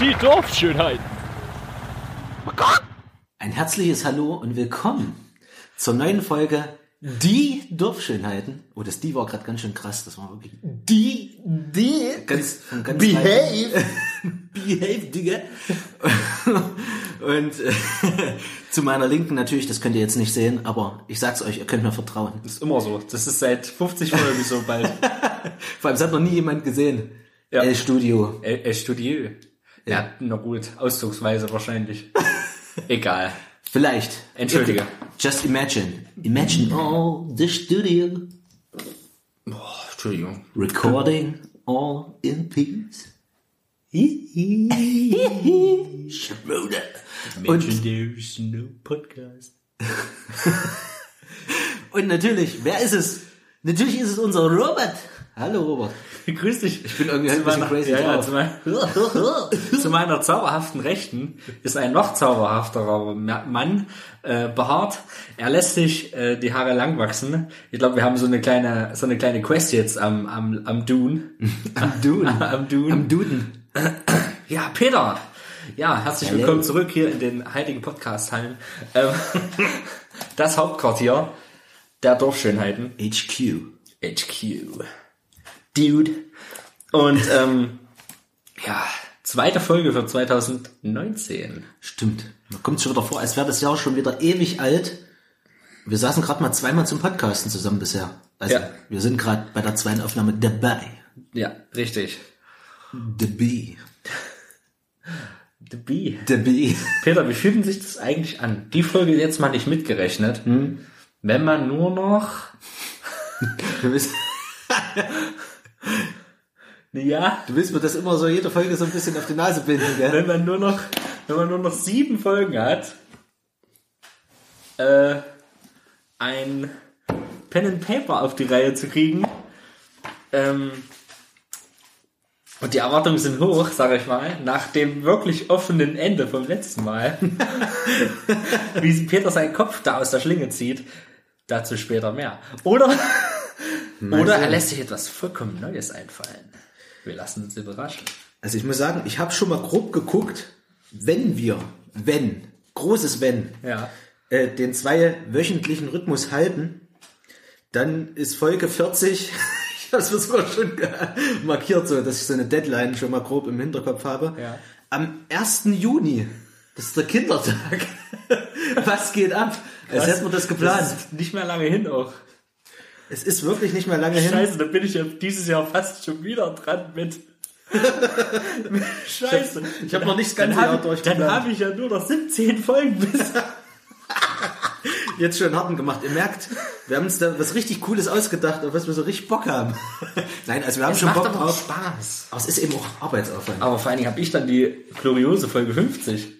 Die Dorfschönheit. Ein herzliches Hallo und willkommen zur neuen Folge Die Dorfschönheiten. Oh, das Die war gerade ganz schön krass. Das war wirklich Die, die, ganz, ganz behave. Behave, Digga. Und äh, zu meiner Linken natürlich, das könnt ihr jetzt nicht sehen, aber ich sag's euch, ihr könnt mir vertrauen. Das ist immer so. Das ist seit 50 Folgen so bald. Vor allem, es hat noch nie jemand gesehen. Ja. El Studio. Er, er studiert. Ja, na gut. Ausdrucksweise wahrscheinlich. Egal. Vielleicht. Entschuldige. Just imagine. Imagine all the studio. Boah, Entschuldigung. Recording all in peace. Schroeder. Und, there's no podcast. und natürlich, wer ist es? Natürlich ist es unser Robert. Hallo Robert. Grüß dich. Ich bin irgendwie halt ein bisschen meiner, crazy ja, ja, zu, mein, zu meiner zauberhaften Rechten ist ein noch zauberhafterer Ma- Mann äh, behaart. Er lässt sich äh, die Haare lang wachsen. Ich glaube, wir haben so eine kleine so eine kleine Quest jetzt am am am Dune. Am Duden. am Dune. Am Duden. Ja, Peter. Ja, herzlich Hallo. willkommen zurück hier in den heiligen Podcast-Hallen. Ähm, das Hauptquartier der Dorfschönheiten. HQ. HQ. Dude. Und ähm, ja, zweite Folge für 2019. Stimmt. Man kommt schon wieder vor, als wäre das Jahr schon wieder ewig alt. Wir saßen gerade mal zweimal zum Podcasten zusammen bisher. Also Ja. wir sind gerade bei der zweiten Aufnahme dabei. Ja, richtig. Dabei. The Bee. Dabei. Peter, wie fühlt sich das eigentlich an? Die Folge jetzt mal nicht mitgerechnet. Hm? Wenn man nur noch, ja, du willst mir das immer so jede Folge so ein bisschen auf die Nase binden, gell? wenn man nur noch, wenn man nur noch sieben Folgen hat, äh, ein Pen and Paper auf die Reihe zu kriegen. Ähm, und die Erwartungen sind hoch, sage ich mal, nach dem wirklich offenen Ende vom letzten Mal. Wie Peter seinen Kopf da aus der Schlinge zieht. Dazu später mehr. Oder, oder er lässt sich etwas vollkommen Neues einfallen. Wir lassen uns überraschen. Also ich muss sagen, ich habe schon mal grob geguckt, wenn wir, wenn, großes Wenn, Ja. äh, den zweiwöchentlichen Rhythmus halten, dann ist Folge 40, ich habe es mir sogar schon markiert, so, dass ich so eine Deadline schon mal grob im Hinterkopf habe. Ja. Am 1. Juni, das ist der Kindertag. Was geht ab? Als hätten wir das geplant. Das ist nicht mehr lange hin auch. Es ist wirklich nicht mehr lange hin. Scheiße, da bin ich ja dieses Jahr fast schon wieder dran mit. Scheiße. Ich hab noch nicht das Dann ganze Jahr hab- durchgeplant. Dann habe ich ja nur noch 17 Folgen bis. Jetzt schon harten gemacht. Ihr merkt, wir haben uns da was richtig Cooles ausgedacht, auf was wir so richtig Bock haben. Nein, also wir haben schon Bock drauf. Spaß. Aber es ist eben auch Arbeitsaufwand. Aber vor allen Dingen habe ich dann die gloriose Folge 50.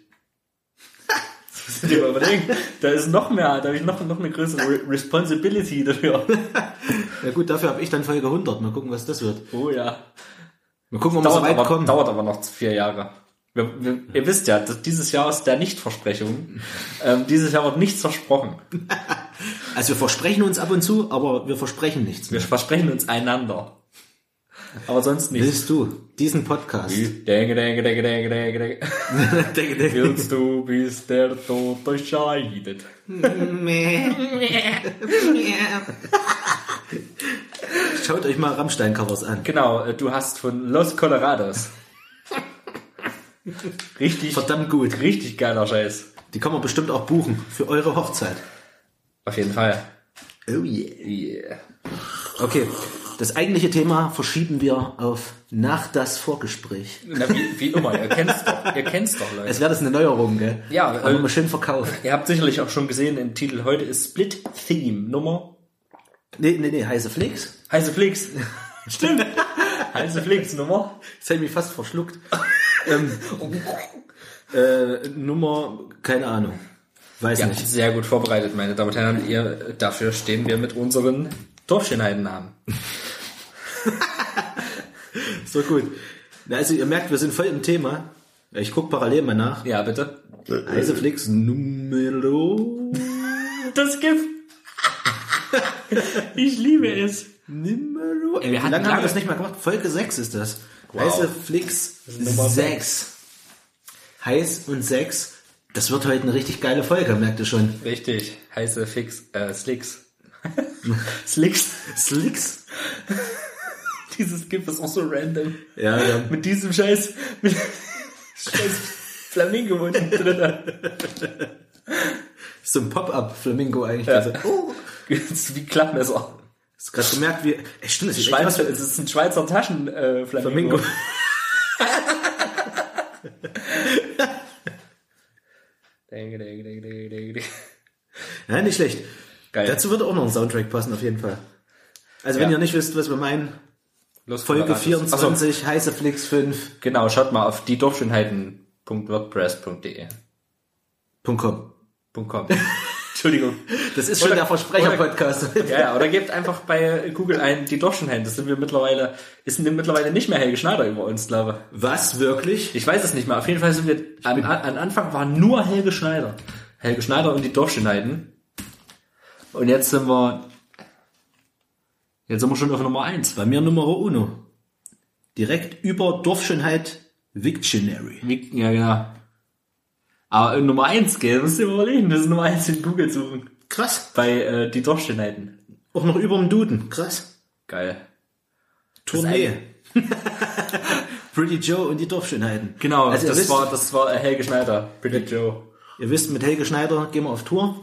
Musst du dir mal überlegen. Da ist noch mehr, da habe ich noch, noch eine größere Re Responsibility dafür. Ja gut, dafür habe ich dann Folge 100. Mal gucken, was das wird. Oh ja. Mal gucken, ob wir so weit aber, kommen. dauert aber noch vier Jahre. Wir, wir, ihr wisst ja, dieses Jahr ist der Nichtversprechung. Ähm, dieses Jahr wird nichts versprochen. Also wir versprechen uns ab und zu, aber wir versprechen nichts. Wir versprechen uns einander. Aber sonst nichts. Willst du diesen Podcast? Denke, denke, denke, denke, denke, denke. Denke, denke. Willst du, bis der Tod euch scheidet? Schaut euch mal Rammstein-Covers an. Genau, äh, du hast von Los Colorados. Richtig, Verdammt gut. richtig geiler Scheiß. Die kann man bestimmt auch buchen für eure Hochzeit. Auf jeden Fall. Oh yeah. Yeah. Okay, das eigentliche Thema verschieben wir auf nach das Vorgespräch. Na, wie, wie immer, ihr kennt's doch. Ihr kennt's doch, Leute. Es wäre das eine Neuerung, gell? Ja, aber äh, mal schön verkauft. Ihr habt sicherlich auch schon gesehen im Titel, heute ist Split Theme Nummer. Nee, nee, nee, heiße Flix. Heiße Flix. Stimmt. Heiße Flix Nummer. Das hat mich fast verschluckt. ähm, äh, Nummer, keine Ahnung. Weiß Ja, nicht. sehr gut vorbereitet, meine Damen und Herren. Ihr, dafür stehen wir mit unseren Dorfschönheitennamen. So gut. Na, also ihr merkt, wir sind voll im Thema. Ich guck parallel mal nach. Ja, bitte. Isoflix Numero. Das Gift. ich liebe es. Numero. Ey, wir hatten lange haben wir das nicht mehr gemacht? Folge 6 ist das. Wow. Isoflix ist Nummer 6. Heiß und 6. Das wird heute eine richtig geile Folge, merkt ihr schon. Richtig. Heiße Fix, äh, Slicks. Slicks. Slicks. Dieses Gift ist auch so random. Ja, ja. Mit diesem Scheiß, mit Scheiß Flamingo unten drin. So ein Pop-Up-Flamingo eigentlich. Ja. Also, oh. Wie Klappmesser. Hast gerade gemerkt, wie. Ey, stimmt, das ist Schweizer, für es ist ein Schweizer Taschen, äh, Flamingo. Flamingo. Ja, nicht schlecht. Geil. Dazu wird auch noch ein Soundtrack passen, auf jeden Fall. Also, wenn Ja. ihr nicht wisst, was wir meinen, Los, Folge Kameras. 24, heiße Flix 5. Achso, genau, schaut mal auf die Dorfschönheiten.wordpress.de. .com. .com. Entschuldigung. Das ist schon Oder- der Versprecher-Podcast. Ja, ja, oder gebt einfach bei Google ein die Dorfschönheiten. Das sind wir mittlerweile, ist mittlerweile nicht mehr Helge Schneider über uns, glaube Was, wirklich? ich. Ich weiß es nicht mehr. Auf jeden Fall sind wir, an, an Anfang war nur Helge Schneider. Helge Schneider und die Dorfschönheiten. Und jetzt sind wir, jetzt sind wir schon auf Nummer eins. Bei mir Nummer uno. Direkt über Dorfschönheit Victionary. Ja, genau. Aber Nummer eins, gell, musst du dir überlegen, das ist Nummer eins in Google suchen. Krass. Bei äh, die Dorfschönheiten. Auch noch über dem Duden. Krass. Geil. Tournee. Pretty Joe und die Dorfschönheiten. Genau, Also das wisst, war, das war Helge Schneider, Pretty Joe. ihr wisst, mit Helge Schneider gehen wir auf Tour.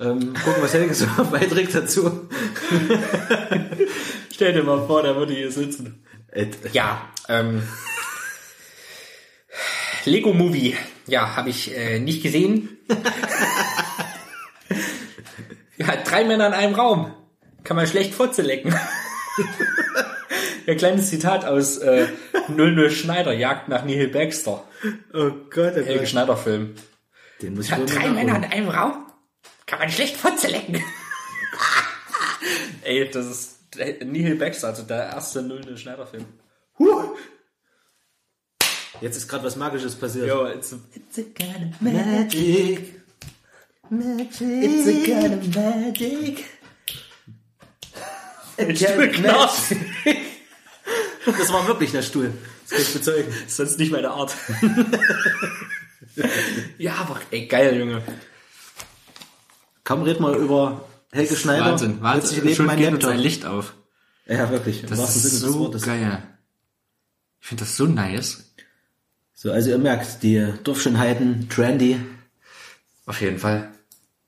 Ähm, gucken, was Helge so beiträgt dazu. Stell dir mal vor, der würde hier sitzen. Äh, Ja, ähm. Lego Movie. Ja, habe ich äh, nicht gesehen. ja, drei Männer in einem Raum. Kann man schlecht Fotze lecken. ja, kleines Zitat aus äh, 00 Schneider, Jagd nach Neil Baxter. Oh Gott, oh Helge. Schneider Film. Den muss ich Ja, drei. Männer in einem Raum? Kann man schlecht Fotze lecken. Ey, das ist äh, Neil Baxter, also der erste 00 Schneider Film. Jetzt ist gerade was Magisches passiert. Jo, it's a, it's a kind of Magic. It's a kind of magic. Stuhl knarzt. Das war wirklich der Stuhl. Das kann ich bezeugen. Ist sonst nicht meine Art. ja, aber ey, geil, Junge. Kaum red mal über Helge Schneider. Wahnsinn, Plötzlich Wahnsinn. lebt Schon mein Laptop. ein Licht auf. Ja, wirklich. Das ist Sinne so geil. Ich finde das so nice. So, also ihr merkt, die Dorfschönheiten, Trendy, Auf jeden Fall.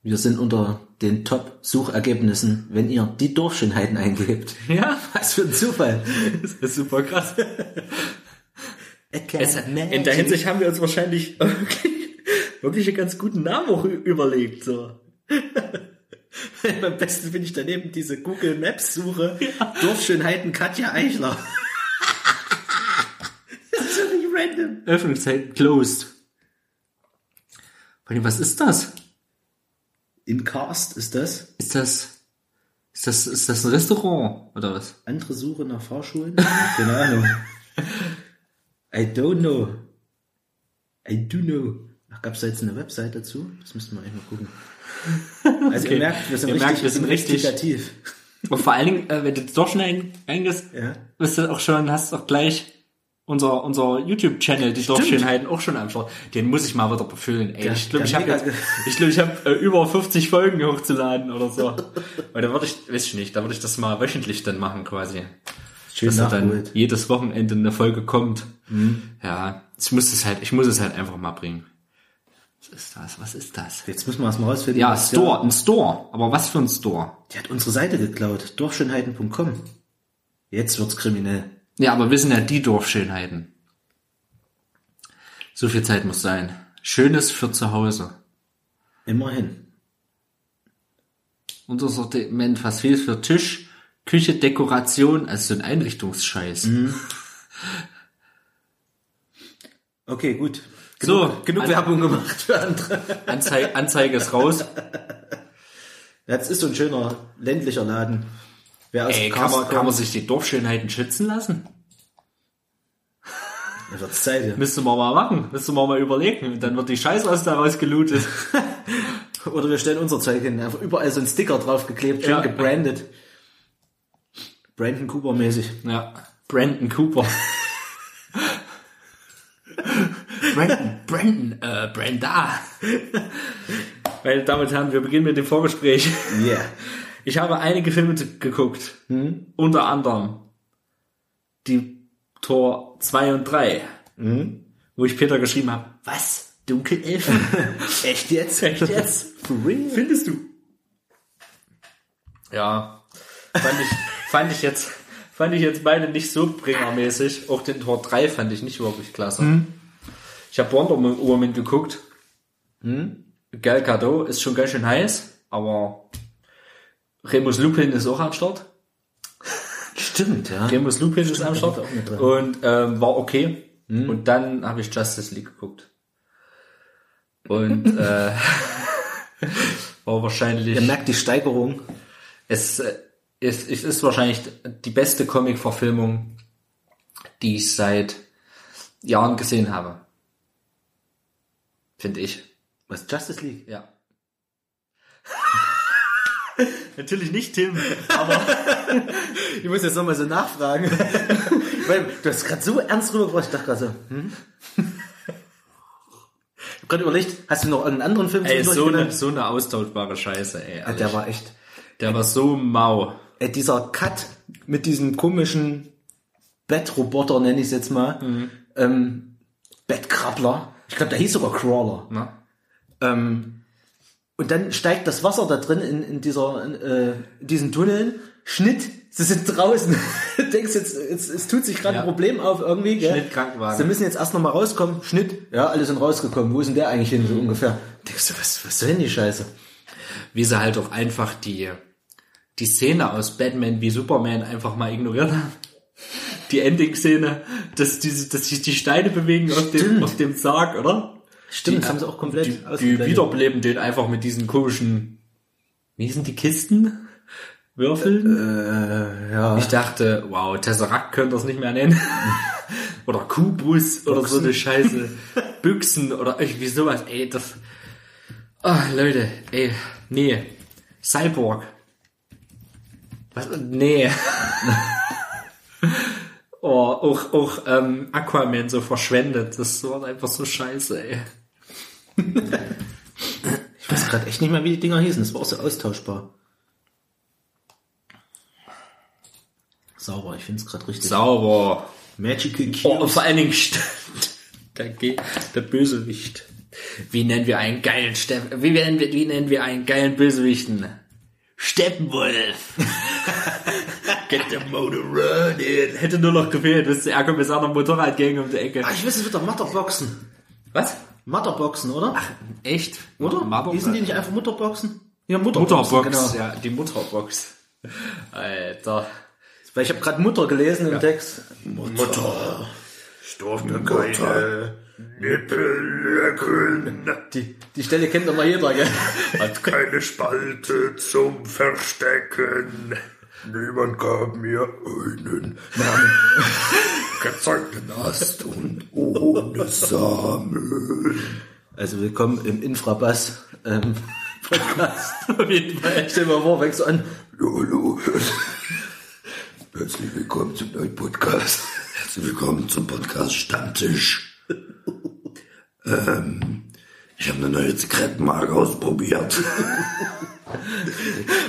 wir sind unter den Top-Suchergebnissen, wenn ihr die Dorfschönheiten eingebt. Ja, Was für ein Zufall. das ist super krass. Es, in der Hinsicht haben wir uns wahrscheinlich wirklich, wirklich einen ganz guten Namen auch überlegt. So. Am besten finde ich daneben diese Google Maps Suche. Dorfschönheiten Katja Eichler. das ist völlig random. Öffnungszeit closed. Was ist das? In Karst ist das. Ist das, ist das, ist das ein Restaurant oder was? Andere Suche nach Fahrschulen? Keine Ahnung. I don't know. I do know. Ach, gab's da jetzt eine Website dazu? Das müssten wir eigentlich mal gucken. Also ihr Okay. merkt, wir sind Ihr richtig, merkt, wir sind richtig- investigativ. Und vor allen Dingen, äh, wenn du doch schon ein, eingehst, Ja. bist du auch schon, hast auch gleich unser, unser YouTube-Channel, die Dorfschönheiten, auch schon am Start. Den muss ich mal wieder befüllen. Ey, ich glaube, ich habe jetzt, ich glaube, ich habe äh, über 50 Folgen hochzuladen oder so. Weil da würde ich, weiß ich nicht, da würde ich das mal wöchentlich dann machen quasi. Schön dass da dann jedes Wochenende eine Folge kommt. Ja, ich muss es halt, ich muss es halt einfach mal bringen. Was ist das? Was ist das? Jetzt müssen wir erst mal rausfinden. Ja, was Store, ein Store. Aber was für ein Store? Die hat unsere Seite geklaut. Dorfschönheiten.com. Jetzt wird's kriminell. Ja, aber wir sind ja die Dorfschönheiten. So viel Zeit muss sein. Schönes für zu Hause. Immerhin. Unser Sortiment fast viel für Tisch, Küche, Dekoration, also so ein Einrichtungsscheiß. Mhm. Okay, gut. So, Genug An Werbung gemacht für andere. Anzeige, Anzeige ist raus. Das ist so ein schöner ländlicher Laden. Wer aus Ey, kann man, kann man sich die Dorfschönheiten schützen lassen? da wird's Zeit. ja. Müsste man mal machen. Müsste man mal überlegen. Dann wird die Scheiße was daraus gelootet. Oder wir stellen unser Zeug hin. Einfach überall so ein Sticker draufgeklebt, schön Ja. gebrandet. Brandon Cooper mäßig. Ja. Brandon Cooper. Brandon, Brandon, äh, Brenda. Meine Damen und Herren, wir beginnen mit dem Vorgespräch. Yeah. Ich habe einige Filme geguckt. Unter anderem die Tor 2 und 3. Wo ich Peter geschrieben habe, was? Dunkelelfen? Echt jetzt? Echt jetzt? Findest du? Ja. Fand ich, fand ich jetzt, fand ich jetzt beide nicht so bringermäßig. Auch den Tor 3 fand ich nicht wirklich klasse. Ich habe Wonder Woman geguckt. Gal Gadot ist schon ganz schön heiß, aber Remus Lupin ist auch am Start. Stimmt, ja. Remus Lupin ist am Start und ähm, war okay. Und dann habe ich Justice League geguckt. Und äh, war wahrscheinlich Ihr merkt die Steigerung. es, äh, es, es ist wahrscheinlich die beste Comic-Verfilmung, die ich seit Jahren gesehen habe. Finde ich. Was, Justice League? Ja. Natürlich nicht Tim, aber Ich muss jetzt nochmal so nachfragen. Weil du hast gerade so ernst rübergebracht, ich dachte gerade so, hm? Ich hab gerade überlegt, hast du noch irgendeinen anderen Film ey, so eine, so eine austauschbare Scheiße, ey. Ehrlich. Der war echt. der war so mau. Ey, dieser Cut mit diesem komischen Bettroboter, nenne ich es jetzt mal. Ähm, Bettkrabbler. Ich glaube, der hieß sogar Crawler. Ne? Ähm, und dann steigt das Wasser da drin in, in dieser, in, äh, in diesen Tunneln. Schnitt, sie sind draußen. denkst jetzt, jetzt, es tut sich gerade Ja. ein Problem auf irgendwie. Gell? Schnitt, Krankenwagen. Sie müssen jetzt erst nochmal rauskommen. Schnitt, ja, alle sind rausgekommen. Wo ist denn der eigentlich hin, so ungefähr? Denkst du, was, was soll denn die Scheiße? Wie sie halt auch einfach die, die Szene aus Batman wie Superman einfach mal ignoriert haben. Die Ending-Szene, dass, dass sich die Steine bewegen auf dem, auf dem Sarg, oder? Stimmt, Die- das haben sie auch komplett Die, die wiederbeleben den einfach mit diesen komischen, wie sind die Kisten? Würfeln? Äh, ja. Ich dachte, wow, Tesseract könnte das nicht mehr nennen. oder Kubus oder so eine Scheiße. Büchsen oder irgendwie sowas. Ey, das. Ah, Leute, ey, nee. Cyborg. Was? Nee. oh, auch, auch ähm, Aquaman so verschwendet. Das war einfach so scheiße, ey. Ich weiß gerade echt nicht mehr, wie die Dinger hießen. Das war auch so austauschbar. Sauber, ich finde es gerade richtig. Sauber. Magical Cubes. Oh, vor allen Dingen der, der Bösewicht. Wie nennen wir einen geilen Stepp, wie nennen wir, wie nennen wir einen geilen Bösewichten? Steppenwolf. Get the motor running. Hätte nur noch gefehlt, wisst ihr, er kommt mit seiner Motorradgang um die Ecke. Ah, ich weiß, es wird doch Mutterboxen. Was? Mutterboxen, oder? Echt? oder? Mother- Hießen die nicht einfach Mutterboxen? Ja, Mutterboxen, Mutterbox, genau. ja, die Mutterbox. Alter. Weil ich habe gerade Mutter gelesen im Text. Mutter, ich durfte keine Nippel Die, die Stelle kennt immer jeder, gell? hat keine Spalte zum Verstecken. Niemand gab mir einen Namen. Gezeugten Ast und ohne Samen. Also willkommen im Infrabass ähm, Podcast. Auf jeden Fall. Stell mal vor, fängst du an. Hallo. Herzlich willkommen zum neuen Podcast. Herzlich willkommen zum Podcast Stammtisch. Ähm, ich habe eine neue Zigarettenmarke ausprobiert.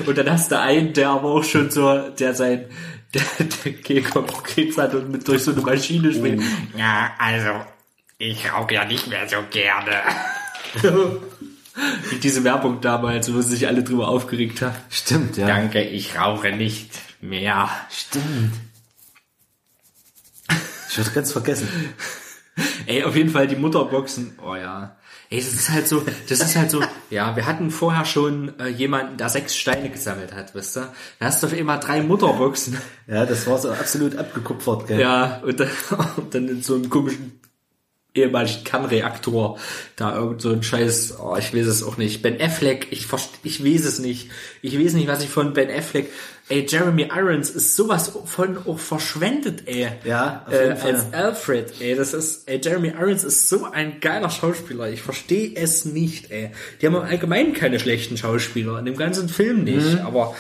Und dann hast du einen, der aber auch schon so, der sein, der, der Kehlkopfkrebs hat und mit durch so eine Maschine springt. Ja, also, ich rauche ja nicht mehr so gerne. Wie diese Werbung damals, wo sich alle drüber aufgeregt haben. Stimmt, ja. Danke, ich rauche nicht mehr. Stimmt. Ich hatte ganz vergessen. Ey, auf jeden Fall die Mutterboxen. Oh ja. Ey, das ist halt so, das ist halt so, ja, wir hatten vorher schon äh, jemanden, der sechs Steine gesammelt hat, wisst ihr? Da hast du auf einmal drei Mutterboxen. Ja, das war so absolut abgekupfert, gell? Ja, und dann, und dann in so einem komischen ehemaligen Kernreaktor da irgend so ein Scheiß, oh, ich weiß es auch nicht. Ben Affleck, ich ich weiß es nicht. Ich weiß nicht, was ich von Ben Affleck. Ey, Jeremy Irons ist sowas von auch verschwendet, ey. Ja, äh, als Alfred, ey, das ist, ey, Jeremy Irons ist so ein geiler Schauspieler. Ich verstehe es nicht, ey. Die haben im Allgemeinen keine schlechten Schauspieler, in dem ganzen Film nicht, Mhm. aber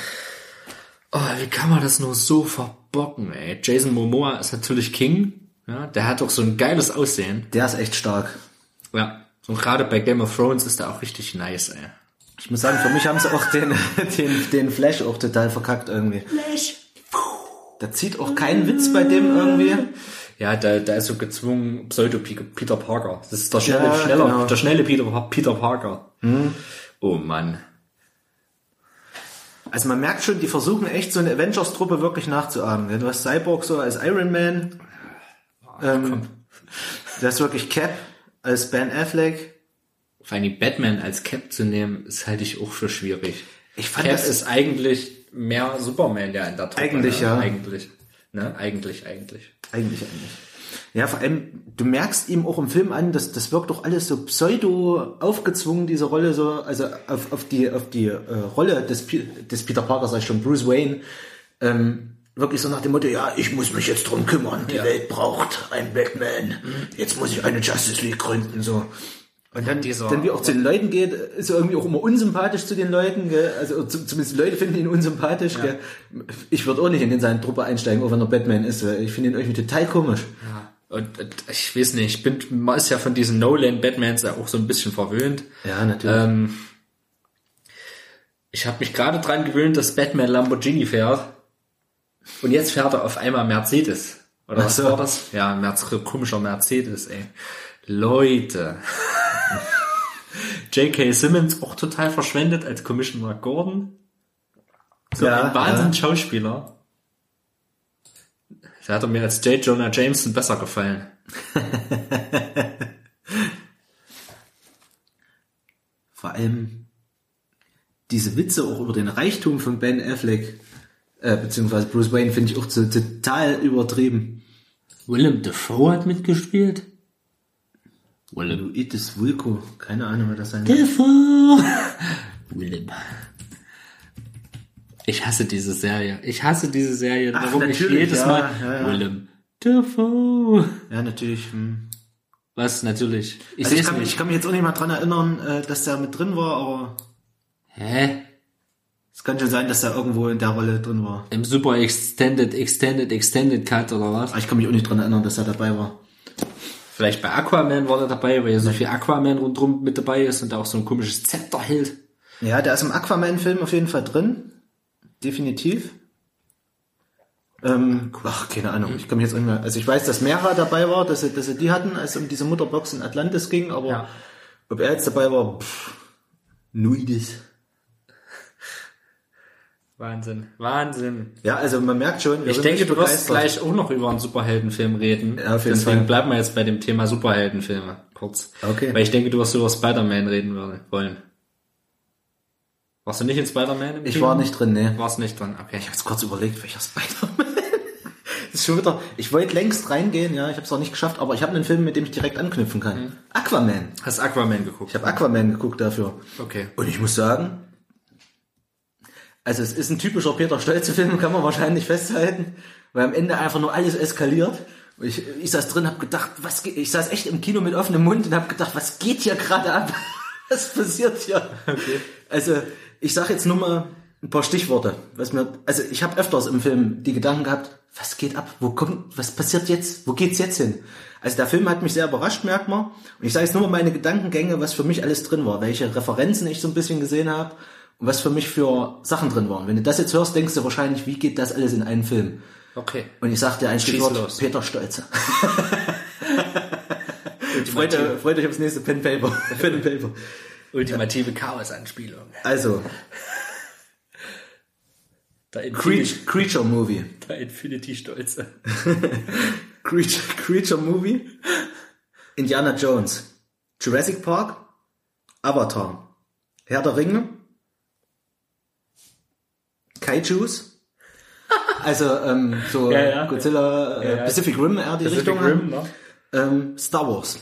oh, wie kann man das nur so verbocken, ey? Jason Momoa ist natürlich King, ja, der hat doch so ein geiles Aussehen. Der ist echt stark. Ja. Und gerade bei Game of Thrones ist er auch richtig nice, ey. Ich muss sagen, für mich haben sie auch den, den, den Flash auch total verkackt irgendwie. Flash. Da zieht auch kein Witz bei dem irgendwie. Ja, da, da ist so gezwungen Pseudo Peter Parker. Das ist der schnelle, Ja, schneller, genau. der schnelle Peter, Peter Parker. Oh Mann. Also man merkt schon, die versuchen echt so eine Avengers-Truppe wirklich nachzuahmen. Du hast Cyborg so als Iron Man. Ähm, du hast wirklich Cap als Ben Affleck. Vor allem Batman als Cap zu nehmen, ist halte ich auch für schwierig. Ich fand Cap das- ist eigentlich mehr Superman, der in der Truppe. Eigentlich, ne? ja. Eigentlich. Ne? Eigentlich, eigentlich. Eigentlich, eigentlich. Ja, vor allem, du merkst ihm auch im Film an, dass das wirkt doch alles so pseudo aufgezwungen, diese Rolle so, also auf, auf die, auf die äh, Rolle des, des Peter Parker, sag ich schon, Bruce Wayne, ähm, wirklich so nach dem Motto, ja, ich muss mich jetzt drum kümmern, die Ja. Welt braucht einen Batman, jetzt muss ich eine Justice League gründen, so. Und dann, dieser- dann wie auch zu den Leuten geht, ist er irgendwie auch immer unsympathisch zu den Leuten, gell? also zu- zumindest die Leute finden ihn unsympathisch. Gell? Ich würde auch nicht in seine Truppe einsteigen, auch wenn er Batman ist, weil ich finde ihn irgendwie total komisch. Ja. Und, und ich weiß nicht, ich bin, man ist ja von diesen No-Land-Batmans ja auch so ein bisschen verwöhnt. Ja, natürlich. Ähm, ich habe mich gerade dran gewöhnt, dass Batman Lamborghini fährt. Und jetzt fährt er auf einmal Mercedes. Oder was so. war das? Ja, Merz komischer Mercedes, ey. Leute. J.K. Simmons auch total verschwendet als Commissioner Gordon. So Ja, ein Wahnsinns-Schauspieler. Da hat er mir als J. Jonah Jameson besser gefallen. Vor allem diese Witze auch über den Reichtum von Ben Affleck, äh, beziehungsweise Bruce Wayne, finde ich auch so total übertrieben. Willem Dafoe hat mitgespielt. Willem Luitis Vulko, keine Ahnung, wer das sein. Dafoe. Willem. Ich hasse diese Serie. Ich hasse diese Serie. Ach, Warum ich jedes ja, Mal ja, ja. Willem Dafoe. Ja, natürlich. Hm. Was natürlich. Ich Also ich kann, nicht. ich kann mich jetzt auch nicht mal dran erinnern, äh, dass der mit drin war, aber Hä? Es kann schon sein, dass der irgendwo in der Rolle drin war. Im Super Extended, Extended, Extended Cut oder was? Aber ich kann mich auch nicht dran erinnern, dass er dabei war. Vielleicht bei Aquaman war er dabei, weil ja so viel Aquaman rundrum mit dabei ist und auch so ein komisches Zepter hält. Ja, der ist im Aquaman-Film auf jeden Fall drin. Definitiv. Ähm, ach, keine Ahnung. Ich kann mich jetzt nicht mehr. Also ich weiß, dass Mera dabei war, dass sie, dass sie die hatten, als es um diese Mutterbox in Atlantis ging, aber Ja. ob er jetzt dabei war, pff, Nuidis. Wahnsinn. Wahnsinn. Ja, also man merkt schon, wir Ich sind denke, du wirst gleich auch noch über einen Superheldenfilm reden. Ja, auf jeden Deswegen Fall. bleiben wir jetzt bei dem Thema Superheldenfilme kurz. Okay. Weil ich denke, du wirst über Spider-Man reden wollen-. Warst du nicht in Spider-Man? im Ich Kino? war nicht drin, ne. Warst nicht drin, okay. Ich habe jetzt kurz überlegt, welcher Spider-Man. das ist schon wieder. Ich wollte längst reingehen, ja, ich habe es auch nicht geschafft, aber ich habe einen Film, mit dem ich direkt anknüpfen kann. Mhm. Aquaman. Hast Aquaman geguckt? Ich habe Aquaman geguckt dafür. Okay. Und ich muss sagen, also es ist ein typischer Peter Stolze-Film, kann man wahrscheinlich festhalten, weil am Ende einfach nur alles eskaliert. Ich, ich saß drin, habe gedacht, was geht, ich saß echt im Kino mit offenem Mund und habe gedacht, was geht hier gerade ab? Was passiert hier? Also ich sage jetzt nur mal ein paar Stichworte, was mir, also ich habe öfters im Film die Gedanken gehabt, was geht ab? Wo kommt, was passiert jetzt? Wo geht's jetzt hin? Also der Film hat mich sehr überrascht, merkt man. Und ich sage jetzt nur mal meine Gedankengänge, was für mich alles drin war, welche Referenzen ich so ein bisschen gesehen habe und was für mich für Sachen drin waren. Wenn du das jetzt hörst, denkst du wahrscheinlich, wie geht das alles in einen Film? Okay. Und ich sagte ein Stichwort. Peter Stolze. freut, euch, freut euch aufs nächste Pen Paper. Pen and Paper. Ultimative Chaos-Anspielung. Also, Infinity, Creature, Creature Movie. der Infinity-Stolze. Creature, Creature Movie. Indiana Jones. Jurassic Park. Avatar. Herr der Ringe. Kaijus. Also ähm, so Ja, ja. Godzilla, äh, ja. Pacific Rim, eher die Pacific Richtung. Rim, ne? Ähm, Star Wars.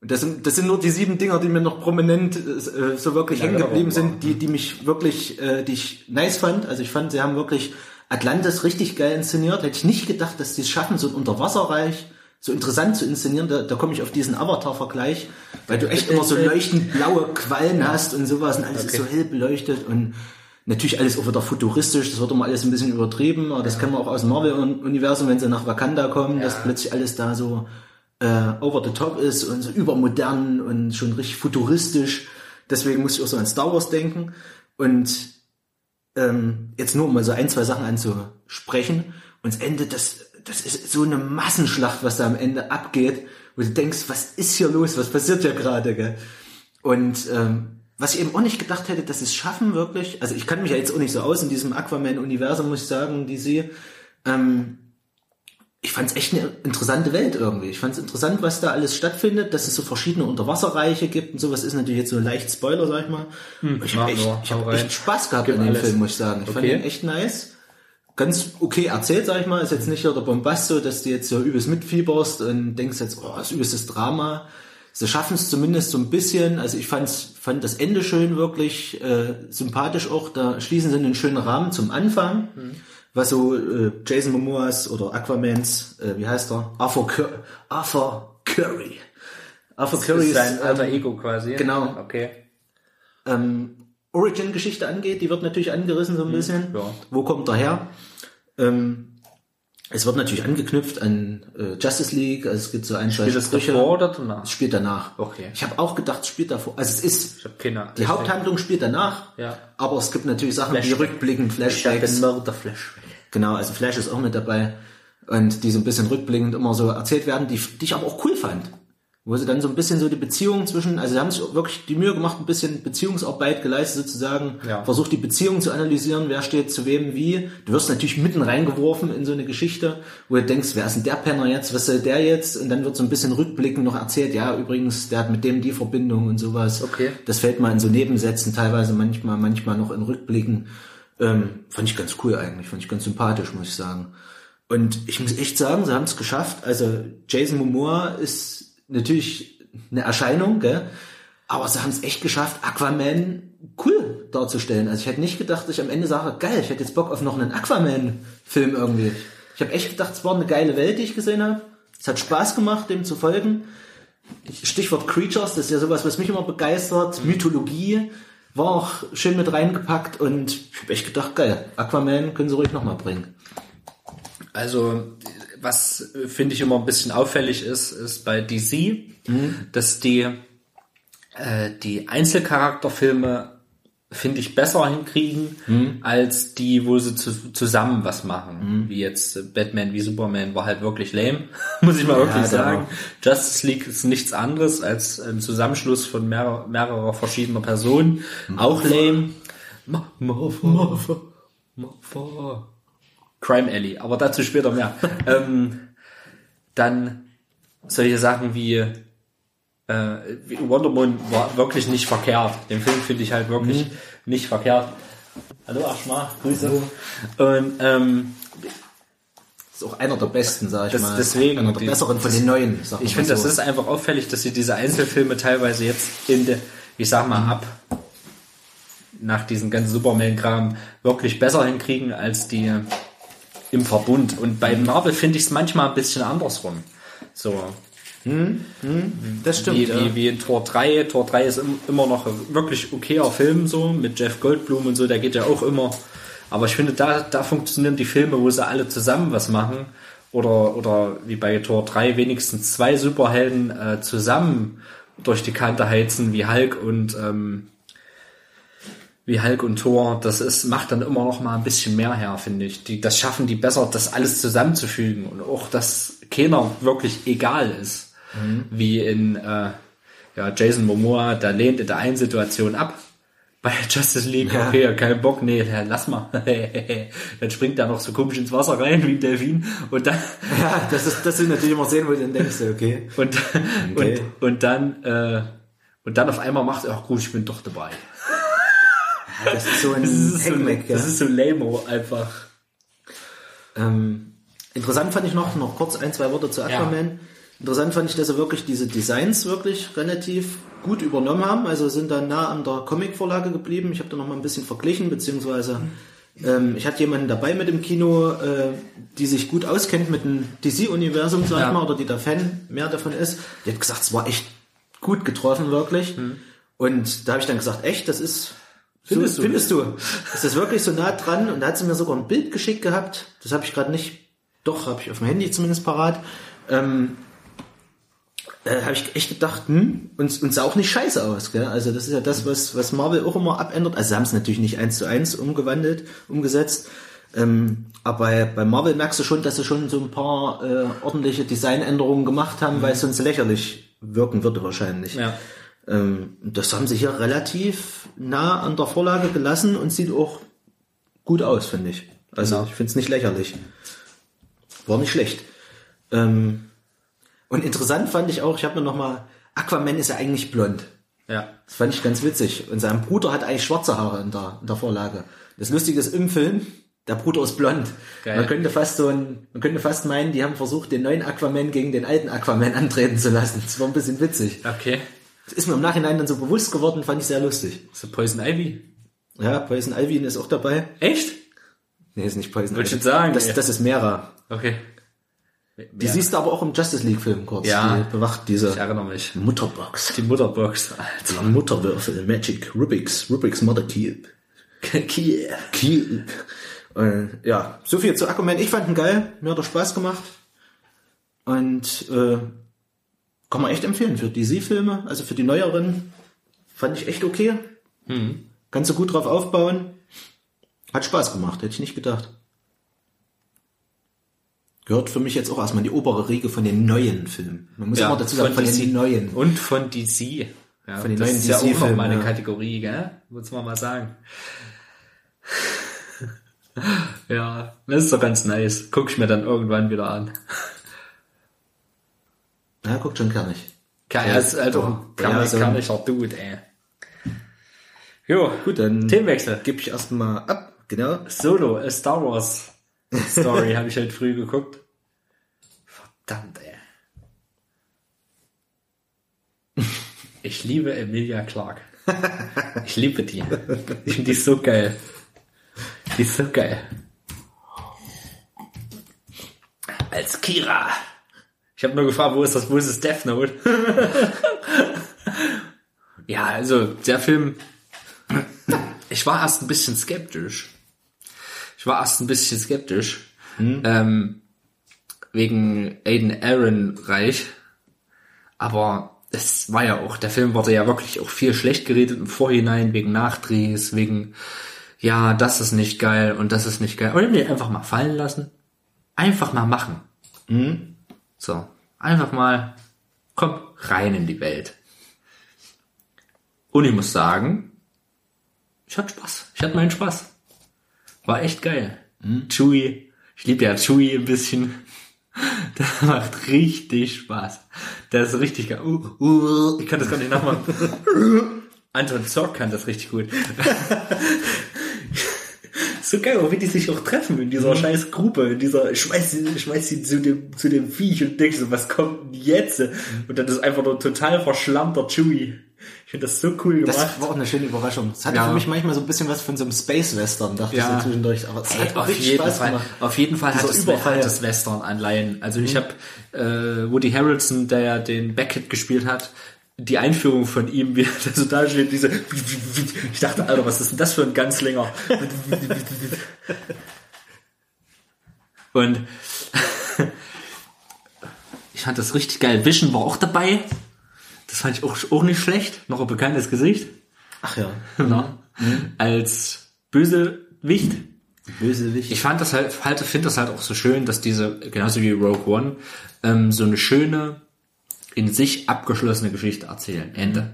Das sind, das sind nur die sieben Dinger, die mir noch prominent äh, so wirklich hängen geblieben sind, die, die mich wirklich, äh, die ich nice fand. Also ich fand, sie haben wirklich Atlantis richtig geil inszeniert. Hätte ich nicht gedacht, dass die es schaffen, so ein Unterwasserreich so interessant zu inszenieren. Da, da komme ich auf diesen Avatar-Vergleich, weil du echt immer so leuchtend blaue Quallen hast und sowas und alles ist so hell beleuchtet und Natürlich alles auch wieder futuristisch, das wird immer alles ein bisschen übertrieben, aber das kennen wir auch aus dem Marvel-Universum, wenn sie nach Wakanda kommen, dass plötzlich alles da so äh, over the top ist und so übermodern und schon richtig futuristisch. Deswegen muss ich auch so an Star Wars denken. Und ähm, jetzt nur um mal so ein, zwei Sachen anzusprechen. Und das Ende, das, das ist so eine Massenschlacht, was da am Ende abgeht, wo du denkst, was ist hier los, was passiert hier gerade, gell? Und ähm, was ich eben auch nicht gedacht hätte, dass sie es schaffen wirklich, also ich kann mich ja jetzt auch nicht so aus in diesem Aquaman-Universum, muss ich sagen, die sie, ähm, ich fand es echt eine interessante Welt irgendwie. Ich fand es interessant, was da alles stattfindet, dass es so verschiedene Unterwasserreiche gibt und sowas ist natürlich jetzt so leicht Spoiler, sag ich mal. Hm, ich habe echt, nur, ich hab rein. echt Spaß gehabt an dem alles. Film, muss ich sagen. Ich fand Okay. ihn echt nice. Ganz okay erzählt, sag ich mal. Ist jetzt nicht so der Bombast so, dass du jetzt so übelst mitfieberst und denkst jetzt, oh, das ist übelstes Drama. Sie schaffen es zumindest so ein bisschen. Also ich fand's, fand das Ende schön, wirklich äh, sympathisch auch. Da schließen sie einen schönen Rahmen zum Anfang, was so äh, Jason Momoas oder Aquamans, äh, wie heißt er? Arthur, Cur Arthur Curry. Arthur Curry ist, sein alter ähm, Ego quasi. genau. Okay. ähm, Origin-Geschichte angeht, die wird natürlich angerissen so ein bisschen. Mhm. ja. Wo kommt er her? Ähm, es wird natürlich angeknüpft an äh, Justice League, also es gibt so ein, zwei Spielt Sprüche. davor oder danach? Es spielt danach. Okay. Ich habe auch gedacht, es spielt davor. Also es ist, Ich hab keine die Haupthandlung spielt danach, Ja. aber es gibt natürlich Sachen wie Flashback. rückblickend, Ich hab Flashbacks. den Mörderflash. Genau, also Flash ist auch mit dabei. Und die so ein bisschen rückblickend immer so erzählt werden, die, die ich aber auch cool fand. Wo sie dann so ein bisschen so die Beziehung zwischen, also sie haben sich wirklich die Mühe gemacht, ein bisschen Beziehungsarbeit geleistet sozusagen, Ja. versucht die Beziehung zu analysieren, wer steht zu wem wie. Du wirst natürlich mitten reingeworfen in so eine Geschichte, wo du denkst, wer ist denn der Penner jetzt, was soll der jetzt? Und dann wird so ein bisschen rückblickend noch erzählt, ja, übrigens, der hat mit dem die Verbindung und sowas. Okay. Das fällt mal in so Nebensätzen, teilweise manchmal, manchmal noch in Rückblicken. Ähm, fand ich ganz cool eigentlich, fand ich ganz sympathisch, muss ich sagen. Und ich muss echt sagen, sie haben es geschafft. Also Jason Momoa ist natürlich eine Erscheinung, gell? aber sie haben es echt geschafft, Aquaman cool darzustellen. Also ich hätte nicht gedacht, dass ich am Ende sage, geil, ich hätte jetzt Bock auf noch einen Aquaman-Film irgendwie. Ich habe echt gedacht, es war eine geile Welt, die ich gesehen habe. Es hat Spaß gemacht, dem zu folgen. Stichwort Creatures, das ist ja sowas, was mich immer begeistert. Mythologie war auch schön mit reingepackt und ich habe echt gedacht, geil, Aquaman können sie ruhig nochmal bringen. Also, was äh, finde ich immer ein bisschen auffällig ist, ist bei DC, dass die, äh, die Einzelcharakterfilme finde ich besser hinkriegen, als die, wo sie zu, zusammen was machen. Wie jetzt äh, Batman wie Superman war halt wirklich lame, muss ich mal wirklich da sagen. Justice League ist nichts anderes als ein Zusammenschluss von mehrer, mehrerer verschiedener Personen. Auch lame. Martha, Martha, Martha. Crime Alley, aber dazu später mehr. ähm, dann solche Sachen wie, äh, wie Wonder Woman war wirklich nicht verkehrt. Den Film finde ich halt wirklich nicht verkehrt. Hallo Aschma, Grüße. Und ähm, ist auch einer der besten, sag ich Das- mal. deswegen, einer der die- besseren von den neuen. ich finde, so. das ist einfach auffällig, dass sie diese Einzelfilme teilweise jetzt in der, ich sag mal, ab nach diesem ganzen Superman-Kram wirklich besser hinkriegen als die im Verbund. Und bei Marvel finde ich es manchmal ein bisschen andersrum. So, das stimmt. wie, ja. wie, wie in Tor 3. Tor 3 ist im- immer noch wirklich okayer Film, so, mit Jeff Goldblum und so, der geht ja auch immer. Aber ich finde, da, da funktionieren die Filme, wo sie alle zusammen was machen. Oder, oder wie bei Tor 3 wenigstens zwei Superhelden äh, zusammen durch die Kante heizen, wie Hulk und ähm, wie Hulk und Thor, das ist, macht dann immer noch mal ein bisschen mehr her, finde ich. Die, das schaffen die besser, das alles zusammenzufügen und auch, dass keiner wirklich egal ist. Wie in äh, ja, Jason Momoa, der lehnt in der einen Situation ab. Bei Justice League, Ja. okay, kein Bock, nee, lass mal. dann springt er noch so komisch ins Wasser rein wie ein Delfin und dann ja, das ist, das sind natürlich immer Szenen, wo du dann denkst, okay. und, Okay. und, und dann äh, und dann auf einmal macht er, ach gut, ich bin doch dabei. Das ist so ein Das ist so, ja. das ist so lame einfach. Ähm, interessant fand ich noch, noch kurz ein, zwei Worte zu Aquaman. Interessant fand ich, dass sie wirklich diese Designs wirklich relativ gut übernommen haben. Also sind da nah an der Comic-Vorlage geblieben. Ich habe da noch mal ein bisschen verglichen, beziehungsweise ähm, ich hatte jemanden dabei mit im Kino, äh, die sich gut auskennt mit dem DC-Universum, sag Ja. ich mal, oder die da Fan mehr davon ist. Die hat gesagt, es war echt gut getroffen, wirklich. Und da habe ich dann gesagt, echt, das ist Findest so, du? findest du? Ist das wirklich so nah dran? Und da hat sie mir sogar ein Bild geschickt gehabt. Das habe ich gerade nicht. Doch, habe ich auf dem Handy zumindest parat. Ähm, äh, habe ich echt gedacht, hm, und, und sah auch nicht scheiße aus, gell? Also das ist ja das, was, was Marvel auch immer abändert. Also sie haben es natürlich nicht eins zu eins umgewandelt, umgesetzt. Ähm, aber bei, bei Marvel merkst du schon, dass sie schon so ein paar äh, ordentliche Designänderungen gemacht haben, weil es sonst lächerlich wirken würde wahrscheinlich. Ja. Ähm, das haben sie hier relativ nah an der Vorlage gelassen und sieht auch gut aus, finde ich. Also Genau. ich finde es nicht lächerlich. War nicht schlecht. Ähm, und interessant fand ich auch, ich habe mir noch mal, Aquaman ist ja eigentlich blond. Ja. Das fand ich ganz witzig. Und sein Bruder hat eigentlich schwarze Haare in der, in der Vorlage. Das Lustige ist im Film, der Bruder ist blond. Geil. Man könnte fast so ein, man könnte fast meinen, die haben versucht, den neuen Aquaman gegen den alten Aquaman antreten zu lassen. Das war ein bisschen witzig. Okay. Das ist mir im Nachhinein dann so bewusst geworden, fand ich sehr lustig. So Poison Ivy. Ja, Poison Ivy ist auch dabei. Echt? Nee, ist nicht Poison Wollte ich Ivy. jetzt sagen, Das, ey. das ist Mera. Okay. Die siehst du aber auch im Justice League Film kurz. Ja. Die bewacht diese Ich erinnere mich. Mutterbox. Die Mutterbox. Alter. Die Mutterwürfel, Magic, Rubik's, Rubik's Mother Cube. Kiel. Cube. Äh, ja, so viel zu Aquaman. Ich fand ihn geil. Mir hat er Spaß gemacht. Und äh, kann man echt empfehlen für DC-Filme, also für die neueren. Fand ich echt okay. Kannst du gut drauf aufbauen. Hat Spaß gemacht, hätte ich nicht gedacht. Gehört für mich jetzt auch erstmal in die obere Riege von den neuen Filmen. Man muss immer dazu sagen, von DC. den neuen. Und von DC. Ja, Von den das neuen ist ja auch DC-Filmen, noch mal eine ja. Kategorie, gell? Muss man mal sagen. ja, das ist doch ganz nice. Guck ich mir dann irgendwann wieder an. Ja, guckt schon kernig. Kann, Ja, ja, ist halt auch ein ja, kann, kann ich auch Dude, ey. Jo, Gut, dann Themenwechsel. gebe ich erstmal ab. Genau. Solo, a Star Wars Story habe ich heute früh geguckt. Verdammt, ey. Ich liebe Emilia Clark. Ich liebe die. Ich finde die so geil. Die ist so geil. Als Kira. Ich habe nur gefragt, wo ist das, wo ist das Death Note? ja, also der Film. Ich war erst ein bisschen skeptisch. Ich war erst ein bisschen skeptisch. Ähm, wegen Aiden Aaron Reich. Aber es war ja auch, der Film wurde ja wirklich auch viel schlecht geredet im Vorhinein, wegen Nachdrehs, wegen, ja, das ist nicht geil und das ist nicht geil. Und mir einfach mal fallen lassen. Einfach mal machen. So, einfach mal, komm, rein in die Welt. Und ich muss sagen, ich hatte Spaß. Ich hatte meinen Spaß. War echt geil. Chewie, ich liebe ja Chewie ein bisschen. Das macht richtig Spaß. Das ist richtig geil. Uh, uh, ich kann das gar nicht nachmachen. Anton Zorc kann das richtig gut. so geil, auch wie die sich auch treffen in dieser scheiß Gruppe, in dieser, schmeiß sie, schmeiß sie zu dem, zu dem Viech und denkst so, was kommt denn jetzt? Und dann ist einfach nur total verschlammter Chewie. Ich finde das so cool gemacht. Das war auch eine schöne Überraschung. Es hatte Ja. für mich manchmal so ein bisschen was von so einem Space Western, dachte Ja. ich so zwischendurch. Aber es hat auf, jeden Spaß Fall, gemacht. auf jeden Fall hat es, Überfall. hat es Western-Anleihen. Also ich habe äh, Woody Harrelson, der ja den Beckett gespielt hat, die Einführung von ihm, wie er so da steht, diese ich dachte, Alter, was ist denn das für ein ganz länger? Und ich fand das richtig geil. Vision war auch dabei. Das fand ich auch, auch nicht schlecht. Noch ein bekanntes Gesicht. Ach ja. Na, Als Bösewicht. Bösewicht. Ich fand das halt, halt finde das halt auch so schön, dass diese, genauso wie Rogue One, ähm, so eine schöne, in sich abgeschlossene Geschichte erzählen. Ende.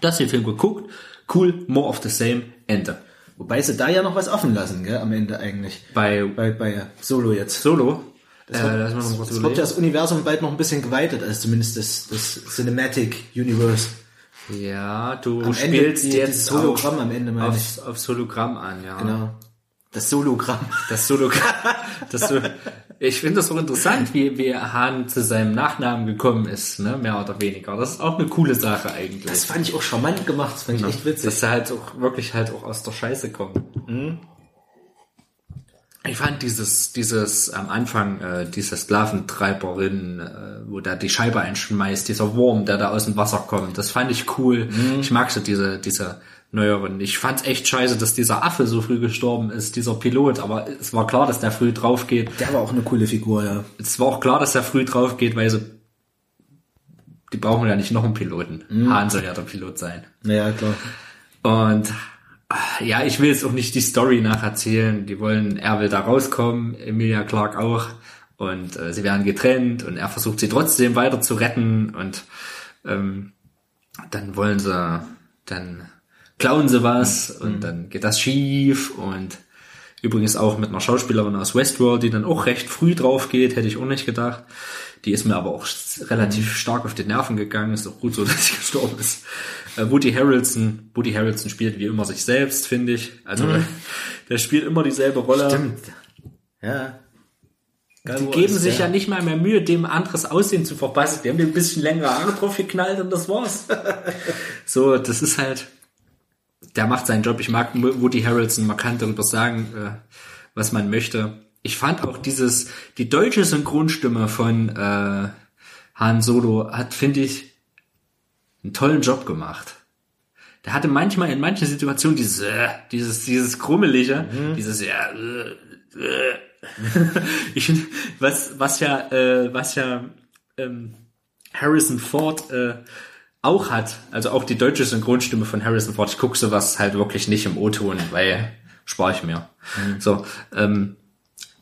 Das den Film geguckt, cool, more of the same, Ende. Wobei sie da ja noch was offen lassen, gell, am Ende eigentlich. Bei Bei, bei Solo jetzt. Solo, Das äh, wird, mal noch kurz es wird ja das Universum bald noch ein bisschen geweitet, also zumindest das, das Cinematic Universe. Ja, du Am Ende spielst die- jetzt Hologramm auf, am Ende, meine aufs, aufs Hologramm an, ja. Genau. Das Sologramm. Das Hologramm, das, so, Ich finde das auch interessant, wie, wie Hahn zu seinem Nachnamen gekommen ist, ne, mehr oder weniger. Das ist auch eine coole Sache eigentlich. Das fand ich auch charmant gemacht, das fand ich echt witzig. Dass er halt auch wirklich halt auch aus der Scheiße kommt. Ich fand dieses, dieses am Anfang, äh, diese Sklaventreiberin, äh, wo da die Scheibe einschmeißt, dieser Wurm, der da aus dem Wasser kommt, das fand ich cool. Ich mag so diese, diese neueren. Ich fand's echt scheiße, dass dieser Affe so früh gestorben ist, dieser Pilot, aber es war klar, dass der früh drauf geht. Der war auch eine coole Figur, ja. Es war auch klar, dass er früh drauf geht, weil so, die brauchen ja nicht noch einen Piloten. Hahn soll ja der Pilot sein. Naja, klar. Und ja, ich will jetzt auch nicht die Story nacherzählen. Die wollen, er will da rauskommen, Emilia Clark auch. Und äh, sie werden getrennt und er versucht sie trotzdem weiter zu retten. Und ähm, dann wollen sie, dann klauen sie was und dann geht das schief. Und übrigens auch mit einer Schauspielerin aus Westworld, die dann auch recht früh drauf geht, hätte ich auch nicht gedacht. Die ist mir aber auch relativ stark auf die Nerven gegangen. Ist auch gut so, dass sie gestorben ist. Äh, Woody Harrelson, Woody Harrelson spielt wie immer sich selbst, finde ich. Also der spielt immer dieselbe Rolle. Stimmt. Ja. Die geben sich ja nicht mal mehr Mühe, dem anderes Aussehen zu verpassen. Die haben dem ein bisschen längere Haare drauf geknallt und das war's. so, das ist halt, der macht seinen Job. Ich mag Woody Harrelson, man kann darüber sagen, äh, was man möchte. Ich fand auch dieses, die deutsche Synchronstimme von äh, Han Solo hat, finde ich, einen tollen Job gemacht. Der hatte manchmal in manchen Situationen dieses, äh, dieses, dieses krummelige, dieses ja, äh, äh. ich was, was ja, äh, was ja ähm, Harrison Ford äh, auch hat, also auch die deutsche Synchronstimme von Harrison Ford. Ich gucke sowas halt wirklich nicht im O-Ton, weil spare ich mir. So, ähm,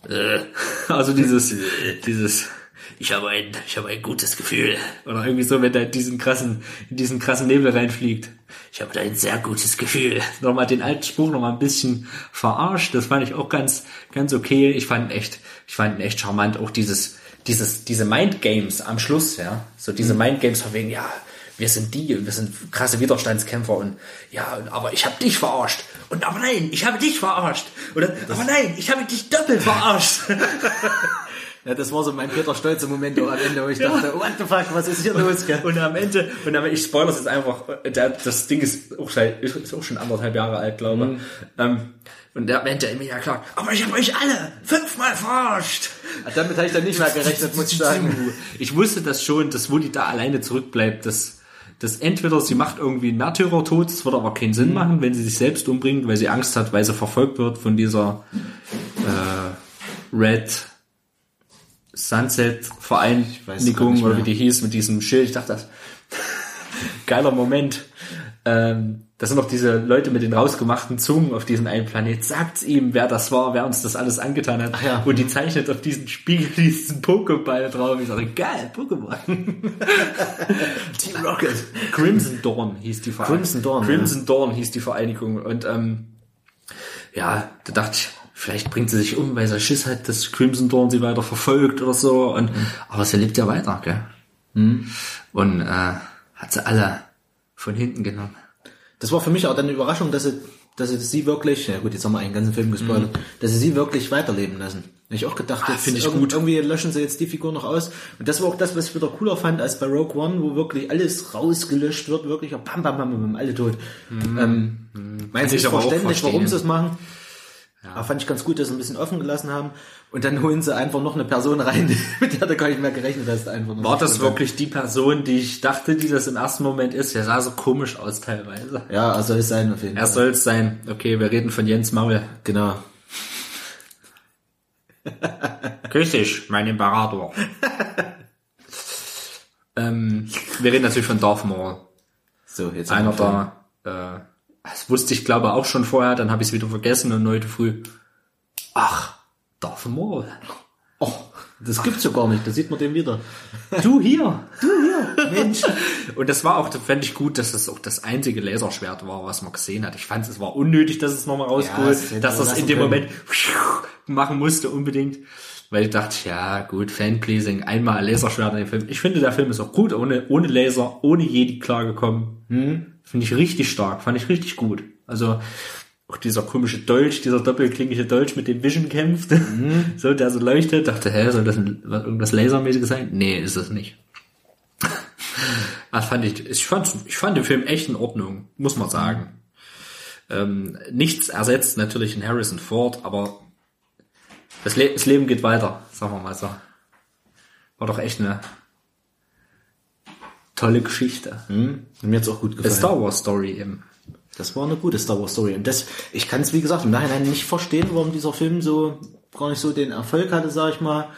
äh, also dieses, dieses, ich habe ein, ich habe ein gutes Gefühl. Oder irgendwie so, wenn der diesen krassen, in diesen krassen Nebel reinfliegt. Ich habe da ein sehr gutes Gefühl. Nochmal den alten Spruch nochmal ein bisschen verarscht. Das fand ich auch ganz, ganz okay. Ich fand ihn echt, ich fand ihn echt charmant. Auch dieses, dieses, diese Mind Games am Schluss, ja. So diese Mind Games von wegen, ja, wir sind die und wir sind krasse Widerstandskämpfer und ja, aber ich habe dich verarscht. Und aber nein, ich habe dich verarscht. Oder aber nein, ich habe dich doppelt verarscht. Ja, das war so mein Peter Stolze Moment auch am Ende, wo ich dachte, what the fuck, was ist hier los? Gell? Und am Ende, und am, ich spoilere es jetzt einfach, das Ding ist auch, seit, ist auch schon anderthalb Jahre alt, glaube ich. Ähm, und der am Ende mir ja klar, aber ich habe euch alle fünfmal verarscht. Damit habe ich dann nicht mehr gerechnet, muss ich sagen. Ich wusste das schon, dass Woody da alleine zurückbleibt, dass, dass entweder sie macht irgendwie einen Märtyrertod, das würde aber keinen Sinn machen, wenn sie sich selbst umbringt, weil sie Angst hat, weil sie verfolgt wird von dieser äh, Red Sunset Vereinigung nicht oder wie die hieß mit diesem Schild. Ich dachte, das geiler Moment. Ähm, das sind noch diese Leute mit den rausgemachten Zungen auf diesem einen Planet. Sagt's ihm, wer das war, wer uns das alles angetan hat. ja. Und die zeichnet auf diesen Spiegel diesen Pokéball drauf. Ich dachte, geil, Pokémon. Team Rocket. Crimson Dawn hieß die Vereinigung. Crimson Dawn, Crimson Dawn hieß die Vereinigung. Und ähm, ja, da dachte ich, vielleicht bringt sie sich um, weil sie Schiss hat, dass Crimson Dawn sie weiter verfolgt oder so. Und, Aber sie lebt ja weiter, gell? Und äh, hat sie alle von hinten genommen. Das war für mich auch dann eine Überraschung, dass sie, dass sie sie wirklich, ja gut, jetzt haben wir einen ganzen Film gespoilert, dass sie sie wirklich weiterleben lassen. Hab ich auch gedacht, jetzt finde ich irgend- gut. irgendwie löschen sie jetzt die Figur noch aus. Und das war auch das, was ich wieder cooler fand als bei Rogue One, wo wirklich alles rausgelöscht wird, wirklich, bam, bam, bam, bam, bam alle tot. Ähm, meinst du, ist verständlich, warum sie es machen? Aber fand ich ganz gut, dass sie ein bisschen offen gelassen haben. Und dann holen sie einfach noch eine Person rein, mit der du gar nicht mehr gerechnet hast. Einfach. War das wirklich die Person, die ich dachte, die das im ersten Moment ist? Der sah so komisch aus teilweise. Ja, soll es sein auf jeden Er Fall. soll es sein. Okay, wir reden von Jens Maul. Genau. Grüß dich, mein Imperator. ähm, wir reden natürlich von Darth Maul. So, jetzt Einer der, äh, das wusste ich glaube auch schon vorher, dann habe ich es wieder vergessen und heute früh, ach, Darth Maul. Oh, das gibt's ja gar nicht. Da sieht man den wieder. Du hier, du hier, Mensch. Und das war auch, das fände ich gut, dass das auch das einzige Laserschwert war, was man gesehen hat. Ich fand, es war unnötig, dass es nochmal rausgeholt, hätte dass das in dem können. Moment machen musste unbedingt. Weil ich dachte, ja gut, Fanpleasing, einmal ein Laserschwert in dem Film. Ich finde, der Film ist auch gut, ohne, ohne Laser, ohne Jedi klargekommen. Finde ich richtig stark, fand ich richtig gut. Also auch dieser komische Dolch, dieser doppelklingige Dolch, mit dem Vision kämpft, so, der so leuchtet, dachte, hä, soll das ein, was- irgendwas Lasermäßiges sein? Nee, ist es nicht. Das fand ich, ich fand, ich fand den Film echt in Ordnung, muss man sagen. Ähm, nichts ersetzt natürlich in Harrison Ford, aber das, Le das Leben geht weiter, sagen wir mal so. War doch echt eine tolle Geschichte. Hm? Mir hat's auch gut A gefallen. Star Wars Story eben. Das war eine gute Star Wars Story. Und das, ich kann es wie gesagt im Nachhinein nicht verstehen, warum dieser Film so gar nicht so den Erfolg hatte, sag ich mal.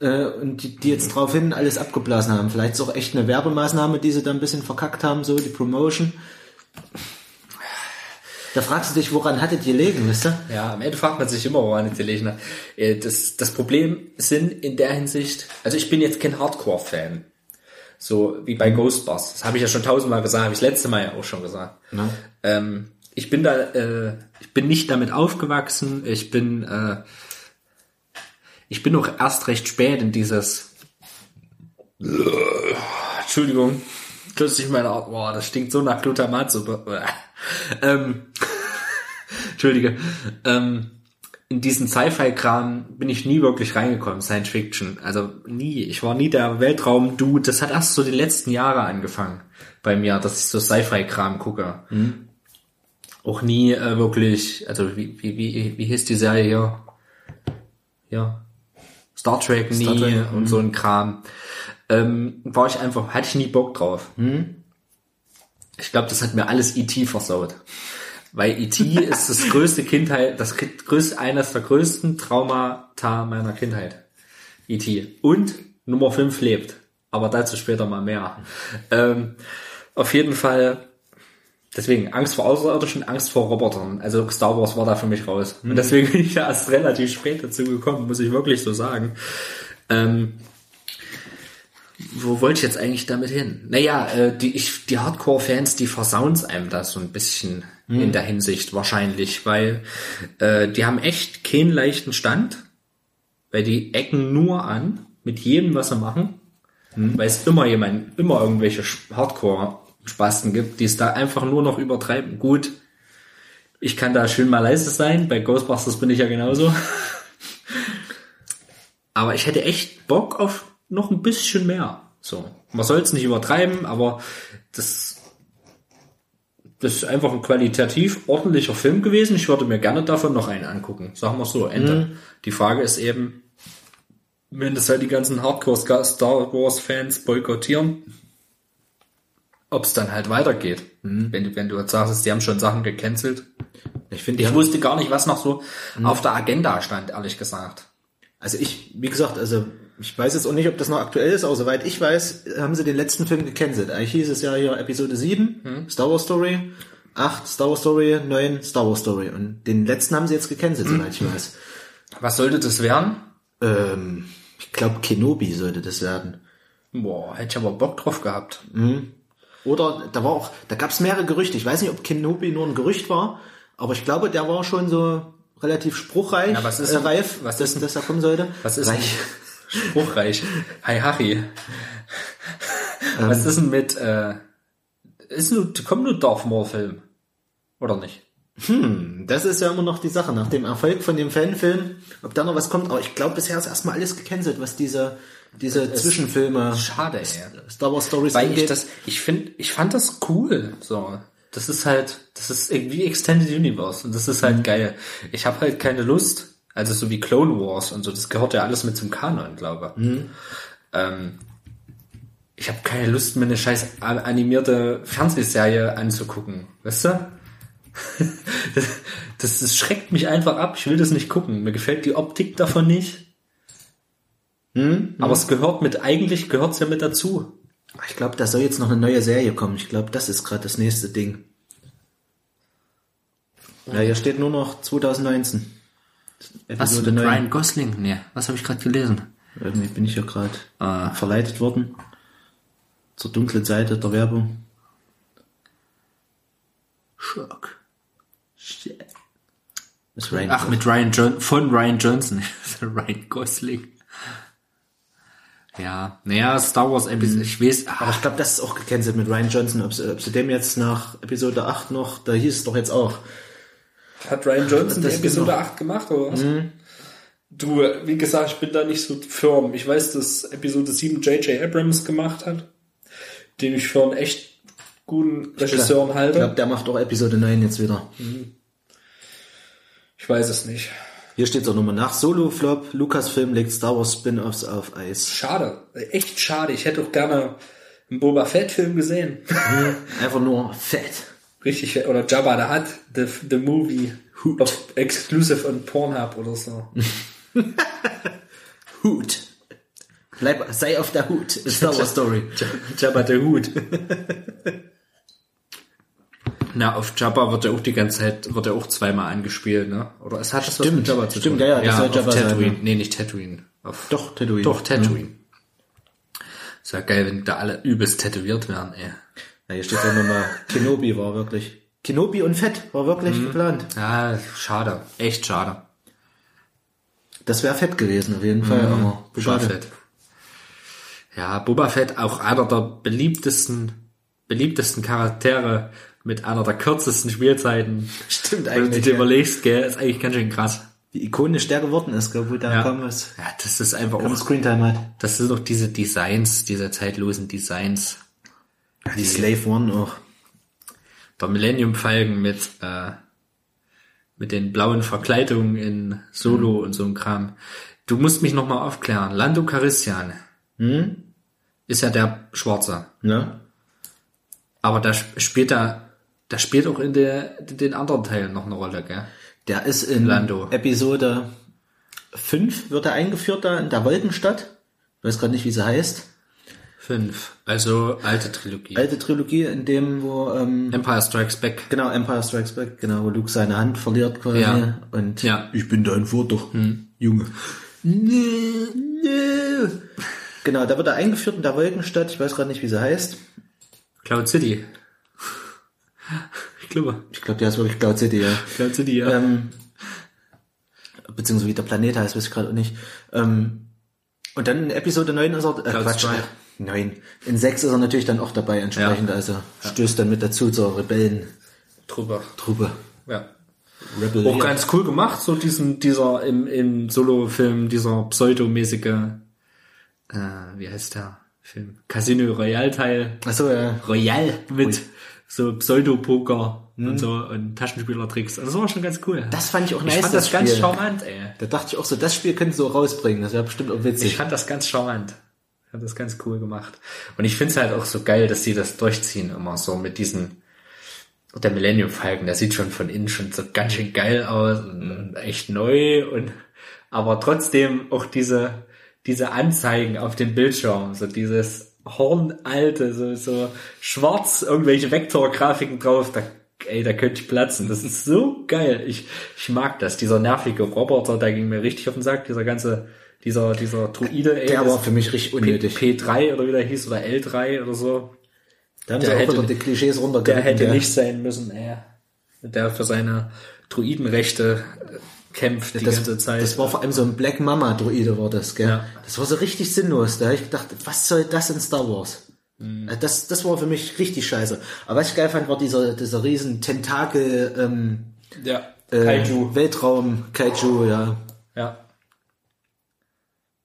Äh, und die, die jetzt daraufhin alles abgeblasen haben. Vielleicht ist auch echt eine Werbemaßnahme, die sie da ein bisschen verkackt haben, so die Promotion. Da fragst du dich, woran hattet ihr gelegen, wisst ihr? Ja, am Ende fragt man sich immer, woran es gelegen hat. Äh, Das, das Problem sind in der Hinsicht, also ich bin jetzt kein Hardcore-Fan. So wie bei Ghostbusters. Das habe ich ja schon tausendmal gesagt, habe ich das letzte Mal ja auch schon gesagt. Ja. Ähm, ich bin da, äh, ich bin nicht damit aufgewachsen. Ich bin, äh, ich bin auch erst recht spät in dieses. Entschuldigung, plötzlich meine, boah, das stinkt so nach Glutamatsuppe. ähm, Entschuldige. Ähm, in diesen Sci-Fi-Kram bin ich nie wirklich reingekommen, Science Fiction. Also nie. Ich war nie der Weltraum-Dude. Das hat erst so die letzten Jahre angefangen bei mir, dass ich so Sci-Fi-Kram gucke. Auch nie äh, wirklich, also wie, wie, wie, wie hieß die Serie hier? Ja. Star Trek nie Star Trek, und so ein Kram. Ähm, war ich einfach, hatte ich nie Bock drauf. Ich glaube, das hat mir alles E.T. versaut. Weil E.T. ist das größte Kindheit, das größte, eines der größten Traumata meiner Kindheit. E.T. Und Nummer 5 lebt. Aber dazu später mal mehr. Ähm, auf jeden Fall, deswegen Angst vor Außerirdischen, Angst vor Robotern. Also Star Wars war da für mich raus. Und deswegen bin ich ja erst relativ spät dazu gekommen, muss ich wirklich so sagen. Ähm, wo wollte ich jetzt eigentlich damit hin? Naja, äh, die, ich, die Hardcore-Fans, die versauen's einem da so ein bisschen in der Hinsicht wahrscheinlich, weil äh, die haben echt keinen leichten Stand, weil die ecken nur an mit jedem, was sie machen, weil es immer jemand, immer irgendwelche Hardcore-Spasten gibt, die es da einfach nur noch übertreiben. Gut, ich kann da schön mal leise sein, bei Ghostbusters bin ich ja genauso. Aber ich hätte echt Bock auf noch ein bisschen mehr. So. Man soll es nicht übertreiben, aber das, das ist einfach ein qualitativ ordentlicher Film gewesen. Ich würde mir gerne davon noch einen angucken. Sagen wir so, Ende. Die Frage ist eben, wenn das halt die ganzen Hardcore Star Wars Fans boykottieren, ob es dann halt weitergeht. Wenn, du- wenn du jetzt sagst, die haben schon Sachen gecancelt. Ich finde, Ich ja, wusste gar nicht, was noch so auf der Agenda stand, ehrlich gesagt. also ich, wie gesagt, also ich weiß jetzt auch nicht, ob das noch aktuell ist, aber soweit ich weiß, haben sie den letzten Film gecancelt. Eigentlich hieß es ja hier Episode 7, Star Wars Story, 8 Star Wars Story, 9 Star Wars Story. Und den letzten haben sie jetzt gecancelt, soweit ich weiß. Was sollte das werden? Ähm, ich glaube, Kenobi sollte das werden. Boah, hätte ich aber Bock drauf gehabt. Oder da war auch, da gab es mehrere Gerüchte. Ich weiß nicht, ob Kenobi nur ein Gerücht war, aber ich glaube, der war schon so relativ spruchreich, Ja, was ist äh, reif, was dass, ist dass er kommen sollte. Was ist reich? Spruchreich. Hi Harry. Was ist denn mit, äh, ist nur, kommt nur Darth Maul Film? Oder nicht? Das ist ja immer noch die Sache, nach dem Erfolg von dem Fanfilm, ob da noch was kommt. Aber ich glaube, bisher ist erstmal alles gecancelt, was diese, diese Zwischenfilme, Schade, ey. Star Wars Stories Weil ich angeht. das, ich finde, ich fand das cool, so. Das ist halt, das ist irgendwie Extended Universe und das ist halt geil. Ich habe halt keine Lust, also so wie Clone Wars und so, das gehört ja alles mit zum Kanon, glaube ich. Ähm, ich habe keine Lust, mir eine scheiß animierte Fernsehserie anzugucken, weißt du? das, das, das schreckt mich einfach ab. Ich will das nicht gucken. Mir gefällt die Optik davon nicht. Aber es gehört mit, eigentlich gehört's ja mit dazu. ich glaube, da soll jetzt noch eine neue Serie kommen. Ich glaube, das ist gerade das nächste Ding. Ja, hier steht nur noch 2019. Was mit 9. Ryan Gosling? Nee, was habe ich gerade gelesen? Irgendwie bin ich ja gerade Ah. verleitet worden. Zur dunklen Seite der Werbung. Schock. Shit. Ryan Ach, mit Ryan John von Ryan Johnson. Ryan Gosling. Ja, naja, Star Wars Episode, ich weiß, Aber ich glaube, das ist auch gecancelt mit Ryan Johnson. Ob sie, ob sie dem jetzt nach Episode 8 noch, da hieß es doch jetzt auch, Hat Ryan Johnson Das die Episode genau. 8 gemacht, oder was? Du, wie gesagt, ich bin da nicht so firm. Ich weiß, dass Episode 7 J.J. Abrams gemacht hat, den ich für einen echt guten Regisseur Ich halte. glaube, der macht auch Episode 9 jetzt wieder. Ich weiß es nicht. Hier steht auch nochmal nach. Solo-Flop, Lucasfilm legt Star Wars Spin-Offs auf Eis. Schade. Echt schade. Ich hätte auch gerne einen Boba Fett-Film gesehen. Einfach nur fett. Richtig, oder Jabba the Hutt, the, the movie. Auf exclusive on Pornhub oder so. Hut. Bleib, sei auf der Hut. Star Wars Story. Jabba the Hut. Na, auf Jabba wird er auch die ganze Zeit, wird er auch zweimal angespielt, ne? Oder es hat das was Stimmt, mit Jabba zu stimmt, tun? ja, ja, das soll auf Jabba sein, Tatooine. ja. Nee, nicht Tatooine. Auf, Doch, Tatooine. Doch, Tatooine. Ist ja geil, wenn da alle übelst tätowiert werden, ey. Ja, hier steht auch nochmal, Kenobi war wirklich. Kenobi und Fett war wirklich geplant. Ja, schade. Echt schade. Das wäre fett gewesen, auf jeden Fall. Aber Boba schade. Fett. Ja, Boba Fett auch einer der beliebtesten, beliebtesten Charaktere mit einer der kürzesten Spielzeiten. Stimmt Wenn du eigentlich. dir Ja. überlegst, gell, ist eigentlich ganz schön krass. Wie ikonisch der geworden ist, glaub, wo der Ja. kaum was Ja, das ist einfach auch, Screentime hat. das sind doch diese Designs, diese zeitlosen Designs. Ja, die Slave One auch. Der Millennium Falcon mit, äh, mit den blauen Verkleidungen in Solo und so ein Kram. Du musst mich nochmal aufklären. Lando Carissian ist ja der Schwarze. Ne? Aber da sp- spielt er, da spielt auch in der, den anderen Teilen noch eine Rolle, gell? Der ist in Lando. Episode 5 wird er eingeführt da in der Wolkenstadt. Ich weiß gerade nicht, wie sie heißt. Fünf. Also alte Trilogie. Alte Trilogie, in dem, wo, ähm, Empire Strikes Back. genau, Empire Strikes Back, genau, wo Luke seine Hand verliert quasi. Ja. Und Ja. ich bin dein Vater, Junge. Genau, da wird er eingeführt in der Wolkenstadt. Ich weiß gerade nicht, wie sie heißt. Cloud City. Ich glaube. Ich glaube, die heißt wirklich Cloud City, ja. Cloud City, ja. ähm, beziehungsweise wie der Planet heißt, weiß ich gerade auch nicht. Ähm, und dann in Episode 9 ist er, äh, Cloud Quatsch, Stripe. 9. In 6 ist er natürlich dann auch dabei entsprechend, Ja. also stößt dann mit dazu zur Rebellentruppe. Drüber. Ja. Rebel Auch ganz cool gemacht, so diesen, dieser, im, im Solo-Film, dieser pseudomäßige, äh, wie heißt der Film? Casino Royale-Teil. Achso, ja. Royal mit so Pseudopoker und so und Taschenspielertricks. Also das war schon ganz cool. Das fand ich auch ich nice, fand das das ganz charmant, ey. Da dachte ich auch so, das Spiel könnten sie auch rausbringen, das wäre bestimmt auch Ich witzig. fand das ganz charmant. Fand das ganz cool gemacht. Und ich finde es halt auch so geil, dass sie das durchziehen immer so mit diesen der Millennium Falcon, der sieht schon von innen schon so ganz schön geil aus und, und echt neu und aber trotzdem auch diese diese Anzeigen auf dem Bildschirm, so dieses hornalte, so so schwarz irgendwelche Vektorgrafiken drauf, da ey, da könnte ich platzen. Das ist so geil. Ich ich mag das. Dieser nervige Roboter, der ging mir richtig auf den Sack, dieser ganze dieser dieser Druide, ey, Der war für mich richtig P, unnötig. P3 oder wie der hieß oder L3 oder so. da haben der sie auch hätte- wieder die Klischees Der runtergeritten. hätte ja. nicht sein müssen, ey. Der für seine Druidenrechte äh, kämpft die das, ganze Zeit. das war vor allem so ein Black Mama Druide war das, gell? Ja. Das war so richtig sinnlos. Da habe ich gedacht, was soll das in Star Wars? Mhm. Äh, Das, das war für mich richtig scheiße. Aber was ich geil fand, war dieser, dieser riesen Tentakel, ähm, ja. äh, Kaiju. Weltraum, Kaiju, ja. Ja.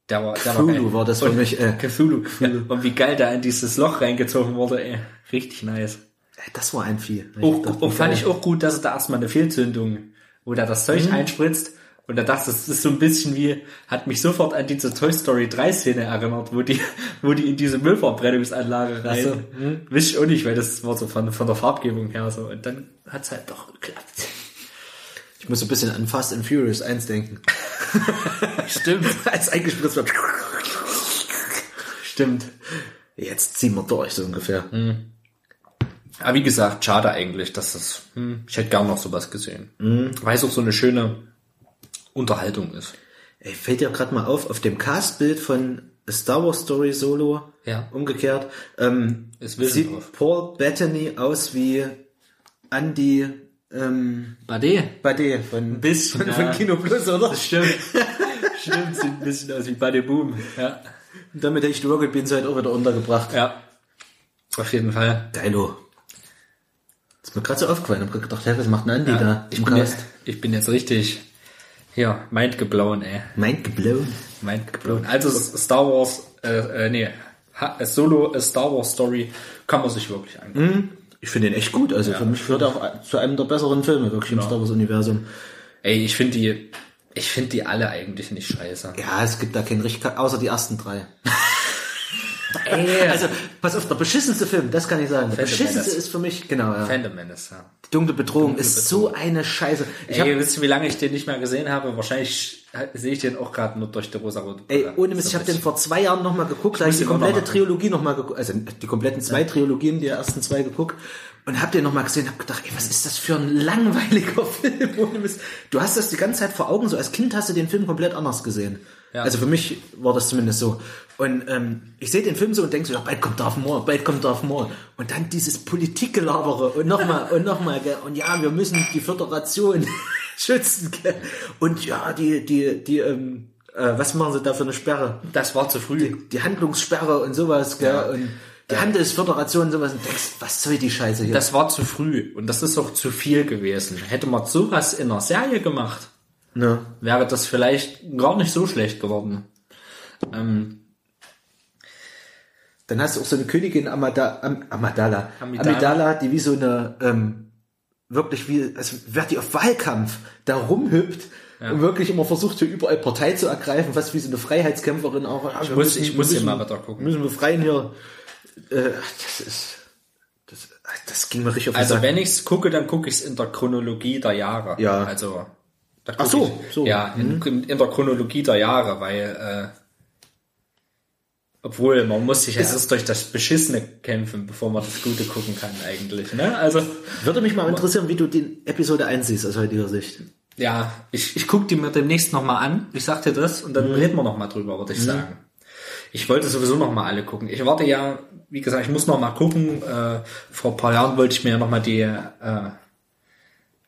Der war, der Cthulhu geil. war das für Und mich, äh. Cthulhu. Ja. Und wie geil da in dieses Loch reingezogen wurde, ey. Richtig nice. Äh, Das war ein Vieh. Auch, dachte, auch fand ich auch gut, dass er da erstmal eine Fehlzündung, wo der das Zeug einspritzt und er dachte, das ist so ein bisschen wie, hat mich sofort an diese Toy Story 3 Szene erinnert, wo die, wo die in diese Müllverbrennungsanlage rein. so, Hm? Wiss ich auch nicht, weil das war so von, von der Farbgebung her so. Und dann hat's halt doch geklappt. Ich muss so ein bisschen an Fast and Furious 1 denken. Stimmt. Als eingespritzt wird. Stimmt. Jetzt ziehen wir durch, so ungefähr. Aber wie gesagt, schade eigentlich, dass das, hm, ich hätte gern noch sowas gesehen. Weil es auch so eine schöne Unterhaltung ist. Ey, fällt dir gerade mal auf, auf dem Castbild von Star Wars Story Solo, Ja. umgekehrt, ähm, sieht. Paul Bettany aus wie Andy ähm, Bade. Bade von, bisschen, von, ja. von Kino Plus, oder? Stimmt. Stimmt, sieht ein bisschen aus wie Bade Boom. Ja. Und damit hätte ich die Rocket Beans halt auch wieder untergebracht. Ja. Auf jeden Fall. Geilo. ist mir gerade so aufgefallen. Ich hab gedacht, hey, was macht denn Andi Ja, da ich, bin jetzt, ich bin jetzt richtig hier, mind geblown, ey. Mind geblown. Mind geblown. Also Star Wars, äh, äh, nee, Ha- Solo A Star Wars Story kann man sich wirklich angucken. Ich finde den echt gut. Also für mich gehört er auch zu einem der besseren Filme, wirklich im Star Wars Universum. Ey, ich finde die, ich finde die alle eigentlich nicht scheiße. Ja, es gibt da keinen richtig, außer die ersten drei. Ey, Also, pass auf, der beschissenste Film, das kann ich sagen. Der Phantom beschissenste Menace. ist für mich, genau, ja. Phantom Menace, ja. Die dunkle Bedrohung ist so eine Scheiße. Ich hab, Ey, wisst ihr, wie lange ich den nicht mehr gesehen habe? Wahrscheinlich sehe ich den auch gerade nur durch die rosa-rote ey, Brille. ohne Mist, ich habe den vor zwei Jahren nochmal geguckt, da habe ich die ihn auch komplette noch mal Trilogie nochmal geguckt, also die kompletten zwei Trilogien, die ersten zwei geguckt und hab den nochmal gesehen, hab gedacht, ey, was ist das für ein langweiliger Film, ohne Mist. Du hast das die ganze Zeit vor Augen, so als Kind hast du den Film komplett anders gesehen. Ja. Also für mich war das zumindest so. Und ähm, ich sehe den Film so und denke so, ja, bald kommt Darth Maul, bald kommt Darth Maul. Und dann dieses Politikgelabere und nochmal und nochmal. Und ja, wir müssen die Föderation schützen, gell. Und ja, die, die, die, ähm, äh, was machen sie da für eine Sperre? Das war zu früh. Die Handlungssperre und sowas, gell. Ja. Und die Handelsföderation und sowas. Und denkst, was soll die Scheiße hier? Das war zu früh und das ist auch zu viel gewesen. Hätte man sowas in einer Serie gemacht, ne? wäre das vielleicht gar nicht so schlecht geworden. Ähm, Dann hast du auch so eine Königin Amada, Am, Amadala, Amidala. Amidala, die wie so eine, ähm, wirklich wie, als wäre die auf Wahlkampf da rumhüpft und wirklich immer versucht, hier überall Partei zu ergreifen, fast wie so eine Freiheitskämpferin auch. Ja, wir muss- ich muss hier müssen, mal weiter gucken. Müssen wir befreien hier. Äh, das ist, das, das ging mir richtig auf den also Sack. wenn ich's gucke, dann gucke ich's in der Chronologie der Jahre. Ja. Also Ach so, ich, so. Mhm. Ja, in, in der Chronologie der Jahre, weil äh, obwohl man muss sich ja erst durch das Beschissene kämpfen, bevor man das Gute gucken kann eigentlich. Ne? Also Würde mich mal interessieren, wie du die Episode 1 siehst aus heutiger Sicht. Ja, ich, ich gucke die mir demnächst nochmal an. Ich sag dir das und dann reden wir nochmal drüber, würde ich sagen. Ich wollte sowieso nochmal alle gucken. Ich warte ja, wie gesagt, ich muss nochmal gucken. Äh, vor ein paar Jahren wollte ich mir ja nochmal die äh,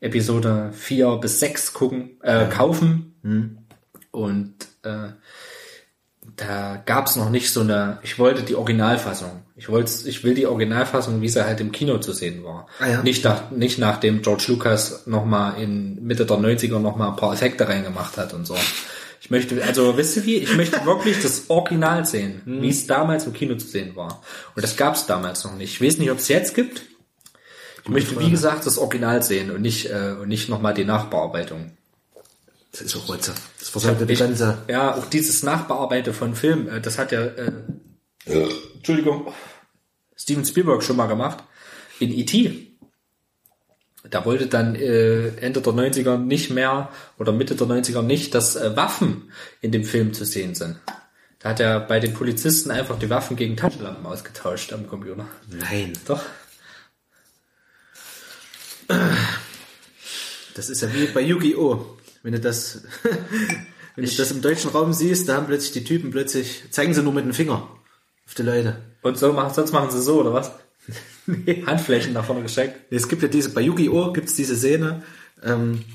Episode 4 bis 6 gucken, äh, kaufen. Und äh, da gab's noch nicht so eine, ich wollte die Originalfassung. Ich wollte, ich will die Originalfassung, wie sie halt im Kino zu sehen war. Ah ja. Nicht nach, nicht nachdem George Lucas nochmal in Mitte der 90er nochmal ein paar Effekte reingemacht hat und so. Ich möchte, also wisst ihr wie, ich möchte wirklich das Original sehen, Mhm. wie es damals im Kino zu sehen war. Und das gab's damals noch nicht. Ich weiß nicht, ob es jetzt gibt. Ich möchte, wie gesagt, das Original sehen und nicht, äh, und nicht nochmal die Nachbearbeitung. Das ist auch Rotze. Das versaut ja die ganze... Ja, auch dieses Nachbearbeiten von Filmen, äh, das hat ja, äh, Entschuldigung, Steven Spielberg schon mal gemacht in E.T. Da wollte dann äh, Ende der 90er nicht mehr oder Mitte der 90er nicht, dass äh, Waffen in dem Film zu sehen sind. Da hat er bei den Polizisten einfach die Waffen gegen Taschenlampen ausgetauscht am Computer. Nein. Doch. Das ist ja wie bei Yu-Gi-Oh! Wenn du das, wenn du das im deutschen Raum siehst, da haben plötzlich die Typen plötzlich, zeigen sie nur mit dem Finger auf die Leute. Und so machen, sonst machen sie so, oder was? Handflächen nach vorne gesteckt. Es gibt ja diese, bei Yu-Gi-Oh! gibt's diese Szene, ähm,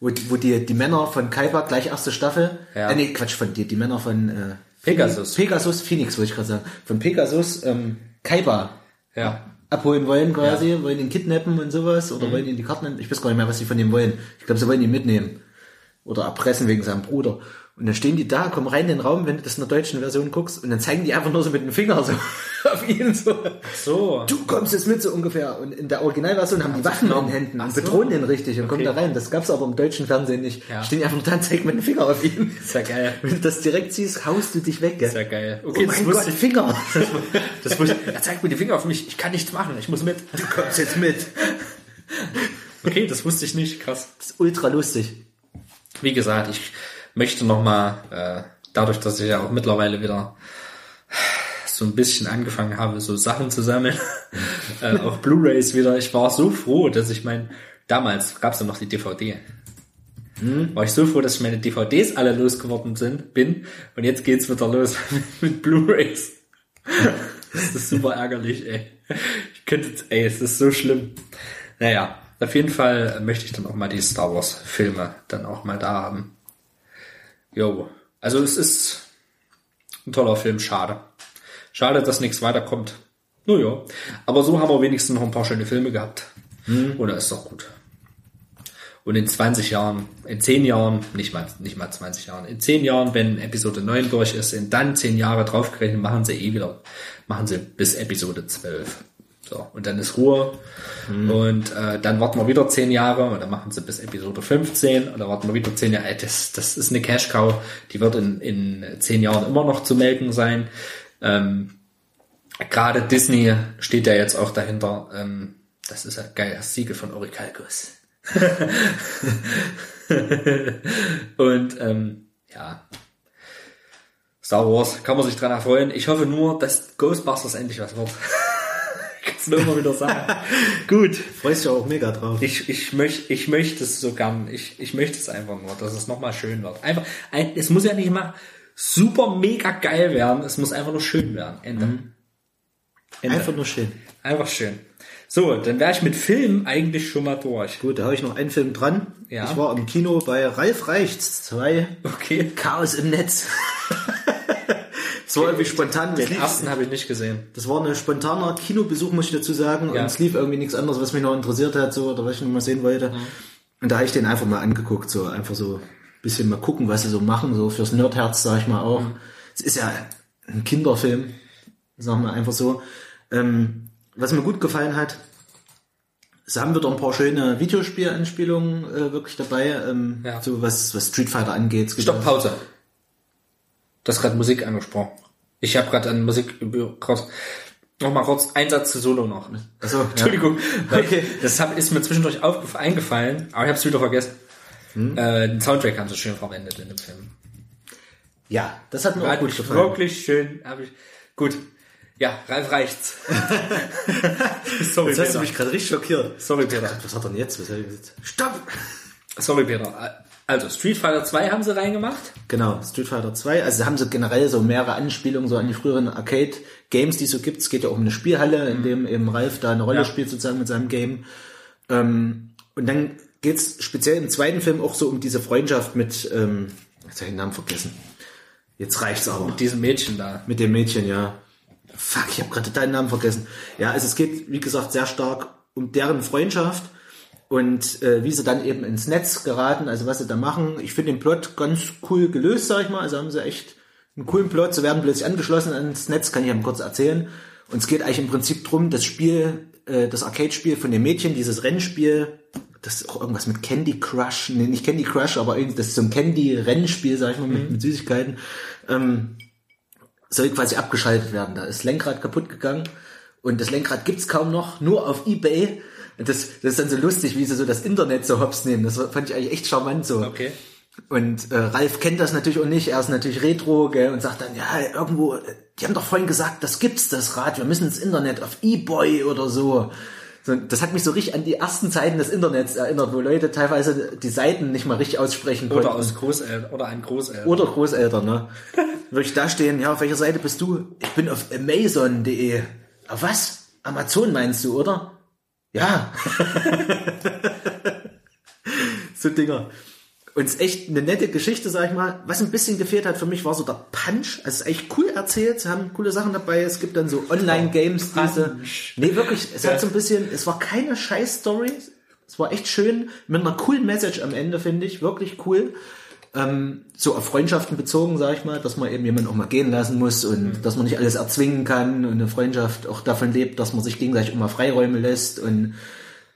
wo, wo die, die Männer von Kaiba, gleich erste Staffel, Ja. äh, nee, Quatsch, von die, die Männer von äh, Pegasus. Pegasus, Phoenix, wollte ich gerade sagen, von Pegasus, ähm, Kaiba Ja. Abholen wollen quasi, wollen ihn kidnappen und sowas, oder wollen ihn die Karten, ich weiß gar nicht mehr, was sie von ihm wollen. Ich glaube, sie wollen ihn mitnehmen. Oder erpressen wegen seinem Bruder. Und dann stehen die da, kommen rein in den Raum, wenn du das in der deutschen Version guckst, und dann zeigen die einfach nur so mit dem Finger so auf ihn so. So. Du kommst jetzt mit so ungefähr. Und in der Originalversion haben die Waffen in den Händen und bedrohen den richtig und kommen Okay. da rein. Das gab's aber im deutschen Fernsehen nicht. Ja. Stehen die einfach nur da und zeigen mit dem Finger auf ihn. Ist ja geil. Wenn du das direkt siehst, haust du dich weg, gell? Ist ja geil. Oh Okay, das mein Gott, ich. Finger! Das ich. Er zeigt mir die Finger auf mich. Ich kann nichts machen. Ich muss mit. Du kommst jetzt mit. Okay, das wusste ich nicht. Krass. Das ist ultra lustig. Wie gesagt, ich möchte nochmal, äh, dadurch, dass ich ja auch mittlerweile wieder so ein bisschen angefangen habe, so Sachen zu sammeln, äh, auch Blu-Rays wieder. Ich war so froh, dass ich mein, damals gab's ja noch die DVD. War ich so froh, dass ich meine DVDs alle losgeworden sind, bin. Und jetzt geht's wieder los mit Blu-Rays. Das ist super ärgerlich, ey. Ich könnte jetzt, ey, es ist so schlimm. Naja, auf jeden Fall möchte ich dann auch mal die Star Wars Filme dann auch mal da haben. Jo. Also es ist ein toller Film, schade. Schade, dass nichts weiterkommt. Nur ja. Aber so haben wir wenigstens noch ein paar schöne Filme gehabt. Und das ist doch gut. Und in 20 Jahren, in 10 Jahren, nicht mal, nicht mal 20 Jahren, in 10 Jahren, wenn Episode 9 durch ist, sind dann 10 Jahre draufgerechnet, machen sie eh wieder, machen sie bis Episode 12. So, und dann ist Ruhe. Und äh, dann warten wir wieder 10 Jahre und dann machen sie bis Episode 15 und dann warten wir wieder 10 Jahre. Ey, Das, das ist eine Cash-Cow, die wird in, in 10 Jahren immer noch zu melken sein. Ähm, Gerade Disney steht ja jetzt auch dahinter. Ähm, das ist ja geil, das Siegel von Orichalcos. und ähm, ja, Star Wars kann man sich dran erfreuen. Ich hoffe nur, dass Ghostbusters endlich was wird. Kannst du immer wieder sagen. Gut. Freust du auch mega drauf. Ich, ich, möchte, ich möchte es so gern. Ich, ich möchte es einfach nur, dass es nochmal schön wird. Einfach, ein, es muss ja nicht immer super mega geil werden. Es muss einfach nur schön werden. Ende. Ende. Einfach nur schön. Einfach schön. So, dann wäre ich mit Film eigentlich schon mal durch. Gut, da habe ich noch einen Film dran. Ja. Ich war im Kino bei Ralf Reichts 2. Okay. Chaos im Netz. das war irgendwie spontan. Den ersten habe ich nicht gesehen. das war ein spontaner Kinobesuch, muss ich dazu sagen. Und Ja. es lief irgendwie nichts anderes, was mich noch interessiert hat, so, oder was ich noch mal sehen wollte. Mhm. Und da habe ich den einfach mal angeguckt, so einfach so ein bisschen mal gucken, was sie so machen, so fürs Nerdherz, sag ich mal auch. Mhm. Es ist ja ein Kinderfilm, sagen wir einfach so. Ähm, was mir gut gefallen hat, es haben wieder ein paar schöne Videospielanspielungen äh, wirklich dabei, ähm, Ja. so was, was Street Fighter angeht. Es Stopp, Pause. Du hast gerade Musik angesprochen. Ich habe gerade an Musik kurz. Noch mal kurz ein Satz zu Solo noch. Achso, ja. Entschuldigung. weil Okay. Das hab, ist mir zwischendurch aufgef- eingefallen, aber ich habe es wieder vergessen. Äh, den Soundtrack haben sie schön verwendet in dem Film. Ja, das hat mir auch gut gefallen. wirklich schön. Hab ich, gut. Ja, Ralf reicht's. Sorry, Jetzt hast du mich gerade richtig schockiert. Sorry, Peter. Was hat er denn jetzt? Was hat er jetzt? Stopp! Sorry, Peter. Also, Street Fighter 2 haben sie reingemacht. Genau, Street Fighter 2. Also haben sie generell so mehrere Anspielungen so an die früheren Arcade-Games, die es so gibt. Es geht ja auch um eine Spielhalle, in dem eben Ralf da eine Rolle Ja. spielt sozusagen mit seinem Game. Ähm, und dann geht's speziell im zweiten Film auch so um diese Freundschaft mit, ähm, jetzt habe ich den Namen vergessen. Jetzt reicht's aber. Mit diesem Mädchen da. Mit dem Mädchen, ja. Fuck, ich habe gerade deinen Namen vergessen. Ja, also es geht, wie gesagt, sehr stark um deren Freundschaft und äh, wie sie dann eben ins Netz geraten, also was sie da machen. Ich finde den Plot ganz cool gelöst, sag ich mal. Also haben sie echt einen coolen Plot. Sie werden plötzlich angeschlossen ans Netz, kann ich eben kurz erzählen. Und es geht eigentlich im Prinzip drum, das Spiel, äh, das Arcade-Spiel von dem Mädchen, dieses Rennspiel, das ist auch irgendwas mit Candy Crush, nee, nicht Candy Crush, aber irgendwie, das ist so ein Candy-Rennspiel, sag ich mal, mit, mit Süßigkeiten. Ähm, soll quasi abgeschaltet werden. Da ist das Lenkrad kaputt gegangen und das Lenkrad gibt's kaum noch, nur auf Ebay. Und das, das ist dann so lustig, wie sie so das Internet so hops nehmen. Das fand ich eigentlich echt charmant so. Okay. Und äh, Ralf kennt das natürlich auch nicht. Er ist natürlich Retro gell, und sagt dann, ja, irgendwo, die haben doch vorhin gesagt, das gibt's, das Rad. Wir müssen ins Internet, auf eBay oder so. so. Das hat mich so richtig an die ersten Zeiten des Internets erinnert, wo Leute teilweise die Seiten nicht mal richtig aussprechen konnten. Oder aus Großeltern oder ein Großeltern. Oder Großeltern, ne? Würde ich da stehen, ja, auf welcher Seite bist du? Ich bin auf Amazon.de. Auf was? Amazon meinst du, oder? Ja. so Dinger. Und es ist echt eine nette Geschichte, sag ich mal. Was ein bisschen gefehlt hat für mich, war so der Punch. Also es ist echt cool erzählt. Sie haben coole Sachen dabei. Es gibt dann so Online-Games, diese. Punch. Nee, wirklich. Es hat so ein bisschen, es war keine Scheiß-Story. Es war echt schön. Mit einer coolen Message am Ende, finde ich. Wirklich cool ähm, so auf Freundschaften bezogen, sag ich mal, dass man eben jemanden auch mal gehen lassen muss und dass man nicht alles erzwingen kann und eine Freundschaft auch davon lebt, dass man sich gegenseitig auch mal Freiräume lässt und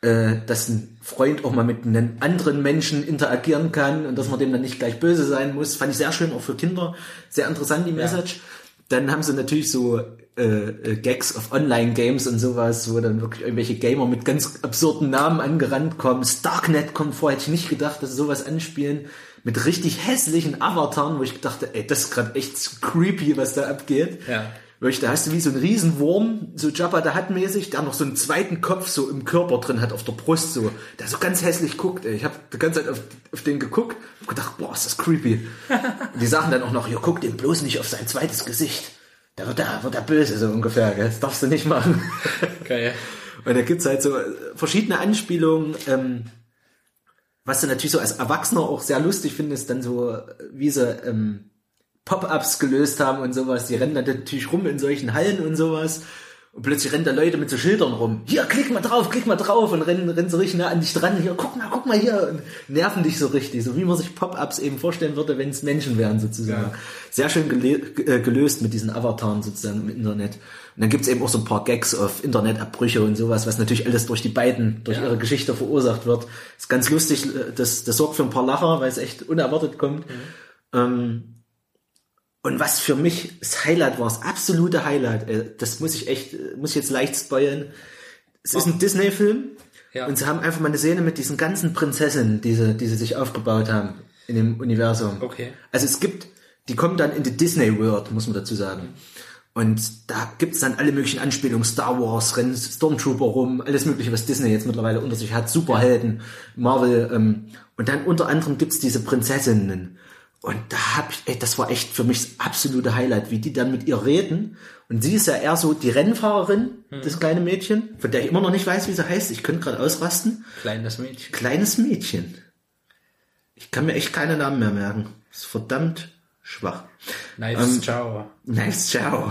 äh, dass ein Freund auch mal mit einem anderen Menschen interagieren kann und dass man dem dann nicht gleich böse sein muss. Fand ich sehr schön, auch für Kinder. Sehr interessant, die Message. Dann haben sie natürlich so äh, äh, Gags auf Online-Games und sowas, wo dann wirklich irgendwelche Gamer mit ganz absurden Namen angerannt kommen. Starknet kommt vor, hätte ich nicht gedacht, dass sie sowas anspielen. Mit richtig hässlichen Avataren, wo ich dachte, ey, das ist gerade echt creepy, was da abgeht. Ja. Wirklich, da hast du wie so einen Riesenwurm, so Jabba da hat mäßig, der noch so einen zweiten Kopf so im Körper drin hat, auf der Brust so, der so ganz hässlich guckt, ey. Ich habe die ganze Zeit auf, auf den geguckt und gedacht, boah, ist das creepy. Und die sagen dann auch noch, ihr guckt ihm bloß nicht auf sein zweites Gesicht. Da wird er, wird er böse, so ungefähr, gell? Das darfst du nicht machen. Geil. Und da gibt's halt so verschiedene Anspielungen, ähm, was du natürlich so als Erwachsener auch sehr lustig findest, dann so, äh, wie sie ähm, Pop-ups gelöst haben und sowas. Die rennen dann natürlich rum in solchen Hallen und sowas Und plötzlich rennen da Leute mit so Schildern rum. Hier, klick mal drauf, klick mal drauf und rennen, rennen so richtig nah an dich dran. Hier, guck mal, guck mal hier. Und nerven dich so richtig. So wie man sich Pop-Ups eben vorstellen würde, wenn es Menschen wären sozusagen. Ja. Sehr schön äh, gelöst mit diesen Avataren sozusagen im Internet. Und dann gibt's eben auch so ein paar Gags auf Internetabbrüche und sowas, was natürlich alles durch die beiden, durch Ja. ihre Geschichte verursacht wird. Ist ganz lustig, äh, das, das sorgt für ein paar Lacher, weil es echt unerwartet kommt. Ähm, und was für mich das Highlight war, das absolute Highlight, äh, das muss ich echt, äh, muss ich jetzt leicht spoilern. Es ist ein Disney-Film Ja. und sie haben einfach mal eine Szene mit diesen ganzen Prinzessinnen, die sie, die sie sich aufgebaut haben in dem Universum. Okay. Also es gibt, die kommen dann in die Disney World, muss man dazu sagen. Und da gibt's dann alle möglichen Anspielungen, Star Wars, rennen Stormtrooper rum, alles mögliche, was Disney jetzt mittlerweile unter sich hat, Superhelden, Marvel. Ähm, und dann unter anderem gibt's diese Prinzessinnen. Und da hab ich, ey, das war echt für mich das absolute Highlight, wie die dann mit ihr reden. Und sie ist ja eher so die Rennfahrerin, das kleine Mädchen, von der ich immer noch nicht weiß, wie sie heißt. Ich könnte gerade ausrasten. Kleines Mädchen. Kleines Mädchen. Ich kann mir echt keine Namen mehr merken. Ist verdammt schwach. Nice, ciao. Nice, ciao.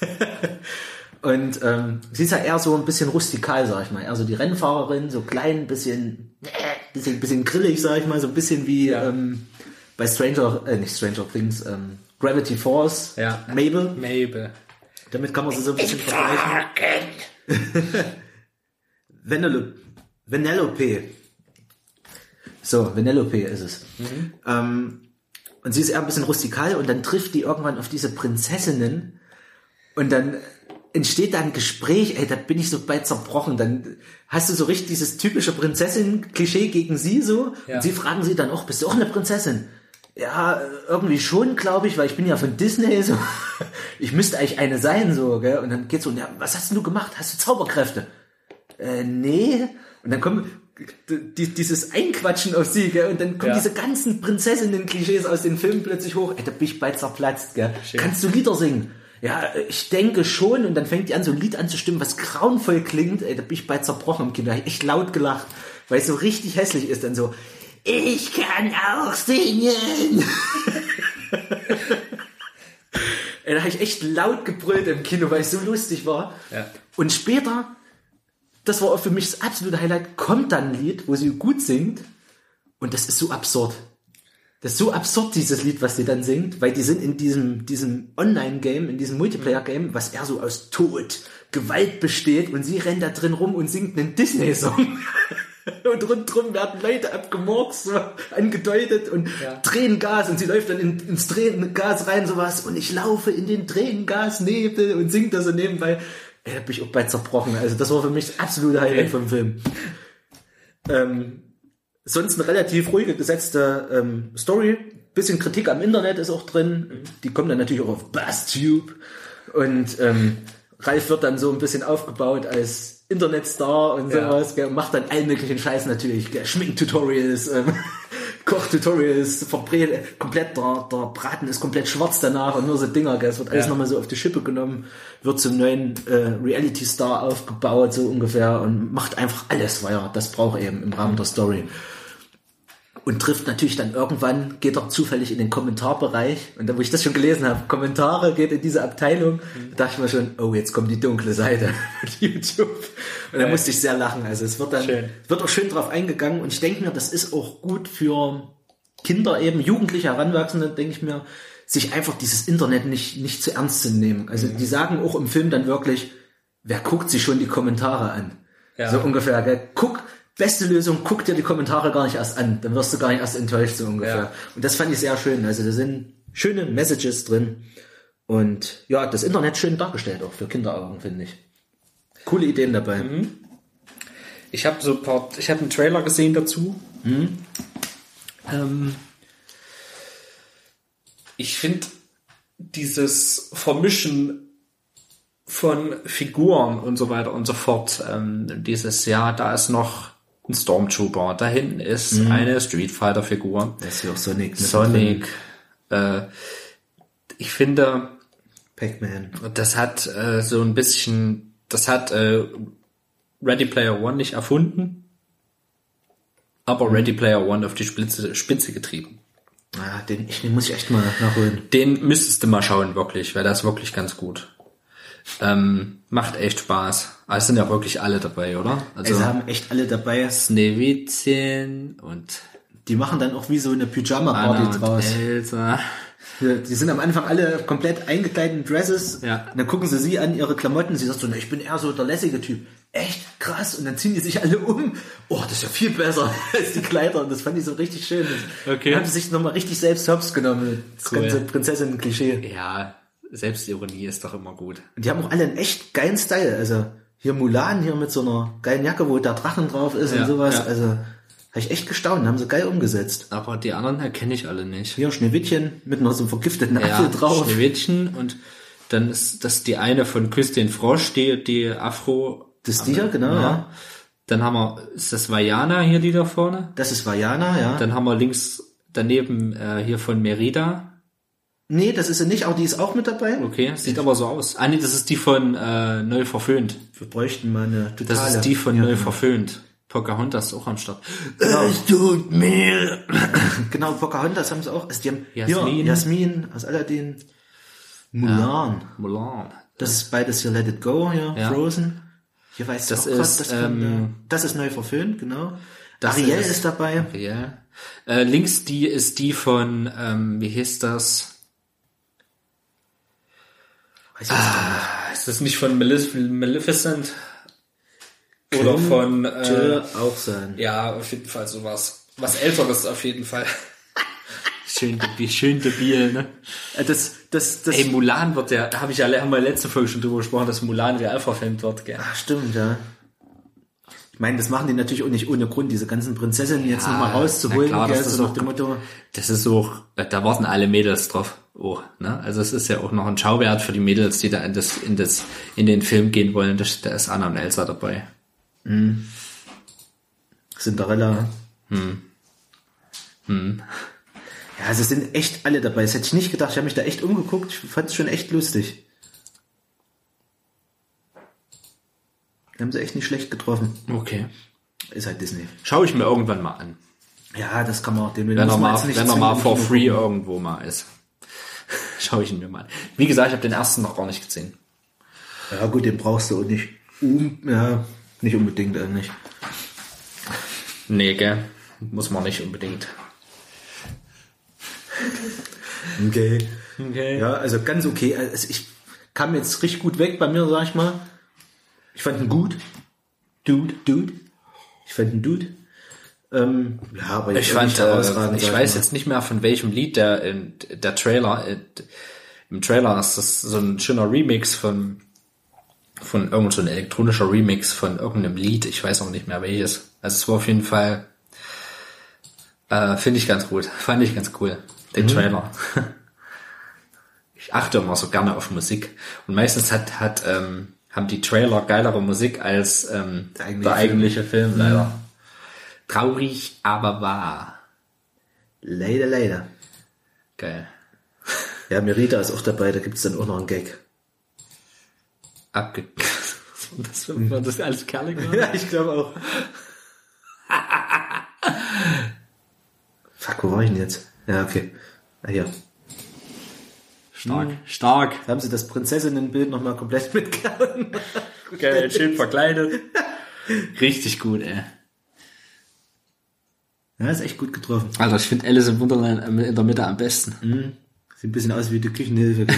Und ähm, sie ist ja eher so ein bisschen rustikal, sag ich mal. Eher so die Rennfahrerin, so klein, bisschen, äh, bisschen, bisschen grillig, sag ich mal. So ein bisschen wie Ja. ähm, bei Stranger, äh, nicht Stranger Things, ähm, Gravity Falls, Ja. Mabel. Mabel. Damit kann man sie so ein bisschen vergleichen. Vanellope. Vanellope. So, Vanellope ist es. Ähm, und sie ist eher ein bisschen rustikal und dann trifft die irgendwann auf diese Prinzessinnen und dann entsteht da ein Gespräch, ey, da bin ich so bei zerbrochen. Dann hast du so richtig dieses typische Prinzessin-Klischee gegen sie so. Ja. Und sie fragen sie dann auch, bist du auch eine Prinzessin? Ja, irgendwie schon, glaube ich, weil ich bin ja von Disney so. Ich müsste eigentlich eine sein, so, gell? Und dann geht's so, ja, was hast du gemacht? Hast du Zauberkräfte? Äh, nee. Und dann kommen die, dieses Einquatschen auf sie, gell? Und dann kommen Ja. diese ganzen Prinzessinnen-Klischees aus den Filmen plötzlich hoch. Ey, da bin ich bei zerplatzt, gell? Schön. Kannst du Lieder singen? Ja, ich denke schon. Und dann fängt die an, so ein Lied anzustimmen, was grauenvoll klingt. Ey, da bin ich bei zerbrochen im Kind. Da hab ich echt laut gelacht, weil es so richtig hässlich ist. Dann so, ich kann auch singen. Ey, da habe ich echt laut gebrüllt im Kino, weil es so lustig war. Ja. Und später, das war auch für mich das absolute Highlight, kommt dann ein Lied, wo sie gut singt. Und das ist so absurd. Das ist so absurd, dieses Lied, was sie dann singt, weil die sind in diesem, diesem Online-Game, in diesem Multiplayer-Game, was eher so aus Tod, Gewalt besteht und sie rennt da drin rum und singt einen Disney-Song. und rundherum werden Leute abgemurkst, so angedeutet und Ja. Tränengas und sie läuft dann in, ins Tränengas rein, sowas und ich laufe in den Tränengasnebel und singt da so nebenbei. Ey, da bin ich auch bei zerbrochen. Also das war für mich das absolute Highlight vom Film. Ähm, sonst eine relativ ruhige gesetzte ähm, Story. Bisschen Kritik am Internet ist auch drin. Die kommen dann natürlich auch auf BuzzTube. Und ähm, Ralf wird dann so ein bisschen aufgebaut als Internetstar und Ja. sowas. Und macht dann allen möglichen Scheiß natürlich. Gell, Schminktutorials, ähm, Kochtutorials, verbrät, komplett, der, der Braten ist komplett schwarz danach und nur so Dinger. Gell. Es wird alles Ja. nochmal so auf die Schippe genommen, wird zum neuen äh, Reality-Star aufgebaut, so ungefähr, und macht einfach alles, weil er das braucht eben im Rahmen der Story und trifft natürlich dann irgendwann, geht er zufällig in den Kommentarbereich und da wo ich das schon gelesen habe, Kommentare, geht in diese Abteilung, da dachte ich mir schon, oh, jetzt kommt die dunkle Seite von YouTube. Und da Ja. musste ich sehr lachen. Also es wird dann, Schön. wird auch schön drauf eingegangen und ich denke mir, das ist auch gut für Kinder eben, Jugendliche, Heranwachsende, denke ich mir, sich einfach dieses Internet nicht, nicht zu ernst zu nehmen. Also Mhm. die sagen auch im Film dann wirklich, wer guckt sich schon die Kommentare an? Ja. So ungefähr, gell? Guck, beste Lösung, guck dir die Kommentare gar nicht erst an, dann wirst du gar nicht erst enttäuscht, so ungefähr. Ja. Und das fand ich sehr schön. Also da sind schöne Messages drin. Und ja, das Internet schön dargestellt auch für Kinderaugen, finde ich. Coole Ideen dabei. Mhm. Ich habe so ein paar, ich habe einen Trailer gesehen dazu. Ähm, ich finde dieses Vermischen von Figuren und so weiter und so fort, ähm, dieses, ja, da ist noch ein Stormtrooper, da hinten ist eine Street Fighter Figur, Das ist ja auch Sonic. mit Sonic, äh, ich finde, Pac-Man. das hat äh, so ein bisschen, das hat äh, Ready Player One nicht erfunden, aber Ready Player One auf die Spitze, Spitze getrieben. Ah, den, ich, den muss ich echt mal nachholen. Den müsstest du mal schauen, wirklich, weil das ist wirklich ganz gut. Ähm, macht echt Spaß. Es sind ja wirklich alle dabei, oder? Also Also haben echt alle dabei. Schneewittchen und Die machen dann auch wie so eine Pyjama-Party draus. Elsa. Die sind am Anfang alle komplett eingekleidet in Dresses. Ja. Und dann gucken sie sie an, ihre Klamotten. Sie sagt so, na, ich bin eher so der lässige Typ. Echt krass. Und dann ziehen die sich alle um. Oh, das ist ja viel besser als die Kleider. Und das fand ich so richtig schön. Okay. Dann haben sie sich nochmal richtig selbst hops genommen. Das Cool. ganze Prinzessin-Klischee. Ja, Selbstironie ist doch immer gut. Und die haben auch alle einen echt geilen Style. Also hier Mulan hier mit so einer geilen Jacke, wo der Drachen drauf ist Ja, und sowas. ja. Also habe ich echt gestaunt. Haben sie geil umgesetzt. Aber die anderen erkenne ich alle nicht. Hier Schneewittchen mit noch so einem vergifteten Ja, Apfel drauf. Schneewittchen und dann ist das die eine von Küstin Frosch, die, die Afro. Das ist die hier, genau, ja. Dann haben wir, ist das Vajana hier, die da vorne? Das ist Vajana, ja. Dann haben wir links daneben äh, hier von Merida. Nee, das ist sie nicht, aber die ist auch mit dabei. Okay, sieht aber so aus. Ah nee, das ist die von äh, Neu Verföhnt. Wir bräuchten mal eine totale. Das ist die von ja, Neu Verföhnt. Pocahontas ist auch am Start. Es tut mir. Genau, Pocahontas haben sie auch. Also die haben Jasmin. Hier, Jasmin aus Aladdin. Mulan. Mulan. Das ist beides hier Let It Go, hier, Ja. Frozen. Hier weiß Das auch grad, ist, das, kann, ähm, äh, das ist neu verfilmt, genau. das Ariel ist- ist, dabei. Ja. Äh, links die ist die von, ähm, wie hieß das? Weiß jetzt nicht. Ist das nicht von Malef Maleficent? Oder von, äh, auch sein. ja, auf jeden Fall sowas. Was älteres auf jeden Fall. schön, debil, schön debil, ne? Äh, Das, das, das, Ey, Mulan wird ja, da habe ich ja, haben wir in der letzten Folge schon drüber gesprochen, dass Mulan real verfilmt wird, gell? Ach, stimmt, ja. Ich meine, das machen die natürlich auch nicht ohne Grund, diese ganzen Prinzessinnen jetzt Ja, nochmal rauszuholen, klar, gell, das ist so nach auch- dem Motto. Das ist auch, da warten alle Mädels drauf. Oh, ne? Also es ist ja auch noch ein Schauwert für die Mädels, die da in das, in das, in den Film gehen wollen. Da, da ist Anna und Elsa dabei. Cinderella. Hm. Ja, also es sind echt alle dabei. Das hätte ich nicht gedacht. Ich habe mich da echt umgeguckt. Ich fand es schon echt lustig. Die haben sie echt nicht schlecht getroffen. Okay. Ist halt Disney. Schau ich mir irgendwann mal an. Ja, das kann man auch. Den Wenn er mal, wenn er mal for free irgendwo mal ist. Schau ich ihn mir mal an. Wie gesagt, ich habe den ersten noch gar nicht gesehen. Ja gut, den brauchst du auch nicht. Um, ja, nicht unbedingt eigentlich. Nee, gell? Muss man nicht unbedingt. Okay. Okay. Ja, also ganz okay. Also ich kam jetzt richtig gut weg bei mir, sag ich mal. Ich fand ihn gut. Dude, Dude. Ich fand ihn Dude. Ähm, ja, aber Ich fand, äh, ich sag weiß jetzt nicht mehr von welchem Lied der, in, der Trailer, äh, im Trailer ist das so ein schöner Remix von, von irgend so ein elektronischer Remix von irgendeinem Lied. Ich weiß auch nicht mehr welches. Also es war auf jeden Fall, äh, finde ich ganz gut. Fand ich ganz cool. Den Trailer. Ich achte immer so gerne auf Musik. Und meistens hat, hat, ähm, haben die Trailer geilere Musik als ähm, Der eigentliche der eigentliche Film, leider. Traurig, aber wahr. Leider, leider. Geil. Ja, Merida ist auch dabei, da gibt's dann auch noch einen Gag. Abge... War das, war das alles Kerle gerade? Ja, ich glaube auch. Fuck, wo war ich denn jetzt? Ja, okay. Ah, hier. Stark. Stark. Da haben sie das Prinzessinnenbild nochmal komplett mitgehauen. Geil, schön verkleidet. Richtig gut, ey. Ja, ist echt gut getroffen. Alter, ich finde Alice im Wunderland in der Mitte am besten. Sieht ein bisschen aus wie die Küchenhilfe.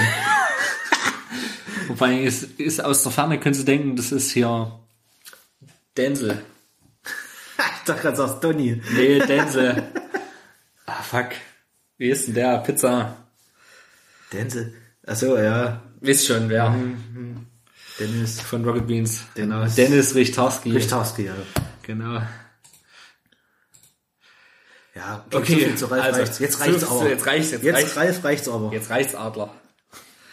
Wobei, es ist aus der Ferne, können Sie denken, das ist hier Denzel. ich dachte gerade, sagst Donny. Nee, Denzel. ah, fuck. Wie ist denn der? Pizza. Denzel. Achso, ja. Wisst schon, wer. Dennis. Von Rocket Beans. Dennis. Dennis Richtarski. Richtarski, ja. Genau. Ja, Okay, so viel zu Ralf also, reicht's. Jetzt so- reicht's so, aber. jetzt reicht's, jetzt jetzt reicht's. Ralf reicht's aber. Jetzt reicht's, Adler.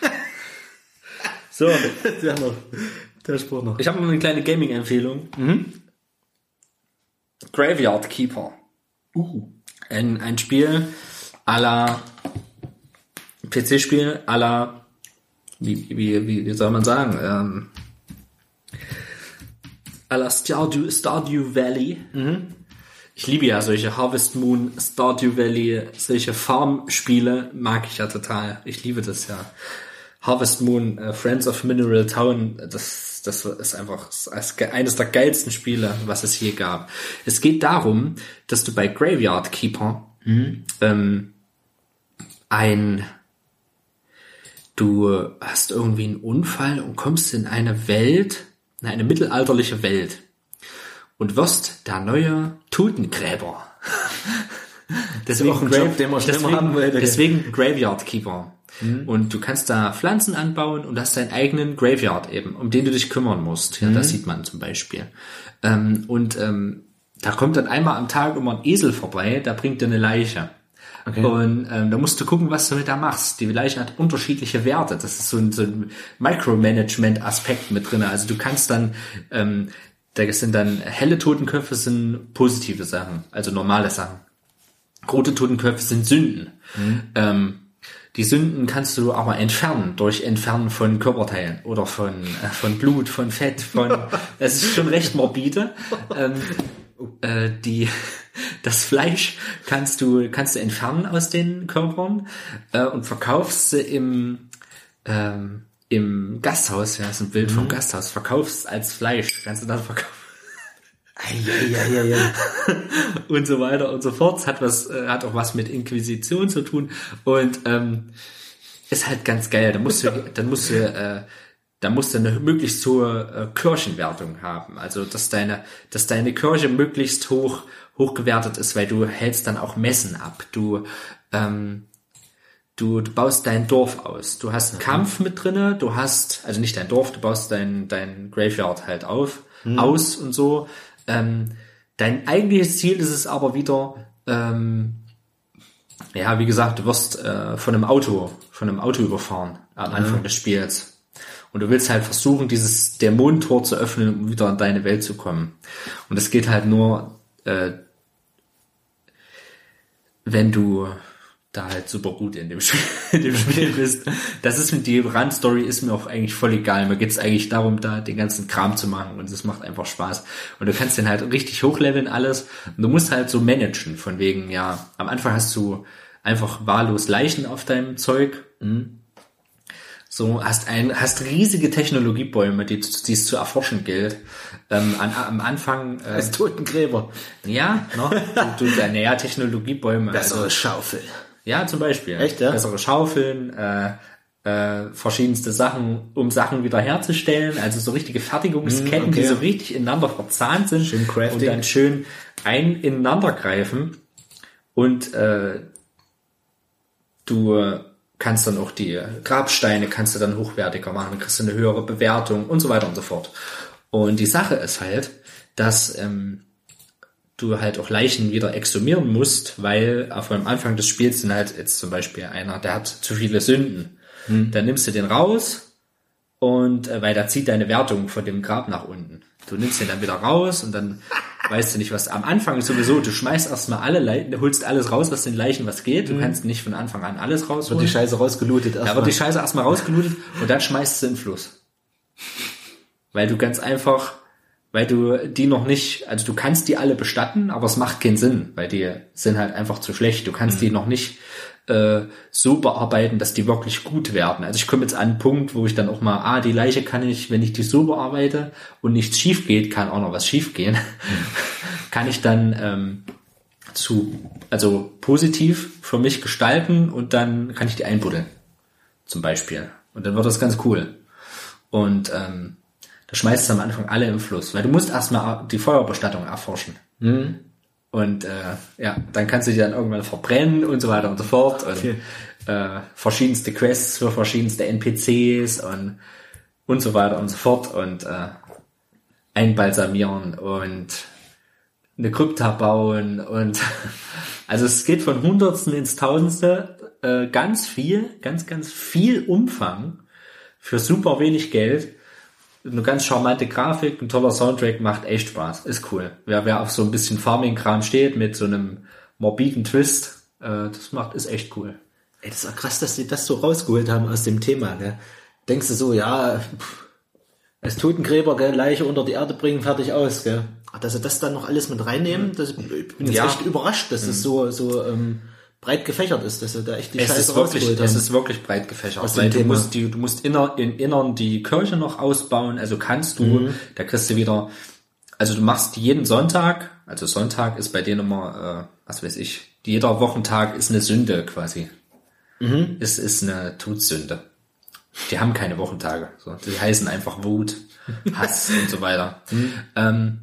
so, Der noch. Der Spruch noch. ich habe noch eine kleine Gaming-Empfehlung. Graveyard Keeper. Uh. Ein, ein Spiel à la PC-Spiel à la wie, wie, wie, wie soll man sagen? Ähm, à la Stardew, Stardew Valley. Ich liebe ja solche Harvest Moon, Stardew Valley, solche Farm-Spiele mag ich ja total. Ich liebe das ja. Harvest Moon, äh, Friends of Mineral Town, das, das ist einfach das, eines der geilsten Spiele, was es je gab. Es geht darum, dass du bei Graveyard Keeper ähm, ein du hast irgendwie einen Unfall und kommst in eine Welt, in eine mittelalterliche Welt und wirst der neue Totengräber. deswegen, auch ein Job, den man deswegen, haben gell? deswegen Graveyard Keeper. Und du kannst da Pflanzen anbauen und hast deinen eigenen Graveyard eben, um den du dich kümmern musst. Ja, das sieht man zum Beispiel. Ähm, und ähm, da kommt dann einmal am Tag immer ein Esel vorbei, der bringt dir eine Leiche. Okay. Und ähm, da musst du gucken, was du mit da machst. Die Leiche hat unterschiedliche Werte. Das ist so ein, so ein Micromanagement-Aspekt mit drin. Also du kannst dann, ähm, da sind dann helle Totenköpfe sind positive Sachen, also normale Sachen. Rote Totenköpfe sind Sünden. Ähm, die Sünden kannst du aber entfernen durch Entfernen von Körperteilen oder von, äh, von Blut, von Fett, von, es ist schon recht morbide. Ähm, äh, die, das Fleisch kannst du, kannst du entfernen aus den Körpern äh, und verkaufst sie im, ähm, im Gasthaus, ja, ist ein Bild vom Gasthaus, verkaufst als Fleisch, kannst du dann verkaufen ja. und so weiter und so fort. Es hat was, äh, hat auch was mit Inquisition zu tun und ähm, ist halt ganz geil. Da musst du, dann musst du, äh, da musst du eine möglichst hohe äh, Kirchenwertung haben. Also dass deine, dass deine Kirche möglichst hoch hoch gewertet ist, weil du hältst dann auch Messen ab. Du ähm, Du, du baust dein Dorf aus. Du hast einen Kampf mit drinne, du hast, also nicht dein Dorf, du baust dein, dein Graveyard halt auf, aus und so. Ähm, dein eigentliches Ziel ist es aber wieder, ähm, ja, wie gesagt, du wirst äh, von einem Auto, von einem Auto überfahren am Anfang des Spiels. Und du willst halt versuchen, dieses Dämonentor zu öffnen, um wieder in deine Welt zu kommen. Und es geht halt nur, äh, wenn du da halt super gut in dem Spiel, in dem Spiel bist. Das ist mit die Randstory ist mir auch eigentlich voll egal. Mir geht's eigentlich darum, da den ganzen Kram zu machen und es macht einfach Spaß. Und du kannst den halt richtig hochleveln alles. Und du musst halt so managen, von wegen, ja, am Anfang hast du einfach wahllos Leichen auf deinem Zeug. So, hast ein, hast riesige Technologiebäume, die, die es zu erforschen gilt. Ähm, an, am Anfang, äh, Als Totengräber. ja, ne? Du, du, naja, Technologiebäume. Bessere also- Schaufel. Ja, zum Beispiel. Echt, ja? Bessere Schaufeln, äh, äh, verschiedenste Sachen, um Sachen wieder herzustellen. Also so richtige Fertigungsketten, Mm, okay. die so richtig ineinander verzahnt sind. Schön Crafting. Und dann schön ein ineinander greifen. Und äh, du kannst dann auch die Grabsteine kannst du dann hochwertiger machen, dann kriegst du eine höhere Bewertung und so weiter und so fort. Und die Sache ist halt, dass ähm, du halt auch Leichen wieder exhumieren musst, weil auf dem Anfang des Spiels sind halt jetzt zum Beispiel einer, der hat zu viele Sünden. Dann nimmst du den raus und äh, weil da zieht deine Wertung von dem Grab nach unten. Du nimmst den dann wieder raus und dann weißt du nicht, was am Anfang ist sowieso, du schmeißt erstmal alle Leichen, holst alles raus, was den Leichen was geht. Du kannst nicht von Anfang an alles rausholen. Wird die Scheiße rausgelootet Da erstmal. wird die Scheiße erstmal rausgelootet und dann schmeißt sie in den Fluss. Weil du ganz einfach, weil du die noch nicht, also du kannst die alle bestatten, aber es macht keinen Sinn, weil die sind halt einfach zu schlecht. Du kannst die noch nicht äh, so bearbeiten, dass die wirklich gut werden. Also ich komme jetzt an einen Punkt, wo ich dann auch mal, ah, die Leiche kann ich, wenn ich die so bearbeite und nichts schief geht, kann auch noch was schief gehen, kann ich dann ähm, zu, also positiv für mich gestalten und dann kann ich die einbuddeln zum Beispiel. Und dann wird das ganz cool. Und ähm, da schmeißt du am Anfang alle im Fluss, weil du musst erstmal die Feuerbestattung erforschen. Und äh, ja, dann kannst du die dann irgendwann verbrennen und so weiter und so fort. Und äh, verschiedenste Quests für verschiedenste NPCs und und so weiter und so fort. Und äh, einbalsamieren und eine Krypta bauen und also es geht von Hundertsten ins Tausendste, äh, ganz viel, ganz, ganz viel Umfang für super wenig Geld. Eine ganz charmante Grafik, ein toller Soundtrack, macht echt Spaß, ist cool. Wer, wer auf so ein bisschen Farming-Kram steht mit so einem morbiden Twist, äh, das macht, ist echt cool. Ey, das ist auch krass, dass die das so rausgeholt haben aus dem Thema, gell? Denkst du so, ja, pff, als Totengräber, gell, Leiche unter die Erde bringen, fertig aus, gell? Ach, Dass sie das dann noch alles mit reinnehmen, das, ich bin jetzt Ja. echt überrascht, dass das so, so ähm, breit gefächert ist, dass er da echt die Es Scheiße ist, wirklich, es ist wirklich breit gefächert. Aus Weil du Thema. musst, die, du musst inner, in Innern die Kirche noch ausbauen, also kannst du, Mhm. da kriegst du wieder, also du machst jeden Sonntag, also Sonntag ist bei denen immer, äh, was weiß ich, jeder Wochentag ist eine Sünde quasi. Mhm. Es ist eine Todsünde. Die haben keine Wochentage. So. Die heißen einfach Wut, Hass und so weiter. Mhm. Ähm,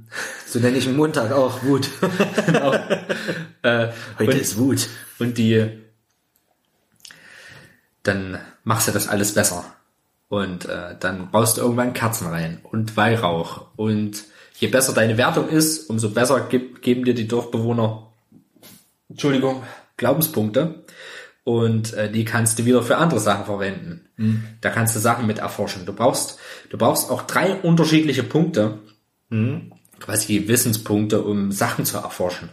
So nenne ich einen Montag auch Wut. äh, Heute und- ist Wut. Und die dann machst du das alles besser. Und äh, dann baust du irgendwann Kerzen rein und Weihrauch. Und je besser deine Wertung ist, umso besser gib, geben dir die Dorfbewohner Entschuldigung. Glaubenspunkte. Und äh, die kannst du wieder für andere Sachen verwenden. Da kannst du Sachen mit erforschen. Du brauchst du brauchst auch drei unterschiedliche Punkte, quasi Wissenspunkte, um Sachen zu erforschen.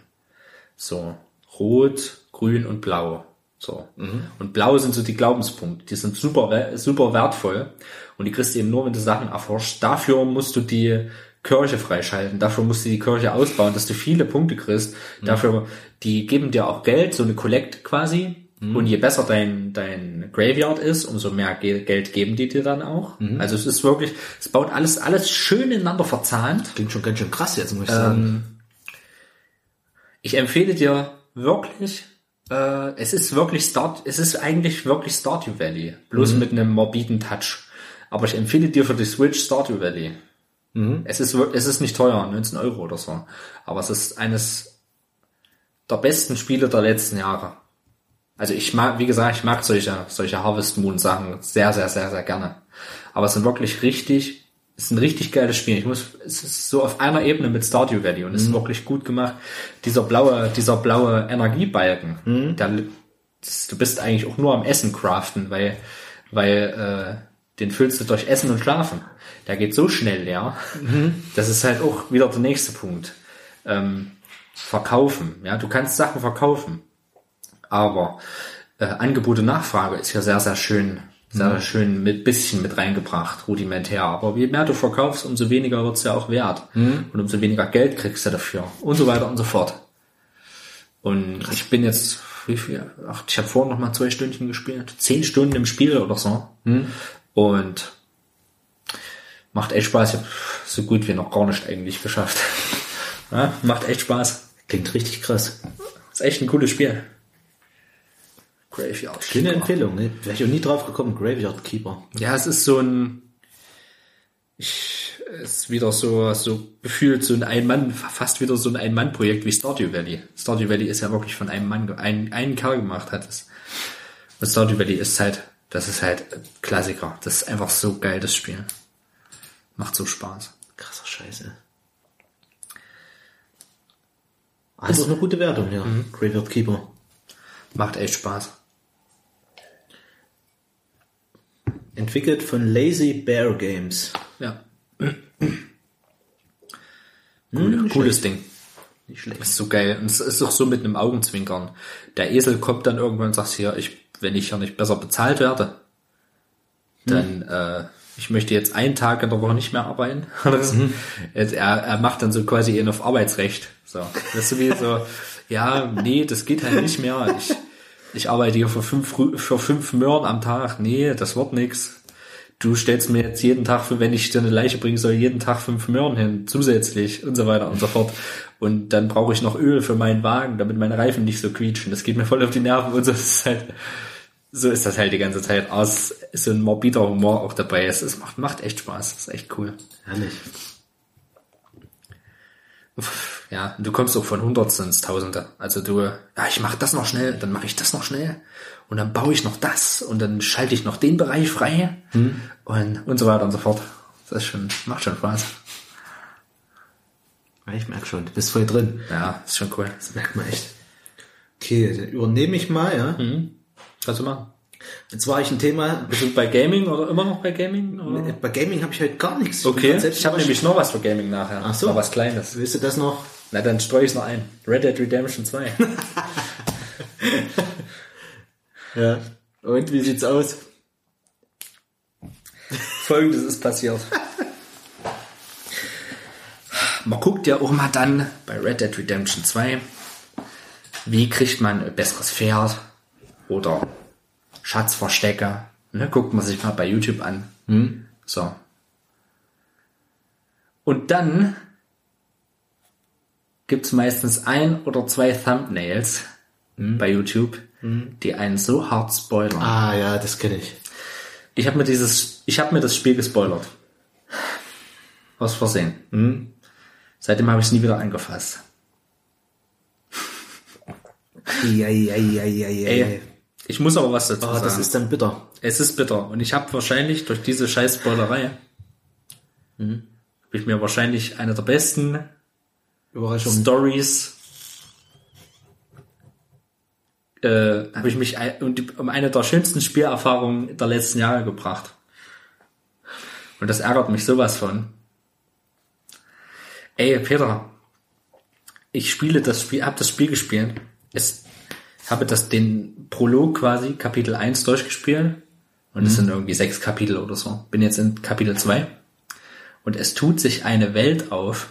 So, rot, grün und blau. So. Und blau sind so die Glaubenspunkte. Die sind super, super wertvoll. Und die kriegst du eben nur, wenn du Sachen erforschst. Dafür musst du die Kirche freischalten. Dafür musst du die Kirche ausbauen, dass du viele Punkte kriegst. Dafür, die geben dir auch Geld, so eine Collect quasi. Und je besser dein, dein Graveyard ist, umso mehr Ge Geld geben die dir dann auch. Also es ist wirklich, es baut alles, alles schön ineinander verzahnt. Klingt schon ganz schön krass jetzt, muss ich Ähm, sagen. Ich empfehle dir wirklich, äh, es ist wirklich Start, es ist eigentlich wirklich Stardew Valley, bloß mit einem morbiden Touch. Aber ich empfehle dir für die Switch Stardew Valley. Es ist es ist nicht teuer, 19 Euro oder so, aber es ist eines der besten Spiele der letzten Jahre. Also ich mag, wie gesagt, ich mag solche solche Harvest Moon Sachen sehr sehr sehr sehr gerne. Aber es sind wirklich richtig ist ein richtig geiles Spiel. Ich muss, es ist so auf einer Ebene mit Stardew Valley und es ist wirklich gut gemacht. Dieser blaue, dieser blaue Energiebalken, der, das, du bist eigentlich auch nur am Essen craften, weil, weil äh, den füllst du durch Essen und Schlafen. Der geht so schnell leer. Das ist halt auch wieder der nächste Punkt. Ähm, verkaufen. Ja, du kannst Sachen verkaufen, aber äh, Angebot und Nachfrage ist ja sehr, sehr schön, sehr, schön mit bisschen mit reingebracht, rudimentär. Aber je mehr du verkaufst, umso weniger wird's ja auch wert. Und umso weniger Geld kriegst du dafür. Und so weiter und so fort. Und ich bin jetzt, wie viel? Ach, ich habe vorhin noch mal zwei Stündchen gespielt. Zehn Stunden im Spiel oder so. Und macht echt Spaß. Ich habe so gut wie noch gar nicht eigentlich geschafft. Ja, macht echt Spaß. Klingt richtig krass. Ist echt ein cooles Spiel. Graveyard. Schöne Keeper. Empfehlung, ne? Wäre ich auch nie drauf gekommen. Graveyard Keeper. Ja, es ist so ein, ich, es ist wieder so, so gefühlt so ein Ein-Mann, fast wieder so ein Ein-Mann-Projekt wie Stardew Valley. Stardew Valley ist ja wirklich von einem Mann, ein, einen Kerl gemacht hat es. Und Stardew Valley ist halt, das ist halt Klassiker. Das ist einfach so geil, das Spiel. Macht so Spaß. Krasser Scheiße. Hat auch eine gute Wertung, ja. Graveyard Keeper. Macht echt Spaß. Entwickelt von Lazy Bear Games. Ja. Cool, cooles Ding. Nicht schlecht. Ist so geil. Und es ist auch so mit einem Augenzwinkern. Der Esel kommt dann irgendwann und sagt hier, ich, wenn ich hier nicht besser bezahlt werde, dann, äh, ich möchte jetzt einen Tag in der Woche nicht mehr arbeiten. Jetzt, er, er macht dann so quasi ihn auf Arbeitsrecht. So. Das ist so wie so, ja, nee, das geht halt nicht mehr. Ich, ich arbeite hier für fünf, für fünf Möhren am Tag. Nee, das wird nix. Du stellst mir jetzt jeden Tag, für, wenn ich dir eine Leiche bringen soll, jeden Tag fünf Möhren hin, zusätzlich und so weiter und so fort. Und dann brauche ich noch Öl für meinen Wagen, damit meine Reifen nicht so quietschen. Das geht mir voll auf die Nerven und so. Das ist halt, so ist das halt die ganze Zeit. Aber es ist so ein morbider Humor auch dabei. Es, es macht, macht echt Spaß. Es ist echt cool. Herrlich. Ja, du kommst auch von Hundertsten ins Tausende. Also du, ja, ich mache das noch schnell, dann mache ich das noch schnell und dann baue ich noch das und dann schalte ich noch den Bereich frei und, und so weiter und so fort. Das ist schon, macht schon Spaß. Ich merke schon, du bist voll drin. Ja, ist schon cool. Das merkt man echt. Okay, dann übernehme ich mal, ja. Kannst du machen. Jetzt war ich ein Thema. Bist du bei Gaming oder immer noch bei Gaming? Oder? Bei Gaming habe ich heute gar nichts. Okay, ich habe nämlich noch was für Gaming nachher. Ach so. Noch was Kleines. Willst du das noch? Na, dann streue ich noch ein. Red Dead Redemption 2. Ja. Und wie sieht's aus? Folgendes ist passiert. Man guckt ja auch mal dann bei Red Dead Redemption 2 wie kriegt man ein besseres Pferd oder Schatzverstecke. Ne, guckt man sich mal bei YouTube an. So. Und dann gibt's meistens ein oder zwei Thumbnails bei YouTube, die einen so hart spoilern. Ah, ja, das kenne ich. Ich habe mir dieses, ich habe mir das Spiel gespoilert. Aus Versehen. Mhm. Seitdem habe ich es nie wieder angefasst. Eieieiei. Ey, ich muss aber was dazu Oh, sagen. das ist dann bitter. es ist bitter. Und ich habe wahrscheinlich durch diese scheiß Spoilerei, Mhm. habe ich mir wahrscheinlich eine der besten Überraschung. Stories äh, habe ich mich um, eine der schönsten Spielerfahrungen der letzten Jahre gebracht. Und das ärgert mich sowas von. Ey, Peter, ich spiele das Spiel, habe das Spiel gespielt. Es habe das den Prolog quasi, Kapitel 1 durchgespielt. Und es sind irgendwie sechs Kapitel oder so. Bin jetzt in Kapitel 2. Und es tut sich eine Welt auf,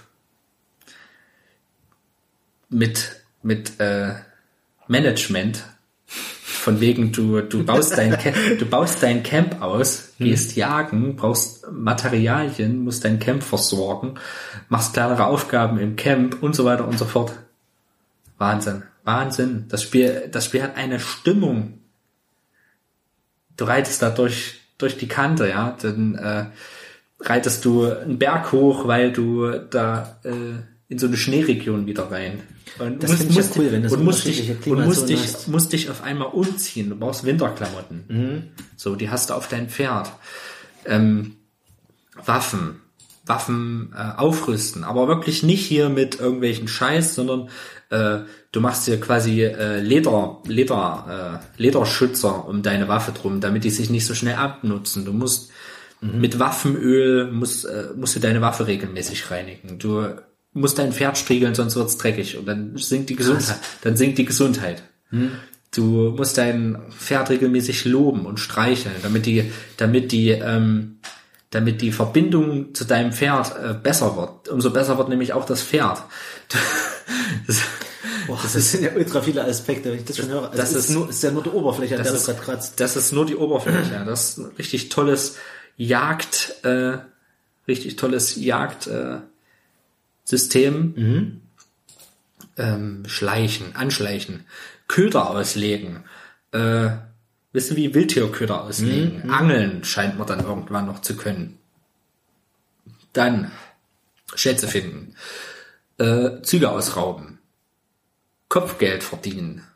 mit mit äh, Management von wegen du du baust dein Camp, du baust dein Camp aus, gehst jagen, brauchst Materialien, musst dein Camp versorgen, machst kleinere Aufgaben im Camp und so weiter und so fort. Wahnsinn, Wahnsinn. Das Spiel das Spiel hat eine Stimmung. Du reitest da durch durch die Kante, ja, dann äh, reitest du einen Berg hoch, weil du da äh, in so eine Schneeregion wieder rein. Und Das finde ich ja cool, wenn du so und musst dich, und musst dich, musst dich auf einmal umziehen. Du brauchst Winterklamotten. Mhm. So, die hast du auf dein Pferd. Ähm, Waffen. Waffen äh, aufrüsten. Aber wirklich nicht hier mit irgendwelchen Scheiß, sondern äh, du machst dir quasi äh, Leder, Leder, äh, Lederschützer um deine Waffe drum, damit die sich nicht so schnell abnutzen. Du musst mit Waffenöl musst, äh, musst du deine Waffe regelmäßig reinigen. Du musst dein Pferd striegeln, sonst wird's dreckig und dann sinkt die Gesundheit. Dann sinkt die Gesundheit. Du musst dein Pferd regelmäßig loben und streicheln, damit die, damit die, ähm, damit die Verbindung zu deinem Pferd äh, besser wird. Umso besser wird nämlich auch das Pferd. Das, Boah, das, sind ja ultra viele Aspekte, wenn ich das schon höre. Also das das ist- ist, nur, ist ja nur die Oberfläche, das der ist, gerade kratzt. das ist nur die Oberfläche. Das ist ein richtig tolles Jagd, äh, richtig tolles Jagd, äh, System. Ähm, schleichen, anschleichen, Köder auslegen, äh, wisst ihr wie Wildtierköder auslegen, Angeln scheint man dann irgendwann noch zu können. Dann Schätze finden, äh, Züge ausrauben, Kopfgeld verdienen,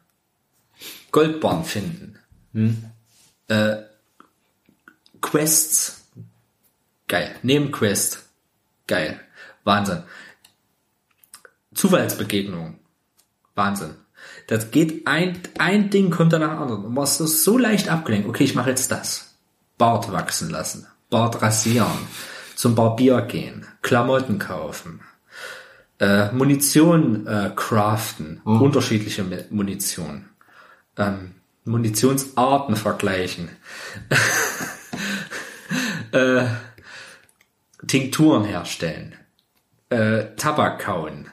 Goldbarren finden, äh, Quests, geil, Nebenquest, geil, Wahnsinn. Zufallsbegegnung, Wahnsinn. Das geht ein, ein Ding kommt dann nach anderen. Und man ist so leicht abgelenkt. Okay, ich mache jetzt das. Bart wachsen lassen, Bart rasieren, zum Barbier gehen, Klamotten kaufen, äh, Munition äh, craften, unterschiedliche Mi- Munition, ähm, Munitionsarten vergleichen, äh, Tinkturen herstellen, äh, Tabak kauen,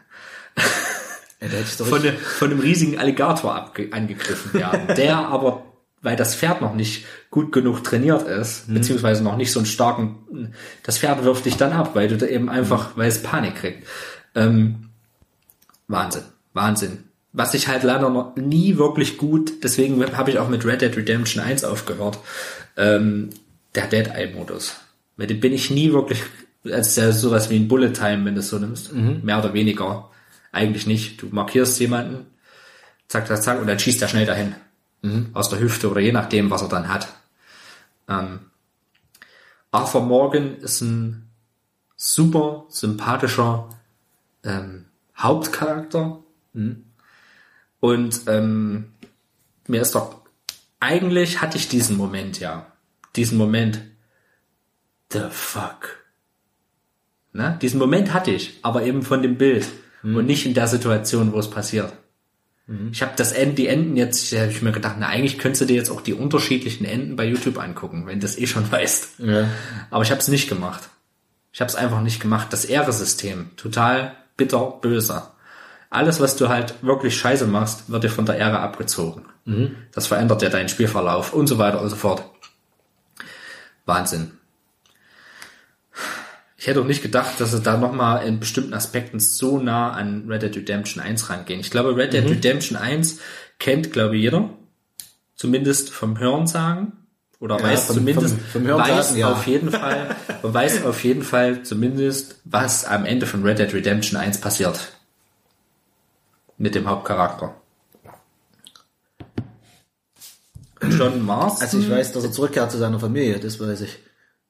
Ja, von, ne, von einem riesigen Alligator angegriffen werden, der aber, weil das Pferd noch nicht gut genug trainiert ist, Mhm. beziehungsweise noch nicht so einen starken, das Pferd wirft dich dann ab, weil du da eben einfach, weil es Panik kriegt. Ähm, Wahnsinn, Wahnsinn. Was ich halt leider noch nie wirklich gut, deswegen habe ich auch mit Red Dead Redemption 1 aufgehört, ähm, der Dead Eye Modus. Mit dem bin ich nie wirklich, ist ja sowas wie ein Bullet Time, wenn du es so nimmst, mehr oder weniger. Eigentlich nicht. Du markierst jemanden, zack, zack, zack, und dann schießt er schnell dahin. Aus der Hüfte oder je nachdem, was er dann hat. Ähm, Arthur Morgan ist ein super sympathischer ähm, Hauptcharakter. Und ähm, mir ist doch, eigentlich hatte ich diesen Moment ja. Diesen Moment, the fuck. Ne? Diesen Moment hatte ich, aber eben von dem Bild und nicht in der Situation, wo es passiert. Ich habe das End, die Enden jetzt, habe ich mir gedacht, na eigentlich könntest du dir jetzt auch die unterschiedlichen Enden bei YouTube angucken, wenn du das eh schon weißt. Ja. Aber ich habe es nicht gemacht. Ich habe es einfach nicht gemacht. Das Ehresystem, total bitter böse. alles, was du halt wirklich scheiße machst, wird dir von der Ehre abgezogen. Das verändert ja deinen Spielverlauf und so weiter und so fort. Wahnsinn. Ich hätte auch nicht gedacht, dass sie da nochmal in bestimmten Aspekten so nah an Red Dead Redemption 1 rangehen. Ich glaube, Red Dead Redemption 1 kennt, glaube ich, jeder. Zumindest vom Hörensagen. Oder weiß vom- zumindest, vom- vom weiß ja. auf jeden Fall, man weiß auf jeden Fall zumindest, was am Ende von Red Dead Redemption 1 passiert. Mit dem Hauptcharakter. John Marston. Also ich weiß, dass er zurückkehrt zu seiner Familie, das weiß ich.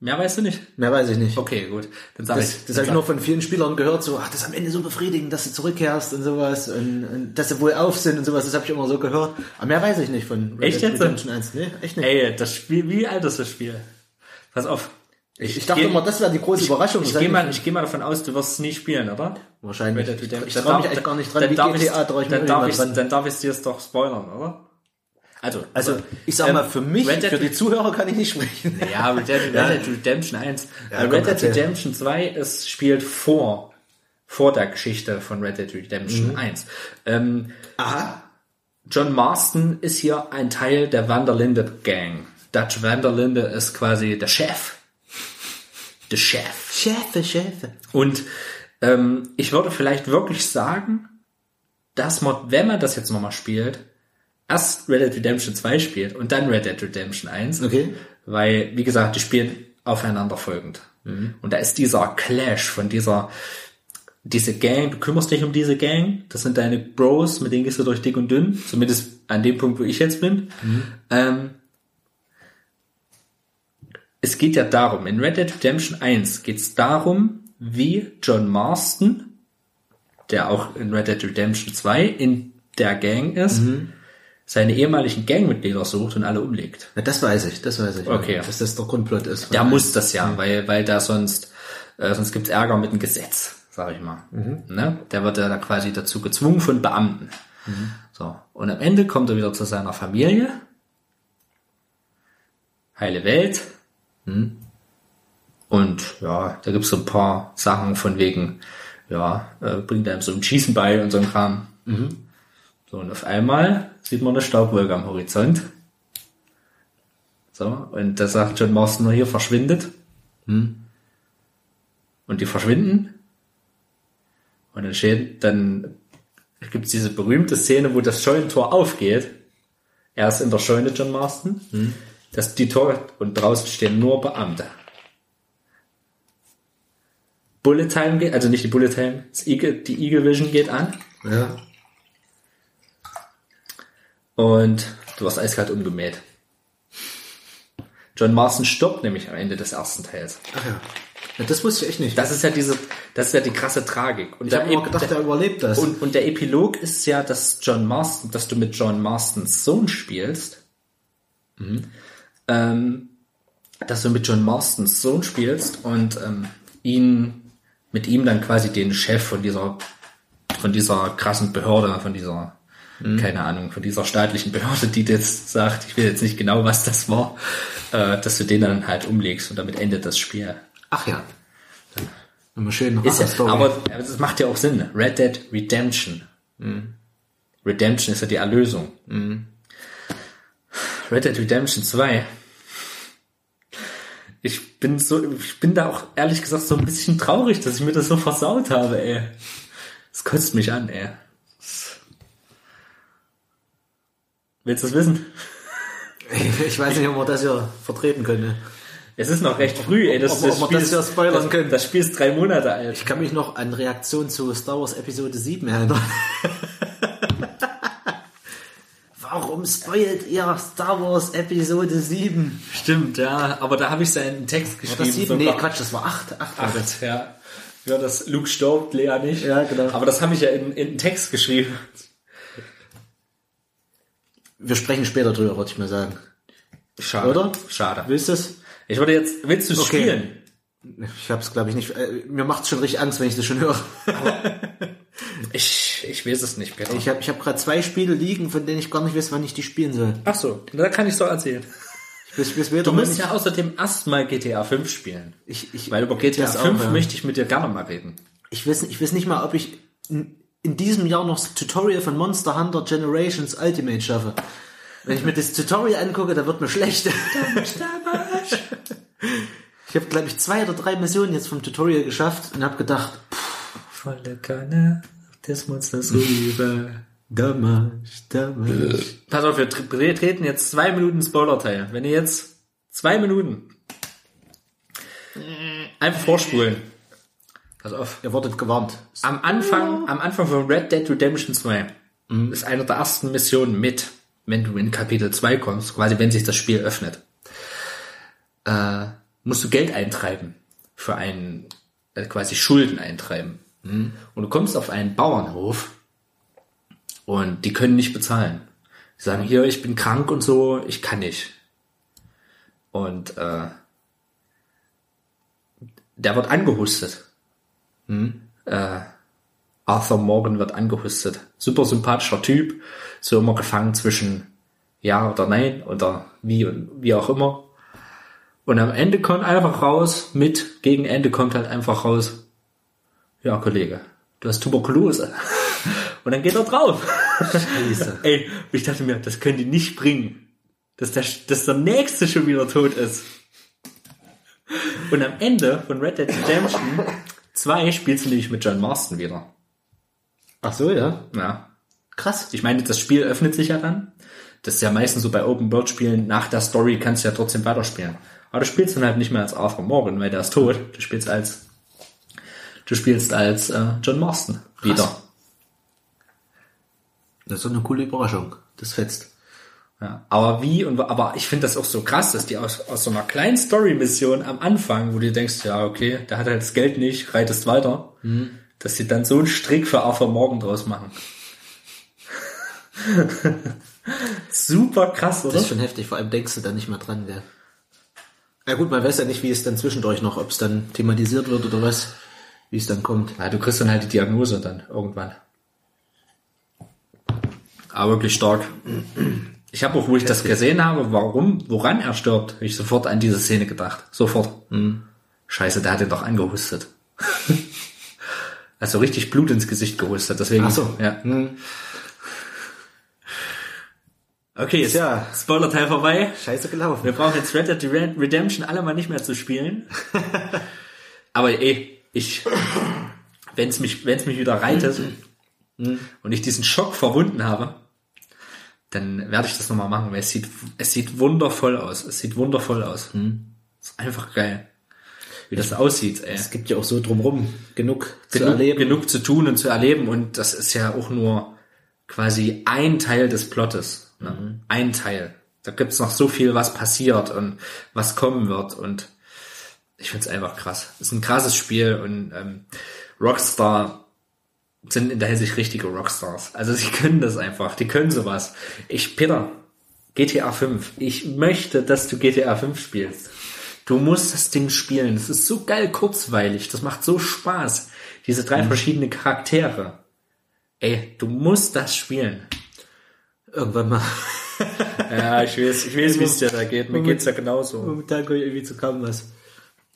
Mehr weißt du nicht? Mehr weiß ich nicht. Okay, gut. Dann sag ich. Das, das habe ich nur von vielen Spielern gehört, so, ach, das ist am Ende so befriedigend, dass du zurückkehrst und sowas und, und dass sie wohl auf sind und sowas, das habe ich immer so gehört. Aber mehr weiß ich nicht von Echt Dead? Redemption 1. Nee, echt nicht. Ey, das Spiel, wie alt ist das Spiel? Pass auf. ich, ich dachte geh- immer, das wäre die große Überraschung. Ich Das gehe hab mal, ich geh mal davon aus, du wirst es nie spielen, oder? Wahrscheinlich. Red Ich, Redemption. ich traue mich echt gar nicht dran, wie darf GTA ich, traue ich mir dann, darf ich, dran. dann darf ich dir es doch spoilern, oder? Also, Also, ich sag mal, für mich, Red Dead- für die Zuhörer kann ich nicht sprechen. ja, Red Dead, Red Dead Redemption 1. Ja, komm, Red Dead erzähl. Redemption 2, es spielt vor, vor der Geschichte von Red Dead Redemption Mhm. 1. Ähm, Aha. John Marston ist hier ein Teil der Vanderlinde Gang. Dutch Vanderlinde ist quasi der Chef. Der Chef. Chefe, Chefe. Und ähm, ich würde vielleicht wirklich sagen, dass man, wenn man das jetzt nochmal spielt, erst Red Dead Redemption 2 spielt und dann Red Dead Redemption 1. Okay. Weil, wie gesagt, die spielen aufeinander folgend. Und da ist dieser Clash von dieser, diese Gang, du kümmerst dich um diese Gang, das sind deine Bros, mit denen gehst du durch dick und dünn, zumindest an dem Punkt, wo ich jetzt bin. Ähm, es geht ja darum, in Red Dead Redemption 1 geht es darum, wie John Marston, der auch in Red Dead Redemption 2 in der Gang ist, seine ehemaligen Gangmitglieder sucht und alle umlegt. Ja, das weiß ich, das weiß ich. Okay. Dass das der Grundplot ist. Der muss das ja, weil, weil da sonst, äh, sonst gibt's Ärger mit dem Gesetz, sag ich mal. Ne? Der wird ja da quasi dazu gezwungen von Beamten. So. Und am Ende kommt er wieder zu seiner Familie. Heile Welt. Und ja, da gibt's so ein paar Sachen von wegen, ja, äh, bringt einem so ein Schießen bei und so ein Kram. So, und auf einmal sieht man eine Staubwolke am Horizont. So, und da sagt John Marston nur hier, verschwindet. Und die verschwinden. Und dann steht, dann gibt's diese berühmte Szene, wo das Scheunentor aufgeht. Er ist in der Scheune, John Marston. Das, die Tor, und draußen stehen nur Beamte. Bullet Time geht, also nicht die Bullet Time, das Eagle, die Eagle Vision geht an. Ja. Und du wirst eiskalt umgemäht. John Marston stirbt nämlich am Ende des ersten Teils. Ach ja. ja. Das wusste ich echt nicht. Das ist ja diese, das ist ja die krasse Tragik. Und ich habe der immer gedacht, der, der überlebt das. und, und der Epilog ist ja, dass John Marston, dass du mit John Marstons Sohn spielst. Ähm, dass du mit John Marstons Sohn spielst und ähm, ihn mit ihm dann quasi den Chef von dieser von dieser krassen Behörde, von dieser keine Ahnung, von dieser staatlichen Behörde, die jetzt sagt, ich will jetzt nicht genau, was das war, äh, dass du den dann halt umlegst und damit endet das Spiel. Ach ja. Immer schön Ist ja, Rache-Story. aber das macht ja auch Sinn. Red Dead Redemption. Redemption ist ja die Erlösung. Red Dead Redemption 2. Ich bin so, ich bin da auch ehrlich gesagt so ein bisschen traurig, dass ich mir das so versaut habe, ey. Das kotzt mich an, ey. Willst du es wissen? ich weiß nicht, ob man das hier vertreten könnte. Es ist noch recht früh, ey. Das, Ob- ob das, wir Spiel das ist, ja spoilern das, können. das Spiel ist drei Monate alt. Ich kann mich noch an Reaktion zu Star Wars Episode 7 erinnern. Warum spoilt ihr Star Wars Episode 7? Stimmt, ja. Aber da habe ich seinen Text War geschrieben. das 7? Nee. Quatsch, das war 8. 8 war das. Acht, ja. Ja, das Luke stirbt, Lea nicht. Ja, genau. Aber das habe ich ja in, in einen Text geschrieben. Wir sprechen später drüber, würde ich mal sagen. Schade. Oder? Schade. Willst du es? Ich würde jetzt, willst du es Okay. spielen? Ich hab's, glaube ich, nicht. Äh, mir macht's schon richtig Angst, wenn ich das schon höre. Ich, ich weiß es nicht, Peter. Ich habe ich hab gerade zwei Spiele liegen, von denen ich gar nicht weiß, wann ich die spielen soll. Ach so, da kann ich so erzählen. Ich weiß, weiß weder Du musst ja außerdem erstmal GTA 5 spielen. ich, ich, Weil über GTA das 5 auch, ja. möchte ich mit dir gerne mal reden. ich weiß, ich weiß nicht mal, ob ich in diesem Jahr noch das Tutorial von Monster Hunter Generations Ultimate schaffe. Wenn ich mir das Tutorial angucke, da wird mir schlecht. Ich habe, glaube ich, zwei oder drei Missionen jetzt vom Tutorial geschafft und habe gedacht, Volle Kanne, das Monster so rüber. damals, damals. Pass auf, wir tr- wir treten jetzt zwei Minuten Spoiler-Teil. Wenn ihr jetzt zwei Minuten einfach vorspulen. Pass auf. Ihr wurdet gewarnt. Am Anfang, am Anfang von Red Dead Redemption 2 ist eine der ersten Missionen mit, wenn du in Kapitel 2 kommst, quasi wenn sich das Spiel öffnet, äh, musst du Geld eintreiben für einen, äh, quasi Schulden eintreiben. Und du kommst auf einen Bauernhof und die können nicht bezahlen. Die sagen, hier, ich bin krank und so, ich kann nicht. Und äh, der wird angehustet. Äh, Arthur Morgan wird angehustet. Super sympathischer Typ, so immer gefangen zwischen ja oder nein oder wie und wie auch immer. Und am Ende kommt einfach raus, mit, gegen Ende kommt halt einfach raus, ja Kollege, du hast Tuberkulose. Und dann geht er drauf. Scheiße. Ey, ich dachte mir, das können die nicht bringen. Dass der, dass der Nächste schon wieder tot ist. Und am Ende von Red Dead Redemption 2 spielst du nämlich mit John Marston wieder. Ach so, ja. Ja. Krass. Ich meine, das Spiel öffnet sich ja dann. Das ist ja meistens so bei Open-World-Spielen, nach der Story kannst du ja trotzdem weiterspielen. Aber du spielst dann halt nicht mehr als Arthur Morgan, weil der ist tot. Du spielst als, du spielst als äh, John Marston wieder. Das ist so eine coole Überraschung. Das fetzt. Ja, aber wie und aber ich finde das auch so krass, dass die aus, aus so einer kleinen Story-Mission am Anfang, wo du denkst, ja, okay, der hat halt das Geld nicht, reitest weiter, dass sie dann so einen Strick für Arthur Morgan draus machen. Super krass, oder? Das ist schon heftig. Vor allem denkst du da nicht mehr dran, gell? Ja gut, man weiß ja nicht, wie es dann zwischendurch noch, ob es dann thematisiert wird oder was, wie es dann kommt. Ja, du kriegst dann halt die Diagnose dann irgendwann. Aber wirklich stark. Ich habe auch, wo ich das gesehen habe, warum, woran er stirbt, hab ich sofort an diese Szene gedacht. Sofort. Scheiße, der hat ihn doch angehustet. also richtig Blut ins Gesicht gehustet, deswegen. Ach so. Ja. Okay, jetzt Tja. Spoiler-Teil vorbei. Scheiße gelaufen. Wir brauchen jetzt Red Dead Red- Redemption alle mal nicht mehr zu spielen. Aber ey, ich, wenn es mich, wenn es mich wieder reitet und ich diesen Schock verwunden habe, dann werde ich das nochmal machen, weil es sieht, es sieht wundervoll aus. Es sieht wundervoll aus. Ist einfach geil. Wie das aussieht, ey. Es gibt ja auch so drumrum genug, zu Genug, erleben. genug zu tun und zu erleben und das ist ja auch nur quasi ein Teil des Plottes. Ne? Ein Teil. Da gibt's noch so viel, was passiert und was kommen wird und ich find's einfach krass. ist ein krasses Spiel und ähm, Rockstar sind in der Hinsicht richtige Rockstars. Also sie können das einfach, die können sowas. Ich, Peter, GTA 5. Ich möchte, dass du GTA 5 spielst. Du musst das Ding spielen. Es ist so geil kurzweilig. Das macht so Spaß. Diese drei verschiedene Charaktere. Ey, du musst das spielen. Irgendwann mal. Ja, ich weiß, ich weiß, wie es dir da geht. Mir geht's ja genauso. Momentan kommt irgendwie zu kaum was.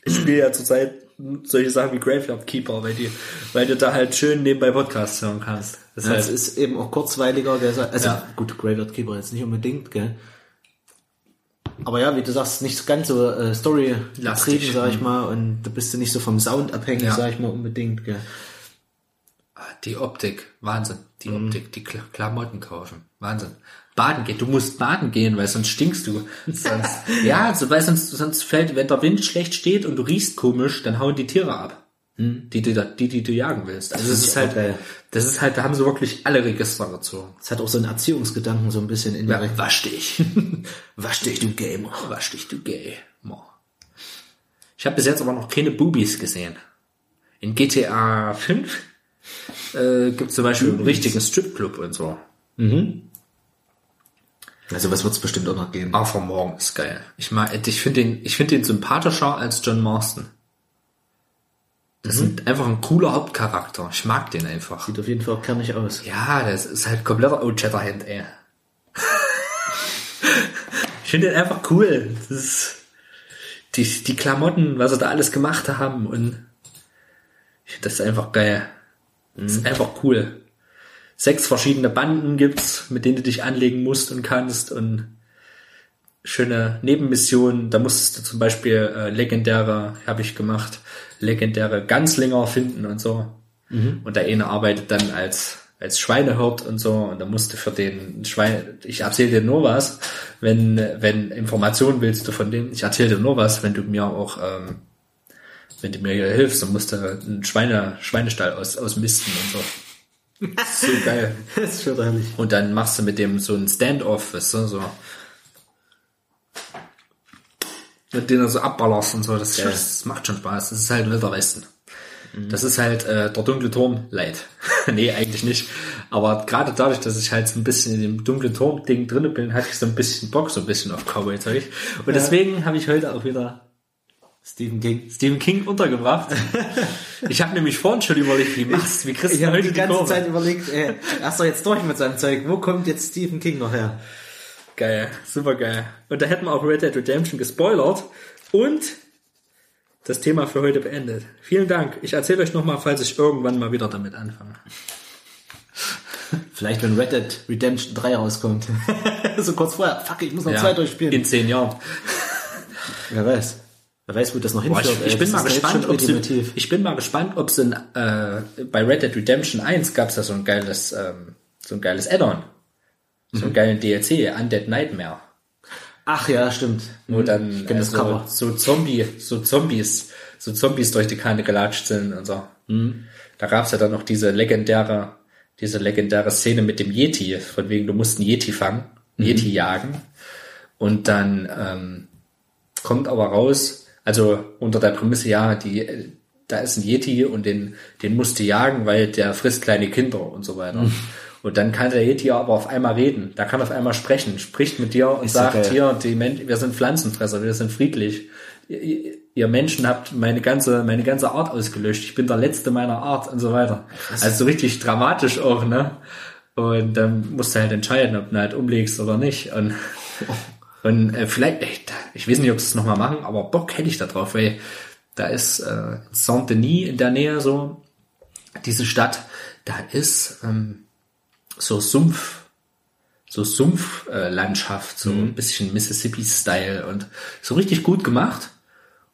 Ich spiele ja zurzeit solche Sachen wie Graveyard Keeper, weil die, weil du da halt schön nebenbei Podcasts hören kannst. Das Ja, es heißt, ist eben auch kurzweiliger, gell? Also Ja. gut, Graveyard Keeper jetzt nicht unbedingt, gell? Aber ja, wie du sagst, nicht ganz so äh, Story getrieben, sag ich mal, und da bist du nicht so vom Sound abhängig, Ja. sag ich mal, unbedingt, gell? die Optik, Wahnsinn. Die Optik, die Kla Klamotten kaufen, Wahnsinn. Baden gehen, du musst baden gehen, weil sonst stinkst du. Sonst, ja, so, weil sonst, sonst fällt, wenn der Wind schlecht steht und du riechst komisch, dann hauen die Tiere ab. Die, die, die, die du jagen willst. Also das find ist halt, geil. das ist halt, da haben sie wirklich alle Register gezogen. Es hat auch so einen Erziehungsgedanken so ein bisschen in Ja, der wasch dich. Wasch dich, du Gamer. Wasch dich, du Gay. Mo. Ich habe bis jetzt aber noch keine Boobies gesehen. In GTA 5 äh, gibt zum Beispiel einen richtigen Stripclub und so. Also was wird's bestimmt auch noch geben. Arthur Morgan ist geil. Ich mag, ich finde den, ich finde den sympathischer als John Marston. Das ist einfach ein cooler Hauptcharakter. Ich mag den einfach. Sieht auf jeden Fall kernig aus. Ja, das ist halt kompletter Old Shatterhand, ey. ich finde den einfach cool. Das ist, die, die Klamotten, was sie da alles gemacht haben und ich finde das einfach geil. Das ist einfach cool. Sechs verschiedene Banden gibt's, mit denen du dich anlegen musst und kannst und schöne Nebenmissionen. Da musstest du zum Beispiel äh, legendäre, habe ich gemacht, legendäre Ganzlinger finden und so. Und der eine arbeitet dann als als Schweinehirt und so und da musst du für den Schwein, ich erzähle dir nur was, wenn wenn Informationen willst du von dem, ich erzähle dir nur was, wenn du mir auch ähm, wenn du mir hier hilfst, dann musst du einen Schweine, Schweinestall aus, ausmisten und so. So geil. Das ist schon herrlich. Und dann machst du mit dem so ein Standoff, weißt du, so. Mit denen du so abballerst und so, das, das macht schon Spaß. Das ist halt Wilder Westen. Das ist halt äh, der dunkle Turm leid. nee, eigentlich nicht. Aber gerade dadurch, dass ich halt so ein bisschen in dem dunklen Turm-Ding drinne bin, hatte ich so ein bisschen Bock, so ein bisschen auf Cowboy-Zeug. Und deswegen habe ich heute auch wieder Stephen King. Stephen King untergebracht. ich habe nämlich vorhin schon überlegt, wie machst wie kriegst Ich du habe heute die ganze Kurve? Zeit überlegt, ey, er ist doch jetzt durch mit seinem Zeug. Wo kommt jetzt Stephen King noch her? Geil, super geil. Und da hätten wir auch Red Dead Redemption gespoilert und das Thema für heute beendet. Vielen Dank. Ich erzähle euch nochmal, falls ich irgendwann mal wieder damit anfange. Vielleicht, wenn Red Dead Redemption 3 rauskommt. so kurz vorher. Fuck, ich muss noch zwei durchspielen. In zehn Jahren. Wer weiß. Wer weiß, wo das noch Boah, hinführt. ich, ich ey. bin Das mal gespannt, ob sie, ich bin mal gespannt, ob sie in, äh, bei Red Dead Redemption 1 gab es da so ein geiles, ähm, so ein geiles Add-on. So Mhm. einen geilen DLC, Undead Nightmare. Ach ja, stimmt. wo dann Ich kenn äh, das so, Cover. so Zombie, so Zombies, so Zombies durch die Kante gelatscht sind und so. Mhm. Da gab's ja dann noch diese legendäre, diese legendäre Szene mit dem Yeti, von wegen du musst einen Yeti fangen, Mhm. einen Yeti jagen. Und dann ähm, kommt aber raus, also unter der Prämisse, ja, die, äh, da ist ein Yeti und den, den musst du jagen, weil der frisst kleine Kinder und so weiter. Mhm. Und dann kann der Yeti aber auf einmal reden. Da kann auf einmal sprechen, spricht mit dir und Ist sagt, hier, die Men wir sind Pflanzenfresser, wir sind friedlich. Ihr, ihr Menschen habt meine ganze, meine ganze Art ausgelöscht. Ich bin der Letzte meiner Art und so weiter. Also so richtig dramatisch auch, ne? Und dann musst du halt entscheiden, ob du halt umlegst oder nicht. Und, und äh, vielleicht, echt, ich weiß nicht, ob sie es nochmal machen, aber Bock hätte ich da drauf, weil da ist äh, Saint-Denis in der Nähe so, diese Stadt, da ist ähm, so Sumpf, so Sumpflandschaft, äh, so ein bisschen Mississippi-Style und so richtig gut gemacht.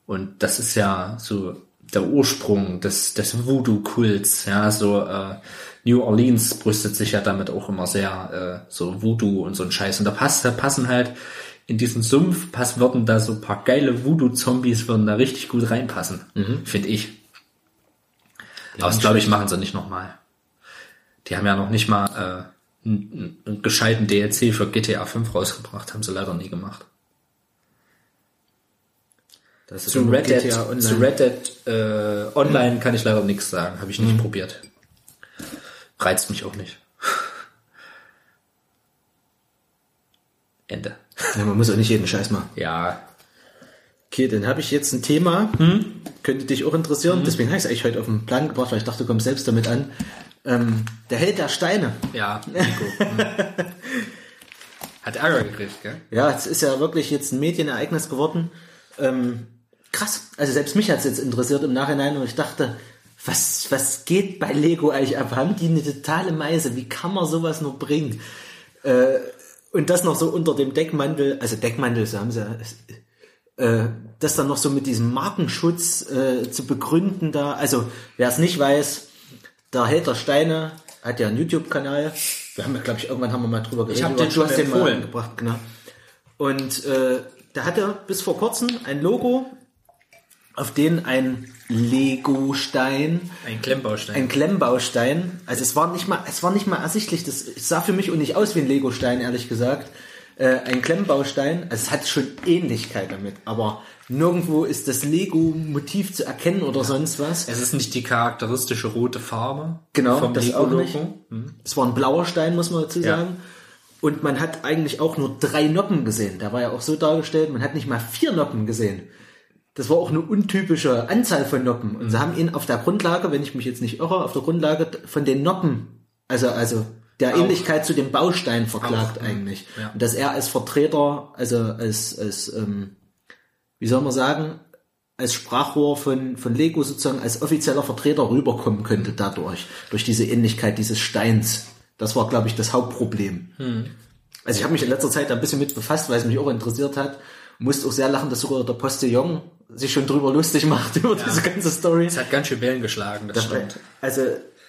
Und das ist ja so der Ursprung des, des Voodoo-Kults, ja, so äh, New Orleans brüstet sich ja damit auch immer sehr, äh, so Voodoo und so ein Scheiß. Und da passt, da passen halt in diesen Sumpf, passen, würden da so ein paar geile Voodoo-Zombies würden da richtig gut reinpassen, finde ich. Aber das glaube ich machen sie nicht nochmal. Die haben ja noch nicht mal äh, einen, einen gescheiten DLC für GTA 5 rausgebracht, haben sie leider nie gemacht. Das ist Zu Red Dead, zu Red Dead äh, Online kann ich leider nichts sagen, habe ich nicht probiert. Reizt mich auch nicht. Ende. Ja, man muss auch nicht jeden Scheiß machen. Ja, Okay, dann habe ich jetzt ein Thema, könnte dich auch interessieren, deswegen habe ich es eigentlich heute auf den Plan gebracht, weil ich dachte, du kommst selbst damit an. Ähm, der Held der Steine. ja, Nico. Hm. Hat Ärger gekriegt, gell? Ja, es ist ja wirklich jetzt ein Medienereignis geworden. Ähm, krass. Also selbst mich hat es jetzt interessiert im Nachhinein und ich dachte, was, was geht bei Lego eigentlich ab? Haben die eine totale Meise? Wie kann man sowas nur bringen? Äh, und das noch so unter dem Deckmantel, also Deckmantel, so haben sie äh, das dann noch so mit diesem Markenschutz äh, zu begründen da. Also wer es nicht weiß, der Held der Steine hat ja einen YouTube-Kanal. Wir haben ja, glaube ich, irgendwann haben wir mal drüber geredet. hab den Du schon hast den mal empfohlen. gebracht, genau. Und äh, da hat er bis vor kurzem ein Logo, auf den ein Lego-Stein, Ein Klemmbaustein. ein Klemmbaustein, also es war nicht mal, es war nicht mal ersichtlich, das sah für mich auch nicht aus wie ein Lego-Stein, ehrlich gesagt. Äh, ein Klemmbaustein, also es hat schon Ähnlichkeit damit, aber nirgendwo ist das Lego-Motiv zu erkennen oder sonst was. es ist nicht die charakteristische rote Farbe. Genau, vom das auch nicht. Lego-Logo. Es war ein blauer Stein, muss man dazu Ja. sagen. Und man hat eigentlich auch nur drei Noppen gesehen. Da war ja auch so dargestellt, man hat nicht mal vier Noppen gesehen. Das war auch eine untypische Anzahl von Noppen. Und sie haben ihn auf der Grundlage, wenn ich mich jetzt nicht irre, auf der Grundlage von den Noppen, also, also der Ähnlichkeit zu dem Baustein verklagt Auch, eigentlich. ja. Und dass er als Vertreter, also als, als ähm, wie soll man sagen, als Sprachrohr von, von Lego sozusagen als offizieller Vertreter rüberkommen könnte dadurch, durch diese Ähnlichkeit dieses Steins Das war, glaube ich, das Hauptproblem. Also ich habe mich in letzter Zeit ein bisschen mit befasst, weil es mich auch interessiert hat. Musste auch sehr lachen, dass sogar der Postillon sich schon drüber lustig macht über diese ganze Story. Es hat ganz schön Wellen geschlagen, das stimmt. Also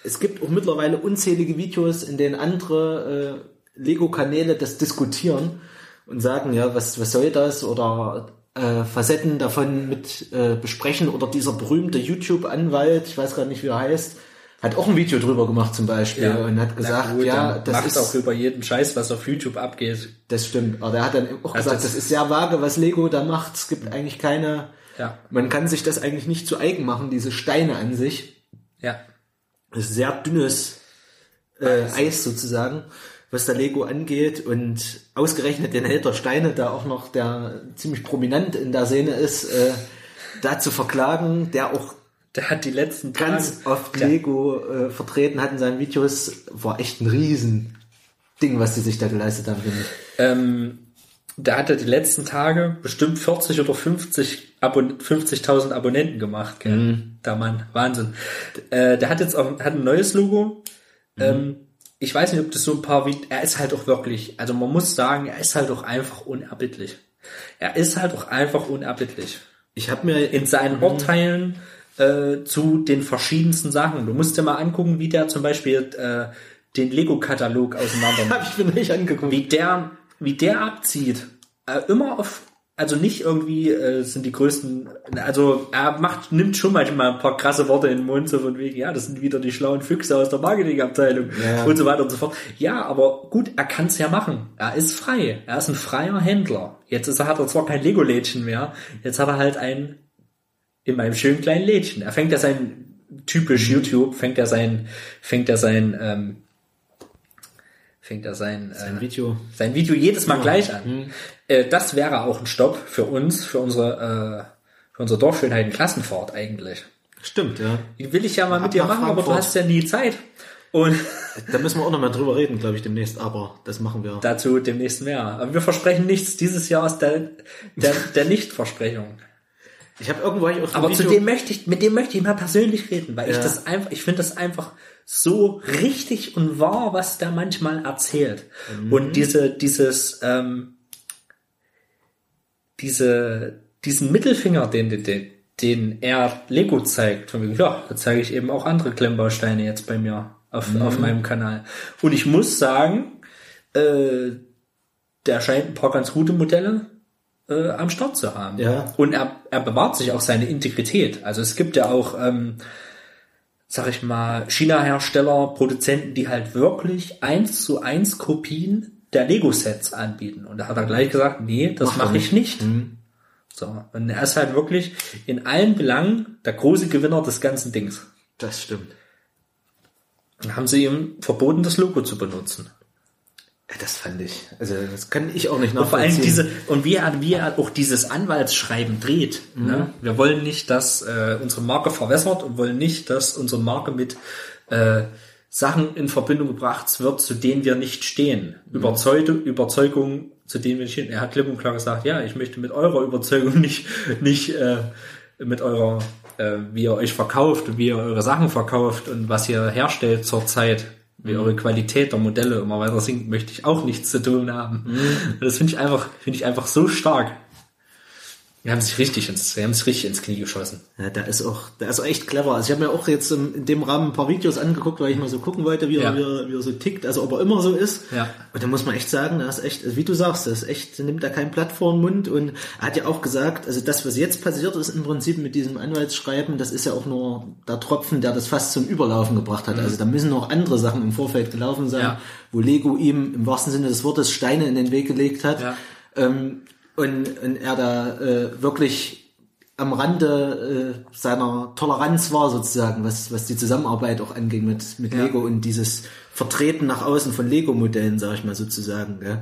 es gibt auch mittlerweile unzählige Videos, in denen andere äh, Lego-Kanäle das diskutieren und sagen, ja, was, was soll das? Oder äh, Facetten davon mit äh, besprechen. Oder dieser berühmte YouTube-Anwalt, ich weiß gar nicht, wie er heißt, hat auch ein Video drüber gemacht zum Beispiel und hat gesagt, gut, ja, das macht ist auch über jeden Scheiß, was auf YouTube abgeht. das stimmt. Aber der hat dann auch Also gesagt, das- das ist sehr vage, was Lego da macht. Es gibt eigentlich keine, Ja, man kann sich das eigentlich nicht zu eigen machen, diese Steine an sich. ja. Das ist sehr dünnes äh, Eis sozusagen, was der Lego angeht. Und ausgerechnet den Held der Steine, der auch noch der ziemlich prominent in der Szene ist, äh, da zu verklagen, der auch Der hat die letzten Tage, ganz oft Lego äh, vertreten hat in seinen Videos, war echt ein riesen Ding, was die sich da geleistet haben, finde ich. ähm, der hat ja die letzten Tage bestimmt 40 oder 50 Abon 50.000 Abonnenten gemacht, gell? Mhm. Der Mann, Wahnsinn. Äh, der hat jetzt auch hat ein neues Logo. Mhm. Ähm, ich weiß nicht, ob das so ein paar, wie, er ist halt auch wirklich, also man muss sagen, er ist halt auch einfach unerbittlich. Er ist halt auch einfach unerbittlich. Ich habe mir in seinen Urteilen äh, zu den verschiedensten Sachen. Du musst dir mal angucken, wie der zum Beispiel äh, den Lego-Katalog auseinander nimmt. hab ich mir nicht angeguckt. wie der, wie der abzieht. Äh, immer auf, also nicht irgendwie äh, sind die größten, also er macht, nimmt schon manchmal ein paar krasse Worte in den Mund, so von wegen, ja, das sind wieder die schlauen Füchse aus der Marketingabteilung Ja. und so weiter und so fort. Ja, aber gut, er kann es ja machen. Er ist frei. Er ist ein freier Händler. Jetzt ist er, hat er zwar kein Lego-Lädchen mehr, jetzt hat er halt ein in meinem schönen kleinen Lädchen. Er fängt ja sein typisch YouTube, fängt er sein, fängt er sein, ähm, fängt er sein, Ein äh, Video. sein Video jedes Mal gleich an. Äh, das wäre auch ein Stopp für uns, für unsere, äh, für unsere Dorfschönheiten Klassenfahrt eigentlich. Stimmt, ja. Die will ich ja mal Ab mit dir machen, aber du Frankfurt. hast ja nie Zeit. Und Da müssen wir auch noch mal drüber reden, glaube ich, demnächst. Aber das machen wir. dazu demnächst mehr. Aber wir versprechen nichts dieses Jahr aus der, der, der Nichtversprechung. Ich habe irgendwo eigentlich auch so ein Aber zu Video- dem möchte ich, mit dem möchte ich mal persönlich reden, weil ich Ja. das einfach, ich finde das einfach so richtig und wahr, was der manchmal erzählt. Mhm. Und diese, dieses, ähm, diese, diesen Mittelfinger, den, den, den er Lego zeigt, von wegen, ja, da zeige ich eben auch andere Klemmbausteine jetzt bei mir auf, Mhm. auf meinem Kanal. Und ich muss sagen, äh, der scheint ein paar ganz gute Modelle äh, am Start zu haben. Ja. Und er, er bewahrt sich auch seine Integrität. Also es gibt ja auch, ähm, sag ich mal, China-Hersteller, Produzenten, die halt wirklich eins zu eins Kopien der Lego-Sets anbieten. Und da hat er gleich gesagt, nee, das mache ich nicht. So. Und er ist halt wirklich in allen Belangen der große Gewinner des ganzen Dings. Das stimmt. Dann haben sie ihm verboten, das Logo zu benutzen. Das fand ich. Also das kann ich auch nicht Und vor allem nachvollziehen. diese, und wie er, wie er auch dieses Anwaltsschreiben dreht. Ne? Wir wollen nicht, dass äh, unsere Marke verwässert und wollen nicht, dass unsere Marke mit äh, Sachen in Verbindung gebracht wird, zu denen wir nicht stehen. Überzeugte, Überzeugung, zu denen wir nicht stehen. Er hat klipp und klar gesagt, ja, ich möchte mit eurer Überzeugung nicht, nicht äh, mit eurer, äh, wie ihr euch verkauft und wie ihr eure Sachen verkauft und was ihr herstellt zurzeit, wie eure Qualität der Modelle immer weiter sinkt, möchte ich auch nichts zu tun haben. Und Das finde ich einfach, finde ich einfach so stark. Die haben sich richtig ins, die haben sich richtig ins Knie geschossen. Ja, der ist auch, der ist auch echt clever. Also ich habe mir auch jetzt in dem Rahmen ein paar Videos angeguckt, weil ich mal so gucken wollte, wie, Ja. er, wie, er, wie er so tickt, also ob er immer so ist. Ja. Und da muss man echt sagen, da ist echt, also wie du sagst, das ist echt, nimmt da kein Blatt vor den Mund und er hat ja auch gesagt, also das, was jetzt passiert ist im Prinzip mit diesem Anwaltsschreiben, das ist ja auch nur der Tropfen, der das fast zum Überlaufen gebracht hat. Also da müssen noch andere Sachen im Vorfeld gelaufen sein, Mhm. Ja. wo Lego ihm im wahrsten Sinne des Wortes Steine in den Weg gelegt hat. Ja. Ähm, und, und er da äh, wirklich am Rande äh, seiner Toleranz war sozusagen, was, was die Zusammenarbeit auch anging mit, mit Ja. Lego und dieses Vertreten nach außen von Lego-Modellen, sag ich mal sozusagen. Gell?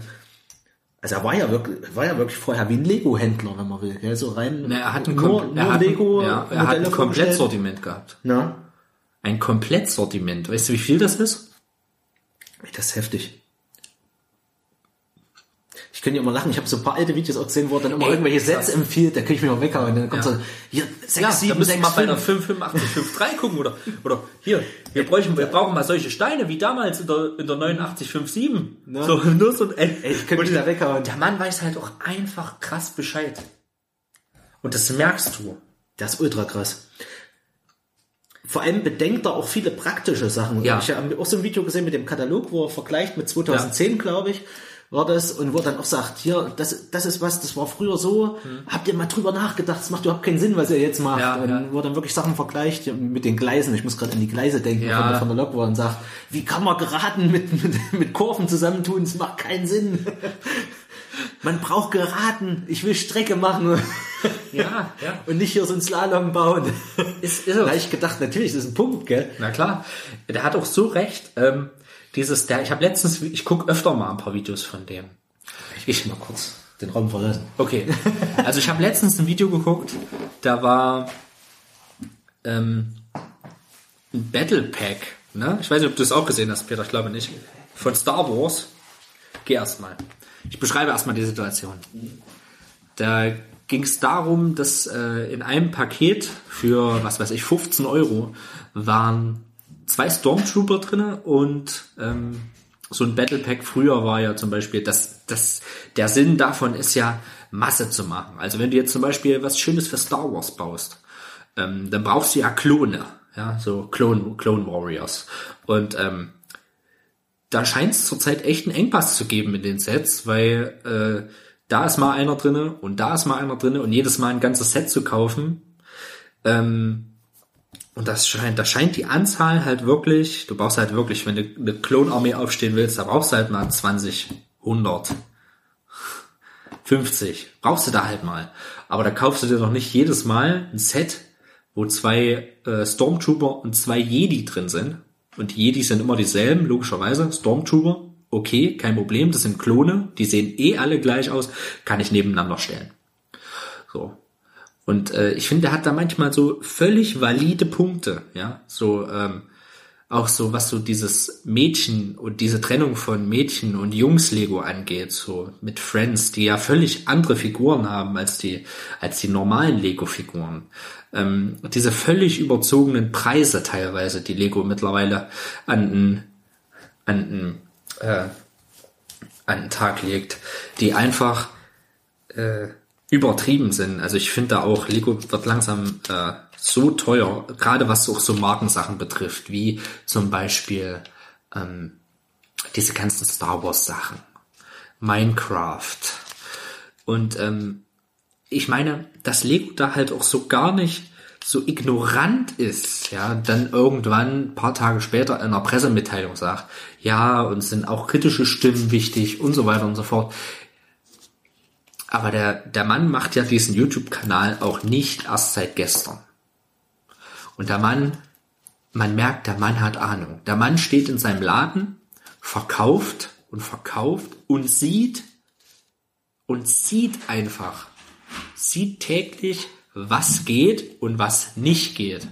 Also er war ja wirklich, war ja wirklich vorher wie ein Lego-Händler, wenn man will. Gell? So rein Na, er hat ein, nur, nur er hat Lego ja, er hat ein. Komplettsortiment gehabt. Na, Ein Komplettsortiment. Weißt du, wie viel das ist? das ist heftig. Könnte ja immer lachen. Ich habe so ein paar alte Videos auch gesehen, wo er dann immer Ey, irgendwelche krass. Sätze empfiehlt. Da kriege ich mich mal weghauen. Und dann kommt Ja. so, hier, 6, Ja, 7, da müssen wir 6, mal bei einer 5. 58553 gucken oder, oder hier, wir bräuchten, wir brauchen mal solche Steine wie damals in der, in der 8957. Ne? So, nur so ein, ey, ich könnte mich da weghauen. der Mann weiß halt auch einfach krass Bescheid. Und das merkst du. Das ist ultra krass. Vor allem bedenkt er auch viele praktische Sachen. Ja. Ich habe auch so ein Video gesehen mit dem Katalog, wo er vergleicht mit 2010, glaube ich, war das, und wo er dann auch sagt, hier, das, das ist was, das war früher so, habt ihr mal drüber nachgedacht, das macht überhaupt keinen Sinn, was ihr jetzt macht. Ja, und ja. wo er dann wirklich Sachen vergleicht mit den Gleisen. Ich muss gerade an die Gleise denken, Ja. von, der, von der Lok, wo er dann sagt, wie kann man geraten mit, mit, mit Kurven zusammentun, das macht keinen Sinn. Man braucht geraten, ich will Strecke machen. Ja, ja. Und nicht hier so einen Slalom bauen. Ist, ist er. ich gedacht, natürlich, das ist ein Punkt, gell? Na klar. Der hat auch so recht. Ähm, dieses, der, ich habe letztens, ich gucke öfter mal ein paar Videos von dem. Ich mal kurz den Raum verlassen. Okay. Also ich habe letztens ein Video geguckt, da war ähm, ein Battle Pack. Ne? Ich weiß nicht, ob du das auch gesehen hast, Peter, ich glaube nicht. Von Star Wars. Geh erstmal. Ich beschreibe erstmal die Situation. Da ging es darum, dass äh, in einem Paket für, was weiß ich, 15 Euro waren zwei Stormtrooper drinne und ähm, so ein Battle Pack früher war ja zum Beispiel, dass das, der Sinn davon ist ja, Masse zu machen. Also wenn du jetzt zum Beispiel was Schönes für Star Wars baust, ähm, dann brauchst du ja Klone, ja, so Clone, Clone Warriors. Und ähm, da scheint es zurzeit echt einen Engpass zu geben in den Sets, weil äh, da ist mal einer drinne und da ist mal einer drinne und jedes Mal ein ganzes Set zu kaufen. Ähm, und das scheint, da scheint die Anzahl halt wirklich, du brauchst halt wirklich, wenn du eine Klonarmee aufstehen willst, da brauchst du halt mal 20, 100, 50, brauchst du da halt mal. Aber da kaufst du dir doch nicht jedes Mal ein Set, wo zwei äh, Stormtrooper und zwei Jedi drin sind. Und Jedi sind immer dieselben, logischerweise. Stormtrooper, okay, kein Problem, das sind Klone, die sehen eh alle gleich aus, kann ich nebeneinander stellen. So. Und äh, ich finde, der hat da manchmal so völlig valide Punkte, ja. So, ähm, auch so, was so dieses Mädchen und diese Trennung von Mädchen und Jungs-Lego angeht, so mit Friends, die ja völlig andere Figuren haben als die, als die normalen Lego-Figuren. Ähm, diese völlig überzogenen Preise teilweise, die Lego mittlerweile an an äh, an den Tag legt, die einfach äh, übertrieben sind. Also ich finde da auch, Lego wird langsam äh, so teuer, gerade was auch so Markensachen betrifft, wie zum Beispiel ähm, diese ganzen Star Wars Sachen, Minecraft. Und ähm, ich meine, dass Lego da halt auch so gar nicht so ignorant ist, ja, dann irgendwann paar Tage später in einer Pressemitteilung sagt, ja, uns sind auch kritische Stimmen wichtig und so weiter und so fort. Aber der, der Mann macht ja diesen YouTube-Kanal auch nicht erst seit gestern. Und der Mann, man merkt, der Mann hat Ahnung. Der Mann steht in seinem Laden, verkauft und verkauft und sieht und sieht einfach, sieht täglich, was geht und was nicht geht.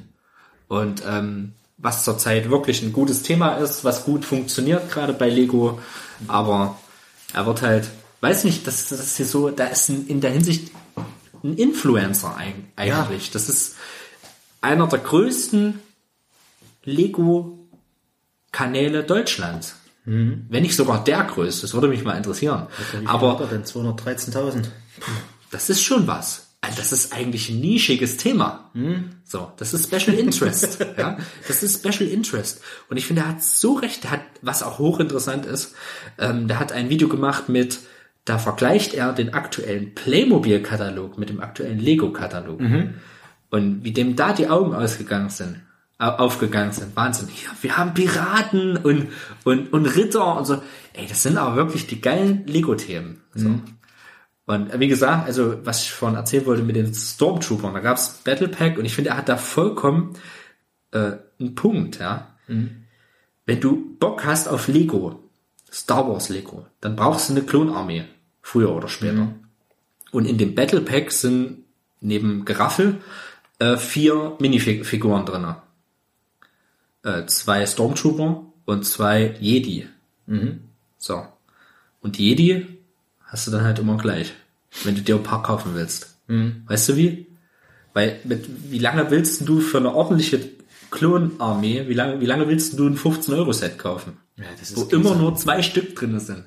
Und ähm, was zurzeit wirklich ein gutes Thema ist, was gut funktioniert, gerade bei Lego. Aber er wird halt, weiß nicht, das, das ist hier so, da ist ein, in der Hinsicht ein Influencer eig- eigentlich. Das ist einer der größten Lego-Kanäle Deutschlands. Wenn nicht sogar der größte, das würde mich mal interessieren. Aber Aber dann 213.000. das ist schon was. Also das ist eigentlich ein nischiges Thema. So, das ist Special Interest. ja, das ist Special Interest. Und ich finde, er hat so recht. Er hat, was auch hochinteressant ist, ähm, der hat ein Video gemacht mit, da vergleicht er den aktuellen Playmobil-Katalog mit dem aktuellen Lego-Katalog. Und wie dem da die Augen ausgegangen sind, au- aufgegangen sind. Wahnsinn. Ja, wir haben Piraten und, und, und Ritter und so. Ey, das sind aber wirklich die geilen Lego-Themen. So. Und wie gesagt, also was ich vorhin erzählen wollte mit den Stormtroopern, da gab's Battle Pack und ich finde, er hat da vollkommen äh, einen Punkt, ja. Wenn du Bock hast auf Lego, Star Wars Lego, dann brauchst du eine Klonarmee, früher oder später. Und in dem Battle Pack sind neben Geraffel äh, vier Minifiguren drin. Äh, zwei Stormtrooper und zwei Jedi. So. Und die Jedi hast du dann halt immer gleich, wenn du dir ein paar kaufen willst. Weißt du wie? Weil mit, wie lange willst du für eine ordentliche Klonarmee, wie lange, wie lange willst du ein 15-Euro-Set kaufen? Ja, das wo immer nur zwei Stück drin sind.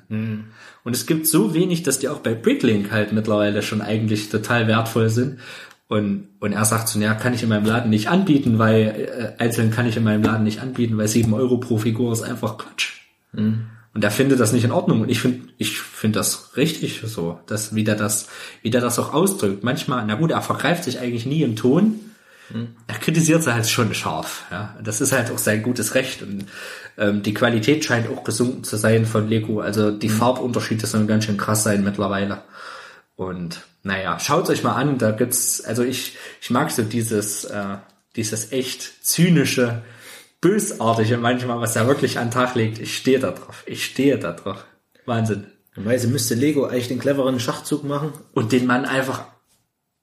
Und es gibt so wenig, dass die auch bei Bricklink halt mittlerweile schon eigentlich total wertvoll sind. Und, und er sagt so, ja, kann ich in meinem Laden nicht anbieten, weil äh, einzeln kann ich in meinem Laden nicht anbieten, weil sieben Euro pro Figur ist einfach Quatsch. Und er findet das nicht in Ordnung. Und ich finde, ich finde das richtig so, dass wie der das, wie der das auch ausdrückt. Manchmal, na gut, er vergreift sich eigentlich nie im Ton. Er kritisiert sie halt schon scharf. Ja, das ist halt auch sein gutes Recht. Und ähm, die Qualität scheint auch gesunken zu sein von Lego. Also die Farbunterschiede sollen ganz schön krass sein mittlerweile. Und naja, schaut euch mal an. Da gibt's, also ich, ich mag so dieses, äh, dieses echt zynische, bösartige manchmal, was er wirklich an den Tag legt. Ich stehe da drauf. Ich stehe da drauf. Wahnsinn. Normalerweise müsste Lego eigentlich den cleveren Schachzug machen. Und den Mann einfach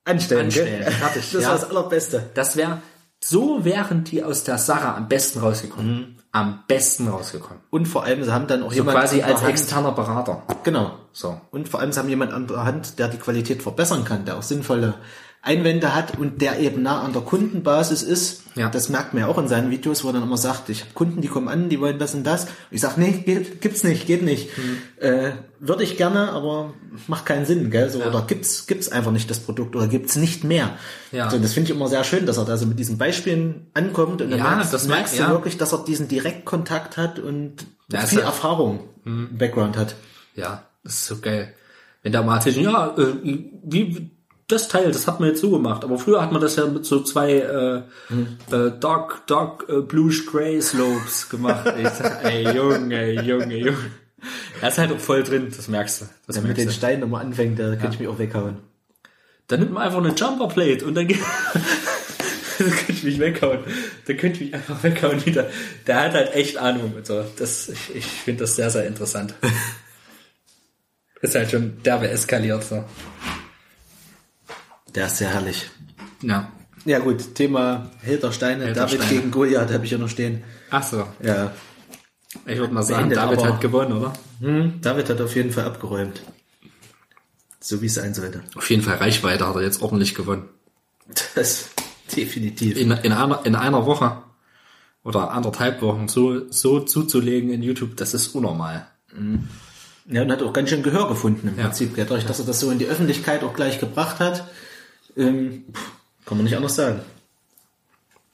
Anstellen, Anstellen, gell? fertig, Das ja. war das Allerbeste. Das wäre, so wären die aus der Sache am besten rausgekommen. Am besten rausgekommen. Und vor allem, sie haben dann auch So jemand quasi als Hand- externer Berater. Genau. So. Und vor allem, sie haben jemand an der Hand, der die Qualität verbessern kann, der auch sinnvolle Einwände hat und der eben nah an der Kundenbasis ist. Ja. Das merkt man ja auch in seinen Videos, wo er dann immer sagt, ich habe Kunden, die kommen an, die wollen das und das. Und ich sag, nee, geht, gibt's nicht, geht nicht. Äh, Würde ich gerne, aber macht keinen Sinn, gell? So, Oder gibt's gibt's einfach nicht das Produkt oder gibt's nicht mehr. Ja. So, das finde ich immer sehr schön, dass er da so mit diesen Beispielen ankommt und dann Ja, merkst, das merkst merkt- du ja. wirklich, dass er diesen Direktkontakt hat und Ja, viel ja- Erfahrung im Background hat. Ja, das ist so geil. Wenn da mal erzählt, ja, äh, wie, das Teil, das hat man jetzt so gemacht, aber früher hat man das ja mit so zwei äh, äh, Dark, Dark äh, Bluish Grey Slopes gemacht. Ich sag, ey, Junge, Junge, Junge. Er ist halt auch voll drin, das merkst du. Das Der mit merkst den. Steinen immer anfängt, da könnte ich mich auch weghauen. Dann nimmt man einfach eine Jumper Plate und dann geht. dann könnte ich mich weghauen. Dann könnte ich mich einfach weghauen wieder. Der hat halt echt Ahnung und so. Das, ich ich finde das sehr, sehr interessant. Ist halt schon derbe eskaliert so. Der ist sehr herrlich. Ja. Ja gut, Thema Hiltersteine, Held der David Steine. gegen Goliath habe ich ja noch stehen. Ach so. Ja, Ich würde mal sagen, Beendet David aber- hat gewonnen, oder? hm, David hat auf jeden Fall abgeräumt. So wie es sein sollte. Auf jeden Fall Reichweite hat er jetzt ordentlich gewonnen. Das definitiv. In, in, einer, in einer Woche oder anderthalb Wochen so, so zuzulegen in YouTube, das ist unnormal. Ja, und hat auch ganz schön Gehör gefunden im Ja. Prinzip. Dadurch, dass er das so in die Öffentlichkeit auch gleich gebracht hat, ähm, kann man nicht anders sagen.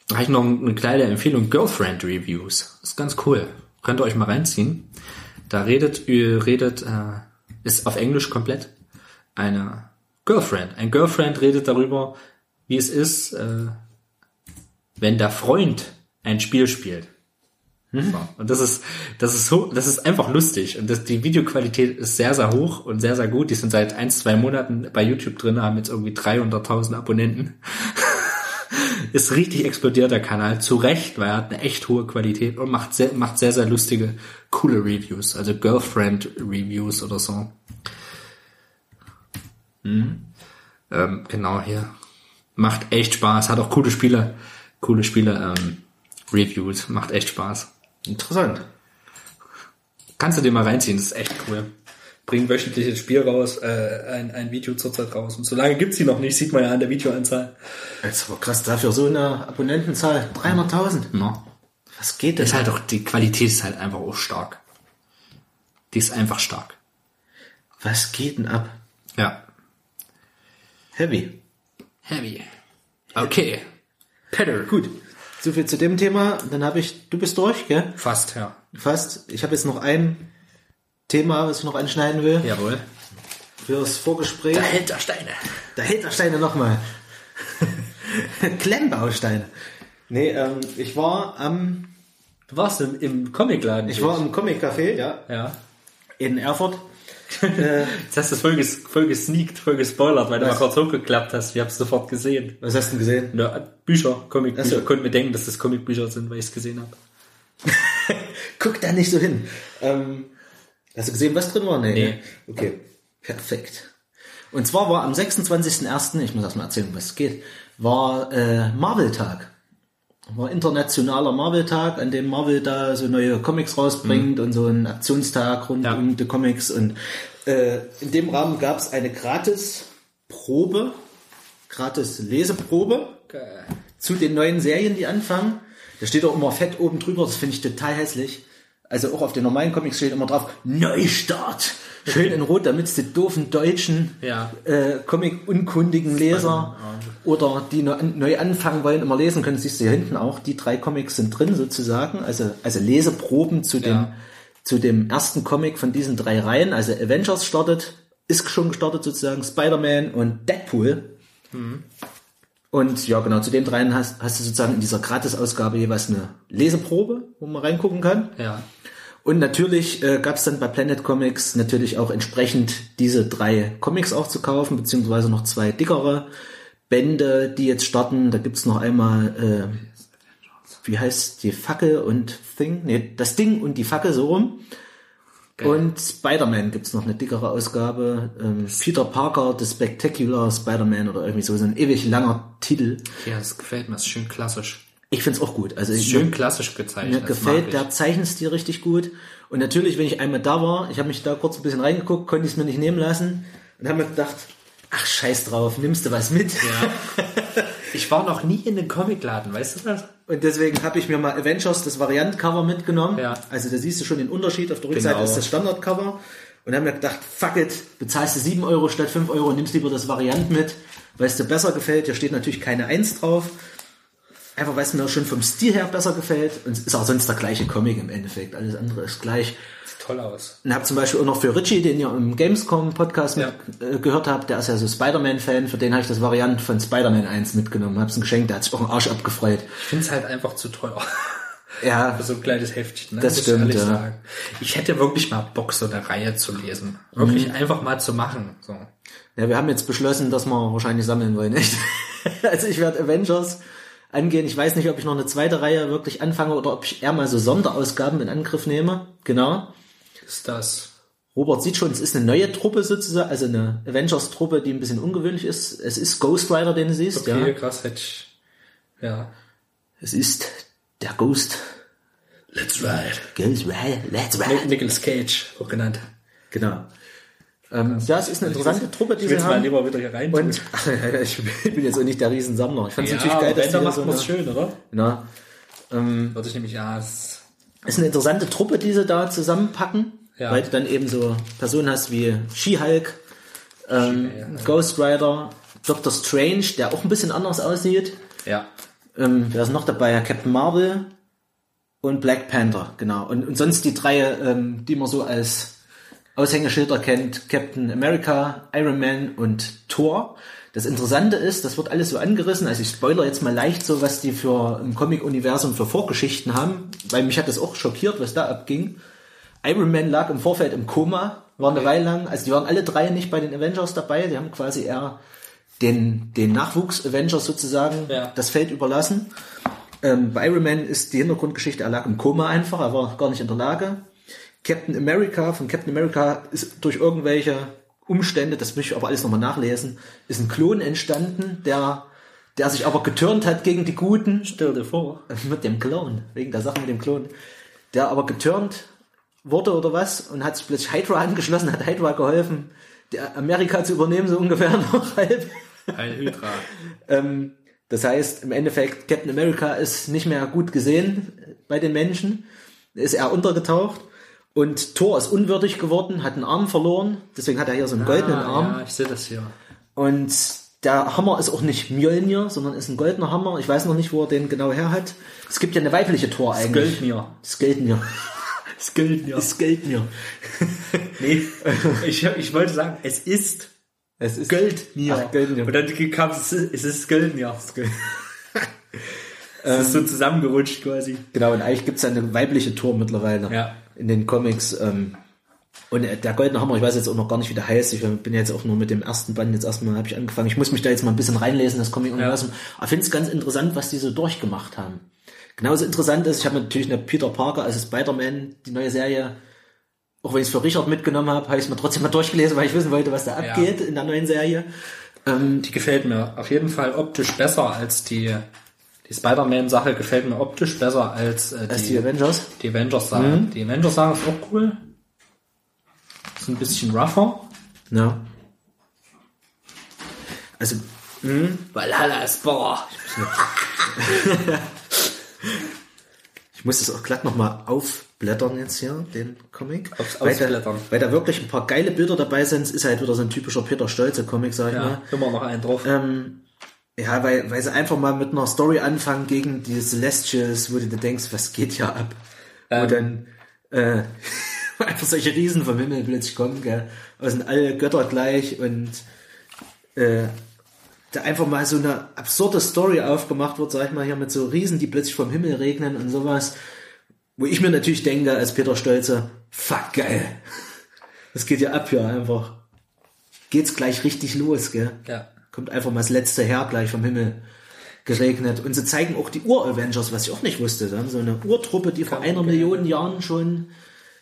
Da habe ich noch eine kleine Empfehlung, Girlfriend Reviews. Ist ganz cool. Könnt ihr euch mal reinziehen. Da redet, redet, äh, ist auf Englisch komplett, eine Girlfriend. Ein Girlfriend redet darüber, wie es ist, äh, wenn der Freund ein Spiel spielt. So. Und das ist, das ist so, das ist einfach lustig. Und das, die Videoqualität ist sehr, sehr hoch und sehr, sehr gut. Die sind seit ein, zwei Monaten bei YouTube drin, haben jetzt irgendwie 300.000 Abonnenten. ist richtig explodiert, der Kanal. Zu Recht, weil er hat eine echt hohe Qualität und macht sehr, macht sehr, sehr lustige, coole Reviews. Also Girlfriend Reviews oder so. Ähm, genau, hier. Macht echt Spaß. Hat auch coole Spiele, coole Spiele, ähm, Reviews. Macht echt Spaß. Interessant. Kannst du dir mal reinziehen, das ist echt cool. Bringen wöchentliches Spiel raus, äh, ein, ein Video zurzeit raus. Und solange gibt's sie noch nicht, sieht man ja an der Videoanzahl. Das ist aber krass, dafür so eine Abonnentenzahl. 300.000. No. Was geht denn? Das ist halt auch, die Qualität ist halt einfach auch stark. Die ist einfach stark. Was geht denn ab? Ja. Heavy. Heavy. Okay. Pedal. Gut. So viel zu dem Thema. Dann habe ich, du bist durch, gell? Fast, ja. Fast. Ich habe jetzt noch ein Thema, was ich noch anschneiden will. Jawohl. Fürs Vorgespräch. Der Held der Steine. Der Hiltersteine nochmal. Klemmbausteine. Nee, ähm, ich war am, Du warst im, im Comicladen. ich war im Comic Café, ja, Ja. in Erfurt. Jetzt hast du voll, ges, voll gesneakt, voll gespoilert, weil du Was? mal kurz hochgeklappt hast. Ich hab's sofort gesehen. Was hast du denn gesehen? Ja, Bücher, Comicbücher. So. Ich konnte mir denken, dass das Comicbücher sind, weil ich es gesehen habe. Guck da nicht so hin. Ähm, hast du gesehen, was drin war? Nee. Nee. ne? Okay. Perfekt. Und zwar war am 26.01., ich muss erst mal erzählen, was es geht, war äh, Marvel-Tag. War internationaler Marvel-Tag, an dem Marvel da so neue Comics rausbringt und so einen Aktionstag rund Ja. um die Comics und Äh, in dem Rahmen gab es eine gratis Probe, gratis Leseprobe Geil. zu den neuen Serien, die anfangen. Da steht auch immer fett oben drüber, das finde ich total hässlich. Also auch auf den normalen Comics steht immer drauf, Neustart. Schön in Rot, damit es die doofen deutschen Ja. äh, Comic-unkundigen Leser oder die neu, neu anfangen wollen, immer lesen können. Siehst du hier hinten auch, die drei Comics sind drin sozusagen. Also, also Leseproben zu dem, Ja. zu dem ersten Comic von diesen drei Reihen. Also Avengers startet, ist schon gestartet sozusagen, Spider-Man und Deadpool. Und ja, genau, zu den dreien hast, hast du sozusagen in dieser Gratis-Ausgabe jeweils eine Leseprobe, wo man reingucken kann. Ja. Und natürlich äh, gab es dann bei Planet Comics natürlich auch entsprechend diese drei Comics auch zu kaufen, beziehungsweise noch zwei dickere Bände, die jetzt starten. Da gibt's noch einmal, äh, wie heißt die Fackel und Thing? Nee, das Ding und die Fackel so rum. Und Spider-Man gibt's noch eine dickere Ausgabe. Ähm, Peter Parker, The Spectacular Spider-Man oder irgendwie so, so ein ewig langer Titel. Ja, das gefällt mir. Das ist schön klassisch. Ich find's auch gut. Also ich, Schön klassisch gezeichnet. mir gefällt der ich. Zeichenstil richtig gut. Und natürlich, wenn ich einmal da war, ich habe mich da kurz ein bisschen reingeguckt, konnte ich es mir nicht nehmen lassen und habe mir gedacht, ach scheiß drauf, nimmst du was mit? Ja. Ich war noch nie in einem Comicladen, weißt du das? Und deswegen habe ich mir mal Avengers, das Variant-Cover mitgenommen. Ja. Also da siehst du schon den Unterschied. Auf der Rückseite Genau. ist das Standard-Cover. Und habe mir gedacht, fuck it, bezahlst du 7 Euro statt 5 Euro und nimmst lieber das Variant mit, weil es dir besser gefällt. Hier steht natürlich keine 1 drauf. Einfach weil es mir schon vom Stil her besser gefällt. Und es ist auch sonst der gleiche Comic im Endeffekt. Alles andere ist gleich. Sieht toll aus. Und habe zum Beispiel auch noch für Richie, den ihr im Gamescom-Podcast Ja. äh, gehört habt, der ist ja so Spider-Man-Fan, für den habe ich das Variant von Spider-Man 1 mitgenommen. Hab's ein Geschenk, der hat sich auch einen Arsch abgefreut. Ich finde es halt einfach zu teuer. Ja, Für so ein kleines Heftchen. Ne? Das muss stimmt, ich ja. sagen. Ich hätte wirklich mal Bock, so eine Reihe zu lesen. Wirklich einfach mal zu machen. So. Ja, wir haben jetzt beschlossen, dass wir wahrscheinlich sammeln wollen, echt. also ich werde Avengers angehen. Ich weiß nicht, ob ich noch eine zweite Reihe wirklich anfange oder ob ich eher mal so Sonderausgaben in Angriff nehme. Genau. Ist das. Robert sieht schon, es ist eine neue Truppe sozusagen, also eine Avengers-Truppe, die ein bisschen ungewöhnlich ist. Es ist Ghost Rider, den du siehst, Okay, ja. krass, hätte ich. Ja. Es ist der Ghost. Let's ride. Ghost Rider, let's ride. Nicolas Cage, auch genannt. Genau. Ähm, ja, es ist eine interessante Truppe, die Ich sie will mal haben. lieber wieder hier rein. Und ich bin jetzt auch nicht der Riesensammler. Ich fand es ja, natürlich geil, dass die macht so eine, schön, oder? na, ähm, Würde ich nämlich, ja, es ist eine interessante Truppe, die sie da zusammenpacken, Ja. weil du dann eben so Personen hast wie She-Hulk, ähm, She-Hulk. Ghost Rider, Doctor Strange, der auch ein bisschen anders aussieht. ja. Ähm, wer ist noch dabei? Ja, Captain Marvel und Black Panther, genau. Und, und sonst die drei, ähm, die man so als Aushängeschilder kennt, Captain America, Iron Man und Thor. Das Interessante ist, das wird alles so angerissen, also ich spoiler jetzt mal leicht so, was die für im Comic-Universum für Vorgeschichten haben, weil mich hat das auch schockiert, was da abging. Iron Man lag im Vorfeld im Koma, war eine Weile lang, also die waren alle drei nicht bei den Avengers dabei, die haben quasi eher den, den Nachwuchs-Avengers sozusagen Ja. das Feld überlassen. Ähm, bei Iron Man ist die Hintergrundgeschichte, er lag im Koma einfach, er war gar nicht in der Lage. Captain America, von Captain America ist durch irgendwelche Umstände, das möchte ich aber alles nochmal nachlesen, ist ein Klon entstanden, der, der sich aber getürnt hat gegen die Guten. Stell dir vor. Mit dem Klon, wegen der Sache mit dem Klon. Der aber geturnt wurde oder was und hat sich plötzlich Hydra angeschlossen, hat Hydra geholfen, der Amerika zu übernehmen, so ungefähr noch halb. Ein Hydra. Ähm, das heißt, im Endeffekt, Captain America ist nicht mehr gut gesehen bei den Menschen, ist er untergetaucht und Thor ist unwürdig geworden, hat einen Arm verloren, deswegen hat er hier so einen goldenen ah, Arm Ja, ich sehe das hier. und der Hammer ist auch nicht Mjolnir, sondern ist ein goldener Hammer. Ich weiß noch nicht, wo er den genau her hat. Es gibt ja eine weibliche Thor eigentlich. Sköltnir. Skildnir. Sköltnir. Skildnir. Nee, ich, ich wollte sagen, es ist Es ist Göldnir. Ach, Göldnir. Und dann kam es, es ist Göldnir. Es ist so zusammengerutscht quasi. Genau, und eigentlich gibt's ja eine weibliche Tor mittlerweile Ja. In den Comics. Ähm, und äh, der Goldene Hammer, ich weiß jetzt auch noch gar nicht, wie der heißt. Ich bin jetzt auch nur mit dem ersten Band jetzt erstmal habe ich angefangen. Ich muss mich da jetzt mal ein bisschen reinlesen, das Comic-Universum. Aber finde es ganz interessant, was die so durchgemacht haben. Genauso interessant ist, ich habe natürlich eine Peter Parker, also Spider-Man, die neue Serie, auch wenn ich es für Richard mitgenommen habe, habe ich es mir trotzdem mal durchgelesen, weil ich wissen wollte, was da Ja. abgeht in der neuen Serie. Ähm, Die gefällt mir auf jeden Fall optisch besser als die, die Spider-Man-Sache gefällt mir optisch besser als, äh, als die, die Avengers. die Avengers-Sache. Die Avengers-Sache ist auch cool. Ist ein bisschen rougher. Ja. Also, Valhalla ist Boah. ich muss das auch glatt nochmal aufblättern jetzt hier, den Comic. Aufs weil, da, weil da wirklich ein paar geile Bilder dabei sind. Es ist halt wieder so ein typischer Peter Stolze Comic, sag ich mal. Ja, immer noch einen drauf. Ähm, ja, weil, weil sie einfach mal mit einer Story anfangen gegen die Celestials, wo du dir denkst, was geht hier ab? wo dann äh, einfach solche Riesen vom Himmel plötzlich kommen, gell? Aber sind alle Götter gleich und äh, da einfach mal so eine absurde Story aufgemacht wird, sag ich mal, hier mit so Riesen, die plötzlich vom Himmel regnen und sowas. Wo ich mir natürlich denke, als Peter Stolze, fuck geil. Das geht ja ab hier einfach. Geht's gleich richtig los, gell? Ja. Kommt einfach mal das letzte Her gleich vom Himmel geregnet. Und sie zeigen auch die Ur-Avengers, was ich auch nicht wusste. Sie haben so eine Urtruppe, die vor einer Million Jahren schon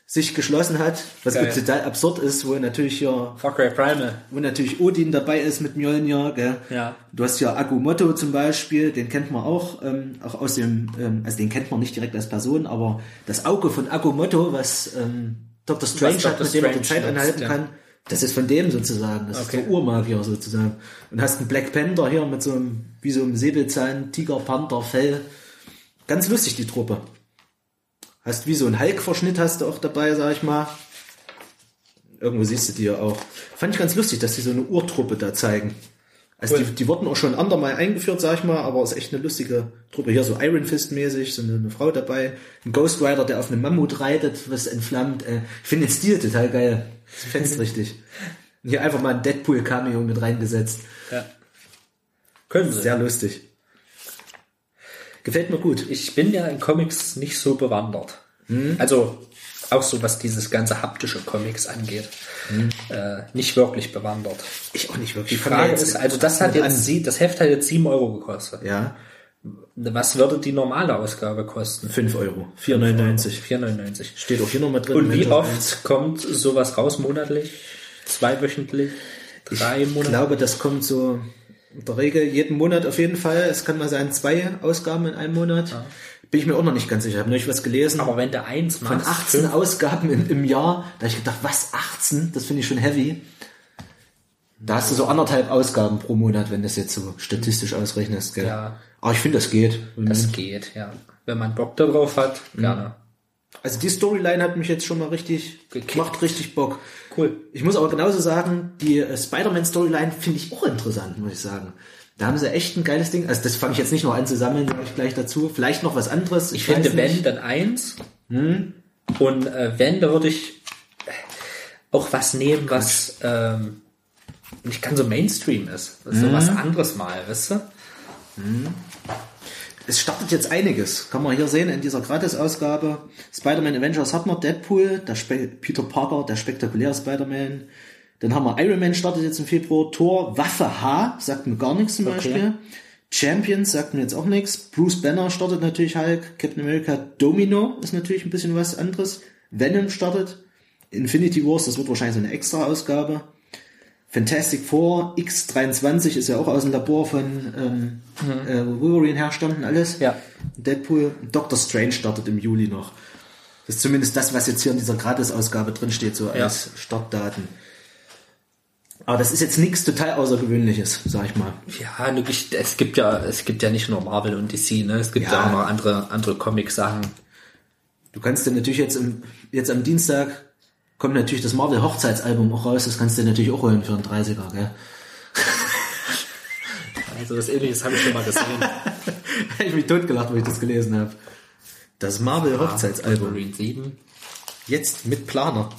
sich geschlossen hat, was Geil. total absurd ist, wo natürlich hier, Far Primal. wo natürlich Odin dabei ist mit Mjolnir, gell? Ja. Du hast ja Agumotto zum Beispiel, den kennt man auch, ähm, auch aus dem, ähm, also den kennt man nicht direkt als Person, aber das Auge von Agumotto, was ähm, Dr. Strange Was hat, Dr. mit dem er die Strange Zeit anhalten ja. kann, das ist von dem sozusagen. Das Okay. ist der Urmagier sozusagen. Und hast einen Black Panther hier mit so einem, wie so einem Säbelzahn, Tiger, Panther, Fell. Ganz lustig, die Truppe. Hast wie so einen Hulk-Verschnitt hast du auch dabei, sag ich mal. Irgendwo siehst du die ja auch. Fand ich ganz lustig, dass die so eine Urtruppe da zeigen. Also Cool. die, die wurden auch schon andermal eingeführt, sag ich mal, aber ist echt eine lustige Truppe. Hier so Iron Fist mäßig, so eine, eine Frau dabei, ein Ghost Rider, der auf einem Mammut reitet, was entflammt. Äh, ich finde den Stil total geil. Das fetzt richtig. Hier einfach mal ein Deadpool Cameo mit reingesetzt. Ja. Können sie. Sehr lustig. Gefällt mir gut. Ich bin ja in Comics nicht so bewandert. Hm? Also auch so, was dieses ganze haptische Comics angeht. Hm? Äh, nicht wirklich bewandert. Ich auch nicht wirklich. Die Frage ist, also das hat jetzt, sie, das Heft hat jetzt 7 Euro gekostet. Ja, Was würde die normale Ausgabe kosten? 5 Euro. 4,99. 4,99. Steht auch hier nochmal drin. Und wie oft kommt sowas raus monatlich? Zweiwöchentlich? Drei Ich Monate? glaube, das kommt so in der Regel jeden Monat auf jeden Fall. Es kann mal sein, zwei Ausgaben in einem Monat. Bin ich mir auch noch nicht ganz sicher. Ich habe neulich was gelesen. Aber wenn du eins von machst, 18 fünf- Ausgaben im, im Jahr, da habe ich gedacht, was, 18? Das finde ich schon heavy. Da hast du so anderthalb Ausgaben pro Monat, wenn du das jetzt so statistisch ausrechnest. Gell? Ja. Aber ich finde, das geht. das geht, ja. Wenn man Bock darauf hat, Mhm. gerne. Also die Storyline hat mich jetzt schon mal richtig, Gekickt. macht richtig Bock. Cool. Ich muss aber genauso sagen, die äh, Spider-Man-Storyline finde ich auch interessant, muss ich sagen. Da haben sie echt ein geiles Ding. Also das fange ich jetzt nicht noch an zu sammeln, sage ich gleich dazu. Vielleicht noch was anderes. Ich finde, weiß wenn, dann eins. Hm? Und äh, wenn, da würde ich auch was nehmen, was ähm, nicht ganz so Mainstream ist. Was So Hm? was anderes mal, weißt du? Es startet jetzt einiges. Kann man hier sehen in dieser Gratis-Ausgabe. Spider-Man Avengers hat man Deadpool, der Spe Peter Parker, der spektakuläre Spider-Man. Dann haben wir Iron Man startet jetzt im Februar. Thor, Waffe H, sagt mir gar nichts zum Okay. Beispiel. Champions sagt mir jetzt auch nichts. Bruce Banner startet natürlich Hulk. Captain America Domino ist natürlich ein bisschen was anderes. Venom startet. Infinity Wars, das wird wahrscheinlich so eine Extra-Ausgabe. Fantastic Four, X23 ist ja auch aus dem Labor von ähm, äh, Wolverine herstanden, alles. Ja. Deadpool. Doctor Strange startet im Juli noch. Das ist zumindest das, was jetzt hier in dieser Gratis-Ausgabe drin steht, so Ja. als Startdaten. Aber das ist jetzt nichts total Außergewöhnliches, sag ich mal. Ja, es gibt ja, es gibt ja nicht nur Marvel und DC, ne? Es gibt ja, Ja. auch noch andere, andere Comic-Sachen. Du kannst dir natürlich jetzt, im, jetzt am Dienstag kommt natürlich das Marvel Hochzeitsalbum auch raus, das kannst du dir natürlich auch holen für einen 30er, gell? Also was ähnliches habe ich schon mal gesehen. Hab ich mich totgelacht, wo ich das gelesen habe. Das Marvel Hochzeitsalbum. Wolverine 7. Jetzt mit Planer.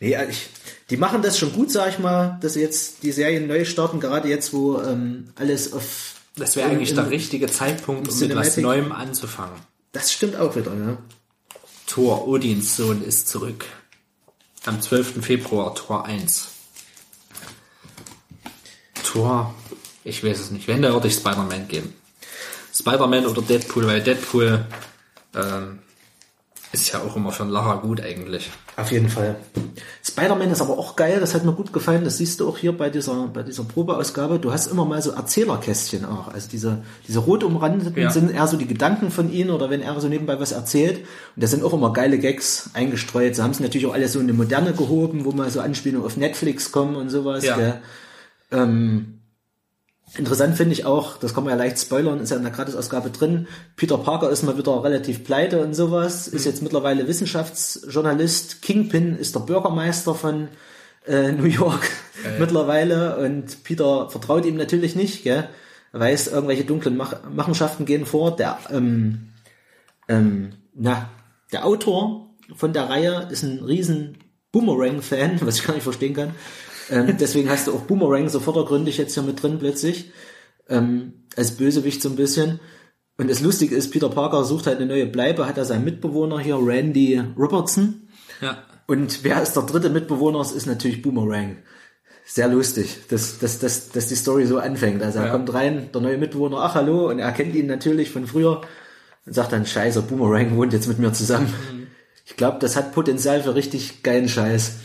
Nee, also ich, die machen das schon gut, sag ich mal, dass sie jetzt die Serien neu starten, gerade jetzt, wo ähm, alles auf... Das wäre eigentlich der richtige Zeitpunkt, um mit was. Neuem anzufangen. Das stimmt auch wieder, ja. Thor, Odins Sohn, ist zurück. Am 12. Februar, Tor 1. Tor, ich weiß es nicht. Wenn, da würde ich Spider-Man geben. Spider-Man oder Deadpool, weil Deadpool, ähm, Ist ja auch immer für einen Lacher gut eigentlich. Auf jeden Fall. Spider-Man ist aber auch geil, das hat mir gut gefallen. Das siehst du auch hier bei dieser, bei dieser Probeausgabe. Du hast immer mal so Erzählerkästchen auch. Also diese, diese rot umrandeten Ja. sind eher so die Gedanken von ihnen oder wenn er so nebenbei was erzählt. Und da sind auch immer geile Gags eingestreut. Sie haben es natürlich auch alles so in eine Moderne gehoben, wo mal so Anspielungen auf Netflix kommen und sowas. Ja. Gell? Ähm, Interessant finde ich auch, das kann man ja leicht spoilern, ist ja in der Gratisausgabe drin. Peter Parker ist mal wieder relativ pleite und sowas, ist jetzt mittlerweile Wissenschaftsjournalist. Kingpin ist der Bürgermeister von äh, New York mittlerweile und Peter vertraut ihm natürlich nicht, gell? Weiß, irgendwelche dunklen Mach Machenschaften gehen vor. Der, ähm, ähm, na, der Autor von der Reihe ist ein riesen Boomerang-Fan, was ich gar nicht verstehen kann. Ähm, deswegen hast du auch Boomerang so vordergründig jetzt hier mit drin plötzlich. Ähm, als Bösewicht so ein bisschen. Und das Lustige ist, Peter Parker sucht halt eine neue Bleibe, hat er seinen Mitbewohner hier, Randy Robertson. Ja. Und wer ist der dritte Mitbewohner? Es ist natürlich Boomerang. Sehr lustig, dass, dass, dass, dass die Story so anfängt. Also er Ja. kommt rein, der neue Mitbewohner, ach hallo, und er kennt ihn natürlich von früher und sagt dann, scheiße, Boomerang wohnt jetzt mit mir zusammen. Ich glaube, das hat Potenzial für richtig geilen Scheiß.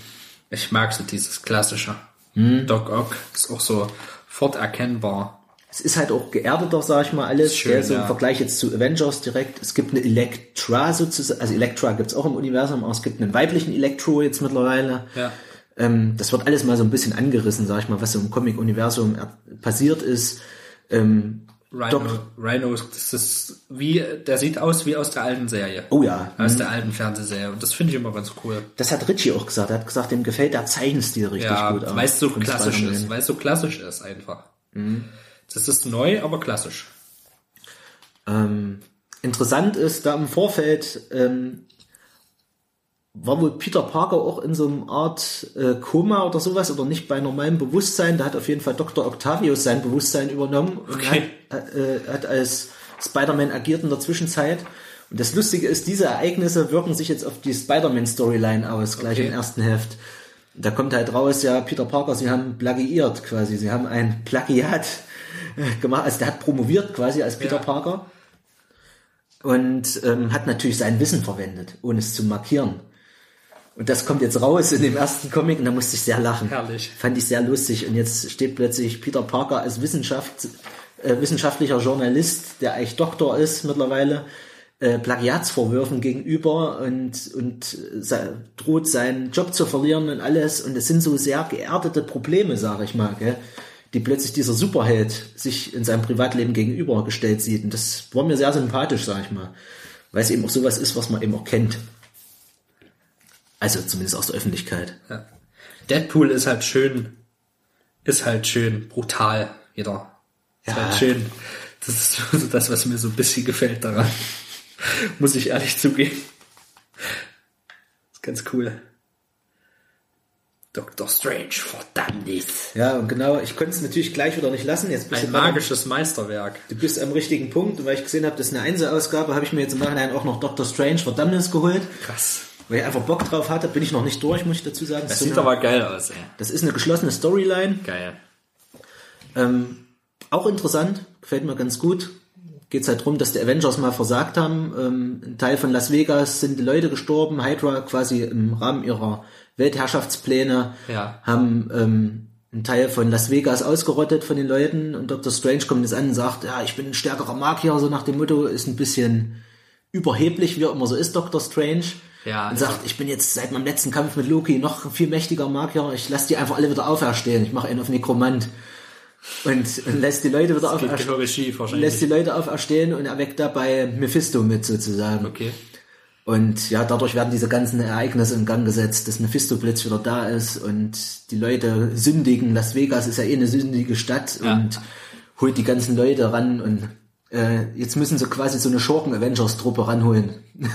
Ich mag so dieses klassische. Hm. Doc Ock ist auch so forterkennbar. Es ist halt auch geerdeter, sag ich mal, alles. Schön, gell, so im ja. Vergleich jetzt zu Avengers direkt. Es gibt eine Elektra sozusagen, also Elektra gibt's auch im Universum, aber es gibt einen weiblichen Elektro jetzt mittlerweile. Ja. Ähm, das wird alles mal so ein bisschen angerissen, sag ich mal, was so im Comic-Universum er- passiert ist. Ähm, Rhino, Doc- Rhino, das ist wie, der sieht aus wie aus der alten Serie. oh ja, Aus der alten Fernsehserie. Und das finde ich immer ganz cool. das hat Richie auch gesagt. Er hat gesagt, ihm gefällt der Zeichenstil richtig Ja, gut. weil es so klassisch ist. Weil es so klassisch ist einfach. Mhm. Das ist neu, aber klassisch. Ähm, interessant ist, da im Vorfeld ähm, war wohl Peter Parker auch in so einer Art äh, Koma oder sowas oder nicht bei normalem Bewusstsein. Da hat auf jeden Fall Dr. Octavius sein Bewusstsein übernommen und Okay. hat, äh, hat als Spider-Man agiert in der Zwischenzeit. Und das Lustige ist, diese Ereignisse wirken sich jetzt auf die Spider-Man-Storyline aus, gleich Okay. im ersten Heft. Da kommt halt raus, ja, Peter Parker, sie haben plagiiert quasi. Sie haben ein Plagiat äh, gemacht. Also der hat promoviert quasi als Peter Ja. Parker und ähm, hat natürlich sein Wissen verwendet, ohne es zu markieren. Und das kommt jetzt raus in dem ersten Comic und da musste ich sehr lachen. Herrlich. Fand ich sehr lustig. Und jetzt steht plötzlich Peter Parker als Wissenschaft, äh, wissenschaftlicher Journalist, der eigentlich Doktor ist mittlerweile, äh, Plagiatsvorwürfen gegenüber und, und se droht seinen Job zu verlieren und alles. Und es sind so sehr geerdete Probleme, sage ich mal, gell? die plötzlich dieser Superheld sich in seinem Privatleben gegenübergestellt sieht. Und das war mir sehr sympathisch, sag ich mal. Weil es eben auch sowas ist, was man eben auch kennt. Also zumindest aus der Öffentlichkeit. Ja. Deadpool ist halt schön, ist halt schön brutal wieder. Ist Ja. halt schön. Das ist so das, was mir so ein bisschen gefällt daran. Muss ich ehrlich zugeben. Ist ganz cool. Doctor Strange, verdammt. Ja, und genau, ich konnte es natürlich gleich wieder nicht lassen. Jetzt bist Ein magisches Meisterwerk. Du bist am richtigen Punkt und weil ich gesehen habe, das ist eine Einzelausgabe, habe ich mir jetzt im Nachhinein auch noch Doctor Strange Verdammnis geholt. Krass. Weil ich einfach Bock drauf hatte, bin ich noch nicht durch, muss ich dazu sagen. Das so sieht eine, aber geil aus, ey. das ist eine geschlossene Storyline. Geil. Ähm, auch interessant, gefällt mir ganz gut. Geht es halt darum, dass die Avengers mal versagt haben. Ähm, ein Teil von Las Vegas sind die Leute gestorben. Hydra quasi im Rahmen ihrer Weltherrschaftspläne Ja. haben ähm, einen Teil von Las Vegas ausgerottet von den Leuten und Dr. Strange kommt jetzt an und sagt, ja, ich bin ein stärkerer Magier, so nach dem Motto, ist ein bisschen überheblich, wie er immer so ist, Dr. Strange. Ja, und sagt, ich bin jetzt seit meinem letzten Kampf mit Loki noch viel mächtiger Magier, ich lasse die einfach alle wieder auferstehen, ich mache einen auf Nekromant. Und, und lässt die Leute wieder auferstehen gehörig schief wahrscheinlich. lässt die Leute auferstehen und erweckt dabei Mephisto mit sozusagen. Okay. Und ja, dadurch werden diese ganzen Ereignisse in Gang gesetzt, dass Mephisto plötzlich wieder da ist und die Leute sündigen. Las Vegas ist ja eh eine sündige Stadt Ja. und holt die ganzen Leute ran und äh, jetzt müssen sie quasi so eine Schurken-Avengers-Truppe ranholen.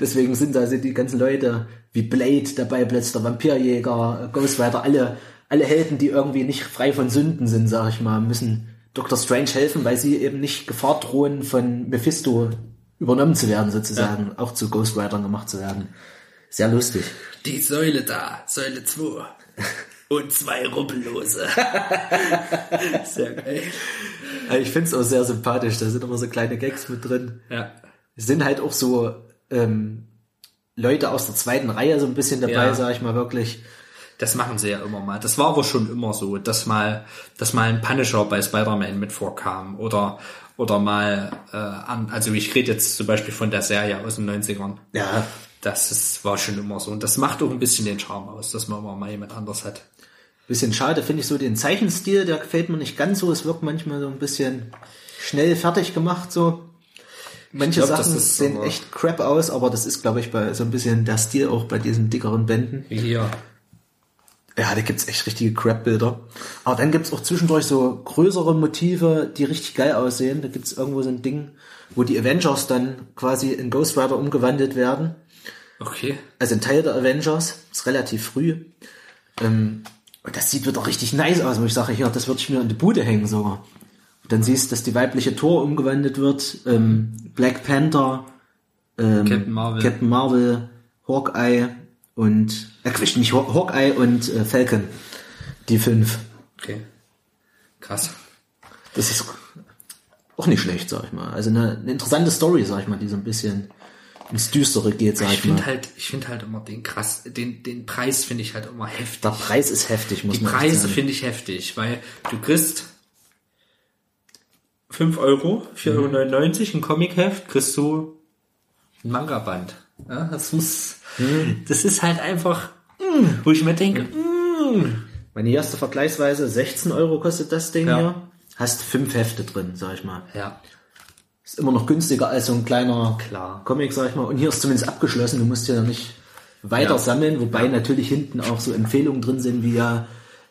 Deswegen sind da sind die ganzen Leute wie Blade dabei, plötzlich der Vampirjäger, Ghost Rider, alle, alle Helden, die irgendwie nicht frei von Sünden sind, sag ich mal, müssen Dr. Strange helfen, weil sie eben nicht Gefahr drohen, von Mephisto übernommen zu werden, sozusagen, auch zu Ghost Ridern gemacht zu werden. Sehr lustig. Die Säule da, Säule 2. Und zwei Rubbellose. Sehr geil. Also ich finde es auch sehr sympathisch, da sind immer so kleine Gags mit drin. Ja. Sind halt auch so ähm, Leute aus der zweiten Reihe so ein bisschen dabei, Ja. sag ich mal wirklich. Das machen sie ja immer mal. Das war aber schon immer so, dass mal, dass mal ein Punisher bei Spider-Man mit vorkam oder oder mal, äh, an, also ich rede jetzt zum Beispiel von der Serie aus den 90ern. Ja, Das ist, war schon immer so. Und das macht auch ein bisschen den Charme aus, dass man immer mal jemand anders hat. bisschen schade finde ich so den Zeichenstil, der gefällt mir nicht ganz so. Es wirkt manchmal so ein bisschen schnell fertig gemacht so. Manche glaub, Sachen sehen echt crap aus, aber das ist, glaube ich, bei so ein bisschen der Stil auch bei diesen dickeren Bänden. Hier. Ja, da gibt's echt richtige Crap-Bilder. Aber dann gibt's auch zwischendurch so größere Motive, die richtig geil aussehen. Da gibt's irgendwo so ein Ding, wo die Avengers dann quasi in Ghost Rider umgewandelt werden. Okay. Also ein Teil der Avengers. Ist relativ früh. Ähm, und das sieht wieder richtig nice aus, wo ich sage, hier, das würde ich mir in die Bude hängen sogar. Dann siehst du, dass die weibliche Thor umgewandelt wird. Ähm, Black Panther, ähm, Captain Marvel. Captain Marvel, Hawkeye und, äh, nicht Haw- Hawkeye und äh, Falcon. Die fünf. Okay. Krass. Das ist auch nicht schlecht, sag ich mal. Also eine, eine interessante Story, sag ich mal, die so ein bisschen ins Düstere geht, sag Ich ich, mal. finde halt, ich finde halt immer den krass, den, den Preis finde ich halt immer heftig. Der Preis ist heftig, muss Die man Preise sagen. finde ich heftig, weil du kriegst 5 Euro, Mhm. 4,99 Euro ein Comicheft, kriegst du ein Manga-Band. Ja, das muss, Mhm. das ist halt einfach, mm, wo ich mir denke, mm, Meine erste Vergleichsweise, 16 Euro kostet das Ding Ja. hier. Hast fünf Hefte drin, sag ich mal. ja, Ist immer noch günstiger als so ein kleiner Klar. Comic, sag ich mal. Und hier ist zumindest abgeschlossen. Du musst ja nicht weiter Ja. sammeln, wobei natürlich hinten auch so Empfehlungen drin sind, wie ja,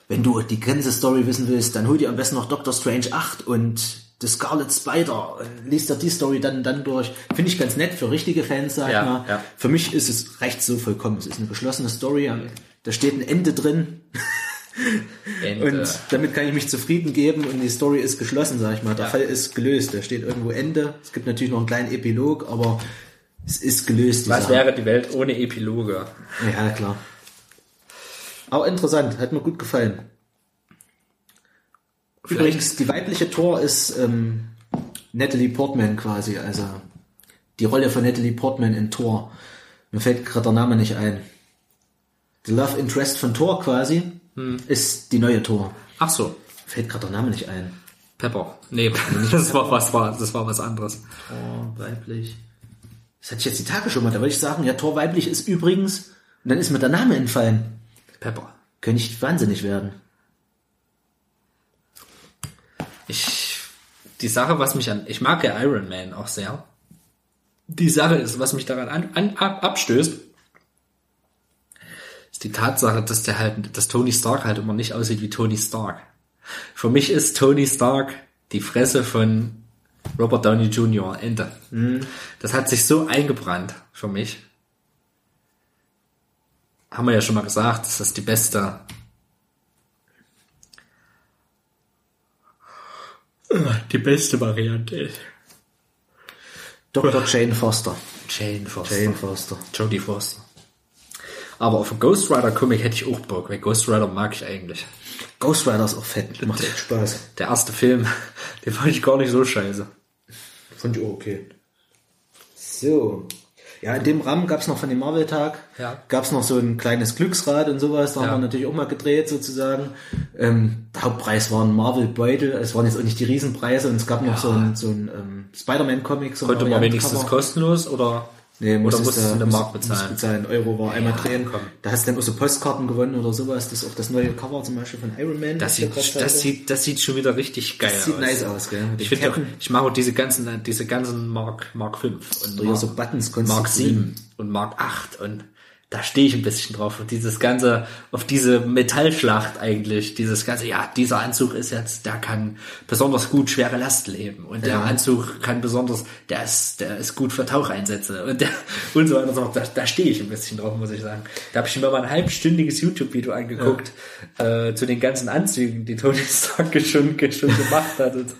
wenn du die ganze Story wissen willst, dann hol dir am besten noch Doctor Strange 8 und The Scarlet Spider und liest dir die Story dann, dann durch. Finde ich ganz nett für richtige Fans, sag Ja, ich mal. ja. Für mich ist es, reicht so vollkommen. Es ist eine geschlossene Story. Da steht ein Ende drin. Und, Und äh, damit kann ich mich zufrieden geben und die Story ist geschlossen, sag ich mal. Der Ja. Fall ist gelöst. Da steht irgendwo Ende. Es gibt natürlich noch einen kleinen Epilog, aber es ist gelöst. was Sache. wäre die Welt ohne Epiloge? Ja, klar. Aber interessant, hat mir gut gefallen. Übrigens, die weibliche Tor ist ähm, Natalie Portman quasi, also die Rolle von Natalie Portman in Thor. Mir fällt gerade der Name nicht ein. The Love Interest von Thor quasi ist die neue Thor. Ach so, Fällt gerade der Name nicht ein. Pepper. Nee, das war was war, das war was anderes. Tor weiblich. Das hatte ich jetzt die Tage schon mal. Da wollte ich sagen, ja, Tor weiblich ist übrigens. Und dann ist mir der Name entfallen. Pepper. Könnte ich wahnsinnig werden. Ich, die Sache, was mich an, ich mag ja Iron Man auch sehr. Die Sache ist, was mich daran an, an, ab, abstößt, ist die Tatsache, dass der halt, dass Tony Stark halt immer nicht aussieht wie Tony Stark. Für mich ist Tony Stark die Fresse von Robert Downey Jr. Ende. Das hat sich so eingebrannt für mich. Haben wir ja schon mal gesagt, dass das die beste die beste Variante. Dr. Jane Foster. Jane Foster. Jane Foster. Jodie Foster. Aber auf einen Ghost Rider Comic hätte ich auch Bock, weil Ghost Rider mag ich eigentlich. Ghost Rider ist auch fett. Macht echt Spaß. Der erste Film, den fand ich gar nicht so scheiße. Fand ich auch okay. So. Ja, in dem Rahmen gab's noch von dem Marvel-Tag, Ja. gab's noch so ein kleines Glücksrad und sowas, da Ja. haben wir natürlich auch mal gedreht sozusagen. Ähm, der Hauptpreis war ein Marvel-Beutel, es waren jetzt auch nicht die Riesenpreise und es gab noch so ein, so ein ähm, Spider-Man-Comic. So ein Konnte man wenigstens kostenlos oder, Nee, oder musstest du eine Mark bezahlen? bezahlen. Euro war einmal drehen. komm. Da hast du dann auch so Postkarten gewonnen oder sowas. Das ist auch das neue Cover zum Beispiel von Iron Man. Das sieht, das sieht, das sieht schon wieder richtig geil Das sieht aus. nice aus, gell? Mit Ich finde auch, ich mache auch diese ganzen, diese ganzen Mark, Mark 5 und Mark, so Buttons Mark du 7 und Mark 8 und da stehe ich ein bisschen drauf. Und dieses ganze, auf diese Metallschlacht eigentlich, dieses ganze, ja, dieser Anzug ist jetzt, der kann besonders gut schwere Last leben. Und der Ja. Anzug kann besonders, der ist, der ist gut für Taucheinsätze. Und der, und so weiter und so fort. Da, da stehe ich ein bisschen drauf, muss ich sagen. Da habe ich mir mal ein halbstündiges YouTube-Video angeguckt, äh, zu den ganzen Anzügen, die Tony Stark schon, schon gemacht hat. Und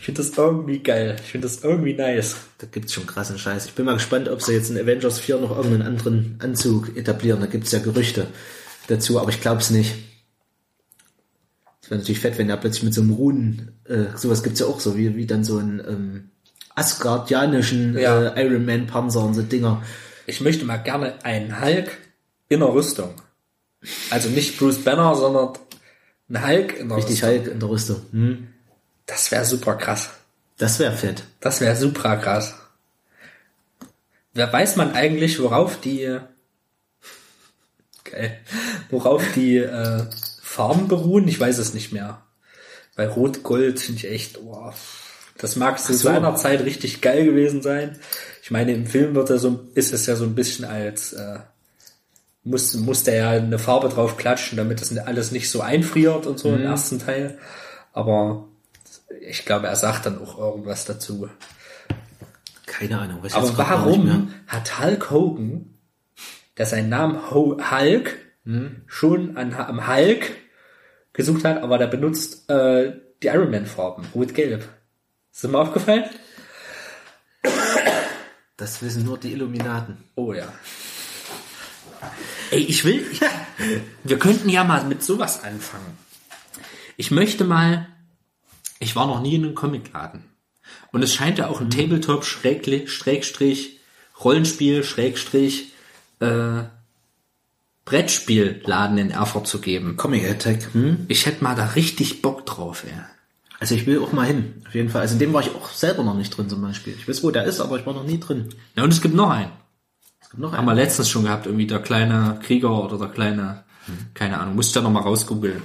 ich finde das irgendwie geil. Ich finde das irgendwie nice. Da gibt's schon krassen Scheiß. Ich bin mal gespannt, ob sie jetzt in Avengers 4 noch irgendeinen anderen Anzug etablieren. Da gibt's ja Gerüchte dazu, aber ich glaube es nicht. Es wäre natürlich fett, wenn er plötzlich mit so einem Runen, äh, sowas gibt's ja auch so, wie, wie dann so ein ähm, asgardianischen Ja. äh, Iron Man Panzer und so Dinger. Ich möchte mal gerne einen Hulk in der Rüstung. Also nicht Bruce Banner, sondern ein Hulk in der Richtig Rüstung. Hulk in der Rüstung. Hm. Das wäre super krass. Das wäre fett. Das wäre super krass. Wer weiß man eigentlich, worauf die geil, worauf die äh, Farben beruhen? Ich weiß es nicht mehr. Bei Rot Gold finde ich echt, oh, das mag zu so. seiner Zeit richtig geil gewesen sein. Ich meine, im Film wird er so, ist es ja so ein bisschen als äh, muss, muss der ja eine Farbe drauf klatschen, damit das alles nicht so einfriert und so im ersten Teil. Aber ich glaube, er sagt dann auch irgendwas dazu. Keine Ahnung. Ich Aber warum hat Hulk Hogan, der seinen Namen Ho Hulk schon an, am Hulk gesucht hat, aber der benutzt äh, die Iron Man Farben, rot-gelb. Ist dir mal aufgefallen? Das wissen nur die Illuminaten. Oh ja. Ey, ich will, ich, wir könnten ja mal mit sowas anfangen. Ich möchte mal, ich war noch nie in einem Comicladen. Und es scheint ja auch ein Tabletop Schrägli- Schrägstrich Rollenspiel Schrägstrich äh, Brettspielladen in Erfurt zu geben. Comic Attack. Hm? Ich hätte mal da richtig Bock drauf, ey. Also ich will auch mal hin. Auf jeden Fall. Also in dem war ich auch selber noch nicht drin zum Beispiel. Ich weiß, wo der ist, aber ich war noch nie drin. Ja, und es gibt noch einen. Es gibt noch Haben wir einen. letztens schon gehabt, irgendwie der kleine Krieger oder der kleine, keine Ahnung, musst du ja noch mal rausgoogeln.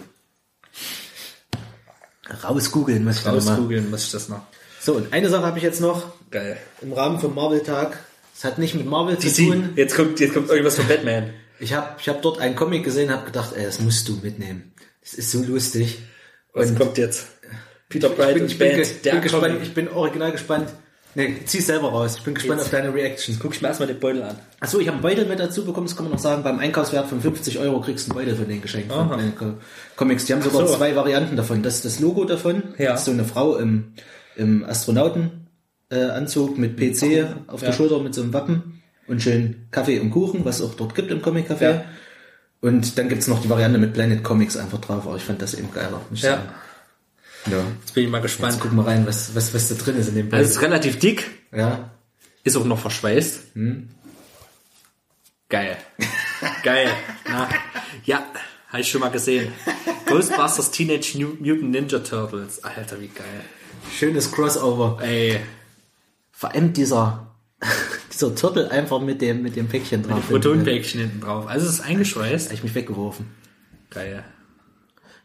Rausgoogeln muss ich da. Rausgoogeln muss ich das noch. So, und eine Sache habe ich jetzt noch Geil. im Rahmen vom Marvel-Tag. Es hat nicht mit Marvel zu DC. tun. Jetzt kommt, jetzt kommt irgendwas von Batman. Ich habe ich hab dort einen Comic gesehen habe gedacht, ey, das musst du mitnehmen. Das ist so lustig. Was Und kommt jetzt? Peter ich Bright bin, und ich bin, Band, der bin gespannt, Comic. ich bin original gespannt. Nee, zieh selber raus. Ich bin gespannt Jetzt. auf deine Reaction. Guck ich mir erstmal den Beutel an. Achso, ich habe einen Beutel mit dazu bekommen, das kann man noch sagen. Beim Einkaufswert von 50 Euro kriegst du einen Beutel von den Geschenken von den Comics. Die haben sogar so. zwei Varianten davon. Das ist das Logo davon. Ja. Das ist so eine Frau im, im Astronautenanzug äh, Anzug mit PC auf der Ja. Schulter mit so einem Wappen und schön Kaffee und Kuchen, was es auch dort gibt im Comic-Café. Ja. Und dann gibt's noch die Variante mit Planet Comics einfach drauf. Aber ich fand das eben geiler. Ja. sagen. ja. Jetzt bin ich mal Jetzt gespannt. gucken wir rein, was, was, was da drin ist in dem Also Beutel. es ist relativ dick, ja. ist auch noch verschweißt. Geil. Geil. Na, ja, habe ich schon mal gesehen. Ghostbusters Teenage Mu- Mutant Ninja Turtles. Alter, wie geil. Schönes Crossover. Ey, Vor allem dieser, dieser Turtle einfach mit dem, mit dem Päckchen drauf. Photonpäckchen hinten drauf. Also es ist eingeschweißt. Habe ich mich weggeworfen. Geil.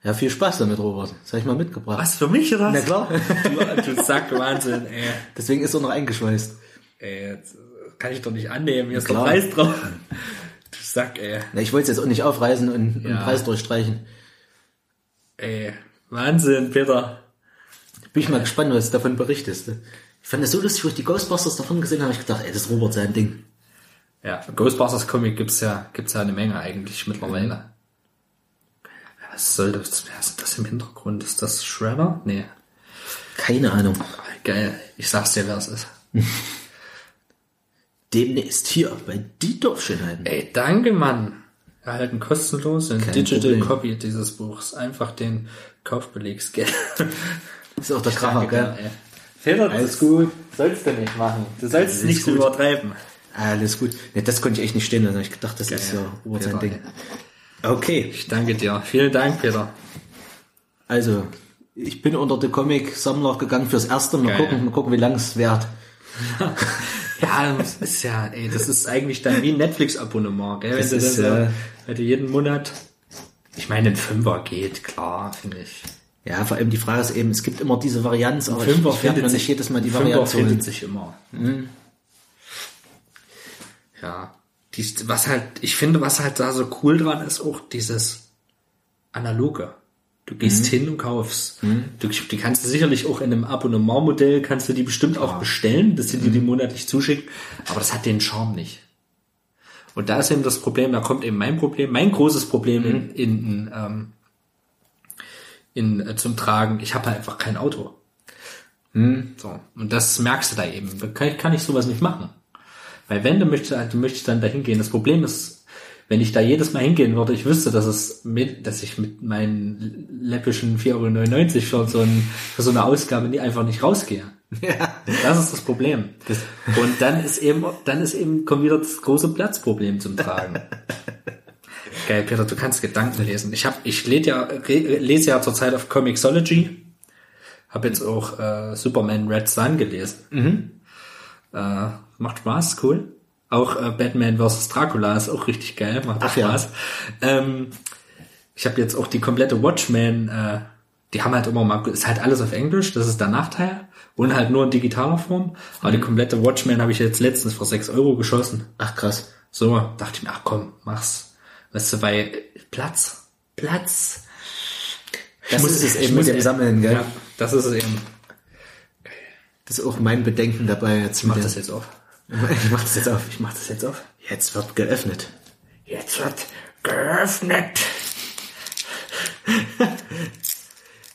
Ja, viel Spaß damit, Robert. Das habe ich mal mitgebracht. Was, für mich oder Na was? klar. Du, du Sack Wahnsinn, ey. Deswegen ist er noch eingeschweißt. Ey, jetzt kann ich doch nicht annehmen. Hier ist der. Preis drauf. Du Sack, ey. Na, ich wollte es jetzt auch nicht aufreißen und Ja. den Preis durchstreichen. Ey, Wahnsinn, Peter. Bin ich mal gespannt, was du davon berichtest. Ich fand das so lustig, wo ich die Ghostbusters davon gesehen habe, hab ich gedacht, ey, das ist Robert sein Ding. Ja, Ghostbusters Comic gibt's ja, gibt's ja eine Menge eigentlich mittlerweile. Was soll das? Wer ist das im Hintergrund? Ist das Shredder? Nee. Keine Ahnung. Geil. Ich sag's dir, wer es ist. Demnächst hier bei Die Dorfschönheiten. Ey, danke, Mann. Erhalten kostenlos ein Kein Digital Problem. Copy dieses Buchs. Einfach den Kaufbeleg scannen. Ist auch der Kracher, gell? ey. Peter, Alles das gut. sollst du nicht machen. Du sollst es nicht gut. übertreiben. Alles gut. Ja, das konnte ich echt nicht stehen lassen. Ich gedacht, das ist ja Robert sein Ding. Okay. Ich danke dir. Vielen Dank, Peter. Also, ich bin unter die Comic-Sammler gegangen fürs erste. Mal Geil. gucken, mal gucken, wie lang es währt. Ja, das ist ja, ey, das ist eigentlich dann wie ein Netflix-Abonnement, gell? Wenn Das du, ist, dann so, äh, wenn du jeden Monat, ich meine, ein Fünfer geht, klar, finde ich. Ja, vor allem die Frage ist eben, es gibt immer diese Varianz, aber Fünfer ich, ich findet sich- jedes Mal die Fünfer Varianz findet holen. sich immer. Ja, die, was halt, ich finde, was halt da so cool dran ist, auch dieses Analoge. Du gehst hin und kaufst. Du, die kannst du sicherlich auch in einem Abonnementmodell, kannst du die bestimmt auch bestellen, dass sie dir die monatlich zuschicken, aber das hat den Charme nicht. Und da ist eben das Problem, da kommt eben mein Problem, mein großes Problem in, in, ähm, in, äh, zum Tragen. Ich habe halt einfach kein Auto. So. Und das merkst du da eben. Da kann, ich- kann ich sowas nicht machen. Weil wenn du möchtest, du möchtest dann dahin gehen. Das Problem ist, wenn ich da jedes Mal hingehen würde, ich wüsste, dass es mit, dass ich mit meinen läppischen 4,99 Euro für so, ein, für so eine Ausgabe nie, einfach nicht rausgehe. Das ist das Problem. Und dann ist eben, dann ist eben, kommt wieder das große Platzproblem zum Tragen. Geil, Peter, du kannst Gedanken lesen. Ich hab, ich lese ja, lese ja zurzeit auf Comixology. Hab jetzt auch äh, Superman Red Sun gelesen. Äh, macht Spaß, cool. Auch äh, Batman vs. Dracula ist auch richtig geil, macht Ach ja. Spaß. Ähm, ich habe jetzt auch die komplette Watchmen, äh, die haben halt immer mal, ist halt alles auf Englisch, das ist der Nachteil. Und halt nur in digitaler Form. Aber die komplette Watchmen habe ich jetzt letztens vor 6 Euro geschossen. Ach krass. So, dachte ich mir, ach komm, mach's. Weißt du, bei Platz, Platz. Das muss- ist es eben mit dem ja- Sammeln, gell? Ja, das ist es eben. Das ist auch mein Bedenken dabei jetzt. Ich mach das jetzt auf. Ich mach das jetzt auf. Ich mach das jetzt auf. Jetzt wird geöffnet. Jetzt wird geöffnet.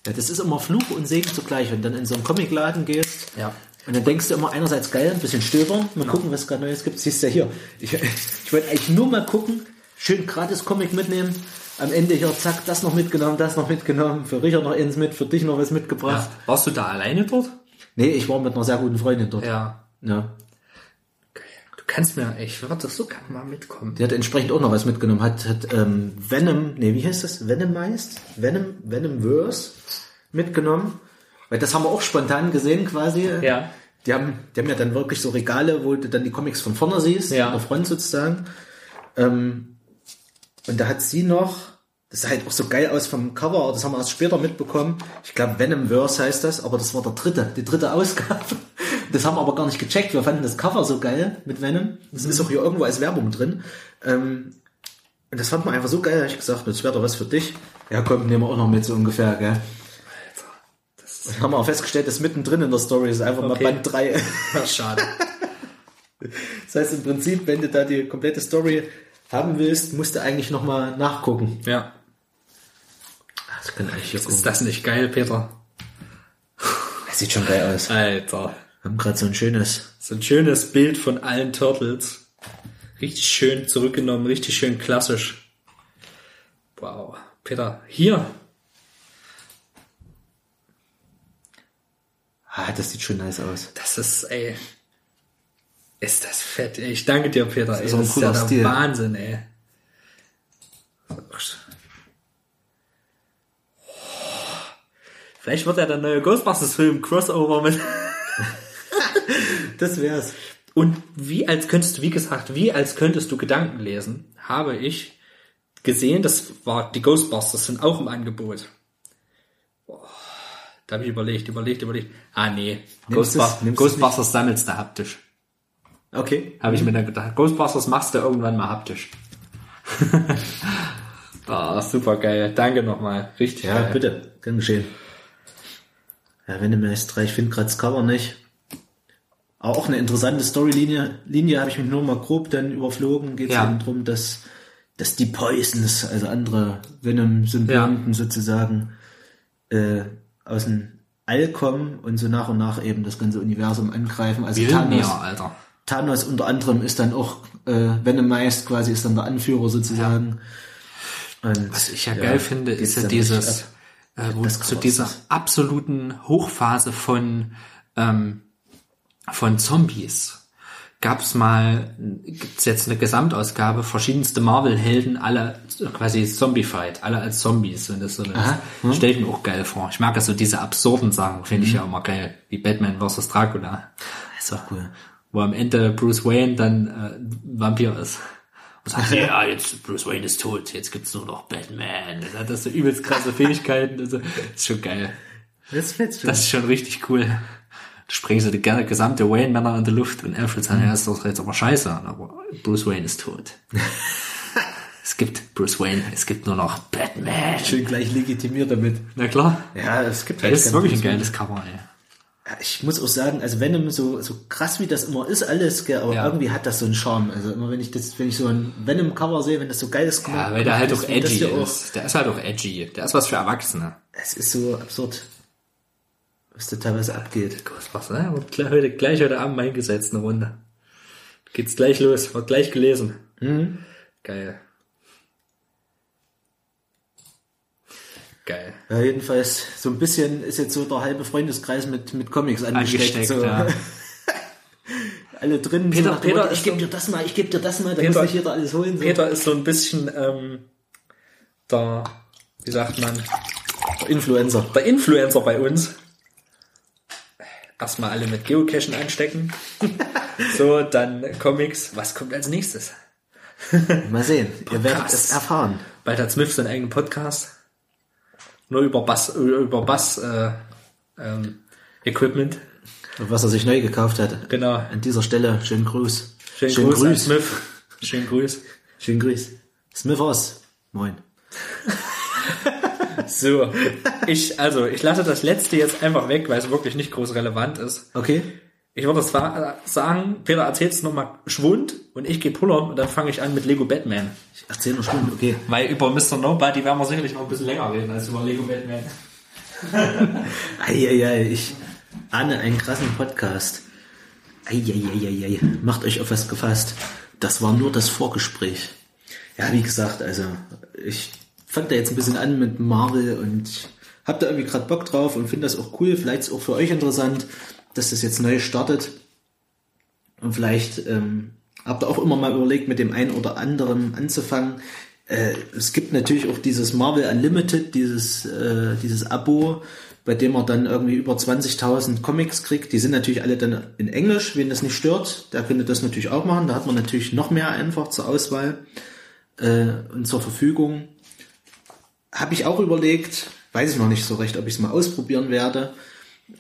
Ja, das ist immer Fluch und Segen zugleich. Wenn du dann in so einen Comicladen gehst Ja. und dann denkst du immer einerseits geil, ein bisschen stöbern, mal gucken, was es gerade Neues gibt. Siehst du ja hier. Ich, ich wollte eigentlich nur mal gucken, schön gratis Comic mitnehmen. Am Ende hier, zack, das noch mitgenommen, das noch mitgenommen, für Richard noch eins mit, für dich noch was mitgebracht. ja. Warst du da alleine dort? Nee, ich war mit einer sehr guten Freundin dort. Ja. Ja. Du kannst mir, ich würde so gerne mal mitkommen. Die hat entsprechend auch noch was mitgenommen. Hat, hat ähm, Venom, nee, wie heißt das? Venomized? Venom, Venomverse mitgenommen. Weil das haben wir auch spontan gesehen quasi. Ja. Die haben, die haben ja dann wirklich so Regale, wo du dann die Comics von vorne siehst, Ja. an der Front sozusagen. Ähm, und da hat sie noch, das sah halt auch so geil aus vom Cover, das haben wir erst später mitbekommen. Ich glaube Venomverse heißt das, aber das war der dritte, die dritte Ausgabe. Das haben wir aber gar nicht gecheckt. Wir fanden das Cover so geil mit Venom. Das ist auch hier irgendwo als Werbung drin. Ähm, und das fand man einfach so geil, da hab ich gesagt, das wäre doch was für dich. Ja, komm, nehmen wir auch noch mit, so ungefähr, gell. Das haben wir auch festgestellt, das ist mittendrin in der Story, ist einfach Okay. mal Band 3. Schade. Das heißt im Prinzip, wenn du da die komplette Story haben willst, musst du eigentlich nochmal nachgucken. Ja. Das kann eigentlich Ist das nicht geil, Peter? Das sieht schon geil aus. Alter. Wir haben gerade so ein schönes. So ein schönes Bild von allen Turtles. Richtig schön zurückgenommen, richtig schön klassisch. Wow. Peter, hier. Ah, das sieht schon nice aus. Das ist, ey. Ist das fett, ey. Ich danke dir, Peter. Ey. ist Das ist ja der Stil. Wahnsinn, ey. Vielleicht wird ja der neue Ghostbusters-Film Crossover mit. Das wär's. Und wie als könntest du, wie gesagt, wie als könntest du Gedanken lesen, habe ich gesehen, das war, die Ghostbusters sind auch im Angebot. Boah, da habe ich überlegt, überlegt, überlegt. Ah, nee. Ghostbusters, Ghostbusters sammelst du haptisch. Okay. Habe ich mir dann gedacht. Ghostbusters machst du irgendwann mal haptisch. Ah, super geil. Danke nochmal. Richtig Ja, geil. bitte. Kann geschehen. Ja, wenn du mir jetzt drei, ich finde gerade das Cover nicht. Aber auch eine interessante Storylinie. Linie habe ich mich nur mal grob dann überflogen. Geht es Ja. eben drum, dass, dass die Poisons, also andere Venom-Symbionten sozusagen, äh, aus dem All kommen und so nach und nach eben das ganze Universum angreifen. Also Thanos, Alter. Thanos unter anderem ist dann auch äh, Venomized quasi, ist dann der Anführer sozusagen. Und, Was ich ja, geil finde, ist ja dieses, äh, wo Das zu dieser ist- absoluten Hochphase von, ähm, von Zombies gab's mal, gibt's jetzt eine Gesamtausgabe, verschiedenste Marvel-Helden, alle quasi Zombie-Fight, alle als Zombies, wenn das so ist. Hm. Stell ich mir auch geil vor. Ich mag ja so diese absurden Sachen, finde Mhm. ich ja immer geil, wie Batman vs. Dracula, Das ist auch cool. Wo am Ende Bruce Wayne dann äh, Vampir ist. Und sagt, ja, jetzt Bruce Wayne ist tot, jetzt gibt's nur noch Batman. Das hat das so übelst krasse Fähigkeiten. Also, ist schon geil. Das Das ist schon richtig cool. Da springen sie die ge- gesamte Wayne-Männer in die Luft und Alfred sagt, ja, ist doch jetzt aber scheiße. Aber Bruce Wayne ist tot. es gibt Bruce Wayne, es gibt nur noch Batman. schön gleich legitimiert damit. Na klar. Ja, es gibt Das ist wirklich ein geiles Cover, ey. Ich muss auch sagen, also Venom so, so krass wie das immer ist, alles, gell, aber Ja. irgendwie hat das so einen Charme. Also immer wenn ich das, wenn ich so ein Venom-Cover sehe, wenn das so geil ist, Ja, weil der halt auch edgy hier auch- ist. Der ist halt auch edgy. Der ist was für Erwachsene. Es ist so absurd, was da teilweise abgeht. Ghostbusters, ne? Wird gleich heute, gleich heute Abend eingesetzt, eine Runde. Geht's gleich los, wird gleich gelesen. Mhm. Geil. Geil. Ja, jedenfalls, so ein bisschen ist jetzt so der halbe Freundeskreis mit, mit Comics angesteckt. Angesteckt, so. ja. Alle drin. Peter- so Peter Motto, ich gebe dir das mal, ich gebe dir das mal, da Peter- muss sich jeder alles holen. So. Peter ist so ein bisschen ähm, der, wie sagt man, Influencer. der Influencer bei uns. Erstmal alle mit Geocachen anstecken. so, dann Comics. Was kommt als nächstes? Mal sehen. Ihr werdet Podcast. es erfahren. Bald hat Smith seinen eigenen Podcast. Nur über Bass, über Bass äh, ähm, Equipment. Was er sich neu gekauft hat. Genau. An dieser Stelle schönen Gruß. Schönen Schönen Gruß, an Grüß. Smith. Schönen Grüß. Schönen Grüß. Smithers. Moin. So, ich, also, ich lasse das letzte jetzt einfach weg, weil es wirklich nicht groß relevant ist. Okay. Ich würde zwar sagen, Peter erzählst nochmal Schwund und ich gehe pullern und dann fange ich an mit Lego Batman. Ich erzähle noch Stunden, okay. Weil über Mr. Nobody werden wir sicherlich noch ein bisschen länger reden als über Lego Batman. Eieiei, ich ahne einen krassen Podcast. Eieiei, macht euch auf was gefasst. Das war nur das Vorgespräch. Ja, wie gesagt, also ich fang da jetzt ein bisschen an mit Marvel und hab da irgendwie gerade Bock drauf und finde das auch cool. Vielleicht ist auch für euch interessant, dass das jetzt neu startet. Und vielleicht ähm, habt ihr auch immer mal überlegt, mit dem einen oder anderen anzufangen. Äh, es gibt natürlich auch dieses Marvel Unlimited, dieses, äh, dieses Abo, bei dem man dann irgendwie über 20.000 Comics kriegt. Die sind natürlich alle dann in Englisch, wen das nicht stört. Der könnte das natürlich auch machen. Da hat man natürlich noch mehr einfach zur Auswahl äh, und zur Verfügung. Habe ich auch überlegt, weiß ich noch nicht so recht, ob ich es mal ausprobieren werde.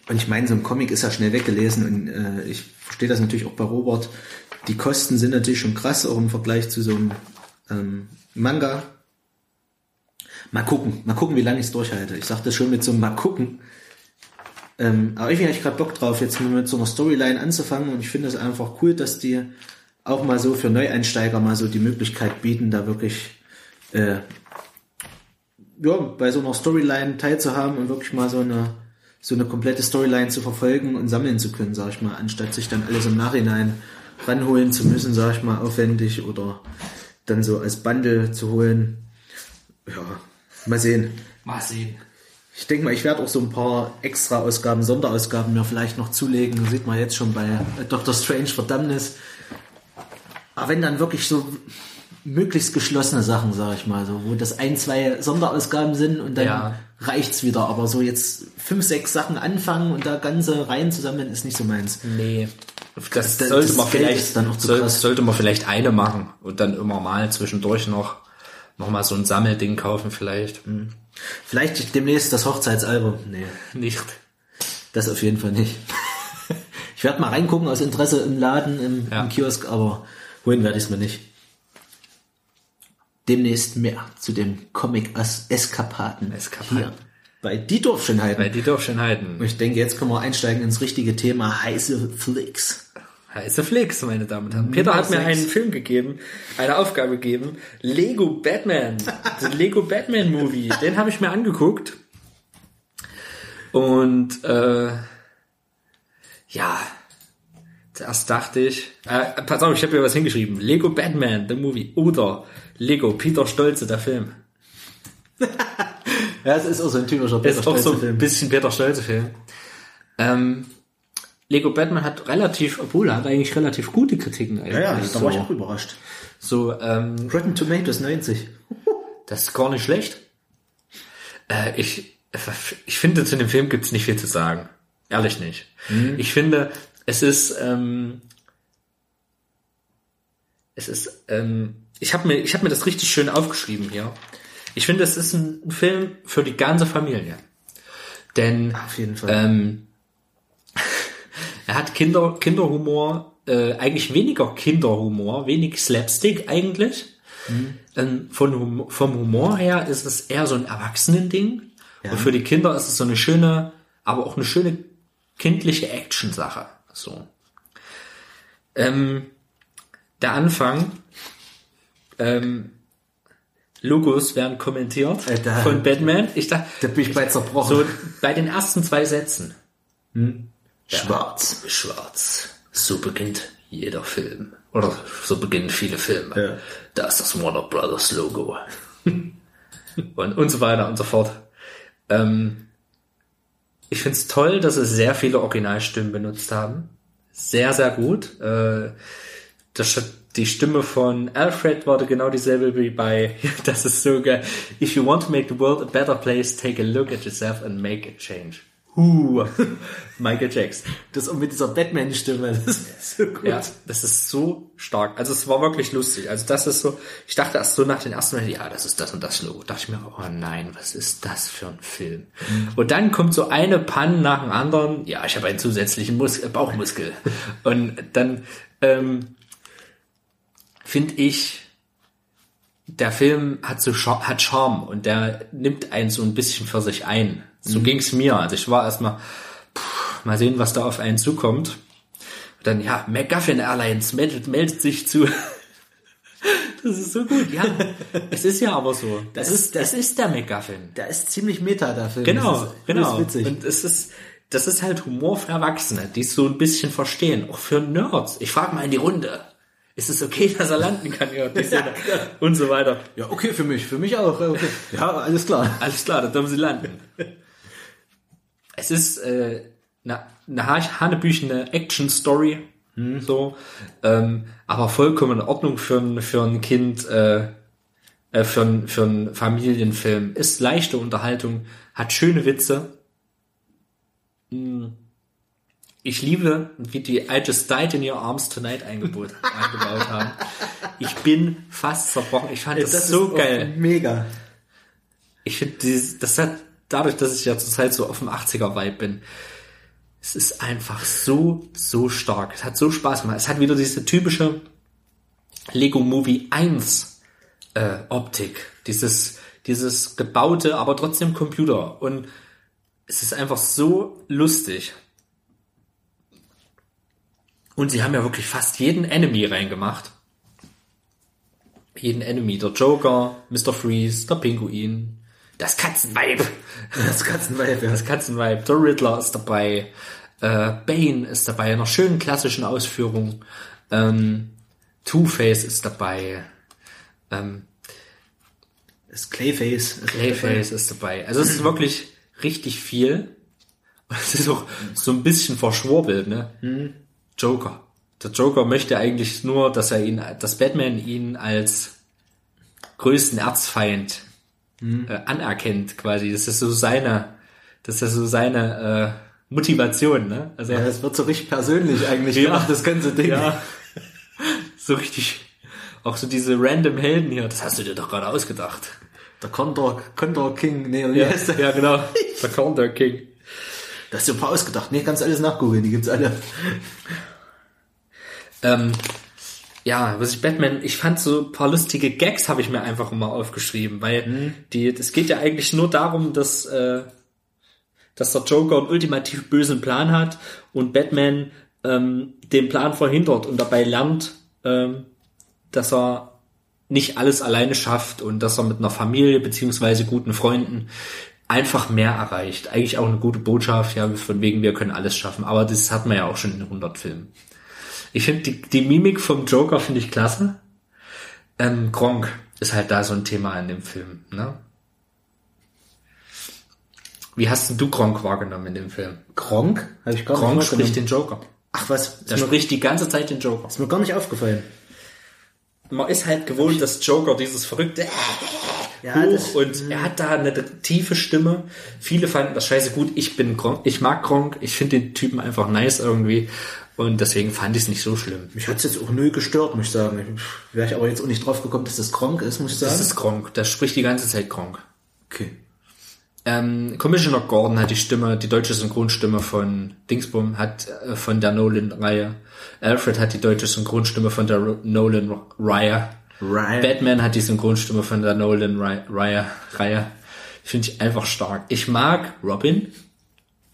Und ich meine, so ein Comic ist ja schnell weggelesen und äh, ich verstehe das natürlich auch bei Robert. Die Kosten sind natürlich schon krass, auch im Vergleich zu so einem ähm, Manga. Mal gucken, mal gucken, wie lange ich es durchhalte. Ich sagte schon mit so einem Mal gucken. Ähm, aber irgendwie habe ich gerade Bock drauf, jetzt mit so einer Storyline anzufangen und ich finde es einfach cool, dass die auch mal so für Neueinsteiger mal so die Möglichkeit bieten, da wirklich äh, ja, bei so einer Storyline teilzuhaben und wirklich mal so eine so eine komplette Storyline zu verfolgen und sammeln zu können, sag ich mal, anstatt sich dann alles im Nachhinein ranholen zu müssen, sag ich mal, aufwendig oder dann so als Bundle zu holen. Ja, mal sehen. Mal sehen. Ich denke mal, ich werde auch so ein paar Extra-Ausgaben, Sonderausgaben mir vielleicht noch zulegen. Sieht man jetzt schon bei äh, Doctor Strange Verdammnis. Aber wenn dann wirklich so möglichst geschlossene Sachen, sag ich mal, so, wo das ein, zwei Sonderausgaben sind und dann Ja. Reicht's wieder. Aber so jetzt fünf, sechs Sachen anfangen und da ganze Reihen zusammen ist nicht so meins. Nee. Das, Das- sollte das man Geld vielleicht, ist dann zu soll, sollte man vielleicht eine machen und dann immer mal zwischendurch noch, noch mal so ein Sammelding kaufen vielleicht. Vielleicht demnächst das Hochzeitsalbum. Nee, Nicht. das auf jeden Fall nicht. Ich werde mal reingucken aus Interesse im Laden, im, Ja. im Kiosk, aber holen werde ich es mir nicht. Demnächst mehr zu den Comic-Eskapaden. Eskapaden. Bei Die Dorfschönheiten. Weil die. Und ich denke, jetzt können wir einsteigen ins richtige Thema heiße Flicks. Heiße Flix, meine Damen und Herren. Peter hat mir einen Film gegeben, eine Aufgabe gegeben. Lego Batman. The Lego Batman Movie. Den habe ich mir angeguckt. Und äh, ja, zuerst dachte ich, äh, pass auf, ich habe hier was hingeschrieben. Lego Batman, the movie. Oder Lego Peter Stolze, der Film. Ja, es ist auch so ein typischer ist auch so Stolze-Film. ein bisschen Peter Stolze Film. Ähm, Lego Batman hat relativ, obwohl er hat eigentlich relativ gute Kritiken eigentlich. Ja, ja, da so, war ich auch überrascht. so ähm, Rotten Tomatoes 90. Das ist gar nicht schlecht. Äh, ich ich finde, zu dem Film gibt's nicht viel zu sagen. Ehrlich nicht. Ich finde, es ist, ähm, es ist, ähm, ich habe mir, ich habe mir das richtig schön aufgeschrieben hier. Ich finde, es ist ein Film für die ganze Familie. Denn Auf jeden Fall. ähm, er hat Kinder, Kinderhumor, äh, eigentlich weniger Kinderhumor, wenig Slapstick eigentlich. Ähm, von vom Humor her ist es eher so ein Erwachsenending. Und für die Kinder ist es so eine schöne, aber auch eine schöne kindliche Action-Sache. So. Ähm, der Anfang, ähm, Logos werden kommentiert Alter. von Batman. Ich dachte, da bin ich bei zerbrochen. so bei den ersten zwei Sätzen. Schwarz. Schwarz. So beginnt jeder Film. Oder so beginnen viele Filme. Ja. Da ist das Warner Brothers Logo. und, und so weiter und so fort. Ähm, ich find's toll, dass sie sehr viele Originalstimmen benutzt haben. Sehr, sehr gut. Äh, das, die Stimme von Alfred war genau dieselbe wie bei, das ist so geil. If you want to make the world a better place, take a look at yourself and make a change. Huh. Michael Jackson. Das und mit dieser Batman-Stimme, das ist so gut. Ja, das ist so stark. Also es war wirklich lustig. Also das ist so, ich dachte erst so nach den ersten Mal, ja, das ist das und das Logo. dachte ich mir, oh nein, was ist das für ein Film? Und dann kommt so eine Panne nach dem anderen. Ja, ich habe einen zusätzlichen Mus äh, Bauchmuskel. und dann ähm, finde ich, der Film hat so Char hat Charme und der nimmt einen so ein bisschen für sich ein. So ging's mir. Also ich war erstmal, mal sehen, was da auf einen zukommt. Und dann, ja, McGuffin Airlines meldet, meldet sich zu. Das ist so gut, ja. Es ist ja aber so. Das, ist, das ist der McGuffin. Der ist ziemlich meta, Film. Genau, das ist, genau. Das ist witzig. Und es ist, das ist halt Humor für Erwachsene, die es so ein bisschen verstehen. Auch für Nerds. Ich frage mal in die Runde. Ist es okay, dass er landen kann? Ja. Und so weiter. ja, okay, für mich, für mich auch. Okay. Ja, alles klar. Alles klar, dann dürfen sie landen. Es ist äh, eine, eine ha- hanebüchene Action-Story, hm, so, ähm, aber vollkommen in Ordnung für ein, für ein Kind, äh, äh, für, ein, für einen Familienfilm. Ist leichte Unterhaltung, hat schöne Witze. Hm. Ich liebe, wie die I Just Died in Your Arms Tonight eingebaut, eingebaut haben. Ich bin fast zerbrochen. Ich fand das, so ist auch geil. Mega. Ich finde, das hat dadurch, dass ich ja zurzeit so auf dem 80er-Vibe bin, es ist einfach so, so stark. Es hat so Spaß gemacht. Es hat wieder diese typische Lego Movie 1 äh, Optik. Dieses, dieses gebaute, aber trotzdem Computer. Und es ist einfach so lustig. Und sie haben ja wirklich fast jeden Enemy reingemacht. Jeden Enemy. Der Joker, Mr. Freeze, der Pinguin, das Katzenweib. Das Katzenweib, ja. Das Katzenweib. Der Riddler ist dabei. Äh, Bane ist dabei. In einer schönen klassischen Ausführung. Ähm, Two-Face ist dabei. Ähm, Das Clayface. Clayface ist dabei. Also es ist wirklich richtig viel. Und es ist auch so ein bisschen verschwurbelt, ne? Joker. Der Joker möchte eigentlich nur, dass er ihn, dass Batman ihn als größten Erzfeind äh, anerkennt, quasi. Das ist so seine, das ist so seine äh, Motivation, ne? Also Ja, es wird so richtig persönlich eigentlich Ja. gemacht, das ganze Ding. ja, so richtig. Auch so diese random Helden hier, das hast du dir doch gerade ausgedacht. Der Condor, Condor King, nee, wie Ja, heißt der? ja genau. Der Counter King. Das ist super ausgedacht. Nee, kannst alles nachgoogeln, die gibt's alle. Ähm, ja, was ich Batman, ich fand so ein paar lustige Gags habe ich mir einfach mal aufgeschrieben, weil die, es geht ja eigentlich nur darum, dass, äh, dass der Joker einen ultimativ bösen Plan hat und Batman ähm, den Plan verhindert und dabei lernt, ähm, dass er nicht alles alleine schafft und dass er mit einer Familie beziehungsweise guten Freunden einfach mehr erreicht. Eigentlich auch eine gute Botschaft, ja, von wegen wir können alles schaffen. Aber das hat man ja auch schon in 100 Filmen. Ich finde die, die Mimik vom Joker finde ich klasse. Ähm, Gronk ist halt da so ein Thema in dem Film. Ne? Wie hast denn du Gronk wahrgenommen in dem Film? Gronk? Habe ich gar Gronk nicht spricht den Joker. Ach was, mir, spricht die ganze Zeit den Joker. ist mir gar nicht aufgefallen. Man ist halt gewohnt, dass Joker dieses verrückte Ja, das- und er hat da eine tiefe Stimme. Viele fanden das scheiße gut. Ich bin Gronk, ich mag Gronk, ich finde den Typen einfach nice irgendwie und deswegen fand ich es nicht so schlimm. Mich hat's jetzt auch null gestört, muss ich sagen. Wäre ich aber jetzt auch nicht drauf gekommen, dass das Gronk ist, muss ich sagen. Das ist Gronk, der spricht die ganze Zeit Gronk. okay. Ähm, Commissioner Gordon hat die Stimme, die deutsche Synchronstimme von Dingsbum, hat äh, von der Nolan-Reihe. Alfred hat die deutsche Synchronstimme von der Nolan-Reihe. Batman hat die Synchronstimme von der Nolan-Reihe. Reihe. Finde ich einfach stark. Ich mag Robin.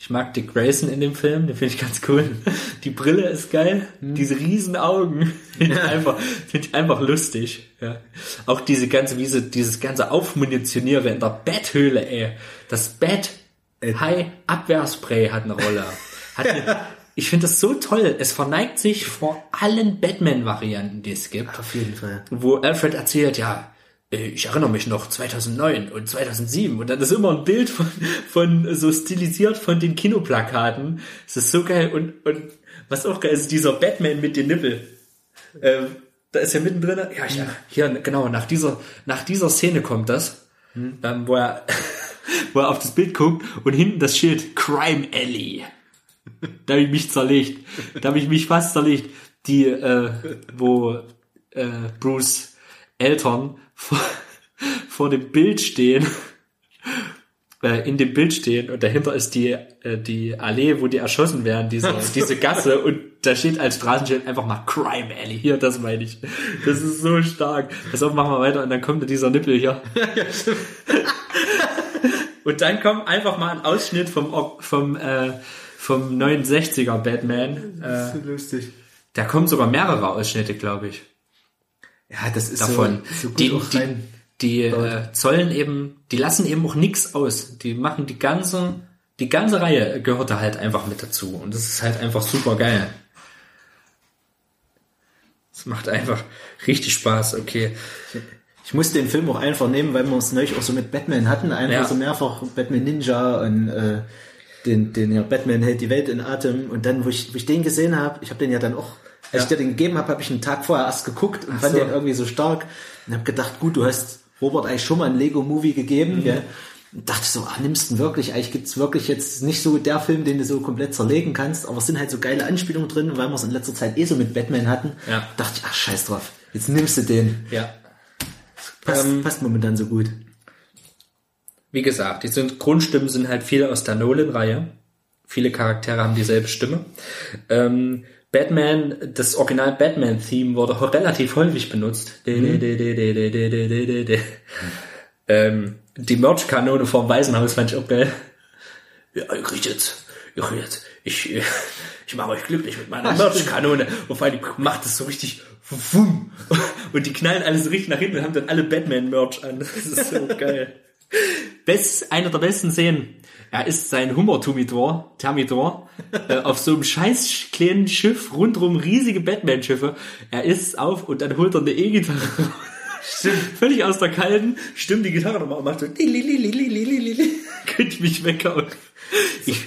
Ich mag Dick Grayson in dem Film, den finde ich ganz cool. Die Brille ist geil, diese riesen Augen, finde ich einfach, finde ich einfach lustig. Ja. Auch diese ganze, wie sie, dieses ganze Aufmunitioniere in der Betthöhle, ey. Das Bett, High Abwehrspray hat eine Rolle. Hat eine, ich finde das so toll. Es verneigt sich vor allen Batman-Varianten, die es gibt Auf jeden Fall. wo Alfred erzählt, ja, äh, ich erinnere mich noch 2009 und 2007 und dann ist immer ein Bild von, von so stilisiert von den Kinoplakaten. Es ist so geil und, und was auch geil ist, dieser Batman mit den Nippel. Ähm, da ist ja mittendrin, ja, ja, hier, genau, nach dieser, nach dieser Szene kommt das, ähm, wo er, wo er auf das Bild guckt und hinten das Schild Crime Alley. Da habe ich mich zerlegt. Da habe ich mich fast zerlegt. Die, äh, wo äh, Bruce Eltern vor, vor dem Bild stehen, äh, in dem Bild stehen und dahinter ist die, äh, die Allee, wo die erschossen werden, diese, diese Gasse und da steht als Straßenschild einfach mal Crime Alley. Hier, das meine ich. Das ist so stark. Pass auf, machen wir weiter und dann kommt da dieser Nippel hier. und dann kommt einfach mal ein Ausschnitt vom, vom, äh, vom 69er Batman. Äh, So lustig. da kommen sogar mehrere Ausschnitte, glaube ich Ja, das ist davon. So, so die auch die, die äh, zollen eben, die lassen eben auch nix aus. Die machen die ganze, die ganze Reihe gehört da halt einfach mit dazu. Und das ist halt einfach super geil. Es macht einfach richtig Spaß, okay. Ich musste den Film auch einfach nehmen, weil wir es neulich auch so mit Batman hatten. Einfach Ja. so mehrfach Batman Ninja und äh, den, den ja, Batman hält die Welt in Atem. Und dann, wo ich, wo ich den gesehen habe, ich habe den ja dann auch, als ich Ja. dir den gegeben habe, habe ich einen Tag vorher erst geguckt und fand so. den irgendwie so stark. Und habe gedacht, gut, du hast Robert eigentlich schon mal ein Lego-Movie gegeben. Gell? Und dachte so, ah, nimmst du ihn wirklich? Eigentlich gibt's wirklich jetzt nicht so der Film, den du so komplett zerlegen kannst, aber es sind halt so geile Anspielungen drin, weil wir es in letzter Zeit eh so mit Batman hatten. Ja. Dachte ich, ach scheiß drauf, jetzt nimmst du den. Ja. Passt, Ähm, passt momentan so gut. Wie gesagt, die sind, Grundstimmen sind halt viele aus der Nolan-Reihe. Viele Charaktere haben dieselbe Stimme. Ähm, Batman, das Original Batman-Theme wurde relativ häufig benutzt. Ähm, die Merch-Kanone vom Waisenhaus fand ich auch geil. Ja, ich krieg jetzt, ich krieg jetzt, ich, ich mache euch glücklich mit meiner Merch-Kanone. Und vor allem macht es so richtig wumm. Und die knallen alles richtig nach hinten und haben dann alle Batman-Merch an. Das ist so geil. Best, einer der besten Szenen. Er ist sein Hummer-Termitor Termitor, äh, auf so einem scheiß kleinen Schiff, rundrum riesige Batman-Schiffe. Er ist auf und dann holt er eine E-Gitarre raus. Stimmt. Völlig aus der Kalten, stimmt die Gitarre nochmal und macht so könnte mich weghauen. Ich,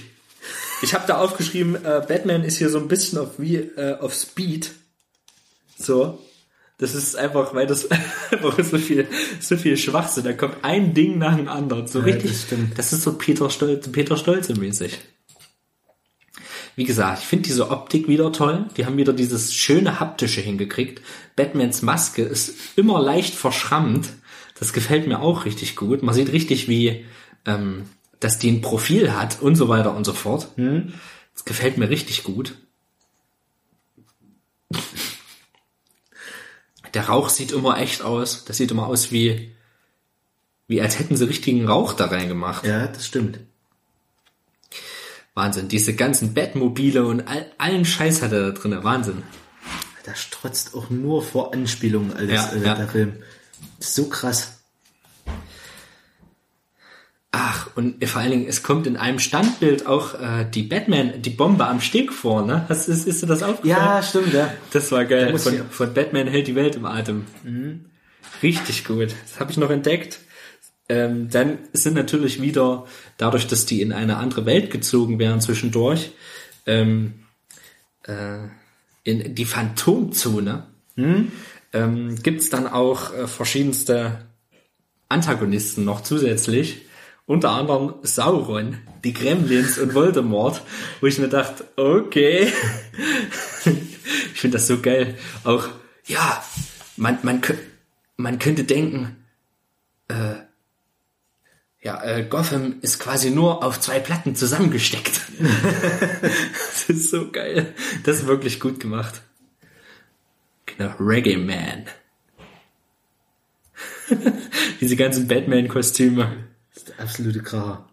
ich habe da aufgeschrieben, äh, Batman ist hier so ein bisschen auf wie äh, auf Speed. So. Das ist einfach, weil das einfach so viel, so viel Schwachsinn. Da kommt ein Ding nach dem anderen. So Ja, richtig. das stimmt. Das ist so Peter Stolze, Peter Stolze mäßig. Wie gesagt, ich finde diese Optik wieder toll. Die haben wieder dieses schöne haptische hingekriegt. Batmans Maske ist immer leicht verschrammt. Das gefällt mir auch richtig gut. Man sieht richtig, wie, ähm, dass die ein Profil hat und so weiter und so fort. Das gefällt mir richtig gut. Der Rauch sieht immer echt aus. Das sieht immer aus wie, wie als hätten sie richtigen Rauch da reingemacht. Ja, das stimmt. Wahnsinn. Diese ganzen Bettmobile und all, allen Scheiß hat er da drin. Wahnsinn. Da strotzt auch nur vor Anspielungen alles, Ja, äh, ja. der Film. So krass. Ach, und vor allen Dingen, es kommt in einem Standbild auch äh, die Batman, die Bombe am Steg vor, ne? Hast, ist, ist dir das aufgefallen? Ja, stimmt, ja. Das war geil. Von, von Batman hält die Welt im Atem. Richtig gut. Das habe ich noch entdeckt. Ähm, dann sind natürlich wieder, dadurch, dass die in eine andere Welt gezogen werden zwischendurch, ähm, äh, in die Phantomzone, ähm, gibt's dann auch äh, verschiedenste Antagonisten noch zusätzlich. Unter anderem Sauron, die Gremlins und Voldemort, wo ich mir dachte, okay. ich finde das so geil. Auch, ja, man, man, man könnte denken, äh, ja, äh, Gotham ist quasi nur auf zwei Platten zusammengesteckt. das ist so geil. Das ist wirklich gut gemacht. Genau, Reggae Man. Diese ganzen Batman-Kostüme. Ist absolute Kracher.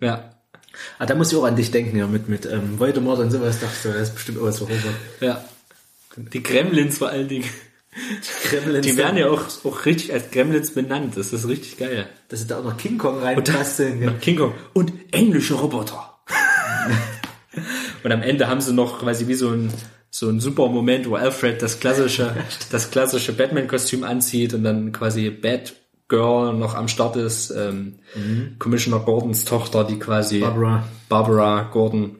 Ja, Ah, da muss ich auch an dich denken, ja, mit, mit ähm, Voldemort und sowas. Dachte ich das ist bestimmt auch was für Robert. ja. Die Gremlins vor allen Dingen. Gremlins, Die werden ja auch, auch richtig als Gremlins benannt. Das ist richtig geil. Dass sie da auch noch King Kong reinbasteln. Ja. King Kong. Und englische Roboter. und am Ende haben sie noch quasi wie so ein, so ein super Moment, wo Alfred das klassische, das klassische Batman-Kostüm anzieht und dann quasi Bat, Girl noch am Start ist, ähm, Commissioner Gordons Tochter, die quasi Barbara. Barbara Gordon,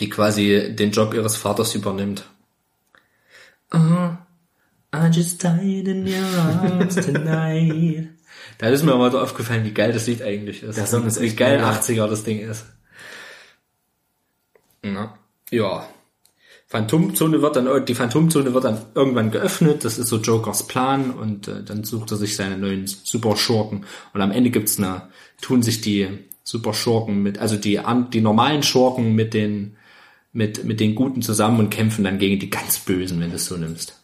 die quasi den Job ihres Vaters übernimmt. Oh, I just died in your arms tonight. Da ist mir mal so aufgefallen, wie geil das Lied eigentlich ist. Der Song ist wie geil mega. 80er das Ding ist. Ja. ja. Phantomzone wird dann, die Phantomzone wird dann irgendwann geöffnet. Das ist so Jokers Plan und äh, dann sucht er sich seine neuen Superschurken. Und am Ende gibt's eine, tun sich die Superschurken mit, also die, die normalen Schurken mit den, mit, mit den Guten zusammen und kämpfen dann gegen die ganz Bösen, wenn du es so nimmst.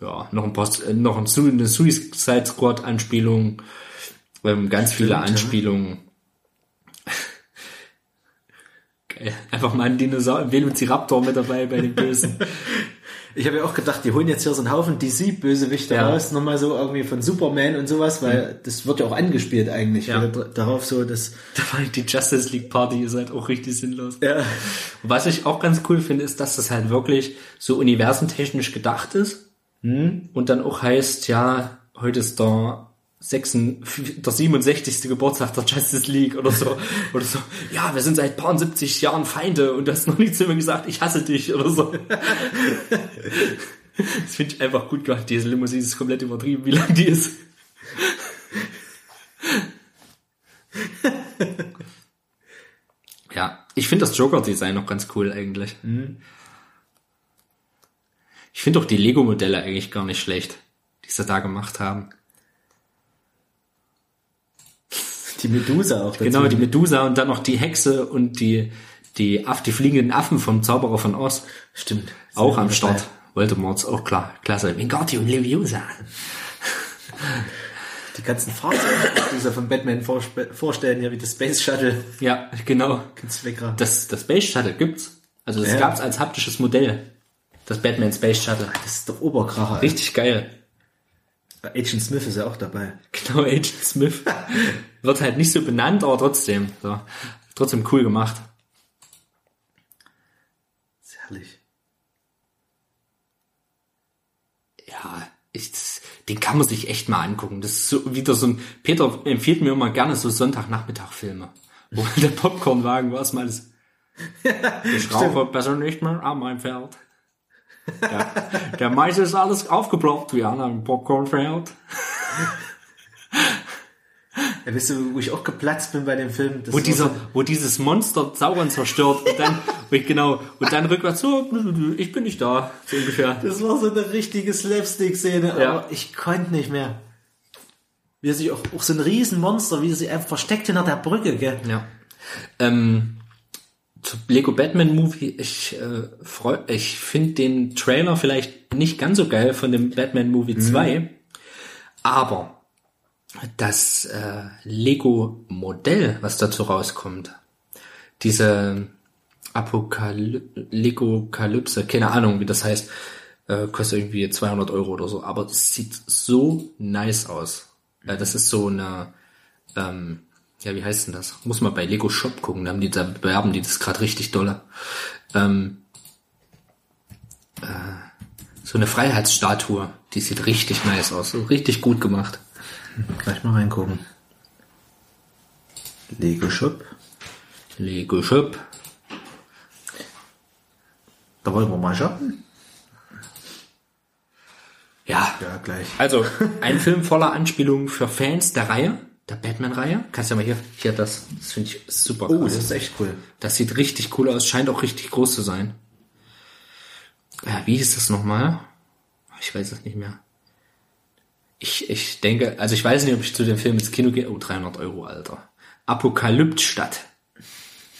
Ja, noch ein Post, äh, noch ein, eine Suicide Squad Anspielung, ähm, ganz viele. Anspielungen. Geil. Einfach mal ein Dinosaurier, Velociraptor mit dabei bei den Bösen. Ich habe ja auch gedacht, die holen jetzt hier so einen Haufen DC-Bösewichte Ja. raus, nochmal so irgendwie von Superman und sowas, weil das wird ja auch angespielt eigentlich. Ja. Darauf so, dass, Da war die Justice League Party ist halt auch richtig sinnlos. ja, Was ich auch ganz cool finde, ist, dass das halt wirklich so universentechnisch gedacht ist. Und dann auch heißt, ja, heute ist der, 6, der 67. Geburtstag der Justice League oder so. Oder so, ja, wir sind seit paar 70 Jahren Feinde und du hast noch nie zu mir gesagt, ich hasse dich oder so. Das finde ich einfach gut gemacht. Diese Limousine ist komplett übertrieben, wie lang die ist. Ja, ich finde das Joker-Design noch ganz cool eigentlich. Ich finde auch die Lego-Modelle eigentlich gar nicht schlecht, die sie da gemacht haben. Die Medusa auch dazu. Genau, die Medusa und dann noch die Hexe und die, die, Aff, die fliegenden Affen vom Zauberer von Oz. Stimmt. Auch am Start. dabei. Voldemorts, auch klar, klasse. Wingardium Leviosa. Die ganzen Fahrzeuge, die sie von Batman vorstellen, hier wie das Space Shuttle. Ja, genau. Ganz lecker. Das, das Space Shuttle gibt's. Also das Ja. gab's als haptisches Modell. Das Batman Space Shuttle. Das ist der Oberkracher. Richtig geil. Agent Smith ist ja auch dabei. Genau, Agent Smith. Wird halt nicht so benannt, aber trotzdem. So. Trotzdem cool gemacht. Das ist herrlich. Ja, ich, den kann man sich echt mal angucken. Das ist so wieder so ein, Peter empfiehlt mir immer gerne so Sonntagnachmittag-Filme. Wo der Popcornwagen war, mal alles. Ich rauche besser nicht mehr an meinem Feld. Der, der Mais ist alles aufgeploppt wie an einem Popcornfeld. Ja, weißt du, wo ich auch geplatzt bin bei dem Film? Das Wo dieser, wo dieses Monster Sauron zerstört und dann, und genau, und dann rückwärts so, ich bin nicht da, so ungefähr. Das war so eine richtige Slapstick-Szene, Ja. aber ich konnte nicht mehr. Wie er sich auch, auch so ein Riesenmonster, wie er sich einfach versteckt hinter der Brücke, gell? Ja. Ähm, zu Lego Batman Movie, ich äh, freu, ich finde den Trailer vielleicht nicht ganz so geil von dem Batman Movie 2, aber das äh, Lego Modell, was dazu rauskommt, diese Apokaly Lego Kalypse, keine Ahnung, wie das heißt, äh, kostet irgendwie 200 Euro oder so, aber es sieht so nice aus. Äh, das ist so eine ähm, ja, wie heißt denn das? Muss man bei Lego Shop gucken, da haben die, da bewerben die das gerade richtig dolle. Ähm, äh, so eine Freiheitsstatue, die sieht richtig nice aus, so richtig gut gemacht. Gleich mal reingucken. Lego Shop. Lego Shop. Da wollen wir mal shoppen. Ja, Ja, gleich. also ein Film voller Anspielungen für Fans der Reihe, der Batman-Reihe. Kannst ja mal hier, hier das, das finde ich super Oh, krass. das ist echt cool. Das sieht richtig cool aus, scheint auch richtig groß zu sein. Ja, wie hieß das nochmal? Ich weiß es nicht mehr. Ich, ich denke, also ich weiß nicht, ob ich zu dem Film ins Kino gehe. Oh, 300 Euro, Alter. Apokalyptstadt.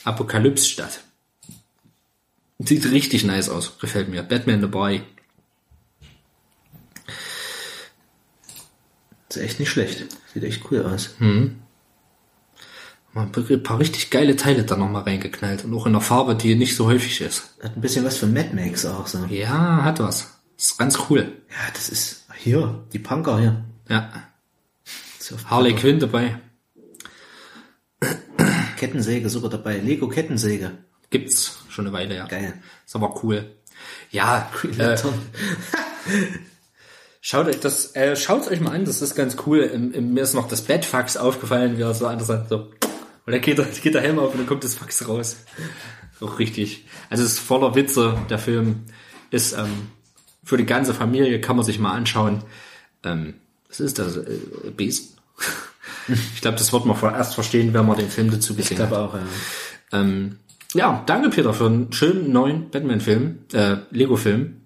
Apokalypsstadt. Sieht richtig nice aus. Gefällt mir. Batman dabei. Das ist echt nicht schlecht. Sieht echt cool aus. Mal ein paar richtig geile Teile da nochmal reingeknallt. Und auch in einer Farbe, die nicht so häufig ist. Hat ein bisschen was von Mad Max auch so. Ja, hat was. ist ganz cool. Ja, das ist hier, die Punker hier. Ja. Harley Punker. Quinn dabei. Kettensäge sogar dabei. Lego Kettensäge. Gibt's schon eine Weile, ja. Geil. Ist aber cool. Ja, Green äh. Schaut euch das, äh, schaut's euch mal an, das ist ganz cool. Im, im, mir ist noch das Bettfax aufgefallen, wie er so anders sagt, so. Und dann geht, der, geht der Helm auf und dann kommt das Fax raus. Auch richtig. Also es ist voller Witze. Der Film ist ähm, für die ganze Familie, kann man sich mal anschauen. Ähm, was ist das? Äh, Beast? ich glaube, das wird man erst verstehen, wenn man den Film dazu Ich gesehen hat. glaube auch, ja. Ähm, ja, danke Peter für einen schönen neuen Batman-Film, äh, Lego-Film.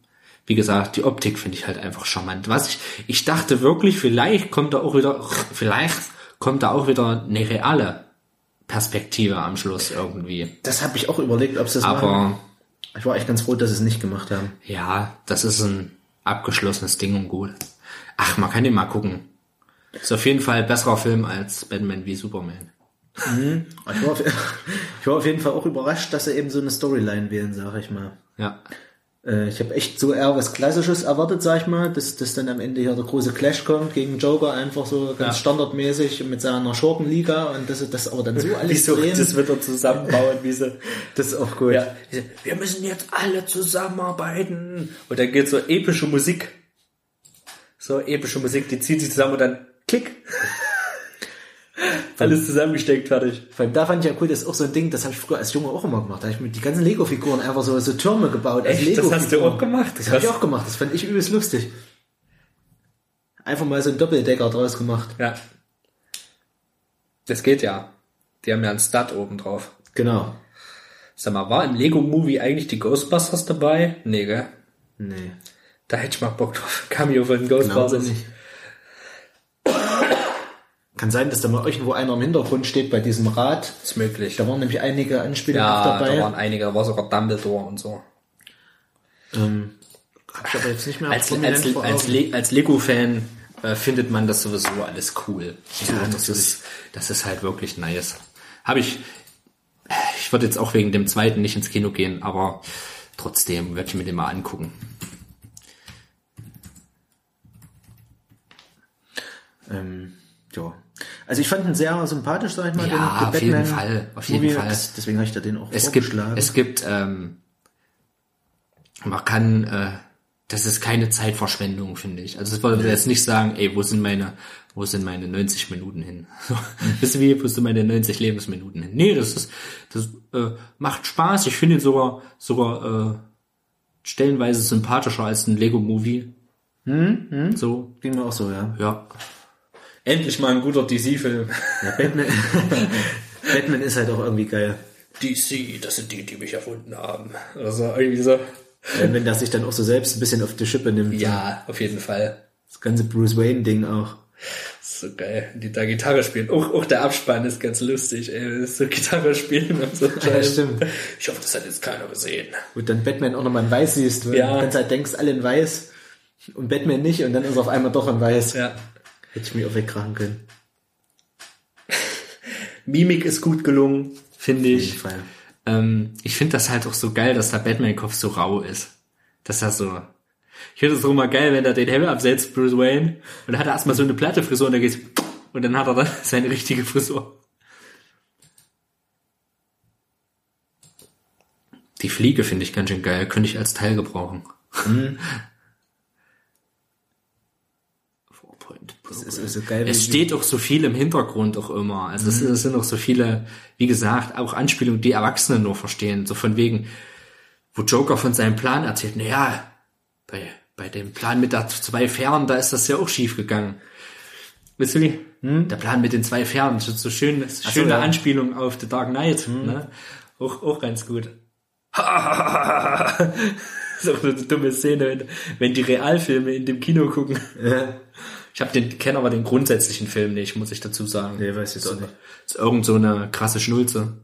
Wie gesagt, die Optik finde ich halt einfach charmant. Was ich, ich dachte wirklich, vielleicht kommt da auch wieder, vielleicht kommt da auch wieder eine reale Perspektive am Schluss irgendwie. Das habe ich auch überlegt, ob sie das machen. Aber Ich war echt ganz froh, dass sie es nicht gemacht haben. ja, das ist ein abgeschlossenes Ding und gut. Ach, man kann den mal gucken. Ist auf jeden Fall ein besserer Film als Batman wie Superman. Ich war, auf, ich war auf jeden Fall auch überrascht, dass sie eben so eine Storyline wählen, sag ich mal. Ja. Äh, Ich habe echt so eher was Klassisches erwartet, sag ich mal, dass, dass dann am Ende hier der große Clash kommt gegen Joker, einfach so ganz Ja. standardmäßig mit seiner Schurkenliga und dass sie das aber dann so alles Wieso drehen. das wieder zusammenbauen, wie sie das ist auch gut. Ja, wir müssen jetzt alle zusammenarbeiten. Und dann geht so epische Musik. So epische Musik, die zieht sich zusammen und dann klick. Alles zusammengesteckt, fertig. Vor allem da fand ich ja cool, das ist auch so ein Ding, das habe ich früher als Junge auch immer gemacht. Da habe ich mit die ganzen Lego-Figuren einfach so, so Türme gebaut. Echt? Das hast du auch gemacht? Das habe ich auch gemacht. Das fand ich übelst lustig. Einfach mal so einen Doppeldecker draus gemacht. Ja. Das geht ja. Die haben ja einen Stud oben drauf. Genau. Sag mal, war im Lego-Movie eigentlich die Ghostbusters dabei? Nee, gell? Nee. Da hätte ich mal Bock drauf. Cameo von Ghostbusters. nicht. Kann sein, dass da mal irgendwo einer im Hintergrund steht bei diesem Rad. Ist möglich. Da waren nämlich einige Anspielungen auch Ja, dabei. da waren einige, da war sogar Dumbledore und so. ähm, hab ich aber jetzt nicht mehr als, als, als. Le als Lego-Fan äh, findet man das sowieso alles cool. So, Ja, das, natürlich. ist, das ist halt wirklich nice. Habe ich, ich würde jetzt auch wegen dem zweiten nicht ins Kino gehen, aber trotzdem werde ich mir den mal angucken. Ähm, ja. Also ich fand ihn sehr sympathisch, sag ich mal. Ja, den, den auf jeden Batman Fall, auf jeden Movie. Fall. Das, deswegen habe ich da den auch Es gibt, es gibt, ähm, man kann, äh, das ist keine Zeitverschwendung, finde ich. Also das wollte jetzt nicht sagen, ey, wo sind meine, wo sind meine 90 Minuten hin? Wisst ihr wie, wo sind meine 90 Lebensminuten hin? Nee, das ist, das äh, macht Spaß. Ich finde ihn sogar, sogar äh, stellenweise sympathischer als ein Lego-Movie. Hm, So, Ging mir auch so, ja. ja. Endlich mal ein guter DC-Film. ja Batman, Batman ist halt auch irgendwie geil. DC, das sind die, die mich erfunden haben. Also irgendwie so. Wenn der sich dann auch so selbst ein bisschen auf die Schippe nimmt. Ja, auf jeden Fall. Das ganze Bruce Wayne-Ding auch. So geil. Die da Gitarre spielen. Auch, auch der Abspann ist ganz lustig, ey. Das so Gitarre spielen und so. Ja, stimmt. Ich hoffe, das hat jetzt keiner gesehen. Wo dann Batman auch nochmal in Weiß siehst, weil Ja. du ganz halt denkst, alle in Weiß und Batman nicht und dann ist er auf einmal doch in Weiß. Ja. Hätte ich mir auch wegkrachen können. Mimik ist gut gelungen, finde ich. Fall. Ähm, ich finde das halt auch so geil, dass der Batman-Kopf so rau ist. Dass er so. Ich finde es auch immer geil, wenn er den Helm absetzt, Bruce Wayne, und dann hat er erstmal so eine platte Frisur und dann geht's und dann hat er dann seine richtige Frisur. Die Fliege finde ich ganz schön geil, könnte ich als Teil gebrauchen. Four-Point Das ist so geil. es steht auch so viel im Hintergrund auch immer. Also es, es sind auch so viele, wie gesagt, auch Anspielungen, die Erwachsene nur verstehen. So von wegen, wo Joker von seinem Plan erzählt, na ja, bei, bei dem Plan mit der zwei Fähren, da ist das ja auch schief gegangen. Wisst ihr wie? Der Plan mit den zwei Fähren, so, so schön, schöne ja. Anspielung auf The Dark Knight. Ne? Auch, auch ganz gut. das ist auch so eine dumme Szene, wenn, wenn die Realfilme in dem Kino gucken. Ich habe den kenne aber den grundsätzlichen Film nicht, muss ich dazu sagen. Nee, weiß ich jetzt auch nicht. Ist irgend so eine krasse Schnulze.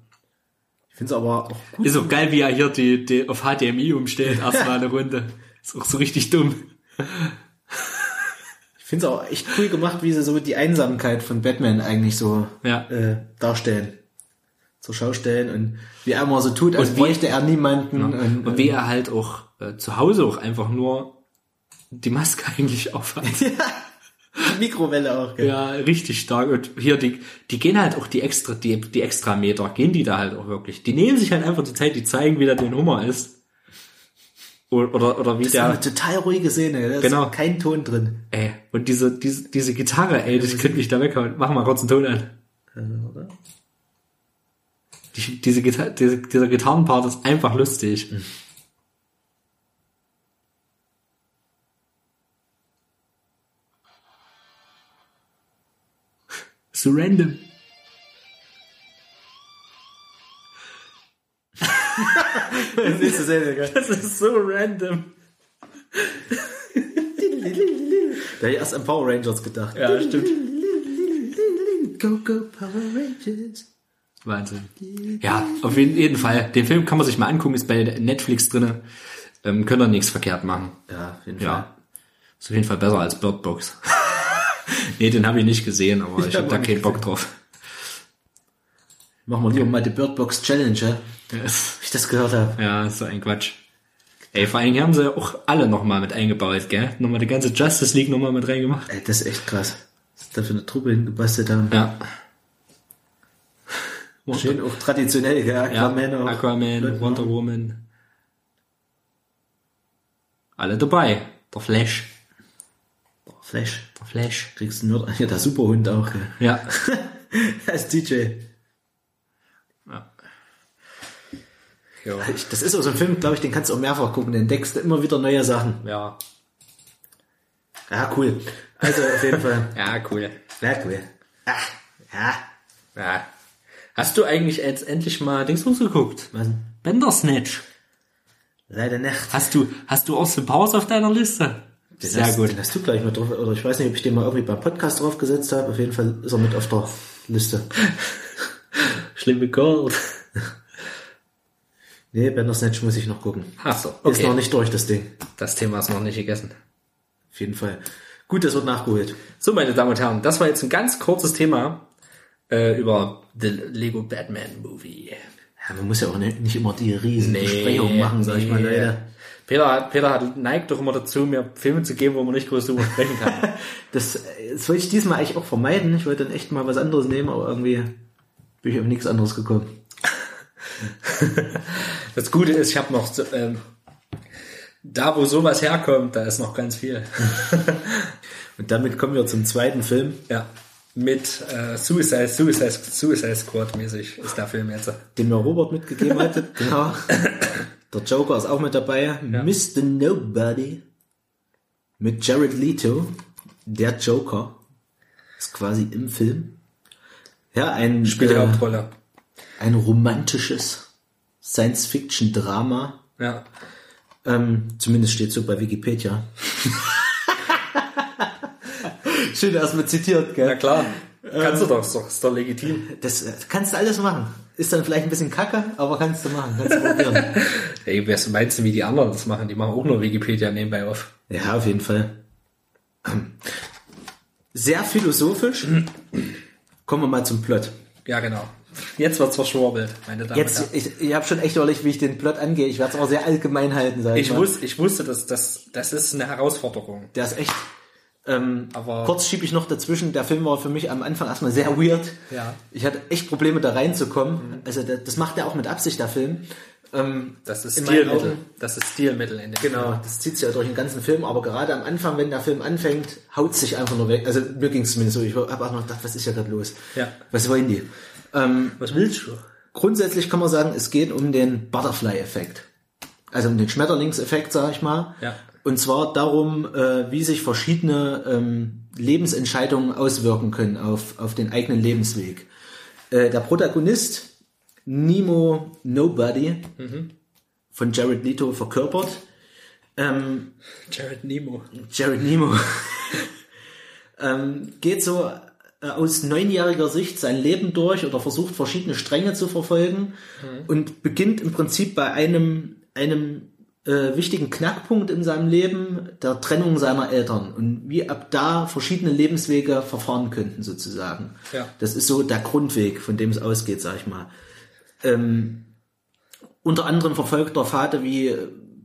Ich finde es aber auch gut. Ist auch geil, wie er hier die, die auf HDMI umstellt, erstmal eine Runde. Ist auch so richtig dumm. Ich finde es auch echt cool gemacht, wie sie so die Einsamkeit von Batman eigentlich so Ja. äh, darstellen. Zur Schau stellen und wie er immer so tut, als Und wie- bräuchte er niemanden. Und, Und wie er halt auch äh, zu Hause auch einfach nur die Maske eigentlich aufhat. Die Mikrowelle auch. Gell? Ja, richtig stark. Und hier, die, die gehen halt auch die extra, die, die extra Meter, gehen die da halt auch wirklich. Die nehmen sich halt einfach die Zeit, die zeigen, wie da den Hummer ist. Oder, oder, oder wie Das ist eine der, total ruhige Szene. Da Genau. ist kein Ton drin. ey, und diese, diese, diese Gitarre, ey, das könnte mich da weghauen. Mach mal kurz einen Ton an. Oder? Die, diese Gitar diese, dieser Gitarrenpart ist einfach lustig. So random. Nächste Szene, gell? Das ist so random. Da hab ich erst an Power Rangers gedacht. Ja, stimmt. Go, go, Power Rangers. Wahnsinn. Ja, auf jeden, Fall. Den Film kann man sich mal angucken, ist bei Netflix drinne. Ähm, könnt ihr nichts verkehrt machen. Ja, auf jeden Ja. Ist auf jeden Fall besser als Bird Box. nee, den habe ich nicht gesehen, aber ich Ja, habe da hab ich keinen Bock drauf. Machen wir lieber mal die Bird Box Challenge, ja? Ja, Wie ich das gehört habe. Ja, ist so ein Quatsch. Ey, vor allen Dingen haben sie ja auch alle nochmal mit eingebaut, gell? Nochmal die ganze Justice League nochmal mit reingemacht. Ey, das ist echt krass. Was da für eine Truppe hingebastelt haben. Ja. Schön auch traditionell, gell? Ja, Aquaman auch. Aquaman, Wonder Woman. Alle dabei. Der Flash. Flash. Der Flash. Kriegst du nur, ja, der Superhund auch? Ja. Als DJ. ja. Ich, das ist auch so ein Film, glaube ich, den kannst du auch mehrfach gucken. Den entdeckst du immer wieder neue Sachen. Ja. Ja, cool. Also auf jeden Fall. Ja, cool. Ja, cool. Ah, ja. Ja. Hast du eigentlich jetzt endlich mal Dingsbums geguckt? Was? Bandersnatch. Leider nicht. Hast du, hast du Austin Powers auf deiner Liste? Den Sehr hast, gut. Den hast du gleich mit drauf, oder ich weiß nicht, ob ich den mal irgendwie beim Podcast draufgesetzt habe. Auf jeden Fall ist er mit auf der Liste. Schlimme Gold. Nee, Bandersnatch muss ich noch gucken. Ach so, Ist okay. noch nicht durch, das Ding. Das Thema ist noch nicht gegessen. Auf jeden Fall. Gut, das wird nachgeholt. So, meine Damen und Herren, das war jetzt ein ganz kurzes Thema äh, über The Lego Batman Movie. Ja, man muss ja auch nicht, nicht immer die riesen Besprechungen machen, sag ich mal, nee. Leute. Peter, hat, Peter hat, neigt doch immer dazu, mir Filme zu geben, wo man nicht groß drüber sprechen kann. Das, das wollte ich diesmal eigentlich auch vermeiden. Ich wollte dann echt mal was anderes nehmen, aber irgendwie bin ich auf nichts anderes gekommen. Das Gute ist, ich habe noch ähm, da, wo sowas herkommt, da ist noch ganz viel. Und damit kommen wir zum zweiten Film. Ja. Mit äh, Suicide, Suicide, Suicide Squad mäßig ist der Film jetzt. den mir Robert mitgegeben hat. genau. Der Joker ist auch mit dabei. Mr. Nobody mit Jared Leto. Der Joker ist quasi im Film. Ja, ein, Spielt die äh, Hauptrolle. ein romantisches Science-Fiction-Drama. Ja. Ähm, zumindest steht so bei Wikipedia. Schön erstmal zitiert, Ja gell? klar. Kannst du doch, ist doch, ist doch legitim. Das äh, kannst du alles machen. Ist dann vielleicht ein bisschen kacke, aber kannst du machen. Kannst du probieren. Ey, was meinst du, wie die anderen das machen? Die machen auch nur Wikipedia nebenbei auf. Ja, auf jeden Fall. Sehr philosophisch. Kommen wir mal zum Plot. Ja, genau. Jetzt wird's verschwurbelt, meine Damen Jetzt, und Herren. ich, ich habe schon echt überlegt, wie ich den Plot angehe. Ich werde es auch sehr allgemein halten, sag ich, Ich, mal. wusste, ich wusste, dass das, das ist eine Herausforderung. Der ist echt. Ähm, Aber- kurz schiebe ich noch dazwischen. Der Film war für mich am Anfang erstmal sehr weird. Ja. Ich hatte echt Probleme, da reinzukommen. Also das, das macht er auch mit Absicht, der Film. Ähm, Das ist Stilmittel. Das ist Stilmittel in dem Genau, Film. das zieht sich ja durch den ganzen Film, aber gerade am Anfang, wenn der Film anfängt, haut sich einfach nur weg. Also mir ging es zumindest so. Ich habe auch noch gedacht, was ist ja gerade los? Ja. Was wollen die? Ähm, Was willst du? grundsätzlich kann man sagen, es geht um den Butterfly-Effekt. Also um den Schmetterlingseffekt, sage ich mal. Ja. Und zwar darum, äh, wie sich verschiedene ähm, Lebensentscheidungen auswirken können auf, auf den eigenen Lebensweg. Äh, der Protagonist, Nemo Nobody, von Jared Leto verkörpert. Ähm, Jared Nemo. Jared Nemo ähm, geht so äh, aus neunjähriger Sicht sein Leben durch oder versucht verschiedene Stränge zu verfolgen und beginnt im Prinzip bei einem, einem äh, wichtigen Knackpunkt in seinem Leben, der Trennung seiner Eltern und wie ab da verschiedene Lebenswege verfahren könnten sozusagen. Ja. Das ist so der Grundweg, von dem es ausgeht, sag ich mal. Ähm, unter anderem verfolgt der Vater wie,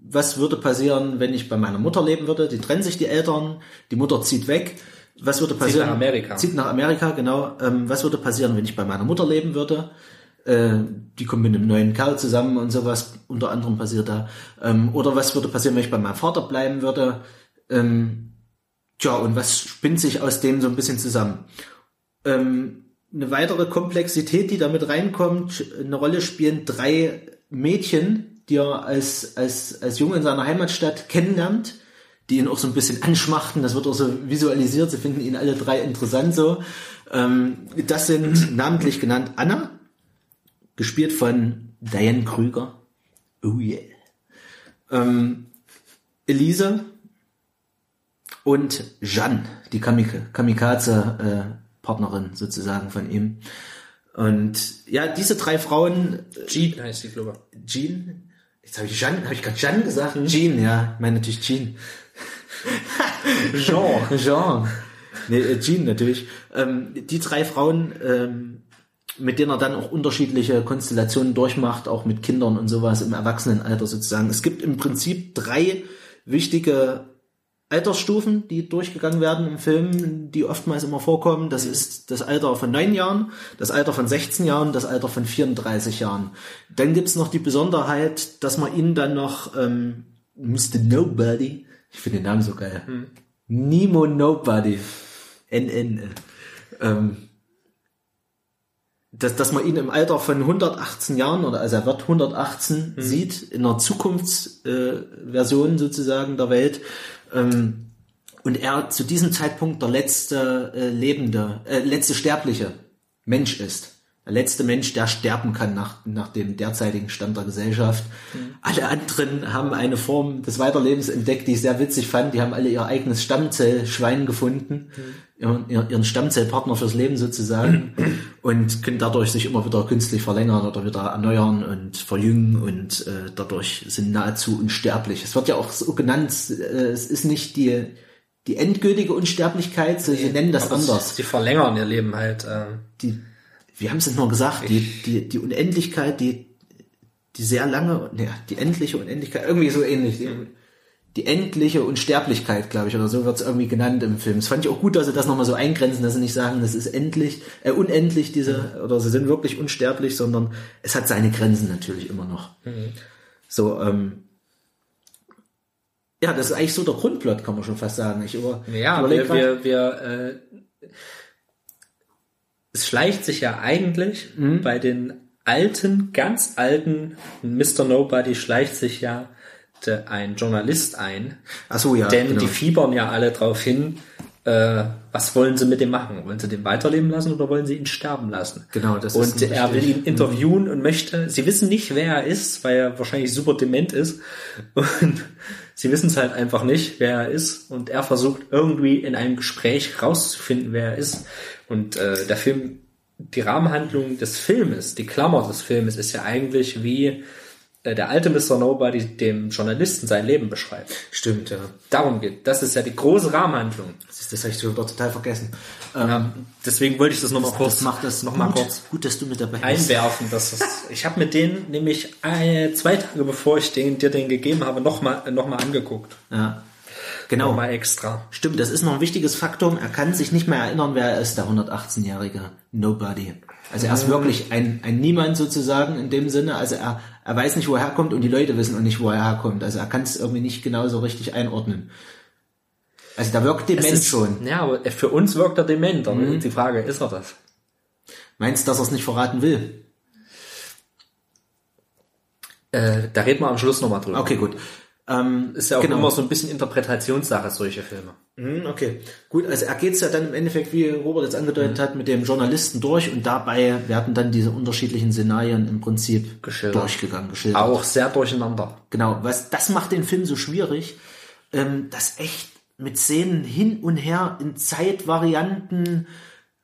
was würde passieren, wenn ich bei meiner Mutter leben würde? Die trennen sich die Eltern, die Mutter zieht weg. Was würde passieren? nach Amerika. Zieht nach Amerika, genau. Ähm, was würde passieren, wenn ich bei meiner Mutter leben würde? Äh, die kommen mit einem neuen Kerl zusammen und sowas, unter anderem passiert da. Ähm, oder was würde passieren, wenn ich bei meinem Vater bleiben würde? Ähm, tja, und was spinnt sich aus dem so ein bisschen zusammen? Ähm, eine weitere Komplexität, die damit reinkommt, eine Rolle spielen drei Mädchen, die er als, als, als Junge in seiner Heimatstadt kennenlernt, die ihn auch so ein bisschen anschmachten, das wird auch so visualisiert, sie finden ihn alle drei interessant so. Ähm, das sind namentlich genannt Anna, gespielt von Diane Krüger. Oh yeah. Ähm, Elise und Jeanne, die Kamik Kamikaze-Partnerin sozusagen von ihm. Und ja, diese drei Frauen, Jean heißt die, glaube Jean, jetzt habe ich Jeanne, habe ich gerade Jeanne gesagt? Jean, ja, ich meine natürlich Jean. Jean. Jean. Nee, äh, Jean natürlich. Ähm, die drei Frauen, ähm, mit denen er dann auch unterschiedliche Konstellationen durchmacht, auch mit Kindern und sowas im Erwachsenenalter sozusagen. Es gibt im Prinzip drei wichtige Altersstufen, die durchgegangen werden im Film, die oftmals immer vorkommen. Das ist das Alter von neun Jahren, das Alter von 16 Jahren, das Alter von 34 Jahren. Dann gibt's noch die Besonderheit, dass man ihn dann noch ähm, Mr. Nobody, ich finde den Namen so geil, Nemo Nobody, NN, ähm, dass, dass man ihn im Alter von 118 Jahren oder also er wird 118 sieht in einer Zukunftsversion äh, sozusagen der Welt ähm, und er zu diesem Zeitpunkt der letzte äh, lebende, äh, letzte sterbliche Mensch ist. Letzte Mensch, der sterben kann nach, nach dem derzeitigen Stand der Gesellschaft. Alle anderen haben eine Form des Weiterlebens entdeckt, die ich sehr witzig fand. Die haben alle ihr eigenes Stammzellschwein gefunden, ihren, ihren Stammzellpartner fürs Leben sozusagen und können dadurch sich immer wieder künstlich verlängern oder wieder erneuern und verjüngen und äh, dadurch sind nahezu unsterblich. Es wird ja auch so genannt, äh, es ist nicht die, die endgültige Unsterblichkeit, sie sie nennen das anders. Sie verlängern ihr Leben halt. Äh, Die, wie haben es nur gesagt, die, die, die Unendlichkeit, die, die sehr lange, ne, die endliche Unendlichkeit, irgendwie so ähnlich. Die, die endliche Unsterblichkeit, glaube ich, oder so wird es irgendwie genannt im Film. Das fand ich auch gut, dass sie das nochmal so eingrenzen, dass sie nicht sagen, das ist endlich, äh, unendlich, diese, oder sie sind wirklich unsterblich, sondern es hat seine Grenzen natürlich immer noch. So, ähm, ja, das ist eigentlich so der Grundplot, kann man schon fast sagen. Ich über, ja, überleg wir, grad- wir, wir äh, es schleicht sich ja eigentlich Mhm. bei den alten, ganz alten Mr. Nobody schleicht sich ja ein Journalist ein, Ach so, ja, denn genau. die fiebern ja alle drauf hin, äh, was wollen sie mit dem machen? Wollen sie den weiterleben lassen oder wollen sie ihn sterben lassen? Genau, das ist Und er will ihn interviewen und möchte, sie wissen nicht, wer er ist, weil er wahrscheinlich super dement ist. Und sie wissen es halt einfach nicht, wer er ist. Und er versucht irgendwie in einem Gespräch rauszufinden, wer er ist. Und äh, der Film, die Rahmenhandlung des Filmes, die Klammer des Filmes ist ja eigentlich wie äh, der alte Mr. Nobody dem Journalisten sein Leben beschreibt. Stimmt, ja. Darum geht. Das ist ja die große Rahmenhandlung. Das, ist, das habe ich total vergessen. Ähm, Ja, deswegen wollte ich das nochmal kurz, das macht das noch mal kurz Gut, dass du mit dabei bist. einwerfen. Dass das, ich habe mit denen nämlich äh, zwei Tage bevor ich den, dir den gegeben habe, nochmal noch mal angeguckt. Ja. Genau. Nochmal extra. Stimmt, das ist noch ein wichtiges Faktum. Er kann sich nicht mehr erinnern, wer er ist, der 118-jährige Nobody. Also er ist wirklich ein, ein Niemand sozusagen in dem Sinne. Also er, er weiß nicht, wo er herkommt und die Leute wissen auch nicht, wo er herkommt. Also er kann es irgendwie nicht genauso richtig einordnen. Also da wirkt dement ist, schon. Ja, aber für uns wirkt er dement. Aber Mhm. die Frage, ist er das? Meinst du, dass er es nicht verraten will? Äh, da reden wir am Schluss nochmal drüber. Okay, gut. Ähm, Ist ja auch genau. immer so ein bisschen Interpretationssache, solche Filme. Mhm, Okay, gut, also er geht's ja dann im Endeffekt, wie Robert jetzt angedeutet hat, mit dem Journalisten durch und dabei werden dann diese unterschiedlichen Szenarien im Prinzip Geschildert. durchgegangen, geschildert. Auch sehr durcheinander. Genau, was das macht den Film so schwierig, ähm, dass echt mit Szenen hin und her in Zeitvarianten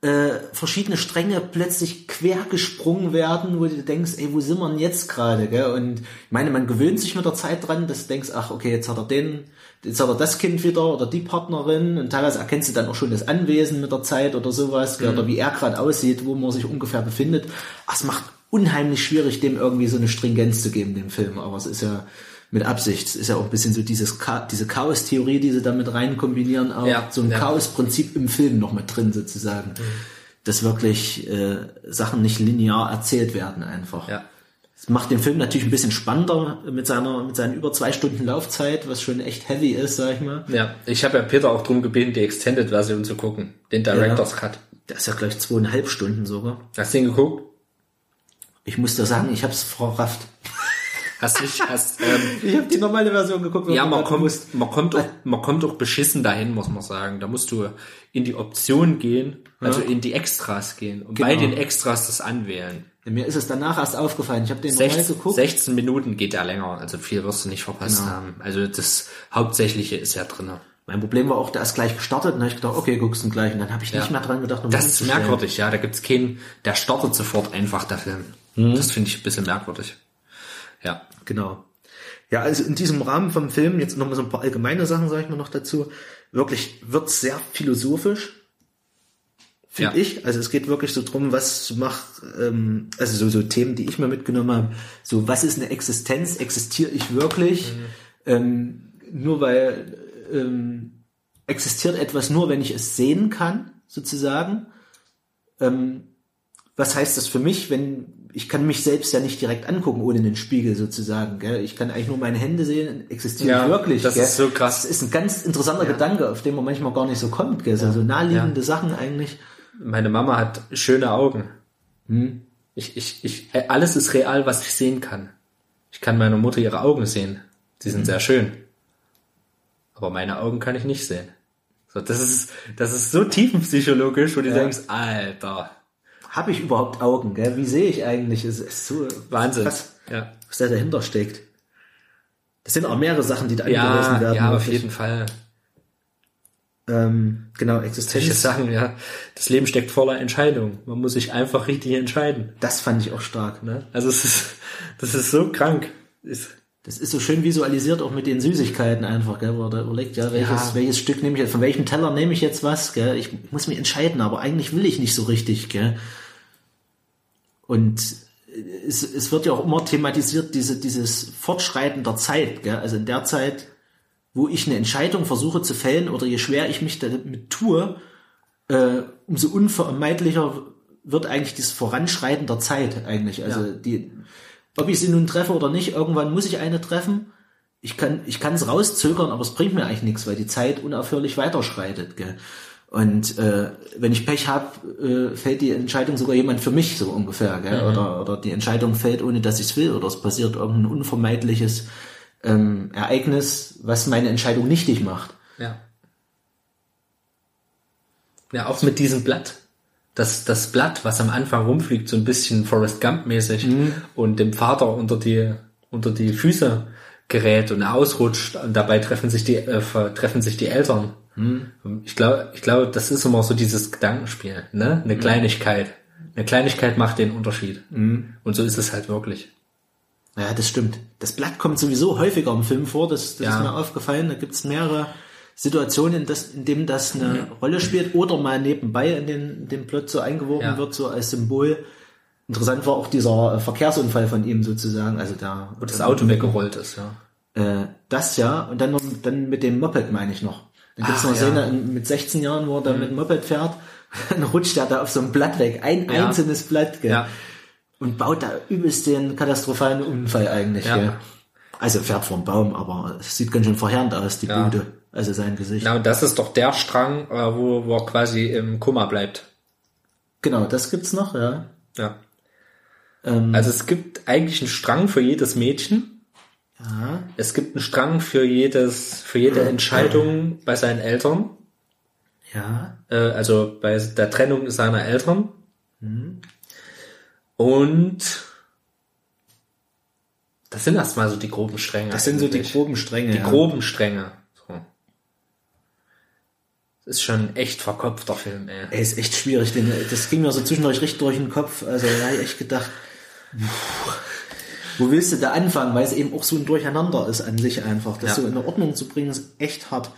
äh, verschiedene Stränge plötzlich quer gesprungen werden, wo du denkst, ey, wo sind wir denn jetzt gerade? gell? Und ich meine, man gewöhnt sich mit der Zeit dran, dass du denkst, ach, okay, jetzt hat er den, jetzt hat er das Kind wieder oder die Partnerin und teilweise erkennst du dann auch schon das Anwesen mit der Zeit oder sowas, gell? oder wie er gerade aussieht, wo man sich ungefähr befindet. Ach, es macht unheimlich schwierig, dem irgendwie so eine Stringenz zu geben, dem Film. Aber es ist ja mit Absicht. Es ist ja auch ein bisschen so dieses Cha diese Chaos-Theorie, die sie damit rein kombinieren, auch Ja, so ein ja. Chaos-Prinzip im Film noch mit drin sozusagen. dass wirklich äh, Sachen nicht linear erzählt werden einfach. Ja. Das macht den Film natürlich ein bisschen spannender mit seiner mit seinen über zwei Stunden Laufzeit, was schon echt heavy ist, sag ich mal. Ja, ich habe ja Peter auch drum gebeten, die Extended-Version zu gucken, den Director's Cut. Der ist ja gleich zweieinhalb Stunden sogar. Hast du den geguckt? Ich muss da sagen, ich habe es verrafft. Hast nicht, hast, ähm, Ich habe die normale Version geguckt. ja, man kommt, man kommt auch, man kommt auch beschissen dahin, muss man sagen. Da musst du in die Option gehen, also in die Extras gehen und bei Genau. den Extras das anwählen. Mir ist es danach erst aufgefallen. Ich habe den normal 16, geguckt. 16 Minuten geht er länger, also viel wirst du nicht verpasst Genau. haben. Also das Hauptsächliche ist ja drinne. Mein Problem war auch, der ist gleich gestartet und dann habe ich gedacht, okay, guckst du ihn gleich. Und dann habe ich nicht mehr dran gedacht, um Das ist merkwürdig, ja. Da gibt's keinen, der startet sofort einfach, der Film. Mhm. Das finde ich ein bisschen merkwürdig. Ja. Genau. Ja, also in diesem Rahmen vom Film, jetzt nochmal so ein paar allgemeine Sachen, sage ich mal noch dazu, wirklich wird's sehr philosophisch, finde Ja. ich. Also es geht wirklich so drum, was macht, ähm, also so, so Themen, die ich mir mitgenommen habe, so was ist eine Existenz, existiere ich wirklich, ähm, nur weil ähm, existiert etwas nur, wenn ich es sehen kann, sozusagen. Ähm, was heißt das für mich, wenn ich kann mich selbst ja nicht direkt angucken ohne den Spiegel sozusagen. Gell? Ich kann eigentlich nur meine Hände sehen, existiere Ja, ich wirklich. das gell? ist so krass. Das ist ein ganz interessanter Gedanke, auf den man manchmal gar nicht so kommt. Gell? So, so naheliegende Ja. Sachen eigentlich. Meine Mama hat schöne Augen. Hm. Ich, ich, ich, äh, alles ist real, was ich sehen kann. Ich kann meiner Mutter ihre Augen sehen. Sie Hm. sind sehr schön. Aber meine Augen kann ich nicht sehen. So, das ist, das ist so tiefenpsychologisch, wo du denkst, Alter, Habe ich überhaupt Augen? Gell? Wie sehe ich eigentlich? Es ist so Wahnsinn. krass, Ja. was da dahinter steckt. Das sind auch mehrere Sachen, die da Ja, angerissen werden. ja, auf wirklich. jeden Fall. Ähm, genau, Solche Existenz. Sachen, ja. Das Leben steckt voller Entscheidungen. Man muss sich einfach richtig entscheiden. Das fand ich auch stark. Ne? Also es ist, das ist so krank. Ist, Das ist so schön visualisiert, auch mit den Süßigkeiten einfach, gell, wo er da überlegt, ja, welches, Ja. welches Stück nehme ich jetzt, von welchem Teller nehme ich jetzt was, gell, ich muss mich entscheiden, aber eigentlich will ich nicht so richtig, gell. Und es, es wird ja auch immer thematisiert, diese, dieses Fortschreiten der Zeit, gell, also in der Zeit, wo ich eine Entscheidung versuche zu fällen oder je schwer ich mich damit tue, äh, umso unvermeidlicher wird eigentlich dieses Voranschreiten der Zeit eigentlich. Also Ja. die, ob ich sie nun treffe oder nicht, irgendwann muss ich eine treffen. Ich kann, ich kann es rauszögern, aber es bringt mir eigentlich nichts, weil die Zeit unaufhörlich weiterschreitet. Gell? Und äh, wenn ich Pech habe, äh, fällt die Entscheidung sogar jemand für mich so ungefähr, gell? Oder, oder die Entscheidung fällt, ohne dass ich es will, oder es passiert irgendein unvermeidliches ähm, Ereignis, was meine Entscheidung nichtig macht. ja. Ja, auch mit diesem Blatt. Das, das Blatt, was am Anfang rumfliegt, so ein bisschen Forrest Gump-mäßig und dem Vater unter die, unter die Füße gerät und ausrutscht und dabei treffen sich die, äh, treffen sich die Eltern. Ich glaube, ich glaube, das ist immer so dieses Gedankenspiel, ne? Eine Kleinigkeit. Eine Kleinigkeit macht den Unterschied. Und so ist es halt wirklich. Ja, das stimmt. Das Blatt kommt sowieso häufiger im Film vor, das, das Ja. ist mir aufgefallen. Da gibt's mehrere Situationen, in, das, in dem das eine Rolle spielt oder mal nebenbei in den, in den Plot so eingeworfen Ja. wird, so als Symbol. Interessant war auch dieser äh, Verkehrsunfall von ihm sozusagen, also da. Wo das Auto weggerollt ist, ja. Äh, das ja, und dann, noch, dann mit dem Moped meine ich noch. Dann gibt's Ach, noch ja. Szene mit 16 Jahren, wo er da mit dem Moped fährt, dann rutscht er da auf so ein Blatt weg, ein Ja. einzelnes Blatt, gell? Ja. und baut da übelst den katastrophalen Unfall eigentlich. Ja. Gell? Also fährt vom Baum, aber es sieht ganz schön verheerend aus, die Ja. Bude. Also sein Gesicht. Na, und das ist doch der Strang, äh, wo, wo er quasi im Koma bleibt. Genau, das gibt's noch, ja. Ja. Ähm, Also es gibt eigentlich einen Strang für jedes Mädchen. Ja. Es gibt einen Strang für jedes, für jede Entscheidung bei seinen Eltern. Ja. Äh, also bei der Trennung seiner Eltern. Und das sind erstmal so die groben Stränge. Das sind so die groben Stränge. die ja. groben Stränge. So. Das ist schon ein echt verkopfter Film, ey. Ey, ist echt schwierig. Den, das ging mir so zwischendurch richtig durch den Kopf. Also da habe ich echt gedacht, puh, wo willst du da anfangen? Weil es eben auch so ein Durcheinander ist an sich einfach. Das Ja. so in Ordnung zu bringen, ist echt hart.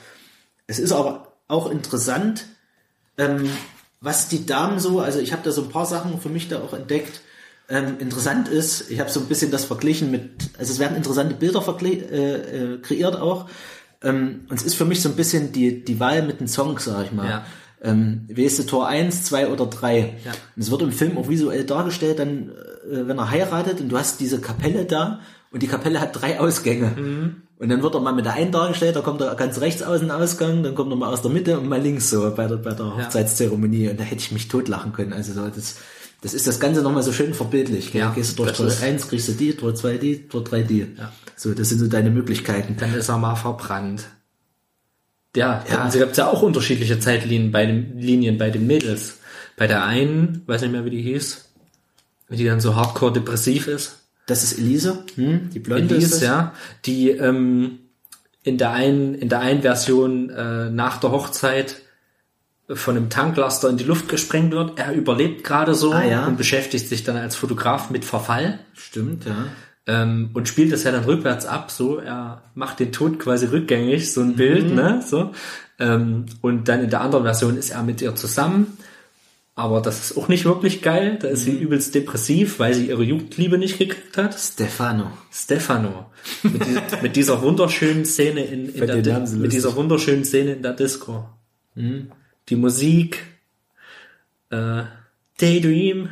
Es ist aber auch interessant, ähm, was die Damen so, also ich habe da so ein paar Sachen für mich da auch entdeckt. Ähm, interessant ist, ich habe so ein bisschen das verglichen mit, also es werden interessante Bilder äh, äh, kreiert auch. Ähm, und es ist für mich so ein bisschen die, die Wahl mit den Songs, sag ich mal. Ja. Ähm, weißt du, Tor 1, 2 oder 3. Ja. Und es wird im Film auch visuell dargestellt, dann, äh, wenn er heiratet und du hast diese Kapelle da und die Kapelle hat drei Ausgänge. Mhm. Und dann wird er mal mit der einen dargestellt, da kommt er ganz rechts aus dem Ausgang, dann kommt er mal aus der Mitte und mal links so bei der, bei der Hochzeitszeremonie. Und da hätte ich mich totlachen können. Also so, das, das ist das Ganze nochmal so schön verbildlich. Gell? Ja, Gehst du durch Tor ist- 1, kriegst du die, Tor 2 die, Tor 3 die. Ja. So, das sind so deine Möglichkeiten. Dann ist er mal verbrannt. Ja, Ja. es gibt ja auch unterschiedliche Zeitlinien bei den Linien bei den Mädels. Bei der einen, weiß nicht mehr wie die hieß, die dann so hardcore depressiv ist. Das ist Elise, hm? die Blonde ist Elise, das. ja, die ähm, in der einen in der einen Version äh, nach der Hochzeit von einem Tanklaster in die Luft gesprengt wird. Er überlebt gerade so Ah, ja. und beschäftigt sich dann als Fotograf mit Verfall Stimmt, ja. Ähm, und spielt es ja dann rückwärts ab. So, er macht den Tod quasi rückgängig, so ein Bild, ne, so. Ähm, und dann in der anderen Version ist er mit ihr zusammen. Aber das ist auch nicht wirklich geil. Da ist sie übelst depressiv, weil sie ihre Jugendliebe nicht gekriegt hat. Stefano. Stefano. Mit, die, mit dieser wunderschönen Szene in, in der, sind mit dieser wunderschönen Szene in der Disco. Die Musik, äh, Daydream.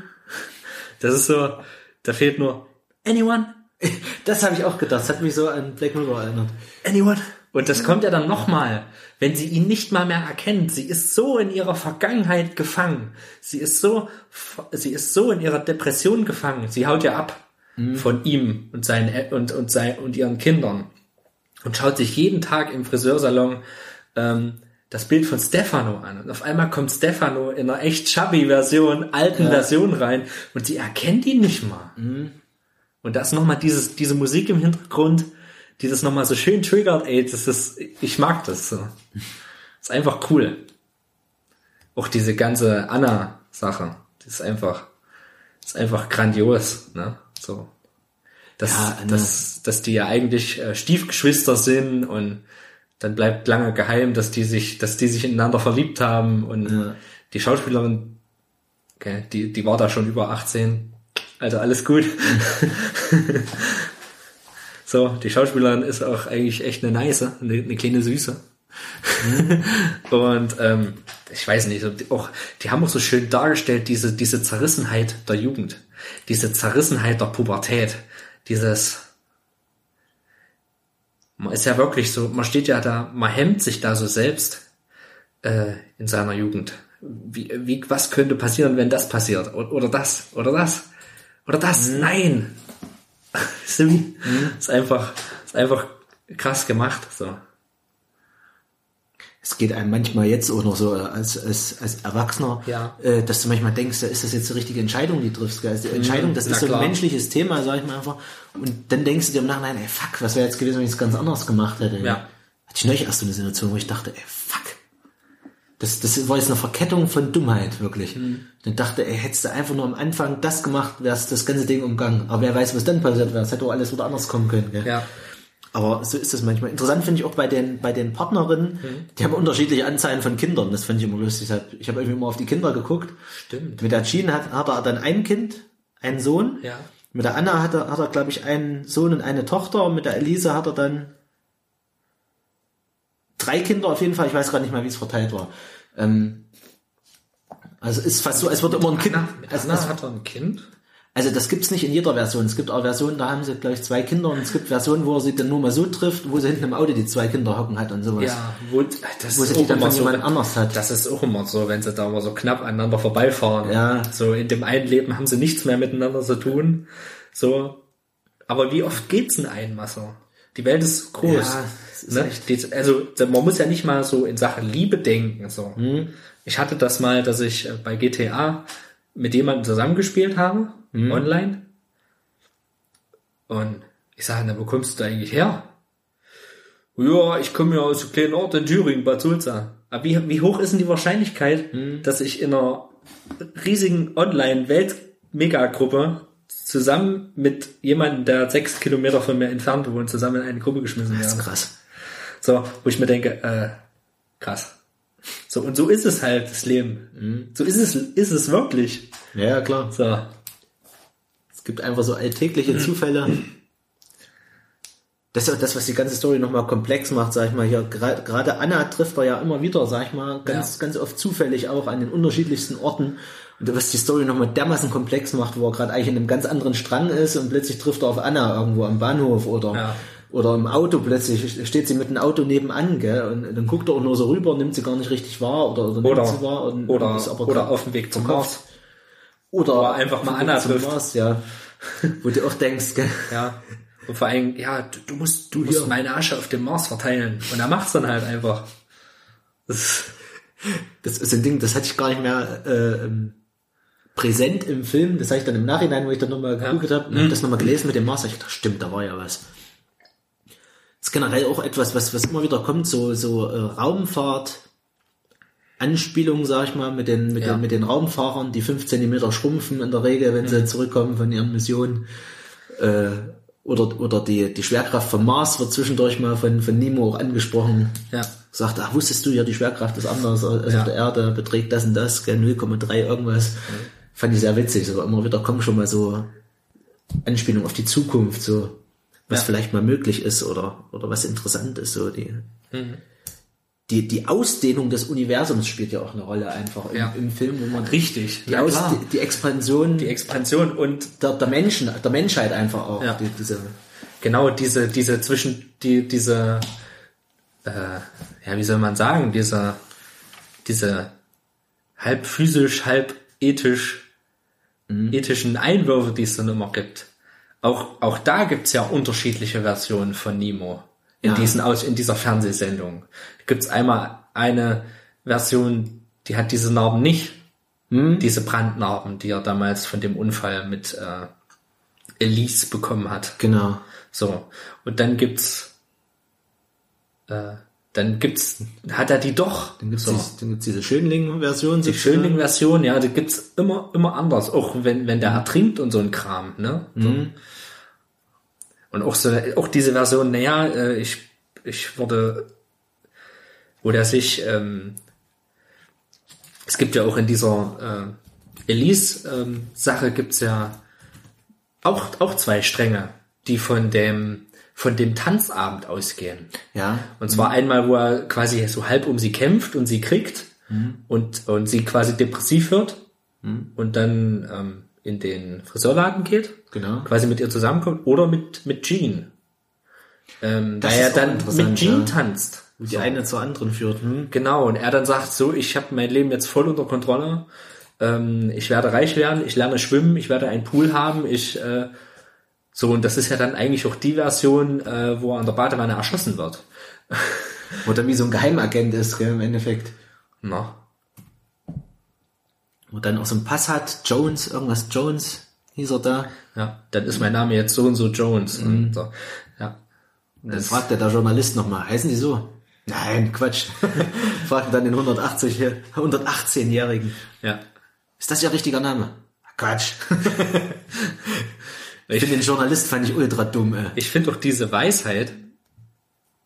Das ist so, da fehlt nur Anyone, Das habe ich auch gedacht. Das hat mich so an Black Mirror erinnert. Anyone. Und das kommt ja dann nochmal, wenn sie ihn nicht mal mehr erkennt. Sie ist so in ihrer Vergangenheit gefangen. Sie ist so, sie ist so in ihrer Depression gefangen. Sie haut ja ab von ihm und seinen und und sein und ihren Kindern und schaut sich jeden Tag im Friseursalon ähm, das Bild von Stefano an. Und auf einmal kommt Stefano in einer echt chubby Version, alten Version rein und sie erkennt ihn nicht mal. Und da ist nochmal dieses, diese Musik im Hintergrund, die das nochmal so schön triggert, ey, das ist, ich mag das so. ist einfach cool. Auch diese ganze Anna-Sache, die ist einfach, ist einfach grandios, ne, so. Dass, Ja, dass, dass die ja eigentlich äh, Stiefgeschwister sind und dann bleibt lange geheim, dass die sich, dass die sich ineinander verliebt haben und Ja. die Schauspielerin, okay, die, die war da schon über 18. Also alles gut. so, die Schauspielerin ist auch eigentlich echt eine nice, eine, eine kleine Süße. und ähm, ich weiß nicht, auch, die haben auch so schön dargestellt, diese, diese Zerrissenheit der Jugend, diese Zerrissenheit der Pubertät, dieses, man ist ja wirklich so, man steht ja da, man hemmt sich da so selbst äh, in seiner Jugend. Wie, wie, was könnte passieren, wenn das passiert? Oder, oder das, oder das, oder das? Nein! Weißt du wie? Ist einfach, ist einfach krass gemacht, so. Es geht einem manchmal jetzt auch noch so äh, als, als, als Erwachsener, Ja. äh, dass du manchmal denkst, ist das jetzt die richtige Entscheidung, die triffst? gell? Also die Entscheidung, das Mhm. na ist so ein menschliches Thema, sag ich mal einfach. Und dann denkst du dir im Nachhinein, ey, fuck, was wäre jetzt gewesen, wenn ich es ganz anders gemacht hätte? Ja. Hatte ich neulich erst so eine Situation, wo ich dachte, ey, fuck. Das, das war jetzt eine Verkettung von Dummheit, wirklich. Mhm. Dann dachte, ey, hättest du einfach nur am Anfang das gemacht, wärst das ganze Ding umgangen. Aber wer weiß, was dann passiert wäre. Es hätte auch alles wieder anders kommen können. Gell? Ja. Aber so ist es manchmal. Interessant finde ich auch bei den, bei den Partnerinnen, Mhm. die haben unterschiedliche Anzahlen von Kindern. Das fand ich immer lustig. Ich habe irgendwie immer auf die Kinder geguckt. Stimmt. Mit der Jean hat, hat er dann ein Kind, einen Sohn. Ja. Mit der Anna hat er, hat er glaube ich, einen Sohn und eine Tochter. Und mit der Elise hat er dann drei Kinder auf jeden Fall. Ich weiß gar nicht mehr, wie es verteilt war. Ähm, also ist fast so, als würde immer ein Kind. Anna, also, Anna hat er ein Kind? also das gibt's nicht in jeder Version. Es gibt auch Versionen, da haben sie, glaube ich, zwei Kinder und es gibt Versionen, wo er sie dann nur mal so trifft, wo sie hinten im Auto die zwei Kinder hocken hat und sowas. Ja, wo, das Wo ist sie die dann von so, jemand anders hat. Das ist auch immer so, wenn sie da immer so knapp aneinander vorbeifahren. Ja. So in dem einen Leben haben sie nichts mehr miteinander zu tun. So. Aber wie oft geht's in einem so? Die Welt ist groß. Ja, ne? also man muss ja nicht mal so in Sachen Liebe denken. So. Hm. Ich hatte das mal, dass ich äh, bei GTA mit jemandem zusammengespielt habe, Hm. online. Und ich sage, na, wo kommst du eigentlich her? Ja, ich komme ja aus einem kleinen Ort in Thüringen, Bad Sulza. Aber wie, wie hoch ist denn die Wahrscheinlichkeit, Hm. dass ich in einer riesigen Online-Welt-Megagruppe zusammen mit jemandem, der sechs Kilometer von mir entfernt wohnt, zusammen in eine Gruppe geschmissen Das ist krass. So, wo ich mir denke, äh, krass. So, und so ist es halt, das Leben. So ist es, ist es wirklich. Ja, klar. So. Es gibt einfach so alltägliche Zufälle. Das ist auch das, was die ganze Story nochmal komplex macht, sag ich mal. Hier, gerade Anna trifft er ja immer wieder, sag ich mal, ganz, Ja. ganz oft zufällig auch an den unterschiedlichsten Orten. Und was die Story nochmal dermaßen komplex macht, wo er gerade eigentlich in einem ganz anderen Strang ist und plötzlich trifft er auf Anna irgendwo am Bahnhof oder, Ja. Oder im Auto plötzlich steht sie mit dem Auto nebenan, gell, und dann guckt er auch nur so rüber, nimmt sie gar nicht richtig wahr oder, oder, Oder, nimmt sie wahr und, oder, ist aber oder auf dem Weg zum. Mars. Oder Oder einfach mal Anna trifft. Mars, ja. Wo du auch denkst, gell, Ja. Und vor allem, ja, du, du musst, du musst meine Asche auf dem Mars verteilen. Und er macht's dann halt einfach. Das ist, Das ist ein Ding, das hatte ich gar nicht mehr äh, ähm, präsent im Film. Das habe ich dann im Nachhinein, wo ich dann nochmal gegoogelt habe, und hab das nochmal gelesen mit dem Mars. Ich dachte, stimmt, da war ja was. Das ist generell auch etwas, was, was immer wieder kommt, so, so äh, Raumfahrt, Anspielungen, sag ich mal, mit den, mit, Ja. den, mit den Raumfahrern, die fünf Zentimeter schrumpfen in der Regel, wenn sie zurückkommen von ihren Missionen. Äh, oder, oder die, die Schwerkraft vom Mars wird zwischendurch mal von, von Nemo auch angesprochen ja. sagt, ach, wusstest du ja, die Schwerkraft ist anders als Ja. auf der Erde, beträgt das und das, gell, 0,3 irgendwas. Fand ich sehr witzig. So immer wieder kommen schon mal so Anspielungen auf die Zukunft, so was Ja. vielleicht mal möglich ist oder, oder was interessant ist. So die, Mhm. die, die Ausdehnung des Universums spielt ja auch eine Rolle einfach im, Ja. im Film, wo man Richtig. die, Ja, Aus, die, die Expansion Die Expansion und der, der Menschen, der Menschheit einfach auch. Ja. Die, diese, genau diese, diese zwischen, die, diese, äh, ja, wie soll man sagen, diese, diese halb physisch, halb ethisch, ethischen Einwürfe, die es dann immer gibt. Auch, auch da gibt's ja unterschiedliche Versionen von Nemo. In Ja. diesen aus, in dieser Fernsehsendung. Gibt's einmal eine Version, die hat diese Narben nicht. Diese Brandnarben, die er damals von dem Unfall mit äh, Elise bekommen hat. genau. So. Und dann gibt's, äh, dann gibt's, hat er die doch. Dann gibt's, so. dies- dann gibt's diese Schönling-Version. Die Schönling-Version, ja, die gibt's immer, immer anders. Auch wenn, wenn der Mhm. ertrinkt und so ein Kram, ne? So. Und auch so, auch diese Version, naja, äh, ich, ich wurde, wo der sich, ähm, es gibt ja auch in dieser äh, Elise-Sache gibt's ja auch, auch zwei Stränge, die von dem, von dem Tanzabend ausgehen. Ja. Und zwar einmal, wo er quasi so halb um sie kämpft und sie kriegt und, und sie quasi depressiv wird und dann ähm, in den Friseurladen geht, Genau. quasi mit ihr zusammenkommt oder mit, mit Jean. Ähm, da er dann mit Jean ja. tanzt. Die eine zur anderen führt. Hm? Genau, und er dann sagt so, ich habe mein Leben jetzt voll unter Kontrolle, ähm, ich werde reich werden, ich lerne schwimmen, ich werde einen Pool haben, ich äh, so und das ist ja dann eigentlich auch die Version, äh, wo er an der Badewanne erschossen wird. Oder wie so ein Geheimagent ist, gell, im Endeffekt. Na, Wo dann auch so ein Pass hat, Jones, irgendwas Jones hieß er da. ja, dann ist mein Name jetzt so und so Jones. Und so. Ja, Und dann fragt der, der Journalist nochmal, heißen die so? Nein, Quatsch. Fragt dann den 180, 118-Jährigen. ja. Ist das Ihr richtiger Name? Quatsch. ich Ich, finde den Journalist fand ich ultra dumm, ey. ich finde auch diese Weisheit,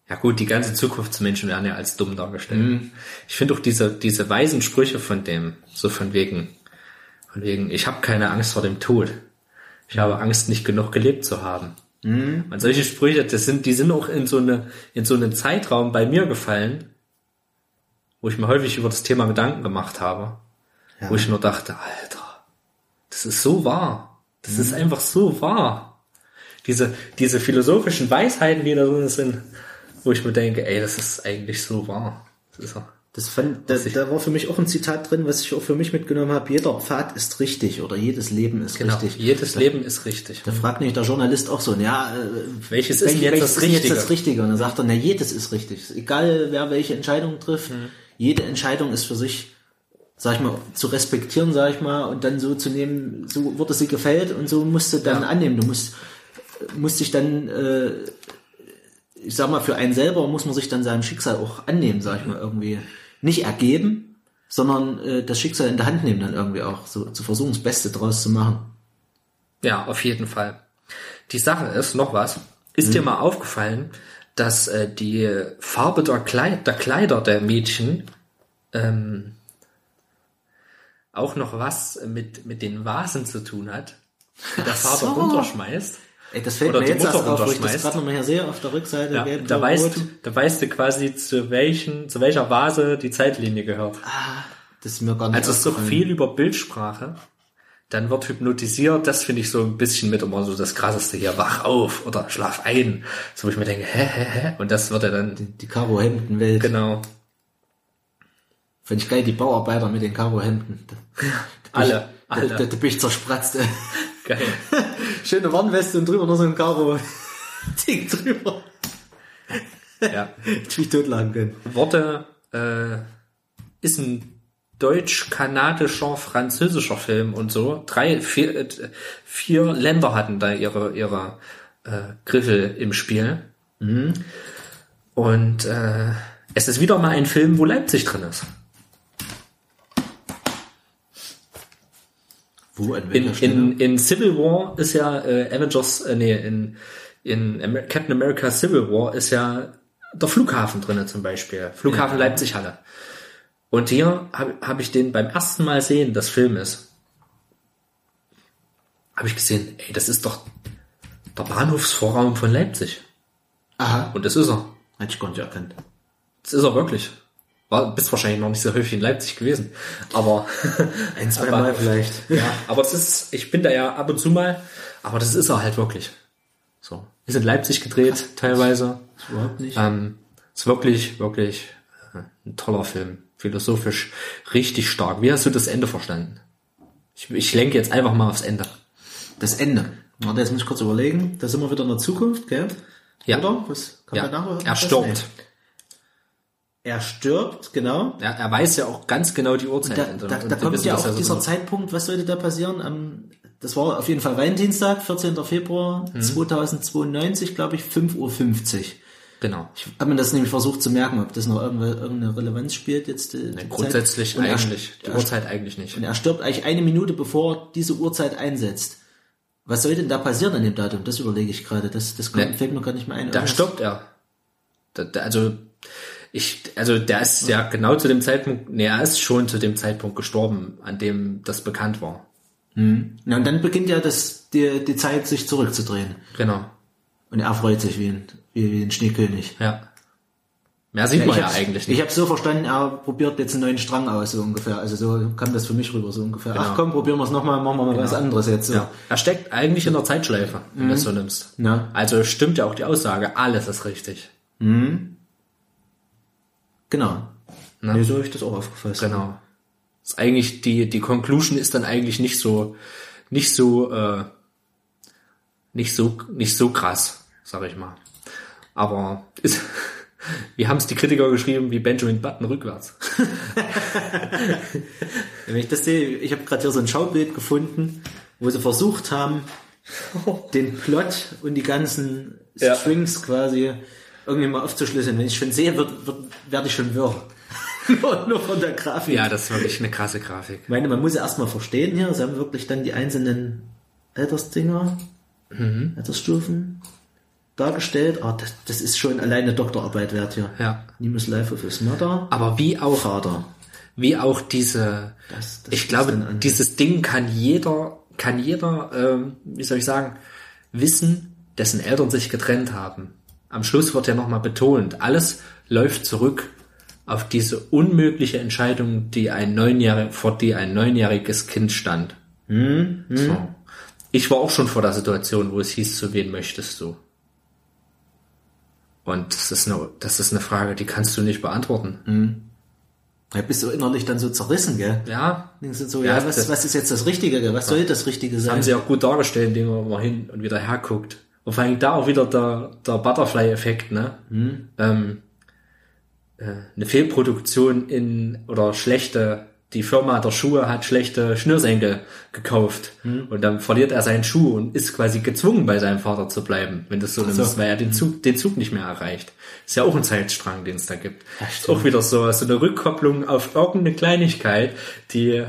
ja gut, die ganzen Zukunftsmenschen werden ja als dumm dargestellt. Mhm. Ich finde auch diese, diese weisen Sprüche von dem, so von wegen, von wegen, ich habe keine Angst vor dem Tod. Ich habe Angst, nicht genug gelebt zu haben. Mhm. Und solche Sprüche, das sind, die sind auch in so eine, in so einen Zeitraum bei mir gefallen, wo ich mir häufig über das Thema Gedanken gemacht habe. Wo ich nur dachte, Alter, das ist so wahr. Das ist einfach so wahr. Diese, diese philosophischen Weisheiten, die da drin sind, wo ich mir denke, ey, das ist eigentlich so wahr. Das ist so. Das fand, da, da war für mich auch ein Zitat drin, was ich auch für mich mitgenommen habe. Jeder Pfad ist richtig oder jedes Leben ist Genau. richtig. Jedes Leben ist richtig. Da fragt mich der Journalist auch so, ja, äh, Welches ist jetzt welches das ist jetzt Richtige? das Richtige? Und dann sagt er, na, jedes ist richtig. Egal, wer welche Entscheidung trifft, Mhm. jede Entscheidung ist für sich, sag ich mal, zu respektieren, sag ich mal, und dann so zu nehmen, so wurde sie gefällt und so musst du dann Ja. annehmen. Du musst, musst dich dann, äh, ich sag mal, für einen selber muss man sich dann seinem Schicksal auch annehmen, sag ich mal, irgendwie. Nicht ergeben, sondern äh, das Schicksal in der Hand nehmen dann irgendwie auch, so zu versuchen, das Beste draus zu machen. Ja, auf jeden Fall. Die Sache ist, noch was, ist dir mal aufgefallen, dass äh, die Farbe der, Kleid der Kleider der Mädchen ähm, auch noch was mit, mit den Vasen zu tun hat, die der Vater so. runterschmeißt. Ey, das fällt mir die jetzt erst auf, wo ich das gerade nochmal hier sehe, auf der Rückseite. Ja, gelb, da blau, weißt, rot. du, da weißt du quasi, zu welchen, zu welcher Vase die Zeitlinie gehört. Das ist mir gar nicht Also es ist aufgefallen. viel über Bildsprache. Dann wird hypnotisiert, das finde ich so ein bisschen mit immer so das krasseste hier, wach auf oder schlaf ein. So wo ich mir denke, hä, hä, hä? Und das wird ja dann, Die Karo-Hemden-Welt. genau, Finde ich geil, die Bauarbeiter mit den Karo-Hemden. Alle, ich- Da, alle, da, da bin ich zerspratzt. ey. geil. Schöne Warnweste und drüber noch so ein Karo-Ding drüber. Ja. Ich mich totlachen können. Worte, äh, ist ein deutsch-kanadischer, französischer Film und so. Drei, vier, äh, vier Länder hatten da ihre, ihre äh, Griffel im Spiel. Und äh, es ist wieder mal ein Film, wo Leipzig drin ist. Wo, an In, in, in Civil War ist ja äh, Avengers, äh, nee, in, in Amer Captain America Civil War ist ja der Flughafen drinne zum Beispiel. Flughafen Ja. Leipzig-Halle. Und hier habe hab ich den beim ersten Mal sehen des Filmes, habe ich gesehen, ey, das ist doch der Bahnhofsvorraum von Leipzig. Aha, Und das ist er. hätte ich gar nicht erkannt. Das ist er wirklich. War, bist wahrscheinlich noch nicht so häufig in Leipzig gewesen. Aber Ein, zwei Mal vielleicht. Ja, aber es ist, ich bin da ja ab und zu mal, aber das ist er halt wirklich. So. Ist in Leipzig gedreht, teilweise. Überhaupt nicht. Ähm, ist wirklich, wirklich äh, ein toller Film. Philosophisch richtig stark. Wie hast du das Ende verstanden? Ich, ich lenke jetzt einfach mal aufs Ende. Das Ende. Warte, jetzt muss ich kurz überlegen. Da sind wir wieder in der Zukunft, gell? Ja. Oder? Was kann Ja. man nachher? Er stirbt. Er stirbt, genau. Er, er weiß ja auch ganz genau die Uhrzeit. Da, Und- da, und da wir kommt ja auch so dieser genau. Zeitpunkt, was sollte da passieren? Am, das war auf jeden Fall Valentinstag, 14. Februar Mhm. 2092, glaube ich, 5.50 Uhr. Genau. Ich habe mir das nämlich versucht zu merken, ob das noch irgendeine, irgendeine Relevanz spielt jetzt. äh, die Grundsätzlich Zeit. Und er- eigentlich. Die Uhrzeit eigentlich nicht. Und er stirbt eigentlich eine Minute bevor diese Uhrzeit einsetzt. Was soll denn da passieren an dem Datum? Das überlege ich gerade. Das, das kommt, Ne. fällt mir gar nicht mehr ein. Da stirbt er. Da, da, also ich, also der ist ja genau zu dem Zeitpunkt, nee, er ist schon zu dem Zeitpunkt gestorben, an dem das bekannt war. Na, und dann beginnt ja das, die, die Zeit, sich zurückzudrehen. Genau. Und er freut sich wie ein, wie, wie ein Schneekönig. Ja. Mehr sieht man ich ja eigentlich Ich nicht. habe so verstanden, er probiert jetzt einen neuen Strang aus, so ungefähr. Also so kam das für mich rüber, so ungefähr. Ach komm, probieren wir es nochmal, machen wir mal was anderes jetzt. So. Ja. Er steckt eigentlich in der Zeitschleife, wenn du es so nimmst. Ja. Also stimmt ja auch die Aussage, alles ist richtig. Genau. Na. Nee, so habe ich das auch aufgefasst. Genau. Ist eigentlich die die Conclusion ist dann eigentlich nicht so nicht so äh, nicht so nicht so krass, sag ich mal. Aber ist, wie haben es die Kritiker geschrieben, wie Benjamin Button rückwärts. Wenn ich das sehe, ich habe gerade hier so ein Schaubild gefunden, wo sie versucht haben, den Plot und die ganzen Ja. Strings quasi irgendwie mal aufzuschlüsseln. Wenn ich schon sehe, wird, wird, werde ich schon wirr. nur, nur von der Grafik. Ja, das ist wirklich eine krasse Grafik. Ich meine, man muss ja erstmal verstehen hier, sie haben wirklich dann die einzelnen Altersdinger, Mhm. Altersstufen dargestellt. Ah, das, das ist schon alleine Doktorarbeit wert hier. Ja. Nimbus Life of his Mother. Aber wie auch Vater. wie auch diese, Das- das ich glaube, dieses Ding kann jeder, kann jeder, ähm, wie soll ich sagen, wissen, dessen Eltern sich getrennt haben. Am Schluss wird ja nochmal betont, alles läuft zurück auf diese unmögliche Entscheidung, die ein neunjährig, vor die ein neunjähriges Kind stand. Hm, So. Ich war auch schon vor der Situation, wo es hieß, zu wen möchtest du? Und das ist eine, das ist eine Frage, die kannst du nicht beantworten. Ja, bist du innerlich dann so zerrissen, gell? Ja, Denkst du so, Ja, ja, was, das- was ist jetzt das Richtige, gell? Was soll das Richtige sein? haben sie auch gut dargestellt, indem man mal hin und wieder herguckt. Und vor allem da auch wieder der, der Butterfly-Effekt, ne? Ähm, äh, eine Fehlproduktion in, oder schlechte, die Firma der Schuhe hat schlechte Schnürsenkel gekauft. Und dann verliert er seinen Schuh und ist quasi gezwungen, bei seinem Vater zu bleiben, wenn das so nimmst, weil er den Zug, den Zug nicht mehr erreicht. Ist ja auch ein Zeitstrang, den es da gibt. ist auch wieder so, so eine Rückkopplung auf irgendeine Kleinigkeit, die,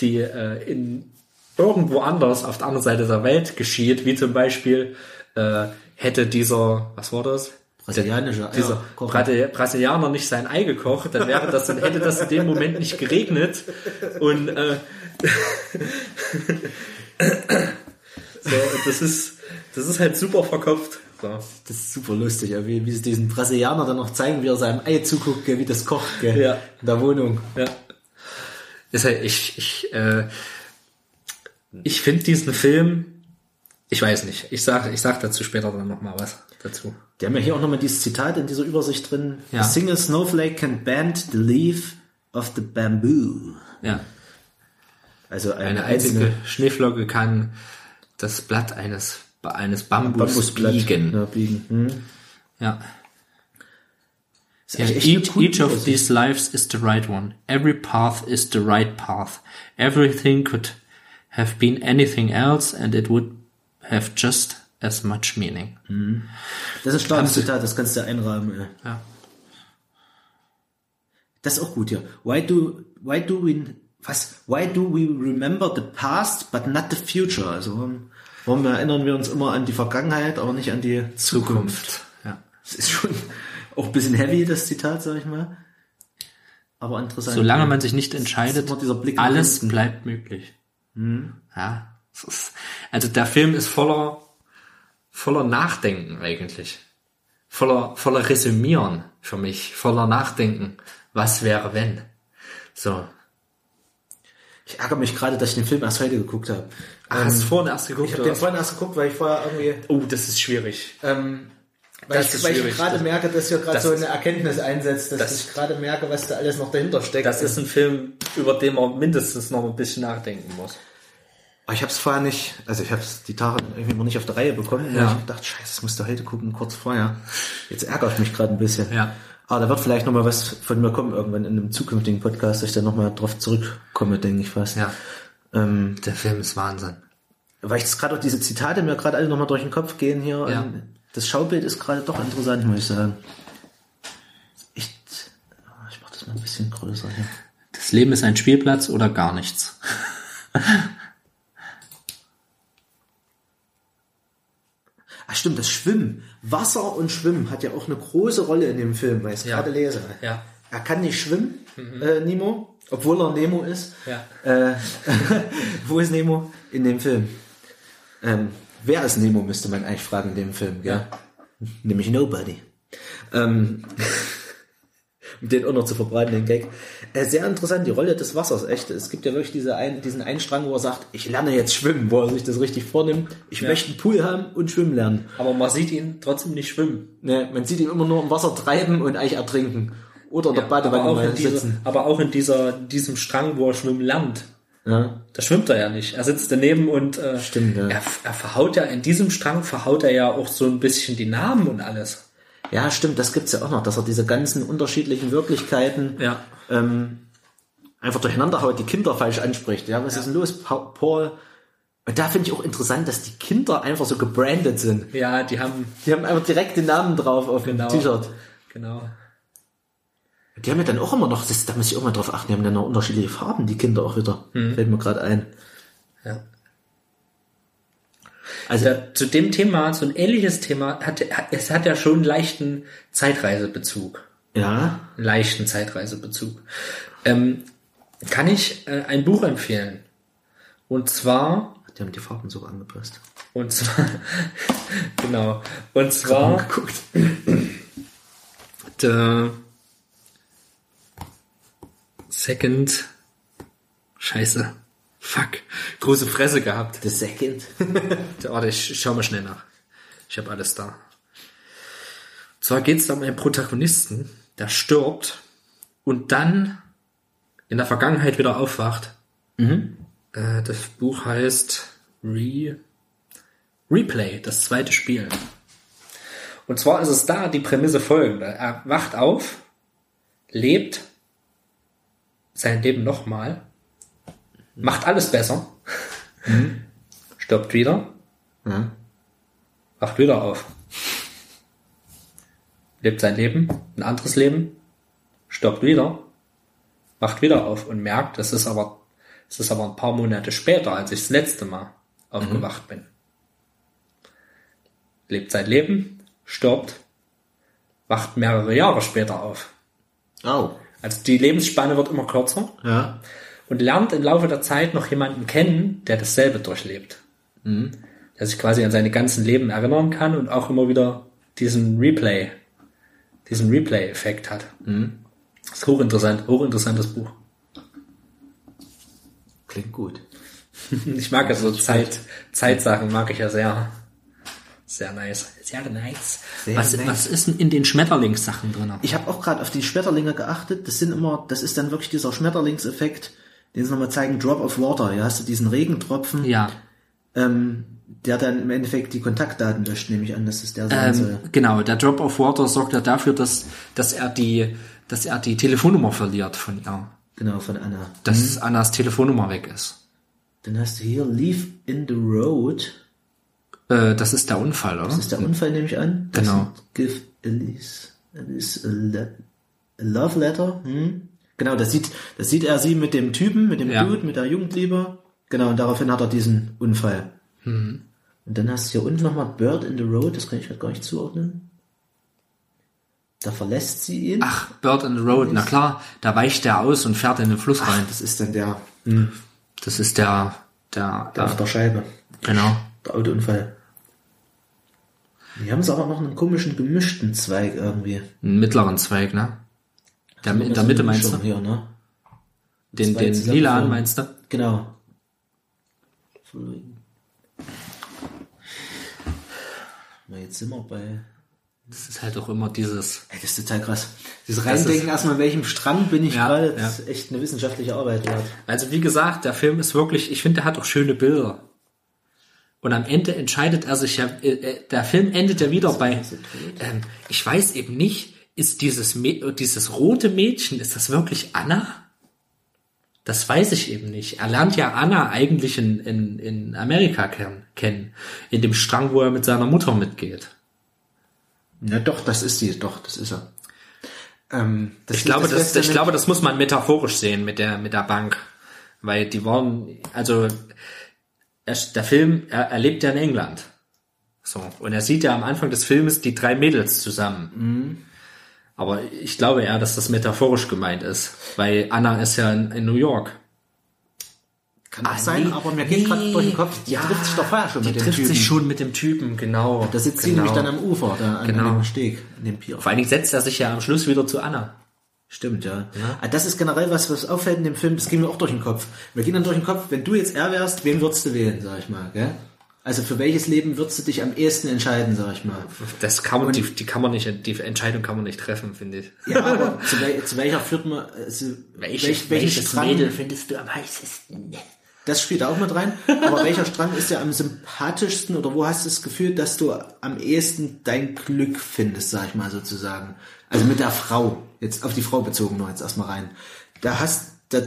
die äh, in irgendwo anders auf der anderen Seite der Welt geschieht, wie zum Beispiel äh, hätte dieser, was war das? Brasilianischer dieser Eierkocher. Brate- Brasilianer nicht sein Ei gekocht, dann wäre das, dann hätte das in dem Moment nicht geregnet und äh, so, das ist Das ist halt super verkopft. So. Das ist super lustig, wie, wie sie diesen Brasilianer dann noch zeigen, wie er seinem Ei zuguckt, wie das kocht, gell, Ja. in der Wohnung. Ja. Ist halt, ich, ich, äh, ich finde diesen Film, ich weiß nicht, ich sag, ich sag dazu später dann nochmal was dazu. Die haben ja hier auch nochmal dieses Zitat in dieser Übersicht drin. Ja. A single snowflake can bend the leaf of the bamboo. Ja. Also eine, Eine einzige Schneeflocke kann das Blatt eines, eines Bambus Bambusblatt biegen. Ja, biegen. Hm. Ja. Yeah, each, each of these lives is the right one. Every path is the right path. Everything could have been anything else and it would have just as much meaning. Das ist ein starkes Zitat, das kannst du einrahmen. Ey. Ja. Das ist auch gut hier. Why do, why do we, was, why do we remember the past but not the future? Also warum, warum erinnern wir uns immer an die Vergangenheit, aber nicht an die Zukunft? Ja. Das ist schon auch ein bisschen heavy, das Zitat, sag ich mal. Aber interessant. Solange man sich nicht entscheidet, alles bleibt möglich. Ja. Ist- Also der Film ist voller, voller Nachdenken eigentlich. Voller, voller Resümieren für mich. Voller Nachdenken. Was wäre wenn? So. Ich ärgere mich gerade, dass ich den Film erst heute geguckt habe. Ah, hast du vorhin erst geguckt? Ich habe den vorhin erst geguckt, weil ich vorher irgendwie, Oh, das ist schwierig. ähm, weil, Das ich, weil ich gerade merke, dass hier gerade so eine Erkenntnis einsetzt, dass das- ich gerade merke, was da alles noch dahinter steckt. Das ist ein Film, über den man mindestens noch ein bisschen nachdenken muss. Aber ich habe es vorher nicht, also ich habe die Tage irgendwie immer nicht auf der Reihe bekommen. Ja. Ich habe gedacht, scheiße, das musst du heute gucken, kurz vorher. Jetzt ärgere ich mich gerade ein bisschen. Ja. Aber da wird vielleicht noch mal was von mir kommen, irgendwann in einem zukünftigen Podcast, dass ich da noch mal drauf zurückkomme, denke ich fast. Ja. Ähm, Der Film ist Wahnsinn. weil ich jetzt gerade auch diese Zitate mir gerade alle noch mal durch den Kopf gehen hier. Ja. Das Schaubild ist gerade doch interessant, muss ich sagen. Echt, ich mach das mal ein bisschen größer hier. Das Leben ist ein Spielplatz oder gar nichts. Ach stimmt, das Schwimmen. Wasser und Schwimmen hat ja auch eine große Rolle in dem Film, weil ich es Ja. gerade lese. Ja. Er kann nicht schwimmen, äh, Nemo, obwohl er Nemo ist. Ja. Äh, wo ist Nemo in dem Film? Ähm, wer ist Nemo, müsste man eigentlich fragen in dem Film, gell? Nämlich Nobody. Ähm, um den auch noch zu verbreiten, den Gag. Äh, sehr interessant, die Rolle des Wassers, echt. Es gibt ja wirklich diese ein, diesen einen Strang, wo er sagt, ich lerne jetzt schwimmen, wo er sich das richtig vornimmt. Ich möchte einen Pool haben und schwimmen lernen. Aber man sieht ihn trotzdem nicht schwimmen. Ne, man sieht ihn immer nur im Wasser treiben und eigentlich ertrinken. Oder in der aber, Badewanne auch mal in dieser, sitzen. aber auch in dieser, diesem Strang, wo er schwimmen lernt. Ja. Da schwimmt er ja nicht. Er sitzt daneben und äh, Stimmt, ja. er, er verhaut ja, in diesem Strang verhaut er ja auch so ein bisschen die Namen und alles. Ja, stimmt, das gibt's ja auch noch, dass er diese ganzen unterschiedlichen Wirklichkeiten Ja. ähm, einfach durcheinander haut, die Kinder falsch anspricht. Ja, was ist denn los, Pa- Paul? Und da finde ich auch interessant, dass die Kinder einfach so gebrandet sind. Ja, die haben, Die haben einfach direkt den Namen drauf auf Genau. dem T-Shirt. genau. Die haben ja dann auch immer noch, das, da muss ich auch mal drauf achten, die haben dann noch unterschiedliche Farben, die Kinder auch wieder. Fällt mir gerade ein. Ja. Also, Da, zu dem Thema, so ein ähnliches Thema, hat, hat- es hat ja schon einen leichten Zeitreisebezug. ja, Einen leichten Zeitreisebezug. Ähm, kann ich äh, ein Buch empfehlen. Und zwar, die haben die Farben so angepasst. und zwar, genau, und zwar, Geguckt. The Second, scheiße, fuck, große Fresse gehabt. The Second. Warte, ich schau mal schnell nach. Ich habe alles da. Und zwar geht es da um einen Protagonisten, der stirbt und dann in der Vergangenheit wieder aufwacht. Äh, das Buch heißt Re Replay, das zweite Spiel. Und zwar ist es da die Prämisse folgende. Er wacht auf, lebt sein Leben nochmal, macht alles besser, stirbt wieder, Ja. wacht wieder auf. Lebt sein Leben, ein anderes Leben, stirbt wieder, wacht wieder auf und merkt, es ist aber, es ist aber ein paar Monate später, als ich das letzte Mal aufgewacht bin. Lebt sein Leben, stirbt, wacht mehrere Jahre später auf. Oh. Also die Lebensspanne wird immer kürzer Ja. Und lernt im Laufe der Zeit noch jemanden kennen, der dasselbe durchlebt. der sich quasi an seine ganzen Leben erinnern kann und auch immer wieder diesen Replay, diesen Replay-Effekt hat. Das ist hochinteressant, hochinteressantes Buch. Klingt gut. Ich mag ja so Zeit, Zeitsachen mag ich ja sehr. Sehr nice. Sehr nice. Sehr was, nice. was ist denn in den Schmetterlingssachen drin? Ich habe auch gerade auf die Schmetterlinge geachtet. Das sind immer, das ist dann wirklich dieser Schmetterlingseffekt, den sie nochmal zeigen, Drop of Water. Ja, hast du diesen Regentropfen, Ja. ähm, der dann im Endeffekt die Kontaktdaten löscht, nehme ich an, dass es der sein soll. Ähm, genau, der Drop of Water sorgt ja dafür, dass, dass er die, dass er die Telefonnummer verliert von ihr. Genau, von Anna. Dass Annas Telefonnummer weg ist. Dann hast du hier Leave in the Road. Äh, das ist der Unfall, oder? Das ist der Unfall, nehme ich an. Das Genau. Give Elise, Elise a, le a Love Letter. Hm? Genau, das sieht, das sieht er sie mit dem Typen, mit dem Ja. Dude, mit der Jugendliebe. Genau, und daraufhin hat er diesen Unfall. Mhm. Und dann hast du hier unten nochmal Bird in the Road, das kann ich halt gar nicht zuordnen. Da verlässt sie ihn. Ach, Bird in the Road, na klar, da weicht der aus und fährt in den Fluss Ach, rein. das ist dann der, Das ist der, der, der auf der der Scheibe. genau. Der Autounfall. Die haben es aber noch einen komischen gemischten Zweig irgendwie. Einen mittleren Zweig, ne? Der, in der Mitte meinst du? Hier, ne? Den, den Lilan vorne. meinst du? Genau. Na, jetzt sind wir bei. Das ist halt auch immer dieses, Ey, das ist total krass. Dieses Das Reindenken erstmal, in welchem Strang bin ich Ja, gerade, ja. das ist echt eine wissenschaftliche Arbeit wert. Also wie gesagt, der Film ist wirklich, ich finde, der hat auch schöne Bilder. Und am Ende entscheidet er sich ja, äh, äh, der Film endet ja wieder bei, ähm, ich weiß eben nicht, ist dieses, dieses rote Mädchen, ist das wirklich Anna? Das weiß ich eben nicht. Er lernt ja Anna eigentlich in, in, in Amerika kennen, kennen. In dem Strang, wo er mit seiner Mutter mitgeht. Na doch, das ist die, doch, das ist er. Ähm, das Ich glaube, das, lässt ich dann- glaube, das muss man metaphorisch sehen mit der, mit der Bank. Weil die waren, also, er, der Film, er, er lebt ja in England. So. Und er sieht ja am Anfang des Filmes die drei Mädels zusammen. Mhm. Aber ich glaube eher, dass das metaphorisch gemeint ist. Weil Anna ist ja in, in New York. Kann auch Ah, sein, nee, aber mir geht nee. gerade durch den Kopf, die trifft sich doch vorher schon Die mit dem trifft Typen. sich schon mit dem Typen, genau. Da sitzt sie genau. nämlich dann am Ufer, da an, Genau. an dem Steg, in dem Pier. Vor allen Dingen setzt er sich ja am Schluss wieder zu Anna. Stimmt, ja. Ah, Das ist generell was, was auffällt in dem Film, das ging mir auch durch den Kopf. Wir gehen dann durch den Kopf, wenn du jetzt er wärst, wen würdest du wählen, sag ich mal, gell? Also für welches Leben würdest du dich am ehesten entscheiden, sag ich mal? Das kann man, die, die kann man nicht, die Entscheidung kann man nicht treffen, finde ich. Ja, aber zu, wel zu welcher führt man, also, welch, welchen Strang, findest du am heißesten? das spielt auch mit rein, aber welcher Strang ist ja am sympathischsten oder wo hast du das Gefühl, dass du am ehesten dein Glück findest, sag ich mal sozusagen? Also mit der Frau, jetzt auf die Frau bezogen noch jetzt erstmal rein. Da hast, da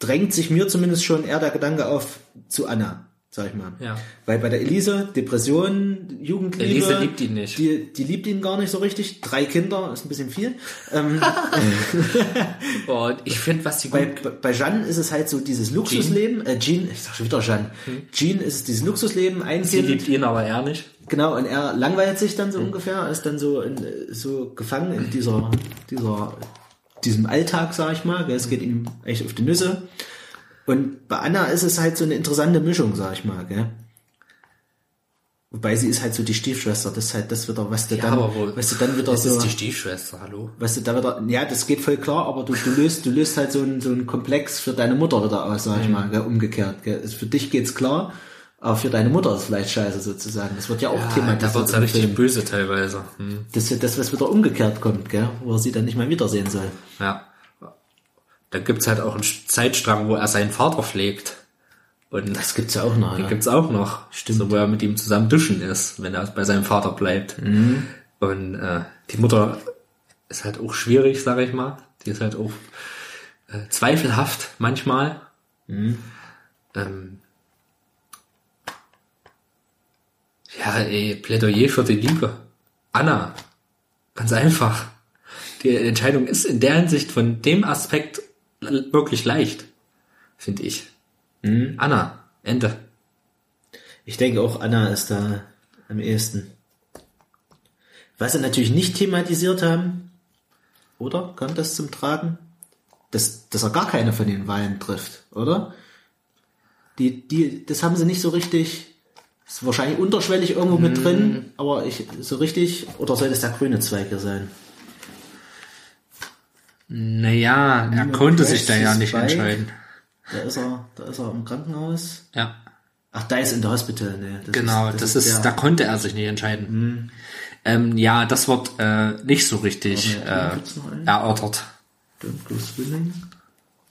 drängt sich mir zumindest schon eher der Gedanke auf zu Anna, sag ich mal. Ja. Weil bei der Elise, Depression, Jugendliebe. Elise liebt ihn nicht. Die, die liebt ihn gar nicht so richtig. Drei Kinder, ist ein bisschen viel. Ähm, Und ich finde, was die bei, gut, bei- bei Jeanne ist es halt so dieses Luxusleben. Äh, Jean, ich sag schon wieder Jeanne. Jean ist es dieses Luxusleben, ein Hm. sie Kind. liebt ihn aber er nicht. Genau, und er langweilt sich dann so ungefähr, ist dann so in, so gefangen in dieser, dieser, diesem Alltag, sag ich mal. Es geht ihm echt auf die Nüsse. Und bei Anna ist es halt so eine interessante Mischung, sag ich mal, gell. Wobei sie ist halt so die Stiefschwester, das ist halt das wieder, was du dann, was du dann wieder das so, ist die Stiefschwester, hallo. was du da wieder, ja, das geht voll klar, aber du, du löst, du löst halt so einen, so einen Komplex für deine Mutter wieder aus, sag ich Mhm. mal, gell, umgekehrt, gell. Also Für dich geht's klar, aber für deine Mutter ist vielleicht scheiße sozusagen. Das wird ja auch Ja, thematisiert. da wird's ja richtig Film. böse teilweise. Hm. Das ist ja das, was wieder umgekehrt kommt, gell, wo er sie dann nicht mehr wiedersehen soll. Ja. Da gibt's halt auch einen Zeitstrang, wo er seinen Vater pflegt. Und Das gibt's ja auch noch, ja. gibt's auch noch. Stimmt. So, wo er mit ihm zusammen duschen ist, wenn er bei seinem Vater bleibt. Mhm. Und äh, die Mutter ist halt auch schwierig, sage ich mal. Die ist halt auch äh, zweifelhaft manchmal. Mhm. Ähm, ja, ey, Plädoyer für die Liebe. Anna. Ganz einfach. Die Entscheidung ist in der Hinsicht von dem Aspekt wirklich leicht, finde ich. Mhm. Anna, Ende. Ich denke auch Anna ist da am ehesten. Was sie natürlich nicht thematisiert haben, oder? Kommt das zum Tragen? Dass, dass er gar keine von den Wahlen trifft, oder? Die, die, das haben sie nicht so richtig Ist wahrscheinlich unterschwellig irgendwo mit drin, aber ich so richtig, oder soll das der grüne Zweig hier sein? Naja, er konnte sich da ja ist nicht entscheiden. Da ist er, da ist er im Krankenhaus. Ja, Ach, da ist in der Hospital, ne. Das genau, das, ist, der- da konnte er sich nicht entscheiden. Ähm, ja, das wird äh, nicht so richtig äh, erörtert. Don't go swimming.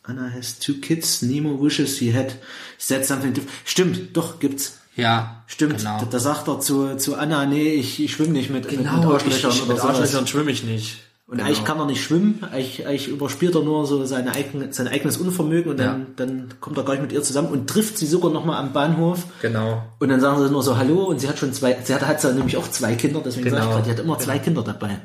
Anna has two kids. Nemo wishes he had said something different. Stimmt, doch, gibt's. Ja, Stimmt, Genau. da, da sagt er zu, zu Anna, nee, ich, ich schwimme nicht mit, mit, mit Genau, ich, Arschlöchern ich, oder mit. Arschlöchern schwimme ich nicht. Und eigentlich kann er nicht schwimmen, eigentlich, eigentlich überspielt er nur so seine eigen, sein eigenes Unvermögen und dann, Ja. dann kommt er gar nicht mit ihr zusammen und trifft sie sogar nochmal am Bahnhof. Genau. Und dann sagen sie nur so Hallo und sie hat schon zwei, sie hat, hat sie nämlich auch zwei Kinder, deswegen Genau. sag ich gerade, die hat immer zwei Kinder dabei.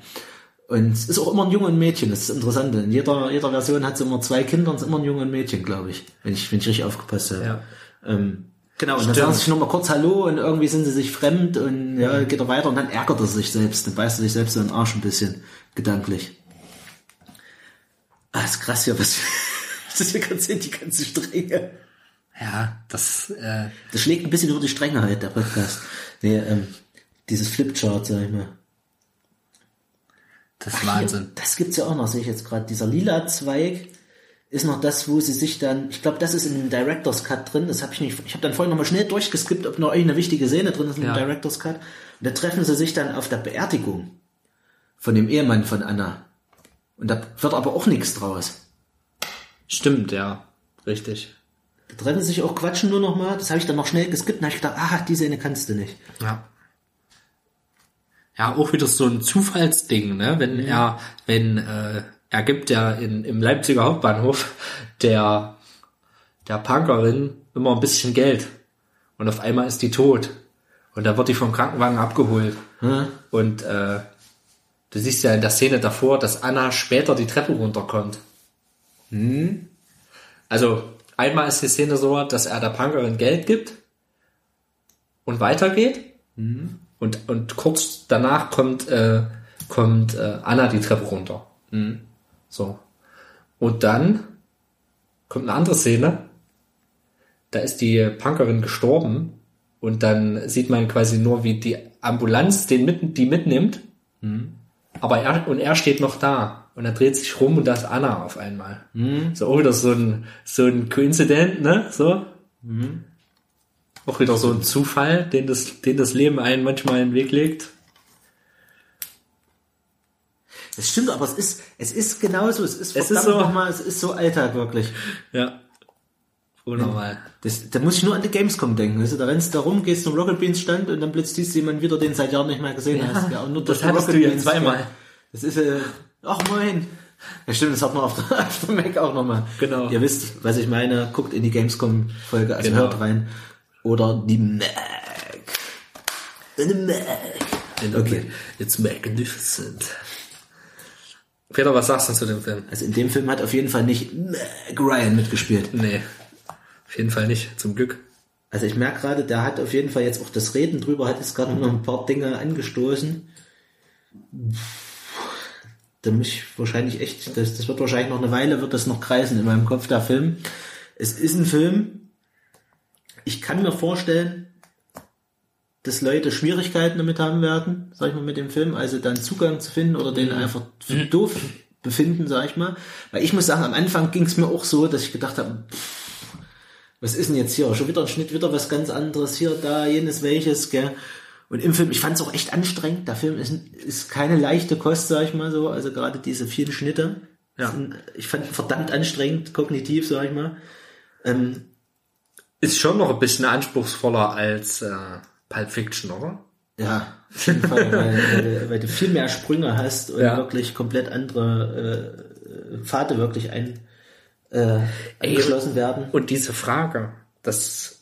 Und es ist auch immer ein Junge und ein Mädchen, das ist das Interessante. In jeder, jeder Version hat sie immer zwei Kinder und es ist immer ein Junge und ein Mädchen, glaube ich. Wenn ich, wenn ich richtig aufgepasst habe. Ja. Ähm, genau, und dann sagen sie sich nochmal kurz Hallo und irgendwie sind sie sich fremd und ja, geht er weiter und dann ärgert er sich selbst, dann beißt er sich selbst so in den Arsch ein bisschen, gedanklich. Ah, ist krass hier, was, das hier ganz sind, die ganze Strenge. Ja, das, äh, Das schlägt ein bisschen über die Stränge halt, der Podcast. Nee, ähm, dieses Flipchart, sag ich mal. das ist Hier, Wahnsinn. das gibt's ja auch noch, sehe ich jetzt gerade. Dieser lila Zweig ist noch das, wo sie sich dann, ich glaube, das ist in dem Director's Cut drin. Das habe ich nicht. Ich habe dann vorhin noch mal schnell durchgeskippt, ob noch irgendeine wichtige Szene drin ist in Ja. dem Director's Cut. Und da treffen sie sich dann auf der Beerdigung von dem Ehemann von Anna. Und da wird aber auch nichts draus. Stimmt, ja. Richtig. Da treffen sich auch, quatschen nur noch mal. Das habe ich dann noch schnell geskippt und habe ich gedacht, ah, die Szene kannst du nicht. Ja. Ja, auch wieder so ein Zufallsding, ne? Wenn er, wenn, äh, er gibt ja in, im Leipziger Hauptbahnhof der, der Punkerin immer ein bisschen Geld. Und auf einmal ist die tot. Und da wird die vom Krankenwagen abgeholt. Hm? Und äh, du siehst ja in der Szene davor, dass Anna später die Treppe runterkommt. Also einmal ist die Szene so, dass er der Punkerin Geld gibt und weitergeht. Und, und kurz danach kommt, äh, kommt äh, Anna die Treppe runter. So. Und dann kommt eine andere Szene. Da ist die Punkerin gestorben und dann sieht man quasi nur, wie die Ambulanz den mitten, die mitnimmt. Aber er, und er steht noch da. Und er dreht sich rum und da ist Anna auf einmal. So auch wieder so ein, so ein Coincident, ne? So. Auch wieder so ein Zufall, den das, den das Leben einen manchmal in den Weg legt. Das stimmt, aber es ist, es ist genauso, es ist Es ist so- nochmal, es ist so Alltag wirklich. Ja. Unnormal. Das, da muss ich nur an die Gamescom denken. Du, da rennst du da rum, gehst zum Rocket Beans Stand und dann blitzt siehst du jemanden wieder, den seit Jahren nicht mehr gesehen hast. Ja, und nur das durch hattest du ja zweimal. ja. Das ist, äh, ach moin. Ja stimmt, das hat man auf der, auf der Mac auch nochmal. Genau. Ihr wisst, was ich meine, guckt in die Gamescom-Folge, also Genau. hört rein. Oder die Mac. In Mac. Okay. It's magnificent. Peter, was sagst du zu dem Film? Also in dem Film hat auf jeden Fall nicht Mac Ryan mitgespielt. Nee. Auf jeden Fall nicht, zum Glück. Also ich merke gerade, der hat auf jeden Fall jetzt auch das Reden drüber, hat jetzt gerade noch ein paar Dinge angestoßen. Da muss ich wahrscheinlich echt, das, das wird wahrscheinlich noch eine Weile, wird das noch kreisen in meinem Kopf, der Film. Es ist ein Film, ich kann mir vorstellen, dass Leute Schwierigkeiten damit haben werden, sag ich mal, mit dem Film, also dann Zugang zu finden oder den einfach für doof befinden, sag ich mal. Weil ich muss sagen, am Anfang ging es mir auch so, dass ich gedacht habe, was ist denn jetzt hier? Schon wieder ein Schnitt, wieder was ganz anderes, hier, da, jenes, welches, gell? Und im Film, ich fand es auch echt anstrengend. Der Film ist, ist keine leichte Kost, sag ich mal so. Also gerade diese vielen Schnitte. Ja. Sind, ich fand ihn verdammt anstrengend, kognitiv, sag ich mal. Ähm, Ist schon noch ein bisschen anspruchsvoller als äh, Pulp Fiction, oder? ja, auf jeden Fall, weil, weil, weil du viel mehr Sprünge hast und Ja. wirklich komplett andere äh, Pfade wirklich ein, äh, eingeschlossen werden. Und diese Frage, das,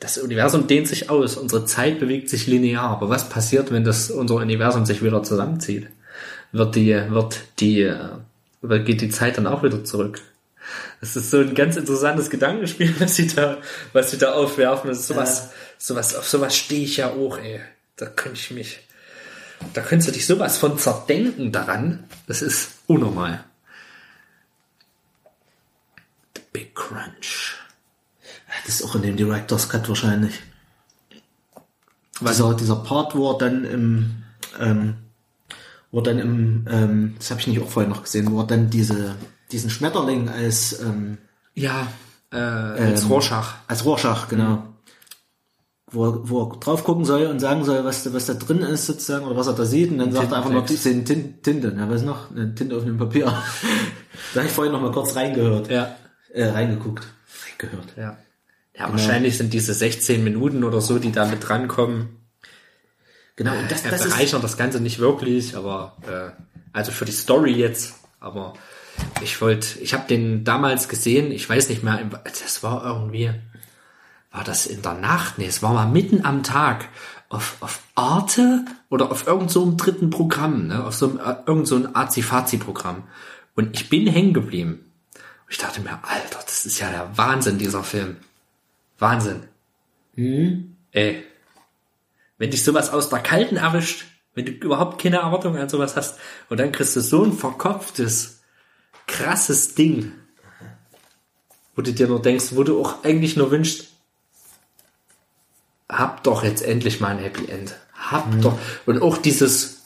das Universum dehnt sich aus, unsere Zeit bewegt sich linear, aber was passiert, wenn das unser Universum sich wieder zusammenzieht? Wird die, wird die, äh, geht die Zeit dann auch wieder zurück? Das ist so ein ganz interessantes Gedankenspiel, was sie da, was sie da aufwerfen. Das ist sowas, sowas, auf sowas stehe ich ja auch, ey. Da könnte ich mich, da könntest du dich sowas von zerdenken daran. Das ist unnormal. The Big Crunch. Das ist auch in dem Director's Cut wahrscheinlich. dieser, dieser Part, wo er dann im, ähm, wo er dann im, ähm, das habe ich nicht auch vorher noch gesehen, wo er dann diese, diesen Schmetterling als, ähm, Ja, äh, als Ähm, Rorschach. als Rorschach, genau. Wo, er- wo er drauf gucken soll und sagen soll, was, da- was da drin ist sozusagen, oder was er da sieht, und dann sagt er einfach nur, Tintenklecks. sind Tinte, ja, was noch? Eine Tinte auf einem Papier. da habe ich vorhin noch mal kurz reingehört, Ja. Äh, reingeguckt. Reingehört. Ja. Ja, wahrscheinlich sind diese 16 Minuten oder so, die da mit drankommen, Genau, und das, ja, das bereichern das Ganze nicht wirklich, aber äh, also für die Story jetzt, aber ich wollte, ich habe den damals gesehen, ich weiß nicht mehr, das war irgendwie, war das in der Nacht? Nee, es war mal mitten am Tag auf, auf Arte oder auf irgend so dritten Programm, ne? auf so einem, äh, irgend so ein Azi-Fazi-Programm. Und ich bin hängen geblieben. Ich dachte mir, Alter, das ist ja der Wahnsinn, dieser Film. Wahnsinn. Ey. Wenn dich sowas aus der Kalten erwischt, wenn du überhaupt keine Erwartung an sowas hast, und dann kriegst du so ein verkopftes, krasses Ding, wo du dir nur denkst, wo du auch eigentlich nur wünschst, hab doch jetzt endlich mal ein Happy End. Hab doch. Und auch dieses,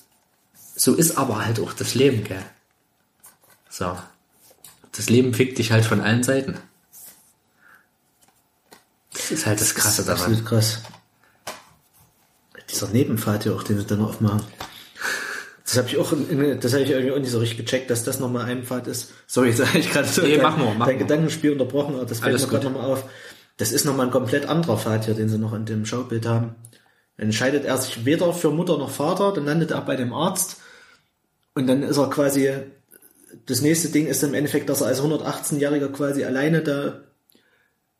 so ist aber halt auch das Leben, gell. So. Das Leben fickt dich halt von allen Seiten. Das ist halt das Krasse daran. absolut krass. Dieser Nebenpfad hier auch, den sie dann noch aufmachen. Das habe ich auch, in, das habe ich irgendwie auch nicht so richtig gecheckt, dass das nochmal ein Pfad ist. Sorry, jetzt habe ich gerade so Nee, dein, mach mal, mach dein mal. Gedankenspiel unterbrochen, aber das fällt Alles mir gerade nochmal auf. Das ist nochmal ein komplett anderer Pfad hier, den sie noch in dem Schaubild haben. Dann entscheidet er sich weder für Mutter noch Vater, dann landet er bei dem Arzt und dann ist er quasi, das nächste Ding ist im Endeffekt, dass er als 118-Jähriger quasi alleine da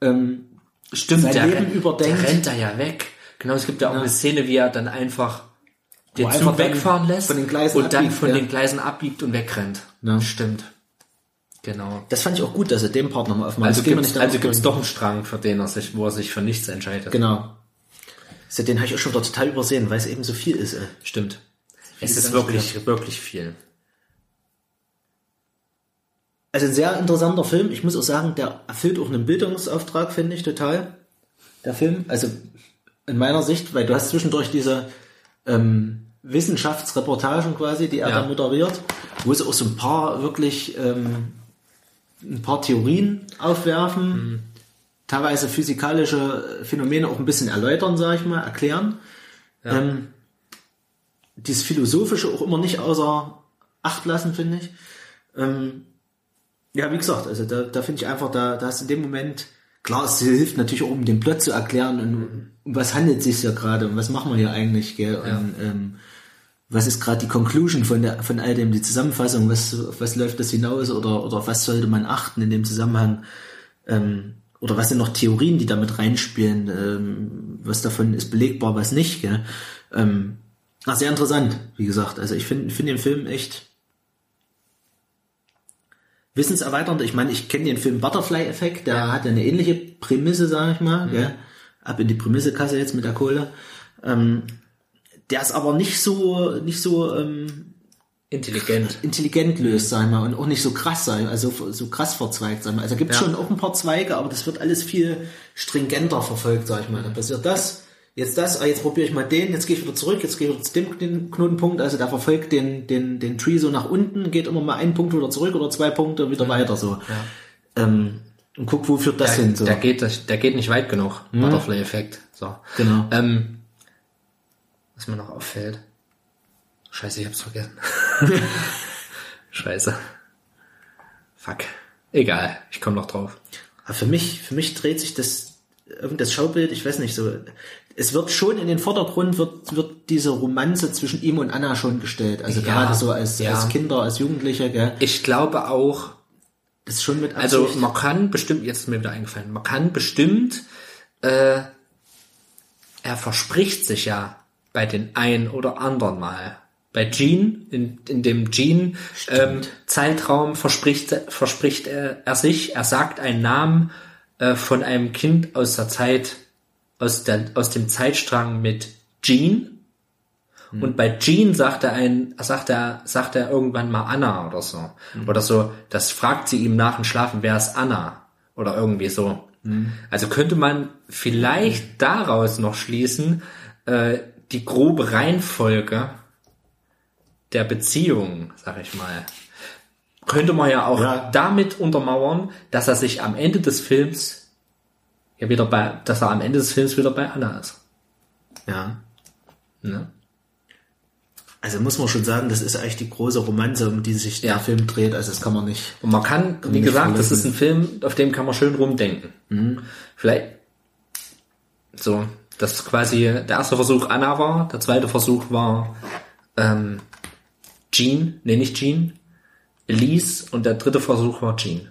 ähm, Stimmt, sein der, Leben rennt- überdenkt. der rennt da ja weg. Genau, es gibt ja auch eine Szene, wie er dann einfach den Zug einfach dann wegfahren lässt und dann abbiegt, von ja. den Gleisen abbiegt und wegrennt. Ja. Stimmt. Genau. Das fand ich auch gut, dass er den Part nochmal aufmacht. Also gibt's, nicht also gibt's doch einen Strang, für den er sich, wo er sich für nichts entscheidet. Genau. Den habe ich auch schon wieder total übersehen, weil es eben so viel ist. Ey. Stimmt. Es ist wirklich, wirklich viel. Also ein sehr interessanter Film. Ich muss auch sagen, der erfüllt auch einen Bildungsauftrag, finde ich, total. Der Film. Also in meiner Sicht, weil du hast zwischendurch diese ähm, Wissenschaftsreportagen quasi, die er Ja. da moderiert, wo sie auch so ein paar wirklich ähm, ein paar Theorien aufwerfen, teilweise physikalische Phänomene auch ein bisschen erläutern, sage ich mal, erklären. Ähm, dieses Philosophische auch immer nicht außer Acht lassen, finde ich. Ähm, ja, wie gesagt, also da, da finde ich einfach, da, da hast du in dem Moment, klar, es hilft natürlich auch, um den Plot zu erklären, und, um was handelt es sich hier gerade und was machen wir hier eigentlich, gell? Und ähm, was ist gerade die Conclusion von der von all dem, die Zusammenfassung, was, was läuft das hinaus oder, oder was sollte man achten in dem Zusammenhang? Ähm, oder was sind noch Theorien, die damit reinspielen? Ähm, was davon ist belegbar, was nicht? Gell? Ähm, ah, sehr interessant, wie gesagt. Also ich finde finde den Film echt wissenserweiternd. Ich meine, ich kenne den Film Butterfly-Effekt, der hat ja eine ähnliche Prämisse, sage ich mal. Gell? Ab in die Prämissekasse jetzt mit der Kohle. Ähm, der ist aber nicht so nicht so ähm, Intelligent. intelligent löst, sag ich mal, und auch nicht so krass sein, also so krass verzweigt, sag ich mal. Also gibt Ja. schon auch ein paar Zweige, aber das wird alles viel stringenter verfolgt, sag ich mal. Dann passiert das, jetzt das, ah, jetzt probiere ich mal den, jetzt gehe ich wieder zurück, jetzt gehe ich wieder zu dem Knotenpunkt, also der verfolgt den, den, den Tree so nach unten, geht immer mal einen Punkt wieder zurück oder zwei Punkte wieder weiter so. Ähm, und guck, wo führt das Der, hin so. der, geht, der geht nicht weit genug. Butterfly-Effekt. So. Genau. Ähm, was mir noch auffällt. Scheiße, ich hab's vergessen. Scheiße. Fuck. Egal, ich komme noch drauf. Aber für mich, für mich dreht sich das, irgend das Schaubild, ich weiß nicht, so, es wird schon in den Vordergrund, wird, wird diese Romanze zwischen ihm und Anna schon gestellt. Also Ja, gerade so als, ja. als Kinder, als Jugendliche, gell, Ich glaube auch, das ist schon mit also Absicht. man kann bestimmt, jetzt ist mir wieder eingefallen, man kann bestimmt, äh, er verspricht sich ja bei den einen oder anderen mal. Bei Gene, in, in dem Gene ähm, Zeitraum verspricht, verspricht er, er sich, er sagt einen Namen äh, von einem Kind aus der Zeit, aus, der, aus dem Zeitstrang mit Gene. Und bei Jean sagt er ein, sagt er, sagt er irgendwann mal Anna oder so. Oder so, das fragt sie ihm nach dem Schlafen, wer ist Anna? Oder irgendwie so. Also könnte man vielleicht daraus noch schließen, äh, die grobe Reihenfolge der Beziehung, sag ich mal, könnte man ja auch Ja. damit untermauern, dass er sich am Ende des Films ja wieder bei, dass er am Ende des Films wieder bei Anna ist. Ja. Ne? Also muss man schon sagen, das ist eigentlich die große Romanze, um die sich Ja. der Film dreht. Also das kann man nicht. Und man kann, wie gesagt, das ist ein Film, auf dem kann man schön rumdenken. Vielleicht so, dass quasi der erste Versuch Anna war, der zweite Versuch war ähm, Jean, nee nicht Jean, Elise und der dritte Versuch war Jean.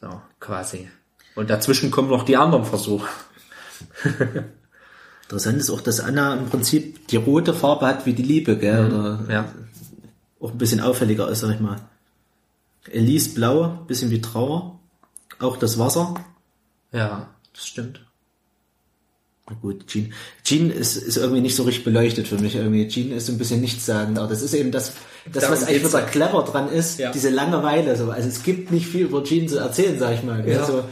So, quasi. Und dazwischen kommen noch die anderen Versuche. Interessant ist auch, dass Anna im Prinzip die rote Farbe hat wie die Liebe, gell? Oder Ja. auch ein bisschen auffälliger ist, sag ich mal. Elise blau, bisschen wie Trauer. Auch das Wasser. Ja, das stimmt. Na gut, Jean. Jean ist, ist irgendwie nicht so richtig beleuchtet für mich irgendwie. Jean ist ein bisschen nichtssagend, aber das ist eben das, das Darum was eigentlich wieder clever dran ist, Ja. diese Langeweile so. Also es gibt nicht viel über Jean zu erzählen, sag ich mal. Gell? Ja. So,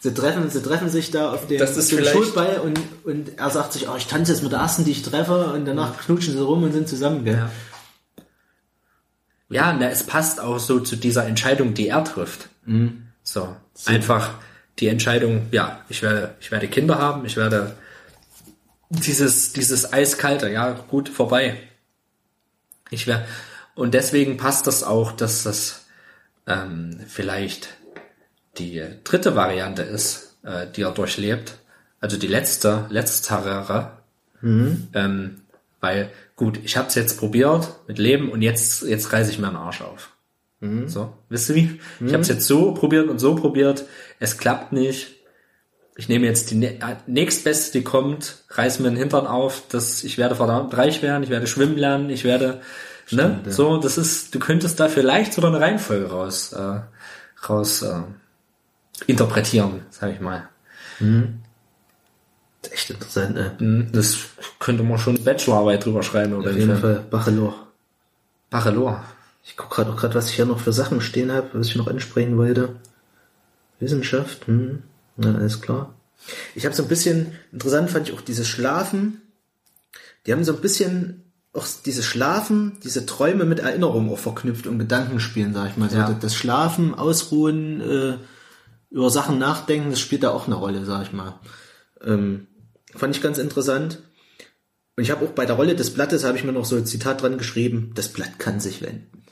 sie treffen, sie treffen sich da auf dem, Das ist auf vielleicht- Schulball und, und er sagt sich, oh, ich tanze jetzt mit der ersten, die ich treffe und danach knutschen sie rum und sind zusammen, gell? Ja. Ja, na, es passt auch so zu dieser Entscheidung, die er trifft. So, einfach die Entscheidung, ja, ich werde, ich werde Kinder haben, ich werde dieses, dieses eiskalte, ja, gut, vorbei. Ich werde, und deswegen passt das auch, dass das ähm, vielleicht die dritte Variante ist, äh, die er durchlebt, also die letzte, letztere, ähm, weil, gut, ich habe es jetzt probiert mit Leben und jetzt, jetzt reiße ich mir den Arsch auf. So, wisst ihr wie? Ich habe es jetzt so probiert und so probiert, es klappt nicht. Ich nehme jetzt die nä- äh, nächstbeste, die kommt, reiß mir den Hintern auf, dass ich werde verdammt reich werden, ich werde schwimmen lernen, ich werde, ne, ja. so, das ist, du könntest da vielleicht sogar eine Reihenfolge raus, äh, raus äh, interpretieren, sag ich mal. Das ist echt interessant, ne? Hm, Das könnte man schon Bachelorarbeit drüber schreiben oder Auf jeden. Fall Bachelor. Bachelor. Ich gucke gerade auch gerade, was ich hier noch für Sachen stehen habe, was ich noch ansprechen wollte. Wissenschaft, hm, na, alles klar. Ich habe so ein bisschen, interessant fand ich auch dieses Schlafen. Die haben so ein bisschen auch dieses Schlafen, diese Träume mit Erinnerungen auch verknüpft und Gedankenspielen, sag ich mal. So Ja. das Schlafen, Ausruhen, äh, über Sachen nachdenken, das spielt da auch eine Rolle, sag ich mal. Ähm, fand ich ganz interessant. Und ich habe auch bei der Rolle des Blattes, habe ich mir noch so ein Zitat dran geschrieben, das Blatt kann sich wenden.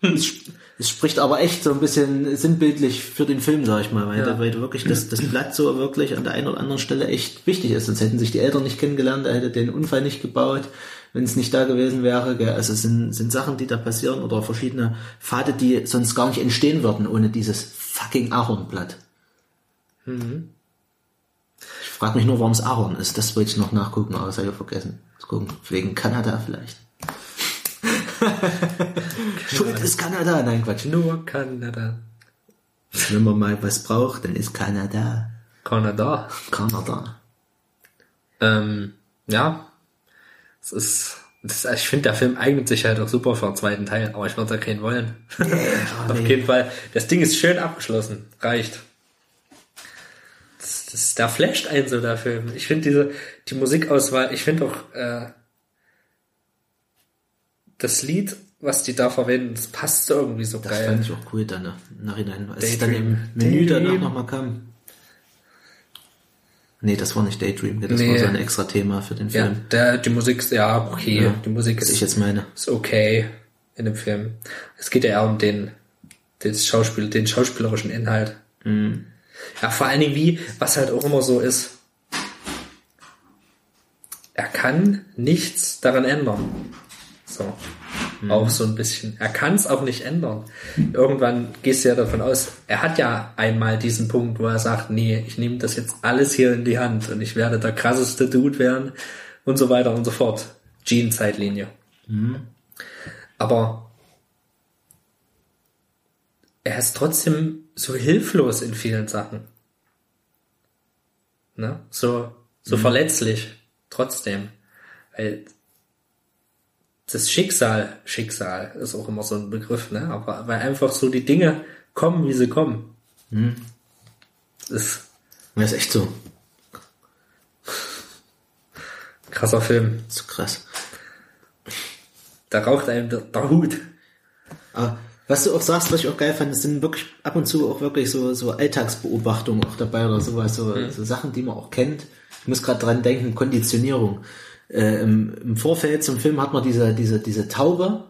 Es, sp- es spricht aber echt so ein bisschen sinnbildlich für den Film, sag ich mal, weil, Ja. da, weil wirklich das, das Blatt so wirklich an der einen oder anderen Stelle echt wichtig ist. Sonst hätten sich die Eltern nicht kennengelernt, er hätte den Unfall nicht gebaut, wenn es nicht da gewesen wäre. Gell? Also es sind, sind Sachen, die da passieren oder verschiedene Pfade, die sonst gar nicht entstehen würden ohne dieses fucking Ahornblatt. Ich frage mich nur, warum es Ahorn ist. Das wollte ich noch nachgucken, aber das habe ich vergessen. Mal gucken. Wegen Kanada vielleicht. Schuld ist Kanada. Nein, Quatsch. Nur Kanada. Wenn man mal was braucht, dann ist Kanada. Kanada. Kanada. Ähm, ja. Es ist, das, ich finde, der Film eignet sich halt auch super für einen zweiten Teil, aber ich würde da keinen wollen. Auf nee. jeden Fall. Das Ding ist schön abgeschlossen. Reicht. Das, das, da flasht ein so der Film. Ich finde diese, die Musikauswahl, ich finde auch, äh, das Lied, was die da verwenden, das passt so irgendwie so Das geil. fand ich auch cool dann ne? Nachhinein, als es dann Daydream. im Menü danach Daydream. nochmal kam. Nee, das war nicht Daydream, das Nee. war so ein extra Thema für den Ja, Film, der, die Musik ist, ja, okay, Ja, die Musik ist, ich jetzt meine. ist okay in dem Film. Es geht ja eher um den, den Schauspiel, den schauspielerischen Inhalt. Mhm. Ja, vor allen Dingen wie, was halt auch immer so ist. Er kann nichts daran ändern. So. Mhm. Auch so ein bisschen. Er kann es auch nicht ändern. Irgendwann gehst du ja davon aus, er hat ja einmal diesen Punkt, wo er sagt, nee, ich nehme das jetzt alles hier in die Hand und ich werde der krasseste Dude werden und so weiter und so fort. Gene-Zeitlinie. Aber er ist trotzdem so hilflos in vielen Sachen. Ne? So, so verletzlich trotzdem. Weil das Schicksal, Schicksal ist auch immer so ein Begriff, ne? Aber weil einfach so die Dinge kommen, wie sie kommen. Das ist, Ja, ist echt so. Krasser Film. So krass. Da raucht einem der, der Hut. Aber was du auch sagst, was ich auch geil fand, es sind wirklich ab und zu auch wirklich so, so Alltagsbeobachtungen auch dabei oder sowas, so, so Sachen, die man auch kennt. Ich muss gerade dran denken, Konditionierung. Äh, im, Im Vorfeld zum Film hat man diese, diese, diese Taube,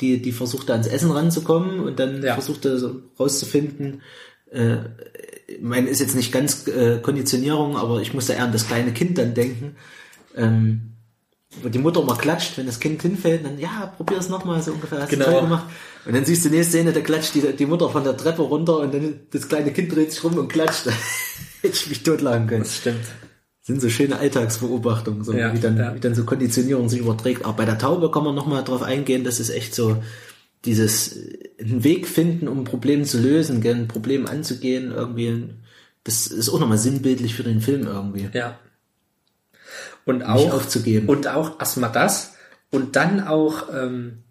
die, die versucht da ans Essen ranzukommen und dann Ja. versucht er so rauszufinden, äh, ich meine, ist jetzt nicht ganz äh, Konditionierung, aber ich musste eher an das kleine Kind dann denken. Ähm, wo die Mutter immer klatscht, wenn das Kind hinfällt, dann, ja, probier es nochmal, so ungefähr, hast Genau. du toll gemacht. Und dann siehst du die nächste Szene, da klatscht die, die Mutter von der Treppe runter und dann das kleine Kind dreht sich rum und klatscht. Hätte ich mich totlachen können. Das stimmt. Sind so schöne Alltagsbeobachtungen, so Ja, wie, dann, ja. wie dann so Konditionierung sich überträgt. Auch bei der Taube kann man nochmal drauf eingehen, das ist echt so dieses äh, einen Weg finden, um ein Problem zu lösen, gell, ein Problem anzugehen, irgendwie. Das ist auch nochmal sinnbildlich für den Film irgendwie. Ja. Und Nicht auch, aufzugeben. und auch erstmal das und dann auch, ähm,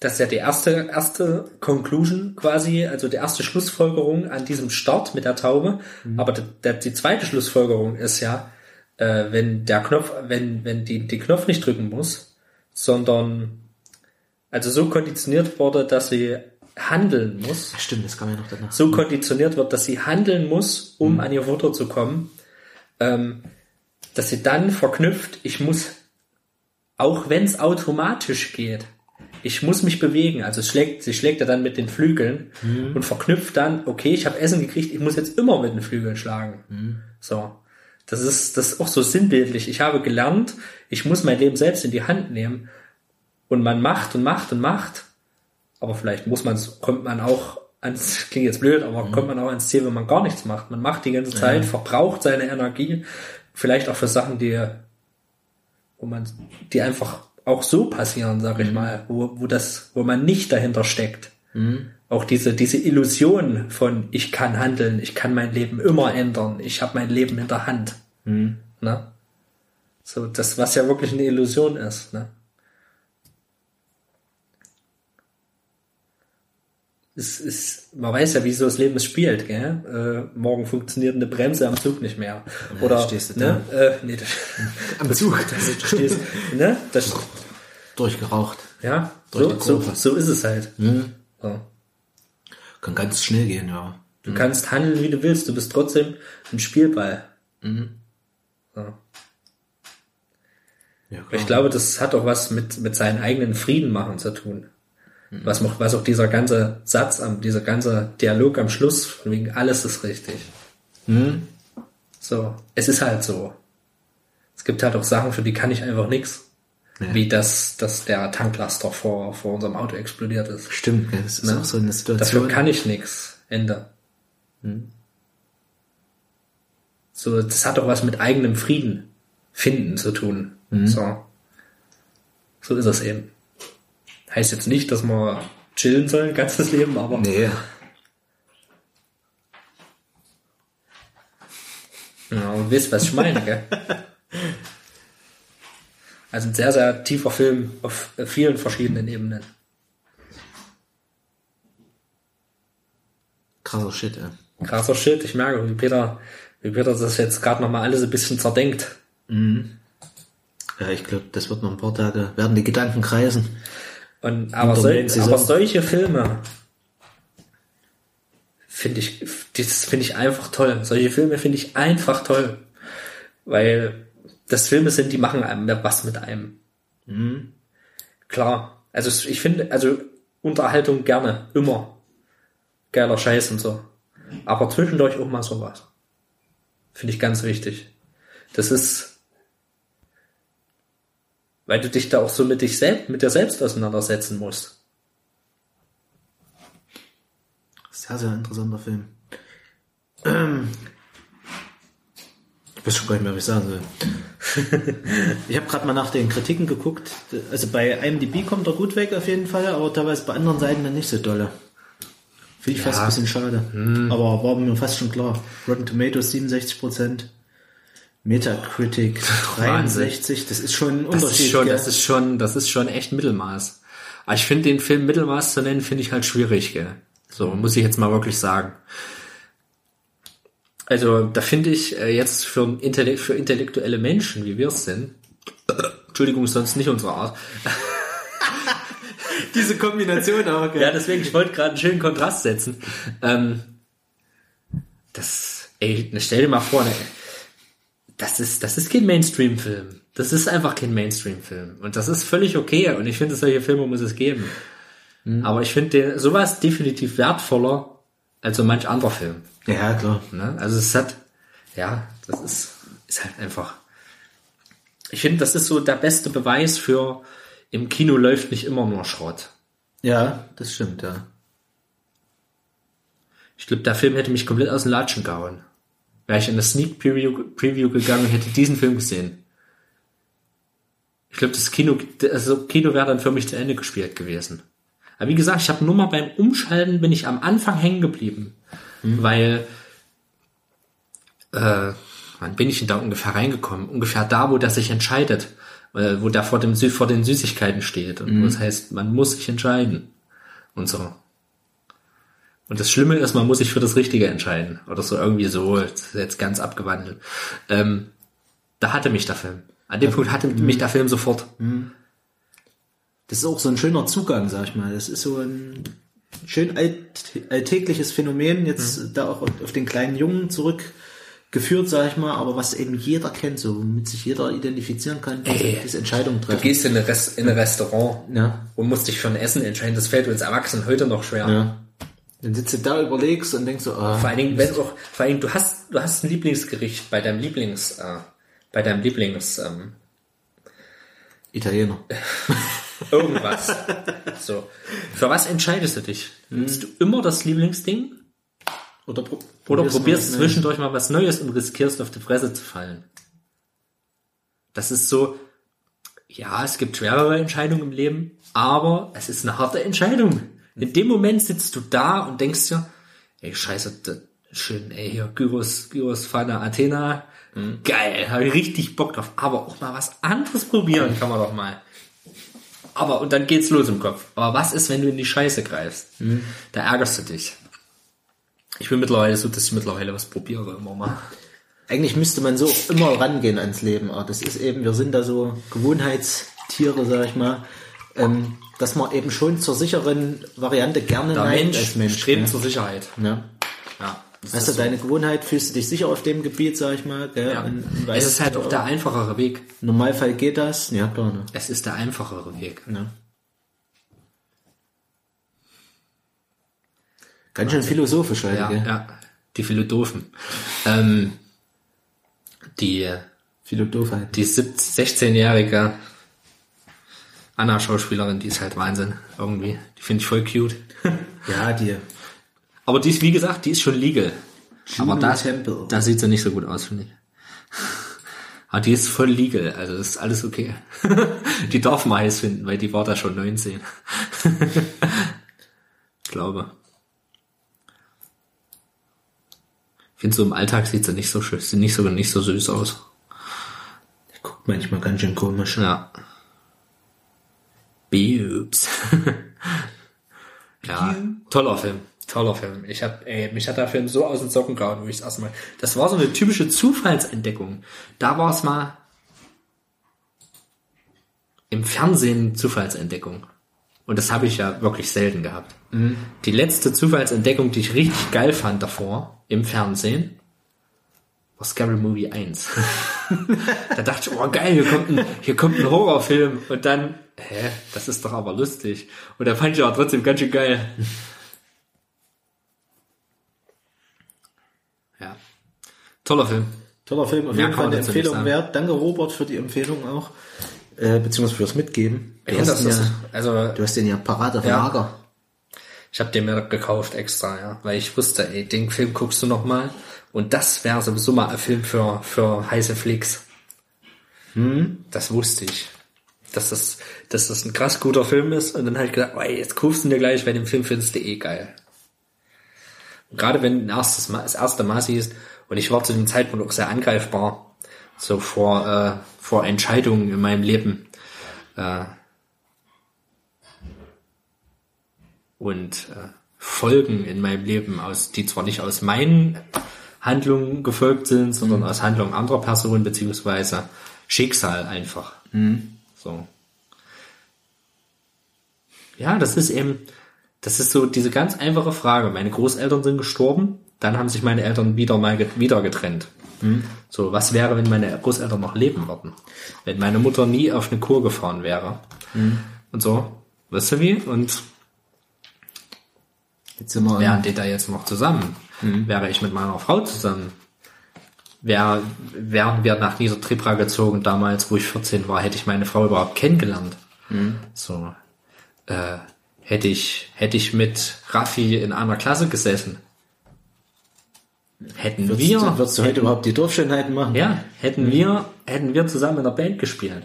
das ist ja die erste, erste Conclusion quasi, also die erste Schlussfolgerung an diesem Start mit der Taube. Aber der, der, die zweite Schlussfolgerung ist ja, äh, wenn der Knopf, wenn, wenn die, die Knopf nicht drücken muss, sondern also so konditioniert wurde, dass sie handeln muss, Stimmt, das kam ja noch danach. so konditioniert wird, dass sie handeln muss, um an ihr Futter zu kommen, ähm, dass sie dann verknüpft, ich muss, auch wenn es automatisch geht, ich muss mich bewegen. Also schlägt, sie schlägt ja dann mit den Flügeln und verknüpft dann, okay, ich habe Essen gekriegt, ich muss jetzt immer mit den Flügeln schlagen. So. Das ist, das ist auch so sinnbildlich. Ich habe gelernt, ich muss mein Leben selbst in die Hand nehmen. Und man macht und macht und macht. Aber vielleicht muss man, kommt man auch ans, klingt jetzt blöd, aber kommt man auch ans Ziel, wenn man gar nichts macht. Man macht die ganze Zeit, verbraucht seine Energie, vielleicht auch für Sachen, die, wo man, die einfach auch so passieren, sag ich mal, wo, wo das, wo man nicht dahinter steckt. Auch diese, diese Illusion von, ich kann handeln, ich kann mein Leben immer ändern, ich habe mein Leben in der Hand. Ne? So, das, was ja wirklich eine Illusion ist. Ne? Es ist, man weiß ja, wie so das Leben es spielt, gell? Äh, morgen funktioniert eine Bremse am Zug nicht mehr. Oder, stehst du ne? Äh, nee, das, Am Zug. du stehst, ne? Das, Durchgeraucht. ja, Durch so, so, so ist es halt. So. Kann ganz schnell gehen, ja. Du kannst handeln, wie du willst, du bist trotzdem ein Spielball. So. ja Ich glaube, das hat auch was mit, mit seinen eigenen Frieden machen zu tun. Was, auch- was auch dieser ganze Satz, am, dieser ganze Dialog am Schluss, von wegen alles ist richtig. So, es ist halt so. Es gibt halt auch Sachen, für die kann ich einfach nix. Ja. Wie das, dass der Tanklaster vor, vor unserem Auto explodiert ist. Stimmt, gell, das ist Ne? auch so eine Dafür Situation. kann ich nix. Ende. So, das hat doch was mit eigenem Frieden finden zu tun. So. So ist es eben. Heißt jetzt nicht, dass man chillen soll, ganzes Leben, aber nee. ja, und wisst, was ich meine, gell? Also ein sehr, sehr tiefer Film auf vielen verschiedenen Ebenen. Krasser Shit, ey. Krasser Shit, ich merke, wie Peter, wie Peter das jetzt gerade nochmal alles ein bisschen zerdenkt. Ja, ich glaube, das wird noch ein paar Tage, werden die Gedanken kreisen. Und, aber, sol Saison. aber solche Filme finde ich, das finde ich einfach toll. Solche Filme finde ich einfach toll. Weil das Filme sind, die machen einem was mit einem. Klar. Also ich finde, also Unterhaltung gerne, immer. Geiler Scheiß und so. Aber zwischendurch auch mal sowas. Finde ich ganz wichtig. Das ist, weil du dich da auch so mit dich selbst, mit dir selbst auseinandersetzen musst. Sehr, sehr interessanter Film. Ähm, ich weiß schon gar nicht mehr, was ich sagen soll. ich habe gerade mal nach den Kritiken geguckt. Also bei IMDb kommt er gut weg auf jeden Fall, aber teilweise bei anderen Seiten dann nicht so dolle. Finde ich fast ein bisschen schade. Aber war mir fast schon klar. Rotten Tomatoes 67%, Metacritic 63, das ist schon ein Das Unterschied. ist schon, gell? das ist schon, das ist schon echt Mittelmaß. Aber ich finde den Film Mittelmaß zu nennen, finde ich halt schwierig, gell? So, muss ich jetzt mal wirklich sagen. Also da finde ich äh, jetzt für, Intellekt, für intellektuelle Menschen, wie wir es sind, Entschuldigung, sonst nicht unsere Art. Diese Kombination auch, Ja, deswegen, ich wollte gerade einen schönen Kontrast setzen. Ähm, das, ey, stell dir mal vor, ne, das ist, das ist kein Mainstream-Film. Das ist einfach kein Mainstream-Film. Und das ist völlig okay. Und ich finde, solche Filme muss es geben. Aber ich finde sowas definitiv wertvoller als so manch anderer Film. Ja, klar. Ne? Also es hat, ja, das ist, ist halt einfach. Ich finde, das ist so der beste Beweis für, im Kino läuft nicht immer nur Schrott. Ja, das stimmt, ja. Ich glaube, der Film hätte mich komplett aus den Latschen gehauen. Wäre ich in das Sneak Preview, Preview gegangen und hätte diesen Film gesehen. Ich glaube, das Kino, also Kino wäre dann für mich zu Ende gespielt gewesen. Aber wie gesagt, ich habe nur mal beim Umschalten bin ich am Anfang hängen geblieben, weil äh, wann bin ich denn da ungefähr reingekommen? Ungefähr da, wo das sich entscheidet, äh, wo da vor dem vor den Süßigkeiten steht und das heißt, man muss sich entscheiden und so. Und das Schlimme ist, man muss sich für das Richtige entscheiden. Oder so irgendwie so, das ist jetzt ganz abgewandelt. Ähm, da hatte mich der Film. An dem Punkt hatte mich der Film sofort. Das ist auch so ein schöner Zugang, sag ich mal. Das ist so ein schön alt, alltägliches Phänomen, jetzt da auch auf den kleinen Jungen zurückgeführt, sag ich mal, aber was eben jeder kennt, so womit sich jeder identifizieren kann, Ey, diese Entscheidung Du treffen. gehst in ein, Rest, in ein Restaurant Ja. und musst dich für ein Essen entscheiden. Das fällt uns Erwachsenen heute noch schwer. Ja. Dann sitzt du da, überlegst und denkst so, ah, Vor allen Dingen, wenn auch, vor allen Dingen, du hast, du hast ein Lieblingsgericht bei deinem Lieblings, äh, bei deinem Lieblings, ähm, Italiener. irgendwas. so. Für was entscheidest du dich? Nimmst du immer das Lieblingsding? Oder, pro Oder probierst zwischendurch mal was Neues und riskierst auf die Fresse zu fallen. Das ist so, ja, es gibt schwerere Entscheidungen im Leben, aber es ist eine harte Entscheidung. In dem Moment sitzt du da und denkst dir, ey, scheiße, das- schön, ey, hier, Gyros, Gyros, Fana, Athena, geil, habe ich richtig Bock drauf. Aber auch mal was anderes probieren kann man doch mal. Aber, und dann geht's los im Kopf. Aber was ist, wenn du in die Scheiße greifst? Da ärgerst du dich. Ich bin mittlerweile so, dass ich mittlerweile was probiere immer mal. Eigentlich müsste man so immer rangehen ans Leben. Aber das ist eben, wir sind da so Gewohnheitstiere, sag ich mal, ähm, dass man eben schon zur sicheren Variante gerne Der neigt Mensch, als Mensch. strebt ne? zur Sicherheit. Ja. Ja. Hast du so. deine Gewohnheit, fühlst du dich sicher auf dem Gebiet, sag ich mal. Gell? ja. Und- und Es ist halt auch der einfachere Weg. Im Normalfall geht das. Ja, klar. Ne? Es ist der einfachere Weg. Ja. Ganz schön philosophisch heute, Ja, gell? ja. Die Philosophen. Ähm, die, Philodopheit. die 16-jährige Anna-Schauspielerin, die ist halt Wahnsinn. Irgendwie. Die finde ich voll cute. Ja, die. Aber die ist, wie gesagt, die ist schon legal. Aber da, Temple. da sieht sie nicht so gut aus, finde ich. Aber die ist voll legal, also das ist alles okay. die darf man heiß finden, weil die war da schon 19. ich glaube. Ich finde so im Alltag sieht sie nicht so schön, sieht nicht so, nicht so süß aus. Guckt manchmal ganz schön komisch. Ja. Boobs. ja, toller Film. Toller Film. Ich hab, ey, mich hat der Film so aus den Socken gehauen, wo ich das erste Mal. Das war so eine typische Zufallsentdeckung. Da war es mal im Fernsehen Zufallsentdeckung. Und das habe ich ja wirklich selten gehabt. Die letzte Zufallsentdeckung, die ich richtig geil fand davor im Fernsehen, war Scary Movie 1. da dachte ich, oh geil, hier kommt ein, hier kommt ein Horrorfilm. Und dann, hä, das ist doch aber lustig. Und da fand ich auch trotzdem ganz schön geil. Ja. Toller Film. Toller Film, auf Mehr jeden Fall eine Empfehlung wert. Danke Robert für die Empfehlung auch. Äh, beziehungsweise fürs Mitgeben. Du, Ja, hast den ja, also, du hast den ja parat auf Ja. Lager. ich habe den mir gekauft extra, ja. Weil ich wusste, ey, den Film guckst du noch mal. Und das wäre sowieso mal ein Film für, für heiße Flicks. Das wusste ich. Dass das, dass das ein krass guter Film ist. Und dann halt gedacht, oh, jetzt kaufst du ihn dir gleich, weil den Film findest du eh geil. Und gerade wenn erstes Mal, das erste Mal siehst, und ich war zu dem Zeitpunkt auch sehr angreifbar, so vor, äh, vor Entscheidungen in meinem Leben. Äh, und äh, Folgen in meinem Leben, aus, die zwar nicht aus meinen Handlungen gefolgt sind, sondern aus Handlungen anderer Personen beziehungsweise Schicksal einfach. So. Ja, das ist eben, das ist so diese ganz einfache Frage. Meine Großeltern sind gestorben, dann haben sich meine Eltern wieder mal wieder getrennt. So, was wäre, wenn meine Großeltern noch leben würden? Wenn meine Mutter nie auf eine Kur gefahren wäre. Und so, weißt du wie? Und Jetzt sind wir wären die da jetzt noch zusammen? Wäre ich mit meiner Frau zusammen? Wär, wären wir nach Niedertripra gezogen damals, wo ich 14 war, hätte ich meine Frau überhaupt kennengelernt. So, äh, hätte ich, hätte ich mit Raffi in einer Klasse gesessen. Hätten Würdest, wir, du, würdest du heute überhaupt die Dorfschönheiten machen? ja, hätten wir, hätten wir zusammen in der Band gespielt.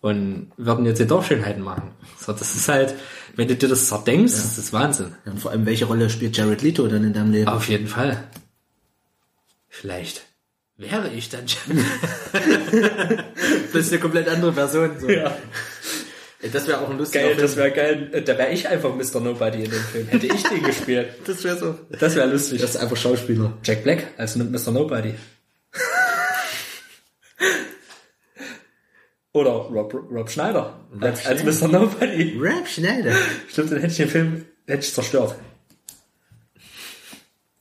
Und würden jetzt die Dorfschönheiten machen. So, das ist halt, wenn du dir das zerdenkst, das ist Wahnsinn. Ja, Und vor allem, welche Rolle spielt Jared Leto dann in deinem Leben? Auf jeden Fall. Vielleicht wäre ich dann schon. Das ist eine komplett andere Person. So. Ja. Das wäre auch ein lustiger Geil, Film. das wäre geil. Da wäre ich einfach Mr. Nobody in dem Film. Hätte ich den gespielt. das wäre so. Das wäre lustig. Das ist einfach Schauspieler. Jack Black als Mr. Nobody. Oder Rob, Rob Schneider als, als Mr. Nobody. Rap Schneider. Stimmt, dann hätte ich den Film hätte ich zerstört.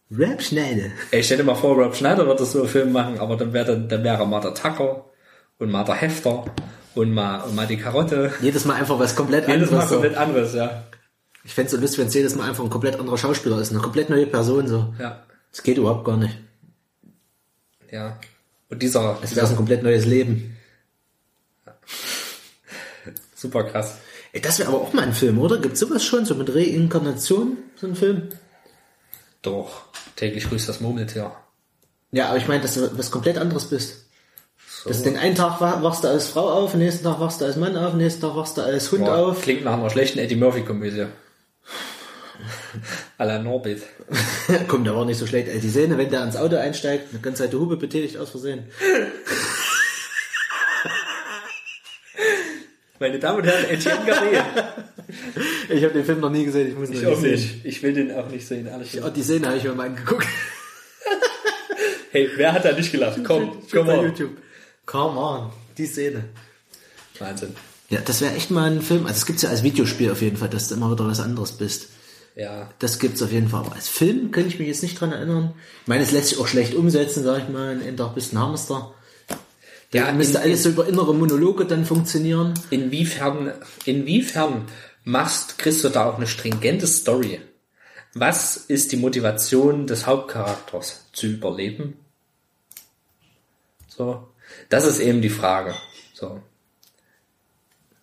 Rap Schneider. Ey, stell dir mal vor, Rob Schneider würde so einen Film machen, aber dann wäre dann, dann wäre mal der Tucker und mal der Hefter und mal, und mal die Karotte. Jedes Mal einfach was komplett Jedes Mal anderes. So. komplett anderes, ja. Ich fände es so lustig, wenn es jedes Mal einfach ein komplett anderer Schauspieler ist. Eine komplett neue Person. so. Ja. Das geht überhaupt gar nicht. Ja. Und dieser, Es wäre ein komplett neues Leben. super krass. Ey, das wäre aber auch mal ein Film, oder? Gibt's sowas schon? So mit Reinkarnation? So ein Film? Doch. Täglich grüßt das Murmeltier. Ja, aber ich meine, dass du was komplett anderes bist. Dass den einen Tag wa- wachst du als Frau auf, den nächsten Tag wachst du als Mann auf, den nächsten Tag wachst du als Hund Boah, auf. Klingt nach einer schlechten Eddie Murphy Komödie. A la Norbit. Komm, der war nicht so schlecht. Ey, die Szene, wenn der ans Auto einsteigt, eine ganze Zeit die Hupe betätigt aus Versehen. Meine Damen und Herren, Etienne Gardet. Ich habe den Film noch nie gesehen, ich muss ihn Ich auch sehen. nicht. Ich will den auch nicht sehen, Ja, gesagt. die Szene habe ich mir mal angeguckt. Hey, wer hat da nicht gelacht? Komm, komm mal. YouTube. Come on, die Szene. Wahnsinn. Ja, das wäre echt mal ein Film. Also es gibt's ja als Videospiel auf jeden Fall, dass du immer wieder was anderes bist. Ja. Das gibt's auf jeden Fall. Aber als Film könnte ich mich jetzt nicht dran erinnern. Ich meine, es lässt sich auch schlecht umsetzen, sag ich mal. Tag bist ein Hamster. Da Ja, müsste in- alles so über innere Monologe dann funktionieren. Inwiefern, inwiefern machst, kriegst du da auch eine stringente Story? Was ist die Motivation des Hauptcharakters? Zu überleben? So. Das ist eben die Frage. So.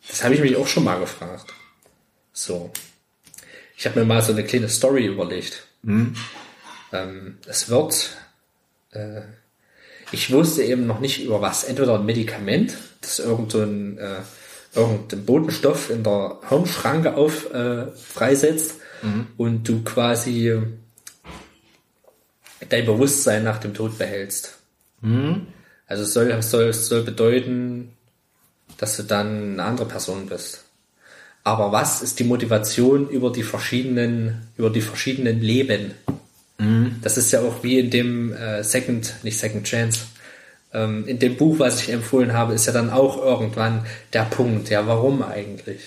Das habe ich mich auch schon mal gefragt. So. Ich habe mir mal so eine kleine Story überlegt. Ähm, es wird, äh, ich wusste eben noch nicht über was. Entweder ein Medikament, das irgend so ein, äh, irgendein Botenstoff in der Hirnschranke auf äh, freisetzt und du quasi äh, dein Bewusstsein nach dem Tod behältst. Also es soll, soll, soll bedeuten, dass du dann eine andere Person bist. Aber was ist die Motivation über die verschiedenen, über die verschiedenen Leben? Das ist ja auch wie in dem äh, Second, nicht Second Chance, ähm, in dem Buch, was ich empfohlen habe, ist ja dann auch irgendwann der Punkt, ja, warum eigentlich?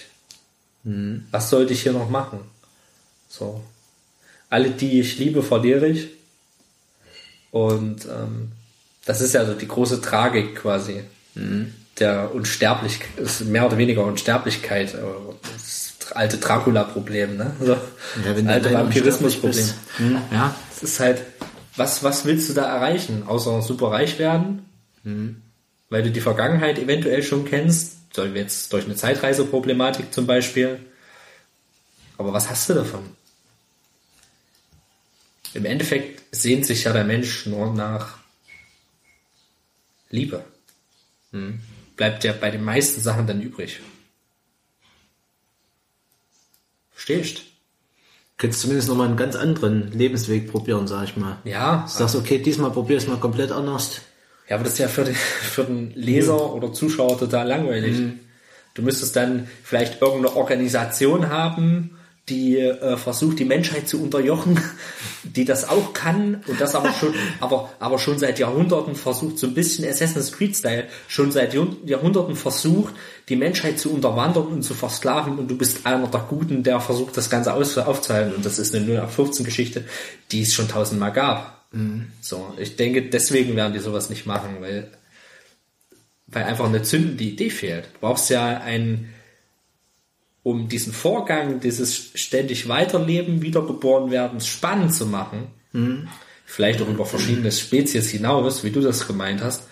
Was sollte ich hier noch machen? So. Alle, die ich liebe, verliere ich. Und ähm, das ist ja so die große Tragik quasi. Der Unsterblichkeit, mehr oder weniger Unsterblichkeit, äh, das alte Dracula-Problem, ne? So, Ja, alte Vampirismus-Problem. unsterblich Ja, es ist halt, was, was willst du da erreichen? Außer super reich werden? Weil du die Vergangenheit eventuell schon kennst, jetzt durch eine Zeitreiseproblematik zum Beispiel. Aber was hast du davon? Im Endeffekt sehnt sich ja der Mensch nur nach Liebe. Bleibt ja bei den meisten Sachen dann übrig. Verstehst? Könntest zumindest nochmal einen ganz anderen Lebensweg probieren, sag ich mal. Ja, Du sagst, okay, diesmal probier es mal komplett anders. Ja, aber das ist ja für den, für den Leser oder Zuschauer total langweilig. Du müsstest dann vielleicht irgendeine Organisation haben, die äh, versucht, die Menschheit zu unterjochen, die das auch kann und das aber schon, aber, aber schon seit Jahrhunderten versucht, so ein bisschen Assassin's Creed-Style, schon seit Jahrh- Jahrhunderten versucht, die Menschheit zu unterwandern und zu versklaven und du bist einer der Guten, der versucht, das Ganze aufzuhalten und das ist eine 0815-Geschichte, die es schon tausendmal gab. So, ich denke, deswegen werden die sowas nicht machen, weil, weil einfach eine zündende Idee fehlt. Du brauchst ja einen, um diesen Vorgang, dieses ständig Weiterleben, wiedergeboren werden, spannend zu machen, vielleicht auch über verschiedene Spezies hinaus, wie du das gemeint hast.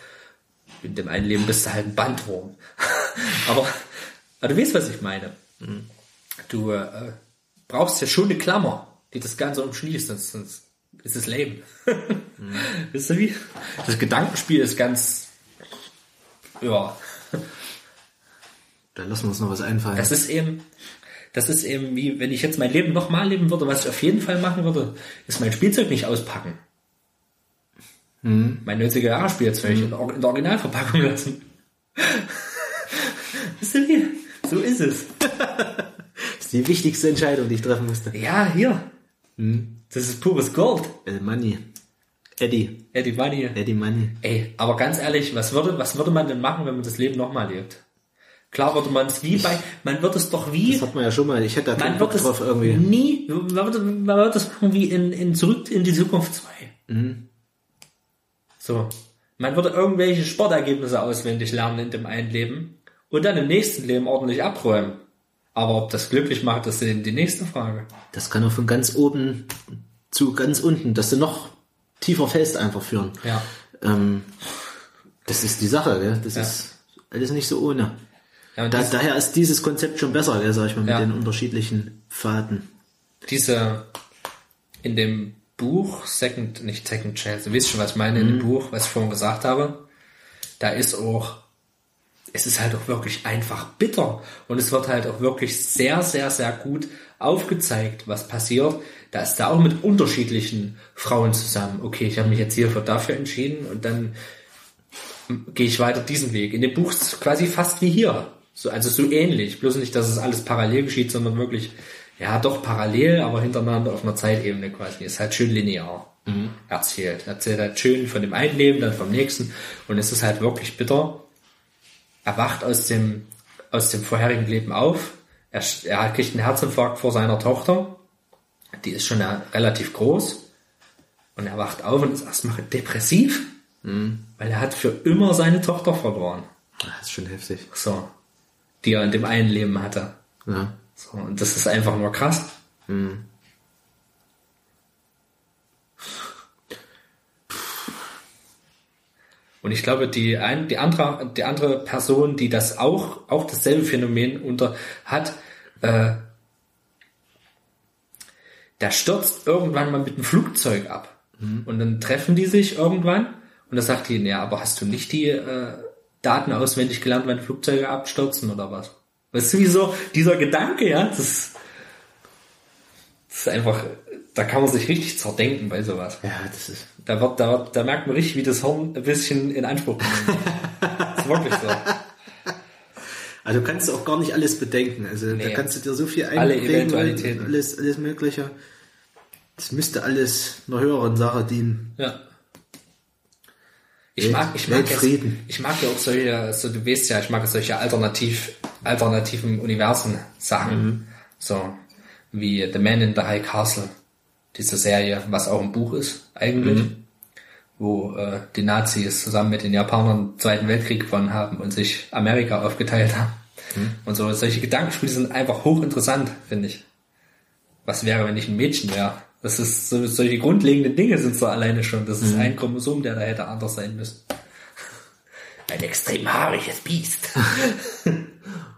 In dem einen Leben bist du halt ein Bandwurm. aber, aber du weißt, was ich meine. Du äh, brauchst ja schon eine Klammer, die das Ganze umschließt, sonst, sonst ist es Leben. Wisst ihr wie? Das Gedankenspiel ist ganz, ja, Da lassen wir uns noch was einfallen. das ist eben, das ist eben wie, wenn ich jetzt mein Leben nochmal leben würde, was ich auf jeden Fall machen würde, ist mein Spielzeug nicht auspacken. Mein 90er Jahre Spielzeug Or- in der Originalverpackung lassen. Wisst ihr wie? So ist es. das ist die wichtigste Entscheidung, die ich treffen musste. Ja, hier. Das ist pures Gold. El Money. Eddie. Eddie Money. Eddie Money. Ey, aber ganz ehrlich, was würde, was würde man denn machen, wenn man das Leben nochmal lebt? Klar würde man es wie bei, man wird es doch wie, Das hat man ja schon mal. Ich hätte da man wird es drauf irgendwie. nie, man wird, man wird es machen wie in, in Zurück in die Zukunft 2. Mhm. So. Man würde irgendwelche Sportergebnisse auswendig lernen in dem einen Leben und dann im nächsten Leben ordentlich abräumen. Aber ob das glücklich macht, das ist die nächste Frage. Das kann auch von ganz oben zu ganz unten, dass du noch tiefer fest einfach führen. Ja. Ähm, das ist die Sache, gell? Das Ja. ist alles nicht so ohne. ja Da, daher ist dieses Konzept schon besser, gell, sag ich mal, mit Ja. den unterschiedlichen Pfaden. diese in dem Buch Second, nicht Second Chance, du weißt schon, was ich meine, in dem Buch, was ich vorhin gesagt habe, da ist auch, es ist halt auch wirklich einfach bitter und es wird halt auch wirklich sehr, sehr, sehr gut aufgezeigt, was passiert. Da ist da auch mit unterschiedlichen Frauen zusammen. Okay, ich habe mich jetzt hier für dafür entschieden und dann gehe ich weiter diesen Weg. In dem Buch ist es quasi fast wie hier. So, also so ähnlich. Bloß nicht, dass es alles parallel geschieht, sondern wirklich, ja, doch parallel, aber hintereinander auf einer Zeitebene quasi. Ist halt schön linear erzählt. Erzählt halt schön von dem einen Leben, dann vom nächsten. Und es ist halt wirklich bitter. Er wacht aus dem, aus dem vorherigen Leben auf. Er, er kriegt einen Herzinfarkt vor seiner Tochter. Die ist schon ja relativ groß. Und er wacht auf und ist erstmal depressiv. Weil er hat für immer seine Tochter verloren. Ah, Das ist schon heftig. So. Die er in dem einen Leben hatte. Ja. So. Und das ist einfach nur krass. Und ich glaube, die, ein, die, andere, die andere Person, die das auch, auch dasselbe Phänomen unter hat, äh, der stürzt irgendwann mal mit dem Flugzeug ab. Und dann treffen die sich irgendwann und da sagt die, ja, aber hast du nicht die äh, Daten auswendig gelernt, wenn Flugzeuge abstürzen oder was? Weißt du, wie so dieser Gedanke, ja, das, das ist einfach, da kann man sich richtig zerdenken bei sowas. Ja, das ist. Da wird, da wird, da merkt man richtig, wie das Hirn ein bisschen in Anspruch genommen wird. Das ist wirklich so. Also du kannst auch gar nicht alles bedenken. Also da Nee. kannst du dir so viel Alle einprägen, Eventualitäten. alles, alles Mögliche. Das müsste alles einer höheren Sache dienen. Ja. Ich Welt- mag, ich mag, jetzt, ich mag ja auch solche, so du weißt ja, ich mag solche alternativ, alternativen Universen Sachen. So, wie The Man in the High Castle. Diese Serie, was auch ein Buch ist, eigentlich. Wo äh, die Nazis zusammen mit den Japanern den Zweiten Weltkrieg gewonnen haben und sich Amerika aufgeteilt haben. Und so, solche Gedankenspiele sind einfach hochinteressant, finde ich. Was wäre, wenn ich ein Mädchen wäre? Das ist so, solche grundlegenden Dinge sind so alleine schon. Das ist ein Chromosom, der da hätte anders sein müssen. Ein extrem haariges Biest.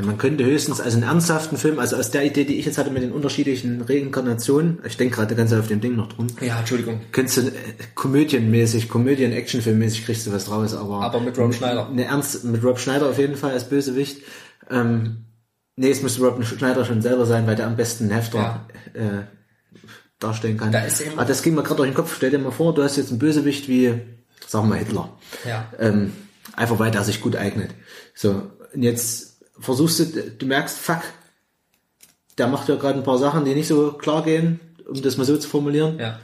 Ja, man könnte höchstens als einen ernsthaften Film, also aus der Idee, die ich jetzt hatte mit den unterschiedlichen Reinkarnationen, ich denke gerade ganz auf dem Ding noch drum, Ja, Entschuldigung. könntest du äh, komödienmäßig, Komödien-Actionfilmmäßig kriegst du was draus, aber, Aber mit Rob Schneider. eine ernst, mit Rob Schneider auf jeden Fall als Bösewicht. Ähm, nee, es müsste Rob Schneider schon selber sein, weil der am besten einen Hefter äh, darstellen kann. Da ist aber das ging mir gerade durch den Kopf. Stell dir mal vor, du hast jetzt einen Bösewicht wie, sagen wir mal Hitler. Ja. Ähm, einfach weil der sich gut eignet. So, und jetzt versuchst du, du merkst, fuck, der macht ja gerade ein paar Sachen, die nicht so klar gehen, um das mal so zu formulieren. Ja.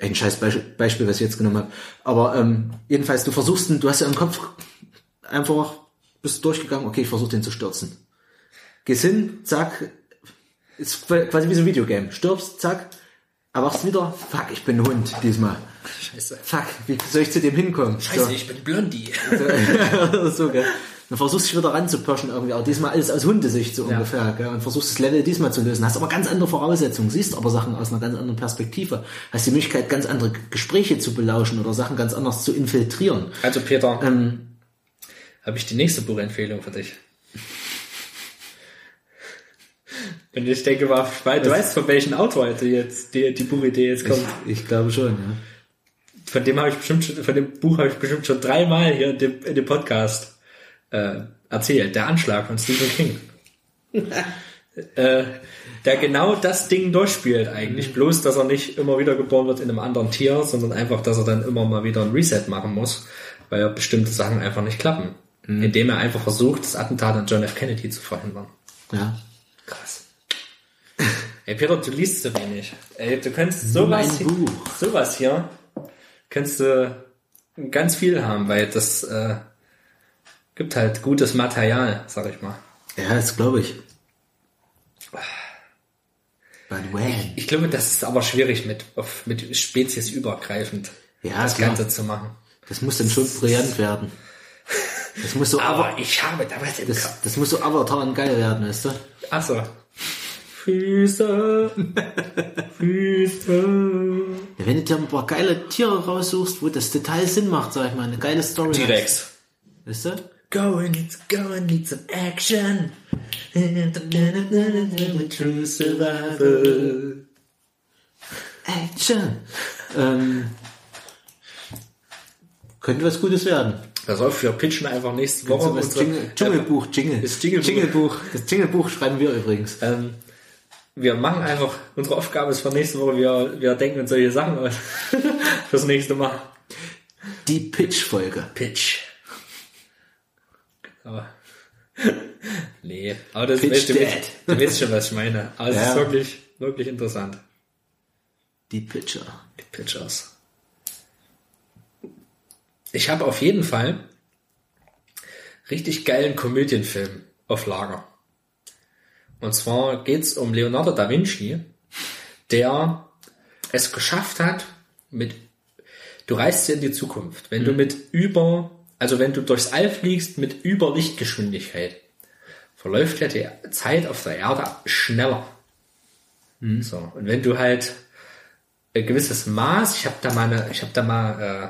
Ein scheiß Beisp- Beispiel, was ich jetzt genommen habe. Aber ähm, jedenfalls, du versuchst, du hast ja im Kopf einfach, bist durchgegangen, okay, ich versuche den zu stürzen. Gehst hin, zack, ist quasi wie so ein Videogame. Stirbst, zack, erwachst wieder, fuck, ich bin ein Hund diesmal. Scheiße. Fuck, wie soll ich zu dem hinkommen? Scheiße, So. ich bin Blondie. Oder so, gell. Dann versuchst du dich wieder ranzupirschen irgendwie, aber diesmal alles aus Hundesicht so Ja. ungefähr, gell. Und versuchst das Level diesmal zu lösen. Hast aber ganz andere Voraussetzungen, siehst aber Sachen aus einer ganz anderen Perspektive. Hast die Möglichkeit, ganz andere Gespräche zu belauschen oder Sachen ganz anders zu infiltrieren. Also Peter, Ähm, habe ich die nächste Buchempfehlung für dich. Und ich denke mal, du weißt, von welchem Autor die jetzt die, die Buchidee jetzt kommt. ich glaube schon, ja. Von dem habe ich bestimmt schon, von dem Buch habe ich bestimmt schon dreimal hier in dem, in dem Podcast äh, erzählt. Der Anschlag von Stephen King. äh, der genau das Ding durchspielt eigentlich. Bloß, dass er nicht immer wieder geboren wird in einem anderen Tier, sondern einfach, dass er dann immer mal wieder ein Reset machen muss, weil ja bestimmte Sachen einfach nicht klappen. Indem er einfach versucht, das Attentat an John F. Kennedy zu verhindern. Ja. Krass. Ey, Peter, du liest so wenig. Ey, du könntest sowas, hier- sowas hier, könntest du ganz viel haben, weil das äh, gibt halt gutes Material, sag ich mal. Ja, das glaube ich. But when? Ich glaube, das ist aber schwierig mit, auf, mit Spezies übergreifend Ja, das klar. Ganze zu machen. Das muss dann schon brillant werden. Das muss so, Aber ich habe da im Kopf. das, das muss so Avatar und geil werden, weißt du? Achso. Füße, Füße. Ja, wenn du dir ein paar geile Tiere raussuchst, wo das total Sinn macht, sag ich mal, eine geile Story. T-Rex. Weißt du? Go and need, go and need some action. True survival. Action. Ähm, könnte was Gutes werden. Pass auf, wir pitchen einfach nächste Woche. So unsere- Jingle, Dschungelbuch, Jingle. Das Dschingelbuch. Dschingelbuch. Das Dschingelbuch schreiben wir übrigens. Ähm, wir machen einfach, unsere Aufgabe ist für nächste Woche, wir, wir denken uns solche Sachen aus. Fürs nächste Mal. Die Pitch-Folge. Pitch. Aber, nee, aber das Pitch du, weißt, du weißt schon, was ich meine. Aber es Ja. ist wirklich, wirklich interessant. Die Pitcher. Die Pitchers. Ich habe auf jeden Fall richtig geilen Komödienfilm auf Lager. Und zwar geht's um Leonardo da Vinci, der es geschafft hat, mit du reist in die Zukunft. Wenn du mit über, also wenn du durchs All fliegst mit über Lichtgeschwindigkeit, verläuft ja die Zeit auf der Erde schneller. So. Und wenn du halt ein gewisses Maß, ich habe da mal eine, ich habe da mal, äh,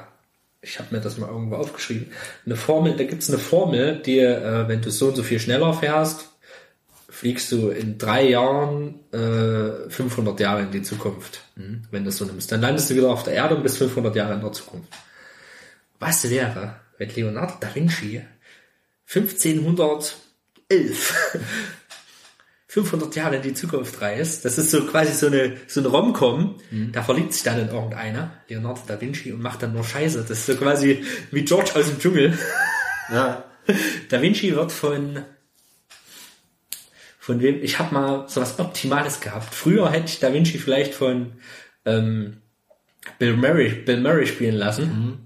ich habe mir das mal irgendwo aufgeschrieben, eine Formel, da gibt's eine Formel, die, äh, wenn du so und so viel schneller fährst, fliegst du in drei Jahren äh, 500 Jahre in die Zukunft, wenn du es so nimmst. Dann landest du wieder auf der Erde und bist 500 Jahre in der Zukunft. Was wäre, wenn Leonardo da Vinci 1511 500 Jahre in die Zukunft reist. Das ist so quasi so eine, so eine Rom-Com. Da verliebt sich dann in irgendeiner, Leonardo da Vinci, und macht dann nur Scheiße. Das ist so quasi wie George aus dem Dschungel. Ja. Da Vinci wird von, von wem, ich habe mal sowas Optimales gehabt. Früher hätte ich Da Vinci vielleicht von ähm, Bill Murray, Bill Murray spielen lassen.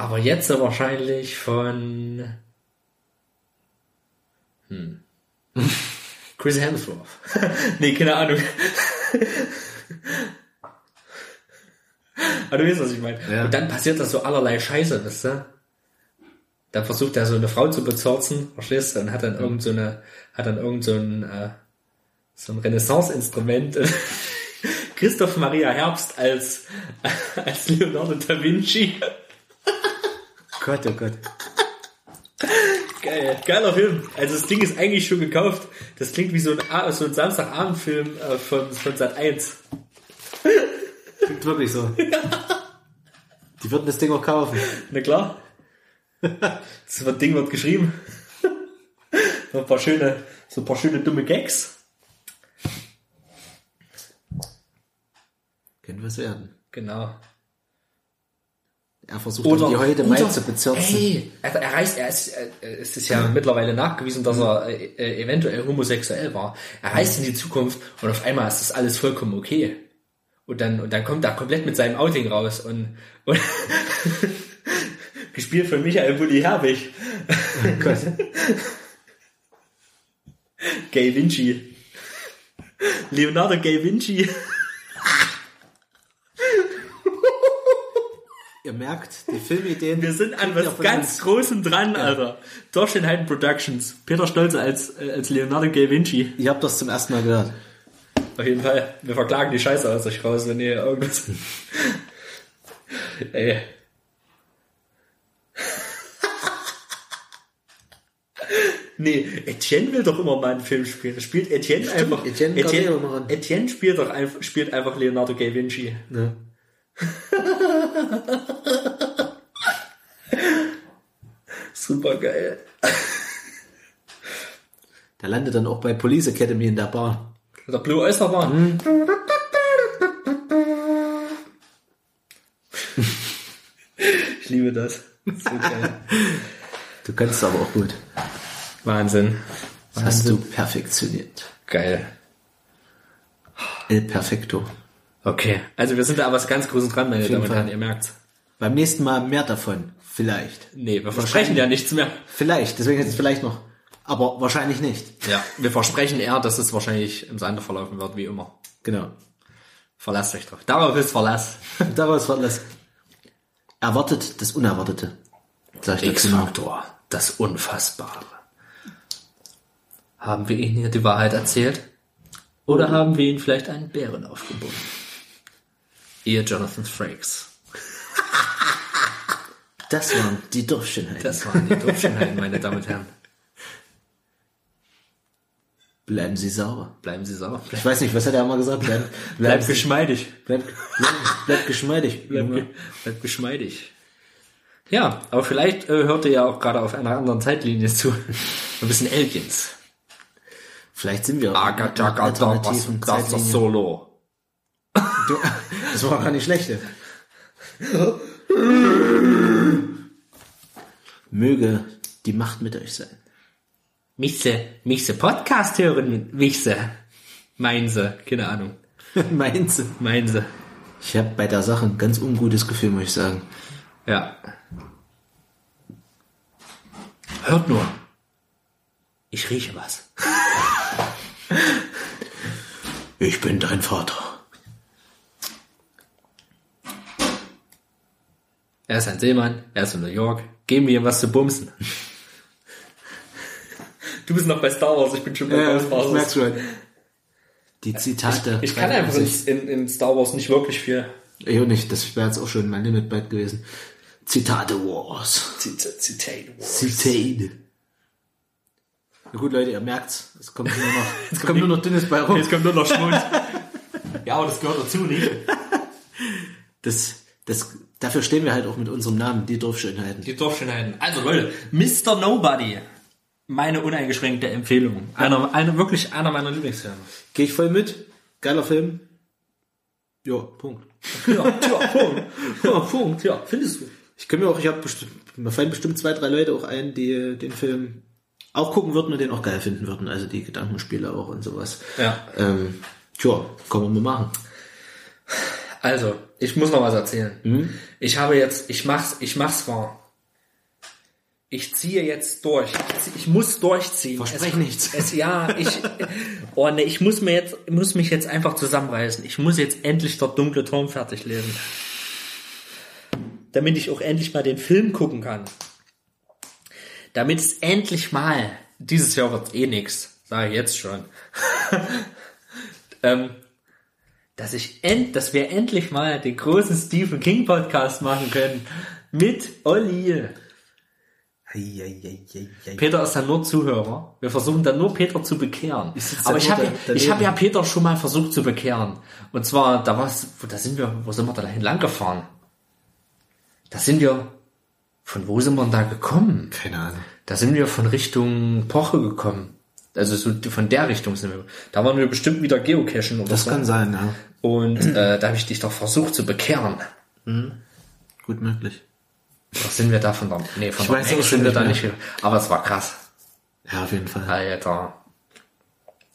Aber jetzt wahrscheinlich von hm. Chris Hemsworth. nee, keine Ahnung. Aber du weißt, was ich meine. Ja. Und dann passiert das so allerlei Scheiße, weißt du? Dann versucht er so eine Frau zu bezirzen, verstehst du? Und hat dann irgend so eine, hat dann irgend so ein, äh, so ein Renaissance-Instrument. Christoph Maria Herbst als, als Leonardo da Vinci. Gott, oh Gott. Geil, geiler Film. Also das Ding ist eigentlich schon gekauft. Das klingt wie so ein, so ein Samstagabendfilm äh, von, von Sat 1. Klingt wirklich so. Die würden das Ding auch kaufen. Na klar. Das Ding wird geschrieben. Noch ein paar schöne, so ein paar schöne dumme Gags. Könnte was werden. Genau. Er versucht dann die heute mal zu bezirzen. Ey, er, er reist, er ist, es ist ja mittlerweile nachgewiesen, dass er äh, äh, eventuell homosexuell war. Er reist in die Zukunft und auf einmal ist das alles vollkommen okay. Und dann, und dann kommt er komplett mit seinem Outing raus und, und gespielt von Michael Bulli Herbig. Gott. Gay Vinci. Leonardo Gay Vinci. Ihr merkt, die Filmideen. Wir sind an was ganz uns. Großem dran, Alter. Dorschenheiten Productions. Peter Stolze als, äh, als Leonardo Gay Vinci. Ihr habt das zum ersten Mal gehört. Auf jeden Fall. Wir verklagen die Scheiße aus euch raus, wenn ihr irgendwas. Ey. Nee, Etienne will doch immer mal einen Film spielen. Spielt Etienne einfach. Etienne Etienne. Etienne spielt doch einfach, spielt einfach Leonardo Gay Vinci. Ne? Super geil. Der landet dann auch bei Police Academy in der Bar. Der Blue Oyster Bar. ich liebe das. So geil. Du kannst es aber auch gut. Wahnsinn. Das hast du perfektioniert. Geil. El Perfecto. Okay, also wir sind da aber was ganz Großes dran, meine Damen und. Herren, ihr merkt's. Beim nächsten Mal mehr davon. Vielleicht. Nee, wir versprechen ja nichts mehr. Vielleicht. Deswegen jetzt vielleicht noch. Aber wahrscheinlich nicht. Ja, wir versprechen eher, dass es wahrscheinlich im Sande verlaufen wird, wie immer. Genau. Verlasst euch drauf. Darauf ist Verlass. Daraus wird das. Erwartet das Unerwartete. X-Faktor, das Unfassbare. Haben wir Ihnen hier die Wahrheit erzählt? Oder haben wir Ihnen vielleicht einen Bären aufgebunden? Ihr Jonathan Frakes. Das waren die Dorfschönheiten. Das waren die Doofschönheiten, meine Damen und Herren. Bleiben Sie sauber. Bleiben Sie sauber. Ich weiß nicht, was hat er mal gesagt? Bleib, Bleibt bleib, geschmeidig. bleib, bleib, bleib geschmeidig. Ge bleibt geschmeidig. Ja, aber vielleicht äh, hört ihr ja auch gerade auf einer anderen Zeitlinie zu. Ein bisschen Aliens. Vielleicht sind wir Aga, in einer jaga, da, was, das Zeitlinie. Solo. Du, das war gar nicht schlecht. Möge die Macht mit euch sein. Michse, Michse Podcast hören mit Michse. Meinse, keine Ahnung. Meinst du? Meinse. Ich habe bei der Sache ein ganz ungutes Gefühl, muss ich sagen. Ja. Hört nur. Ich rieche was. Ich bin dein Vater. Er ist ein Seemann, er ist in New York. Geben wir ihm was zu bumsen. Du bist noch bei Star Wars, ich bin schon bei Ja, ich Ghostbusters. merk's schon. Die Zitate. Ich kann einfach in, in, Star Wars nicht wirklich viel. Ich auch nicht, das wäre jetzt auch schon mein Limit bald gewesen. Zitate Wars. Zitat, Zitat. Zitate. Na gut, Leute, ihr merkt's. Es kommt nur noch, es kommt nur noch dünnes bei rum. Jetzt kommt nur noch Schmund. ja, aber das gehört dazu, nicht? Das, das, dafür stehen wir halt auch mit unserem Namen, die Dorfschönheiten. Die Dorfschönheiten. Also Leute, Mr. Nobody. Meine uneingeschränkte Empfehlung. Einer, eine, wirklich einer meiner Lieblingsfilme. Gehe ich voll mit. Geiler Film. Ja, Punkt. Ja, ja, Punkt. Ja, Punkt. Ja, findest du? Ich kann mir auch, ich habe bestimmt, mir fallen bestimmt zwei, drei Leute auch ein, die äh, den Film auch gucken würden und den auch geil finden würden. Also die Gedankenspiele auch und sowas. Ja. Ähm, tja, kann man mal machen. Also, ich muss noch was erzählen. Ich habe jetzt, ich mach's, ich mach's wahr. Ich ziehe jetzt durch. Ich muss durchziehen. Versprech es, nichts. Es, ja, ich, oh ne, ich muss mir jetzt, muss mich jetzt einfach zusammenreißen. Ich muss jetzt endlich der dunkle Turm fertig lesen. Damit ich auch endlich mal den Film gucken kann. Damit es endlich mal, dieses Jahr wird eh nix, sage ich jetzt schon. ähm, dass ich end, dass wir endlich mal den großen Stephen King Podcast machen können mit Olli. Peter ist dann nur Zuhörer. Wir versuchen dann nur Peter zu bekehren. Aber ich habe ja, ich habe ja Peter schon mal versucht zu bekehren. Und zwar, da war's, da sind wir, wo sind wir da lang gefahren? Da sind wir, von wo sind wir denn da gekommen? Keine Ahnung. Da sind wir von Richtung Poche gekommen. Also so von der Richtung sind wir. Da waren wir bestimmt wieder geocachen oder Das so. kann sein, ja. Und äh, da habe ich dich doch versucht zu bekehren. Gut möglich. Oder sind wir da von der, nee, von Ich der weiß sind wir da nicht nicht, aber es war krass. Ja, auf jeden Fall. Alter.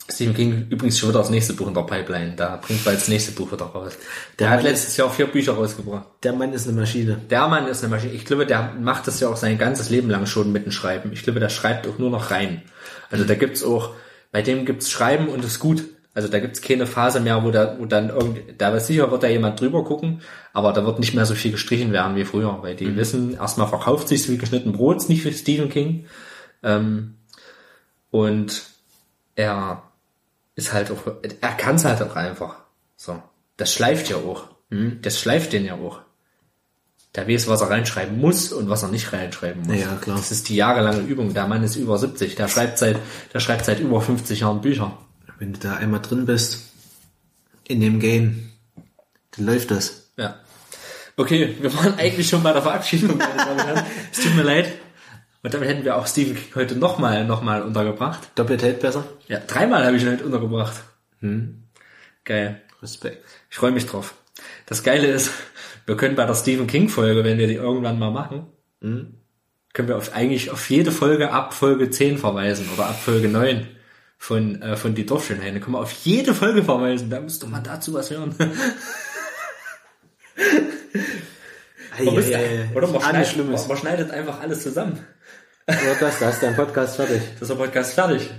Stephen King übrigens schon wieder das nächste Buch in der Pipeline. Da bringt bald das nächste Buch wieder raus. Der, Der hat Mann letztes Jahr vier Bücher rausgebracht. Der Mann ist eine Maschine. Der Mann ist eine Maschine. Ich glaube, der macht das ja auch sein ganzes Leben lang schon mit dem Schreiben. Ich glaube, der schreibt auch nur noch rein. Also da gibt's auch, bei dem gibt's Schreiben und ist gut. Also da gibt's keine Phase mehr, wo da, wo dann irgend, da wird sicher wird da jemand drüber gucken, aber da wird nicht mehr so viel gestrichen werden wie früher, weil die wissen, erstmal verkauft sich's wie geschnitten Brot, nicht wie Stephen King. Ähm, und er ist halt auch, er kann's halt auch einfach. So. Das schleift ja auch. Das schleift den ja auch. Der weiß, was er reinschreiben muss und was er nicht reinschreiben muss. Ja, klar. Das ist die jahrelange Übung. Der Mann ist über 70. Der schreibt seit, der schreibt seit über 50 Jahren Bücher. Wenn du da einmal drin bist, in dem Game, dann läuft das. Ja. Okay, wir waren eigentlich schon bei der Verabschiedung. meine Damen und Herren. Es tut mir leid. Und damit hätten wir auch Stephen King heute nochmal, noch mal untergebracht. Doppelt hält besser. Ja, dreimal habe ich ihn heute untergebracht. Geil. Respekt. Ich freue mich drauf. Das Geile ist, wir können bei der Stephen King Folge, wenn wir die irgendwann mal machen, können wir auf, eigentlich auf jede Folge ab Folge 10 verweisen oder ab Folge 9 von, äh, von die Dorfschönheit. Dann können wir auf jede Folge verweisen. Da müsste man dazu was hören. Ei, ei. Oder man schneidet, man schneidet einfach alles zusammen. Oder das, da ist dein Podcast fertig. Das ist der Podcast fertig.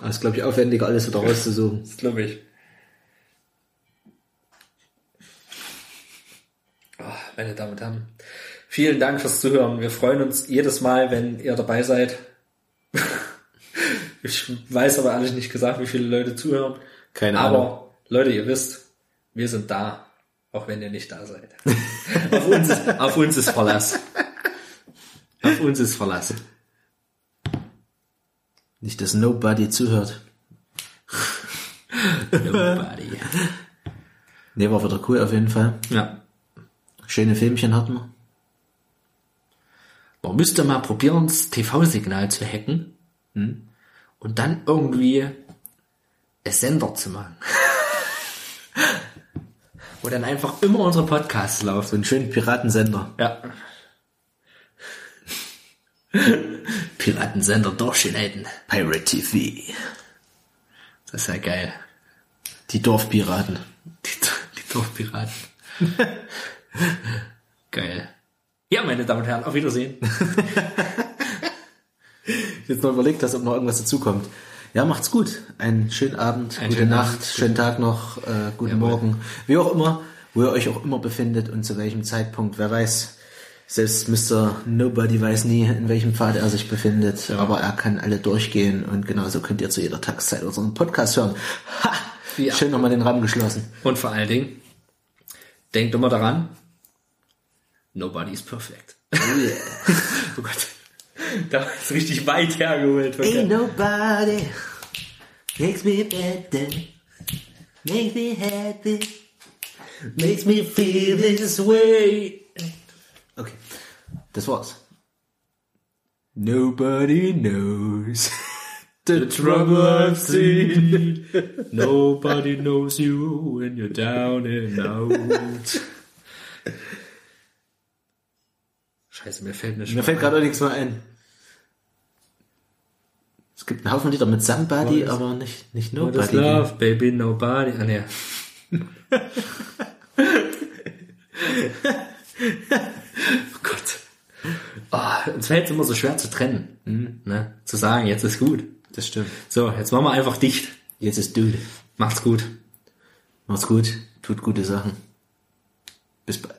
Das ist, glaube ich, aufwendiger, alles wieder rauszusuchen. Das glaube ich. Oh, meine Damen und Herren, vielen Dank fürs Zuhören. Wir freuen uns jedes Mal, wenn ihr dabei seid. ich weiß aber ehrlich nicht gesagt, wie viele Leute zuhören. Keine Ahnung. Aber Leute, ihr wisst, wir sind da, auch wenn ihr nicht da seid. auf, uns ist, auf uns ist Verlass. Auf uns ist Verlass. Nicht, dass Nobody zuhört. Nobody. Nee, war wieder cool auf jeden Fall. Ja. Schöne Filmchen hatten wir. Man müsste mal probieren, das TV-Signal zu hacken und dann irgendwie ein Sender zu machen. Wo dann einfach immer unsere Podcasts So laufen. einen schönen Piratensender. Ja. Piratensender durchschneiden. Pirate TV. Das ist ja geil. Die Dorfpiraten. Die, die Dorfpiraten. geil. Ja, meine Damen und Herren, auf Wiedersehen. Jetzt noch überlegt hast, ob noch irgendwas dazukommt. Ja, macht's gut. Einen schönen Abend, Einen gute schönen Nacht, Abend. schönen Tag noch, äh, guten Jawohl. Morgen. Wie auch immer, wo ihr euch auch immer befindet und zu welchem Zeitpunkt. Wer weiß, selbst Mr. Nobody weiß nie, in welchem Pfad er sich befindet. Aber er kann alle durchgehen und genauso könnt ihr zu jeder Tageszeit unseren Podcast hören. Ha! Ja. Schön nochmal den Rahmen geschlossen. Und vor allen Dingen, denkt immer daran, nobody is perfect. oh yeah. oh Gott. Da ist richtig weit hergeholt. Ain't nobody makes me better, makes me happy, makes me feel this way. Okay, das war's. Nobody knows the trouble I've seen. Nobody knows you when you're down and out. Scheiße, mir fällt nicht Mir fällt gerade auch nichts mehr ein. Es gibt einen Haufen Lieder mit Somebody, What aber nicht, nicht What is Nobody. love, baby, nobody. Ah, nee. oh Gott. Oh, uns fällt es immer so schwer zu trennen. Ne? Zu sagen, jetzt ist gut. Das stimmt. So, jetzt machen wir einfach dicht. Jetzt ist Dude. Macht's gut. Macht's gut, tut gute Sachen. Bis bald.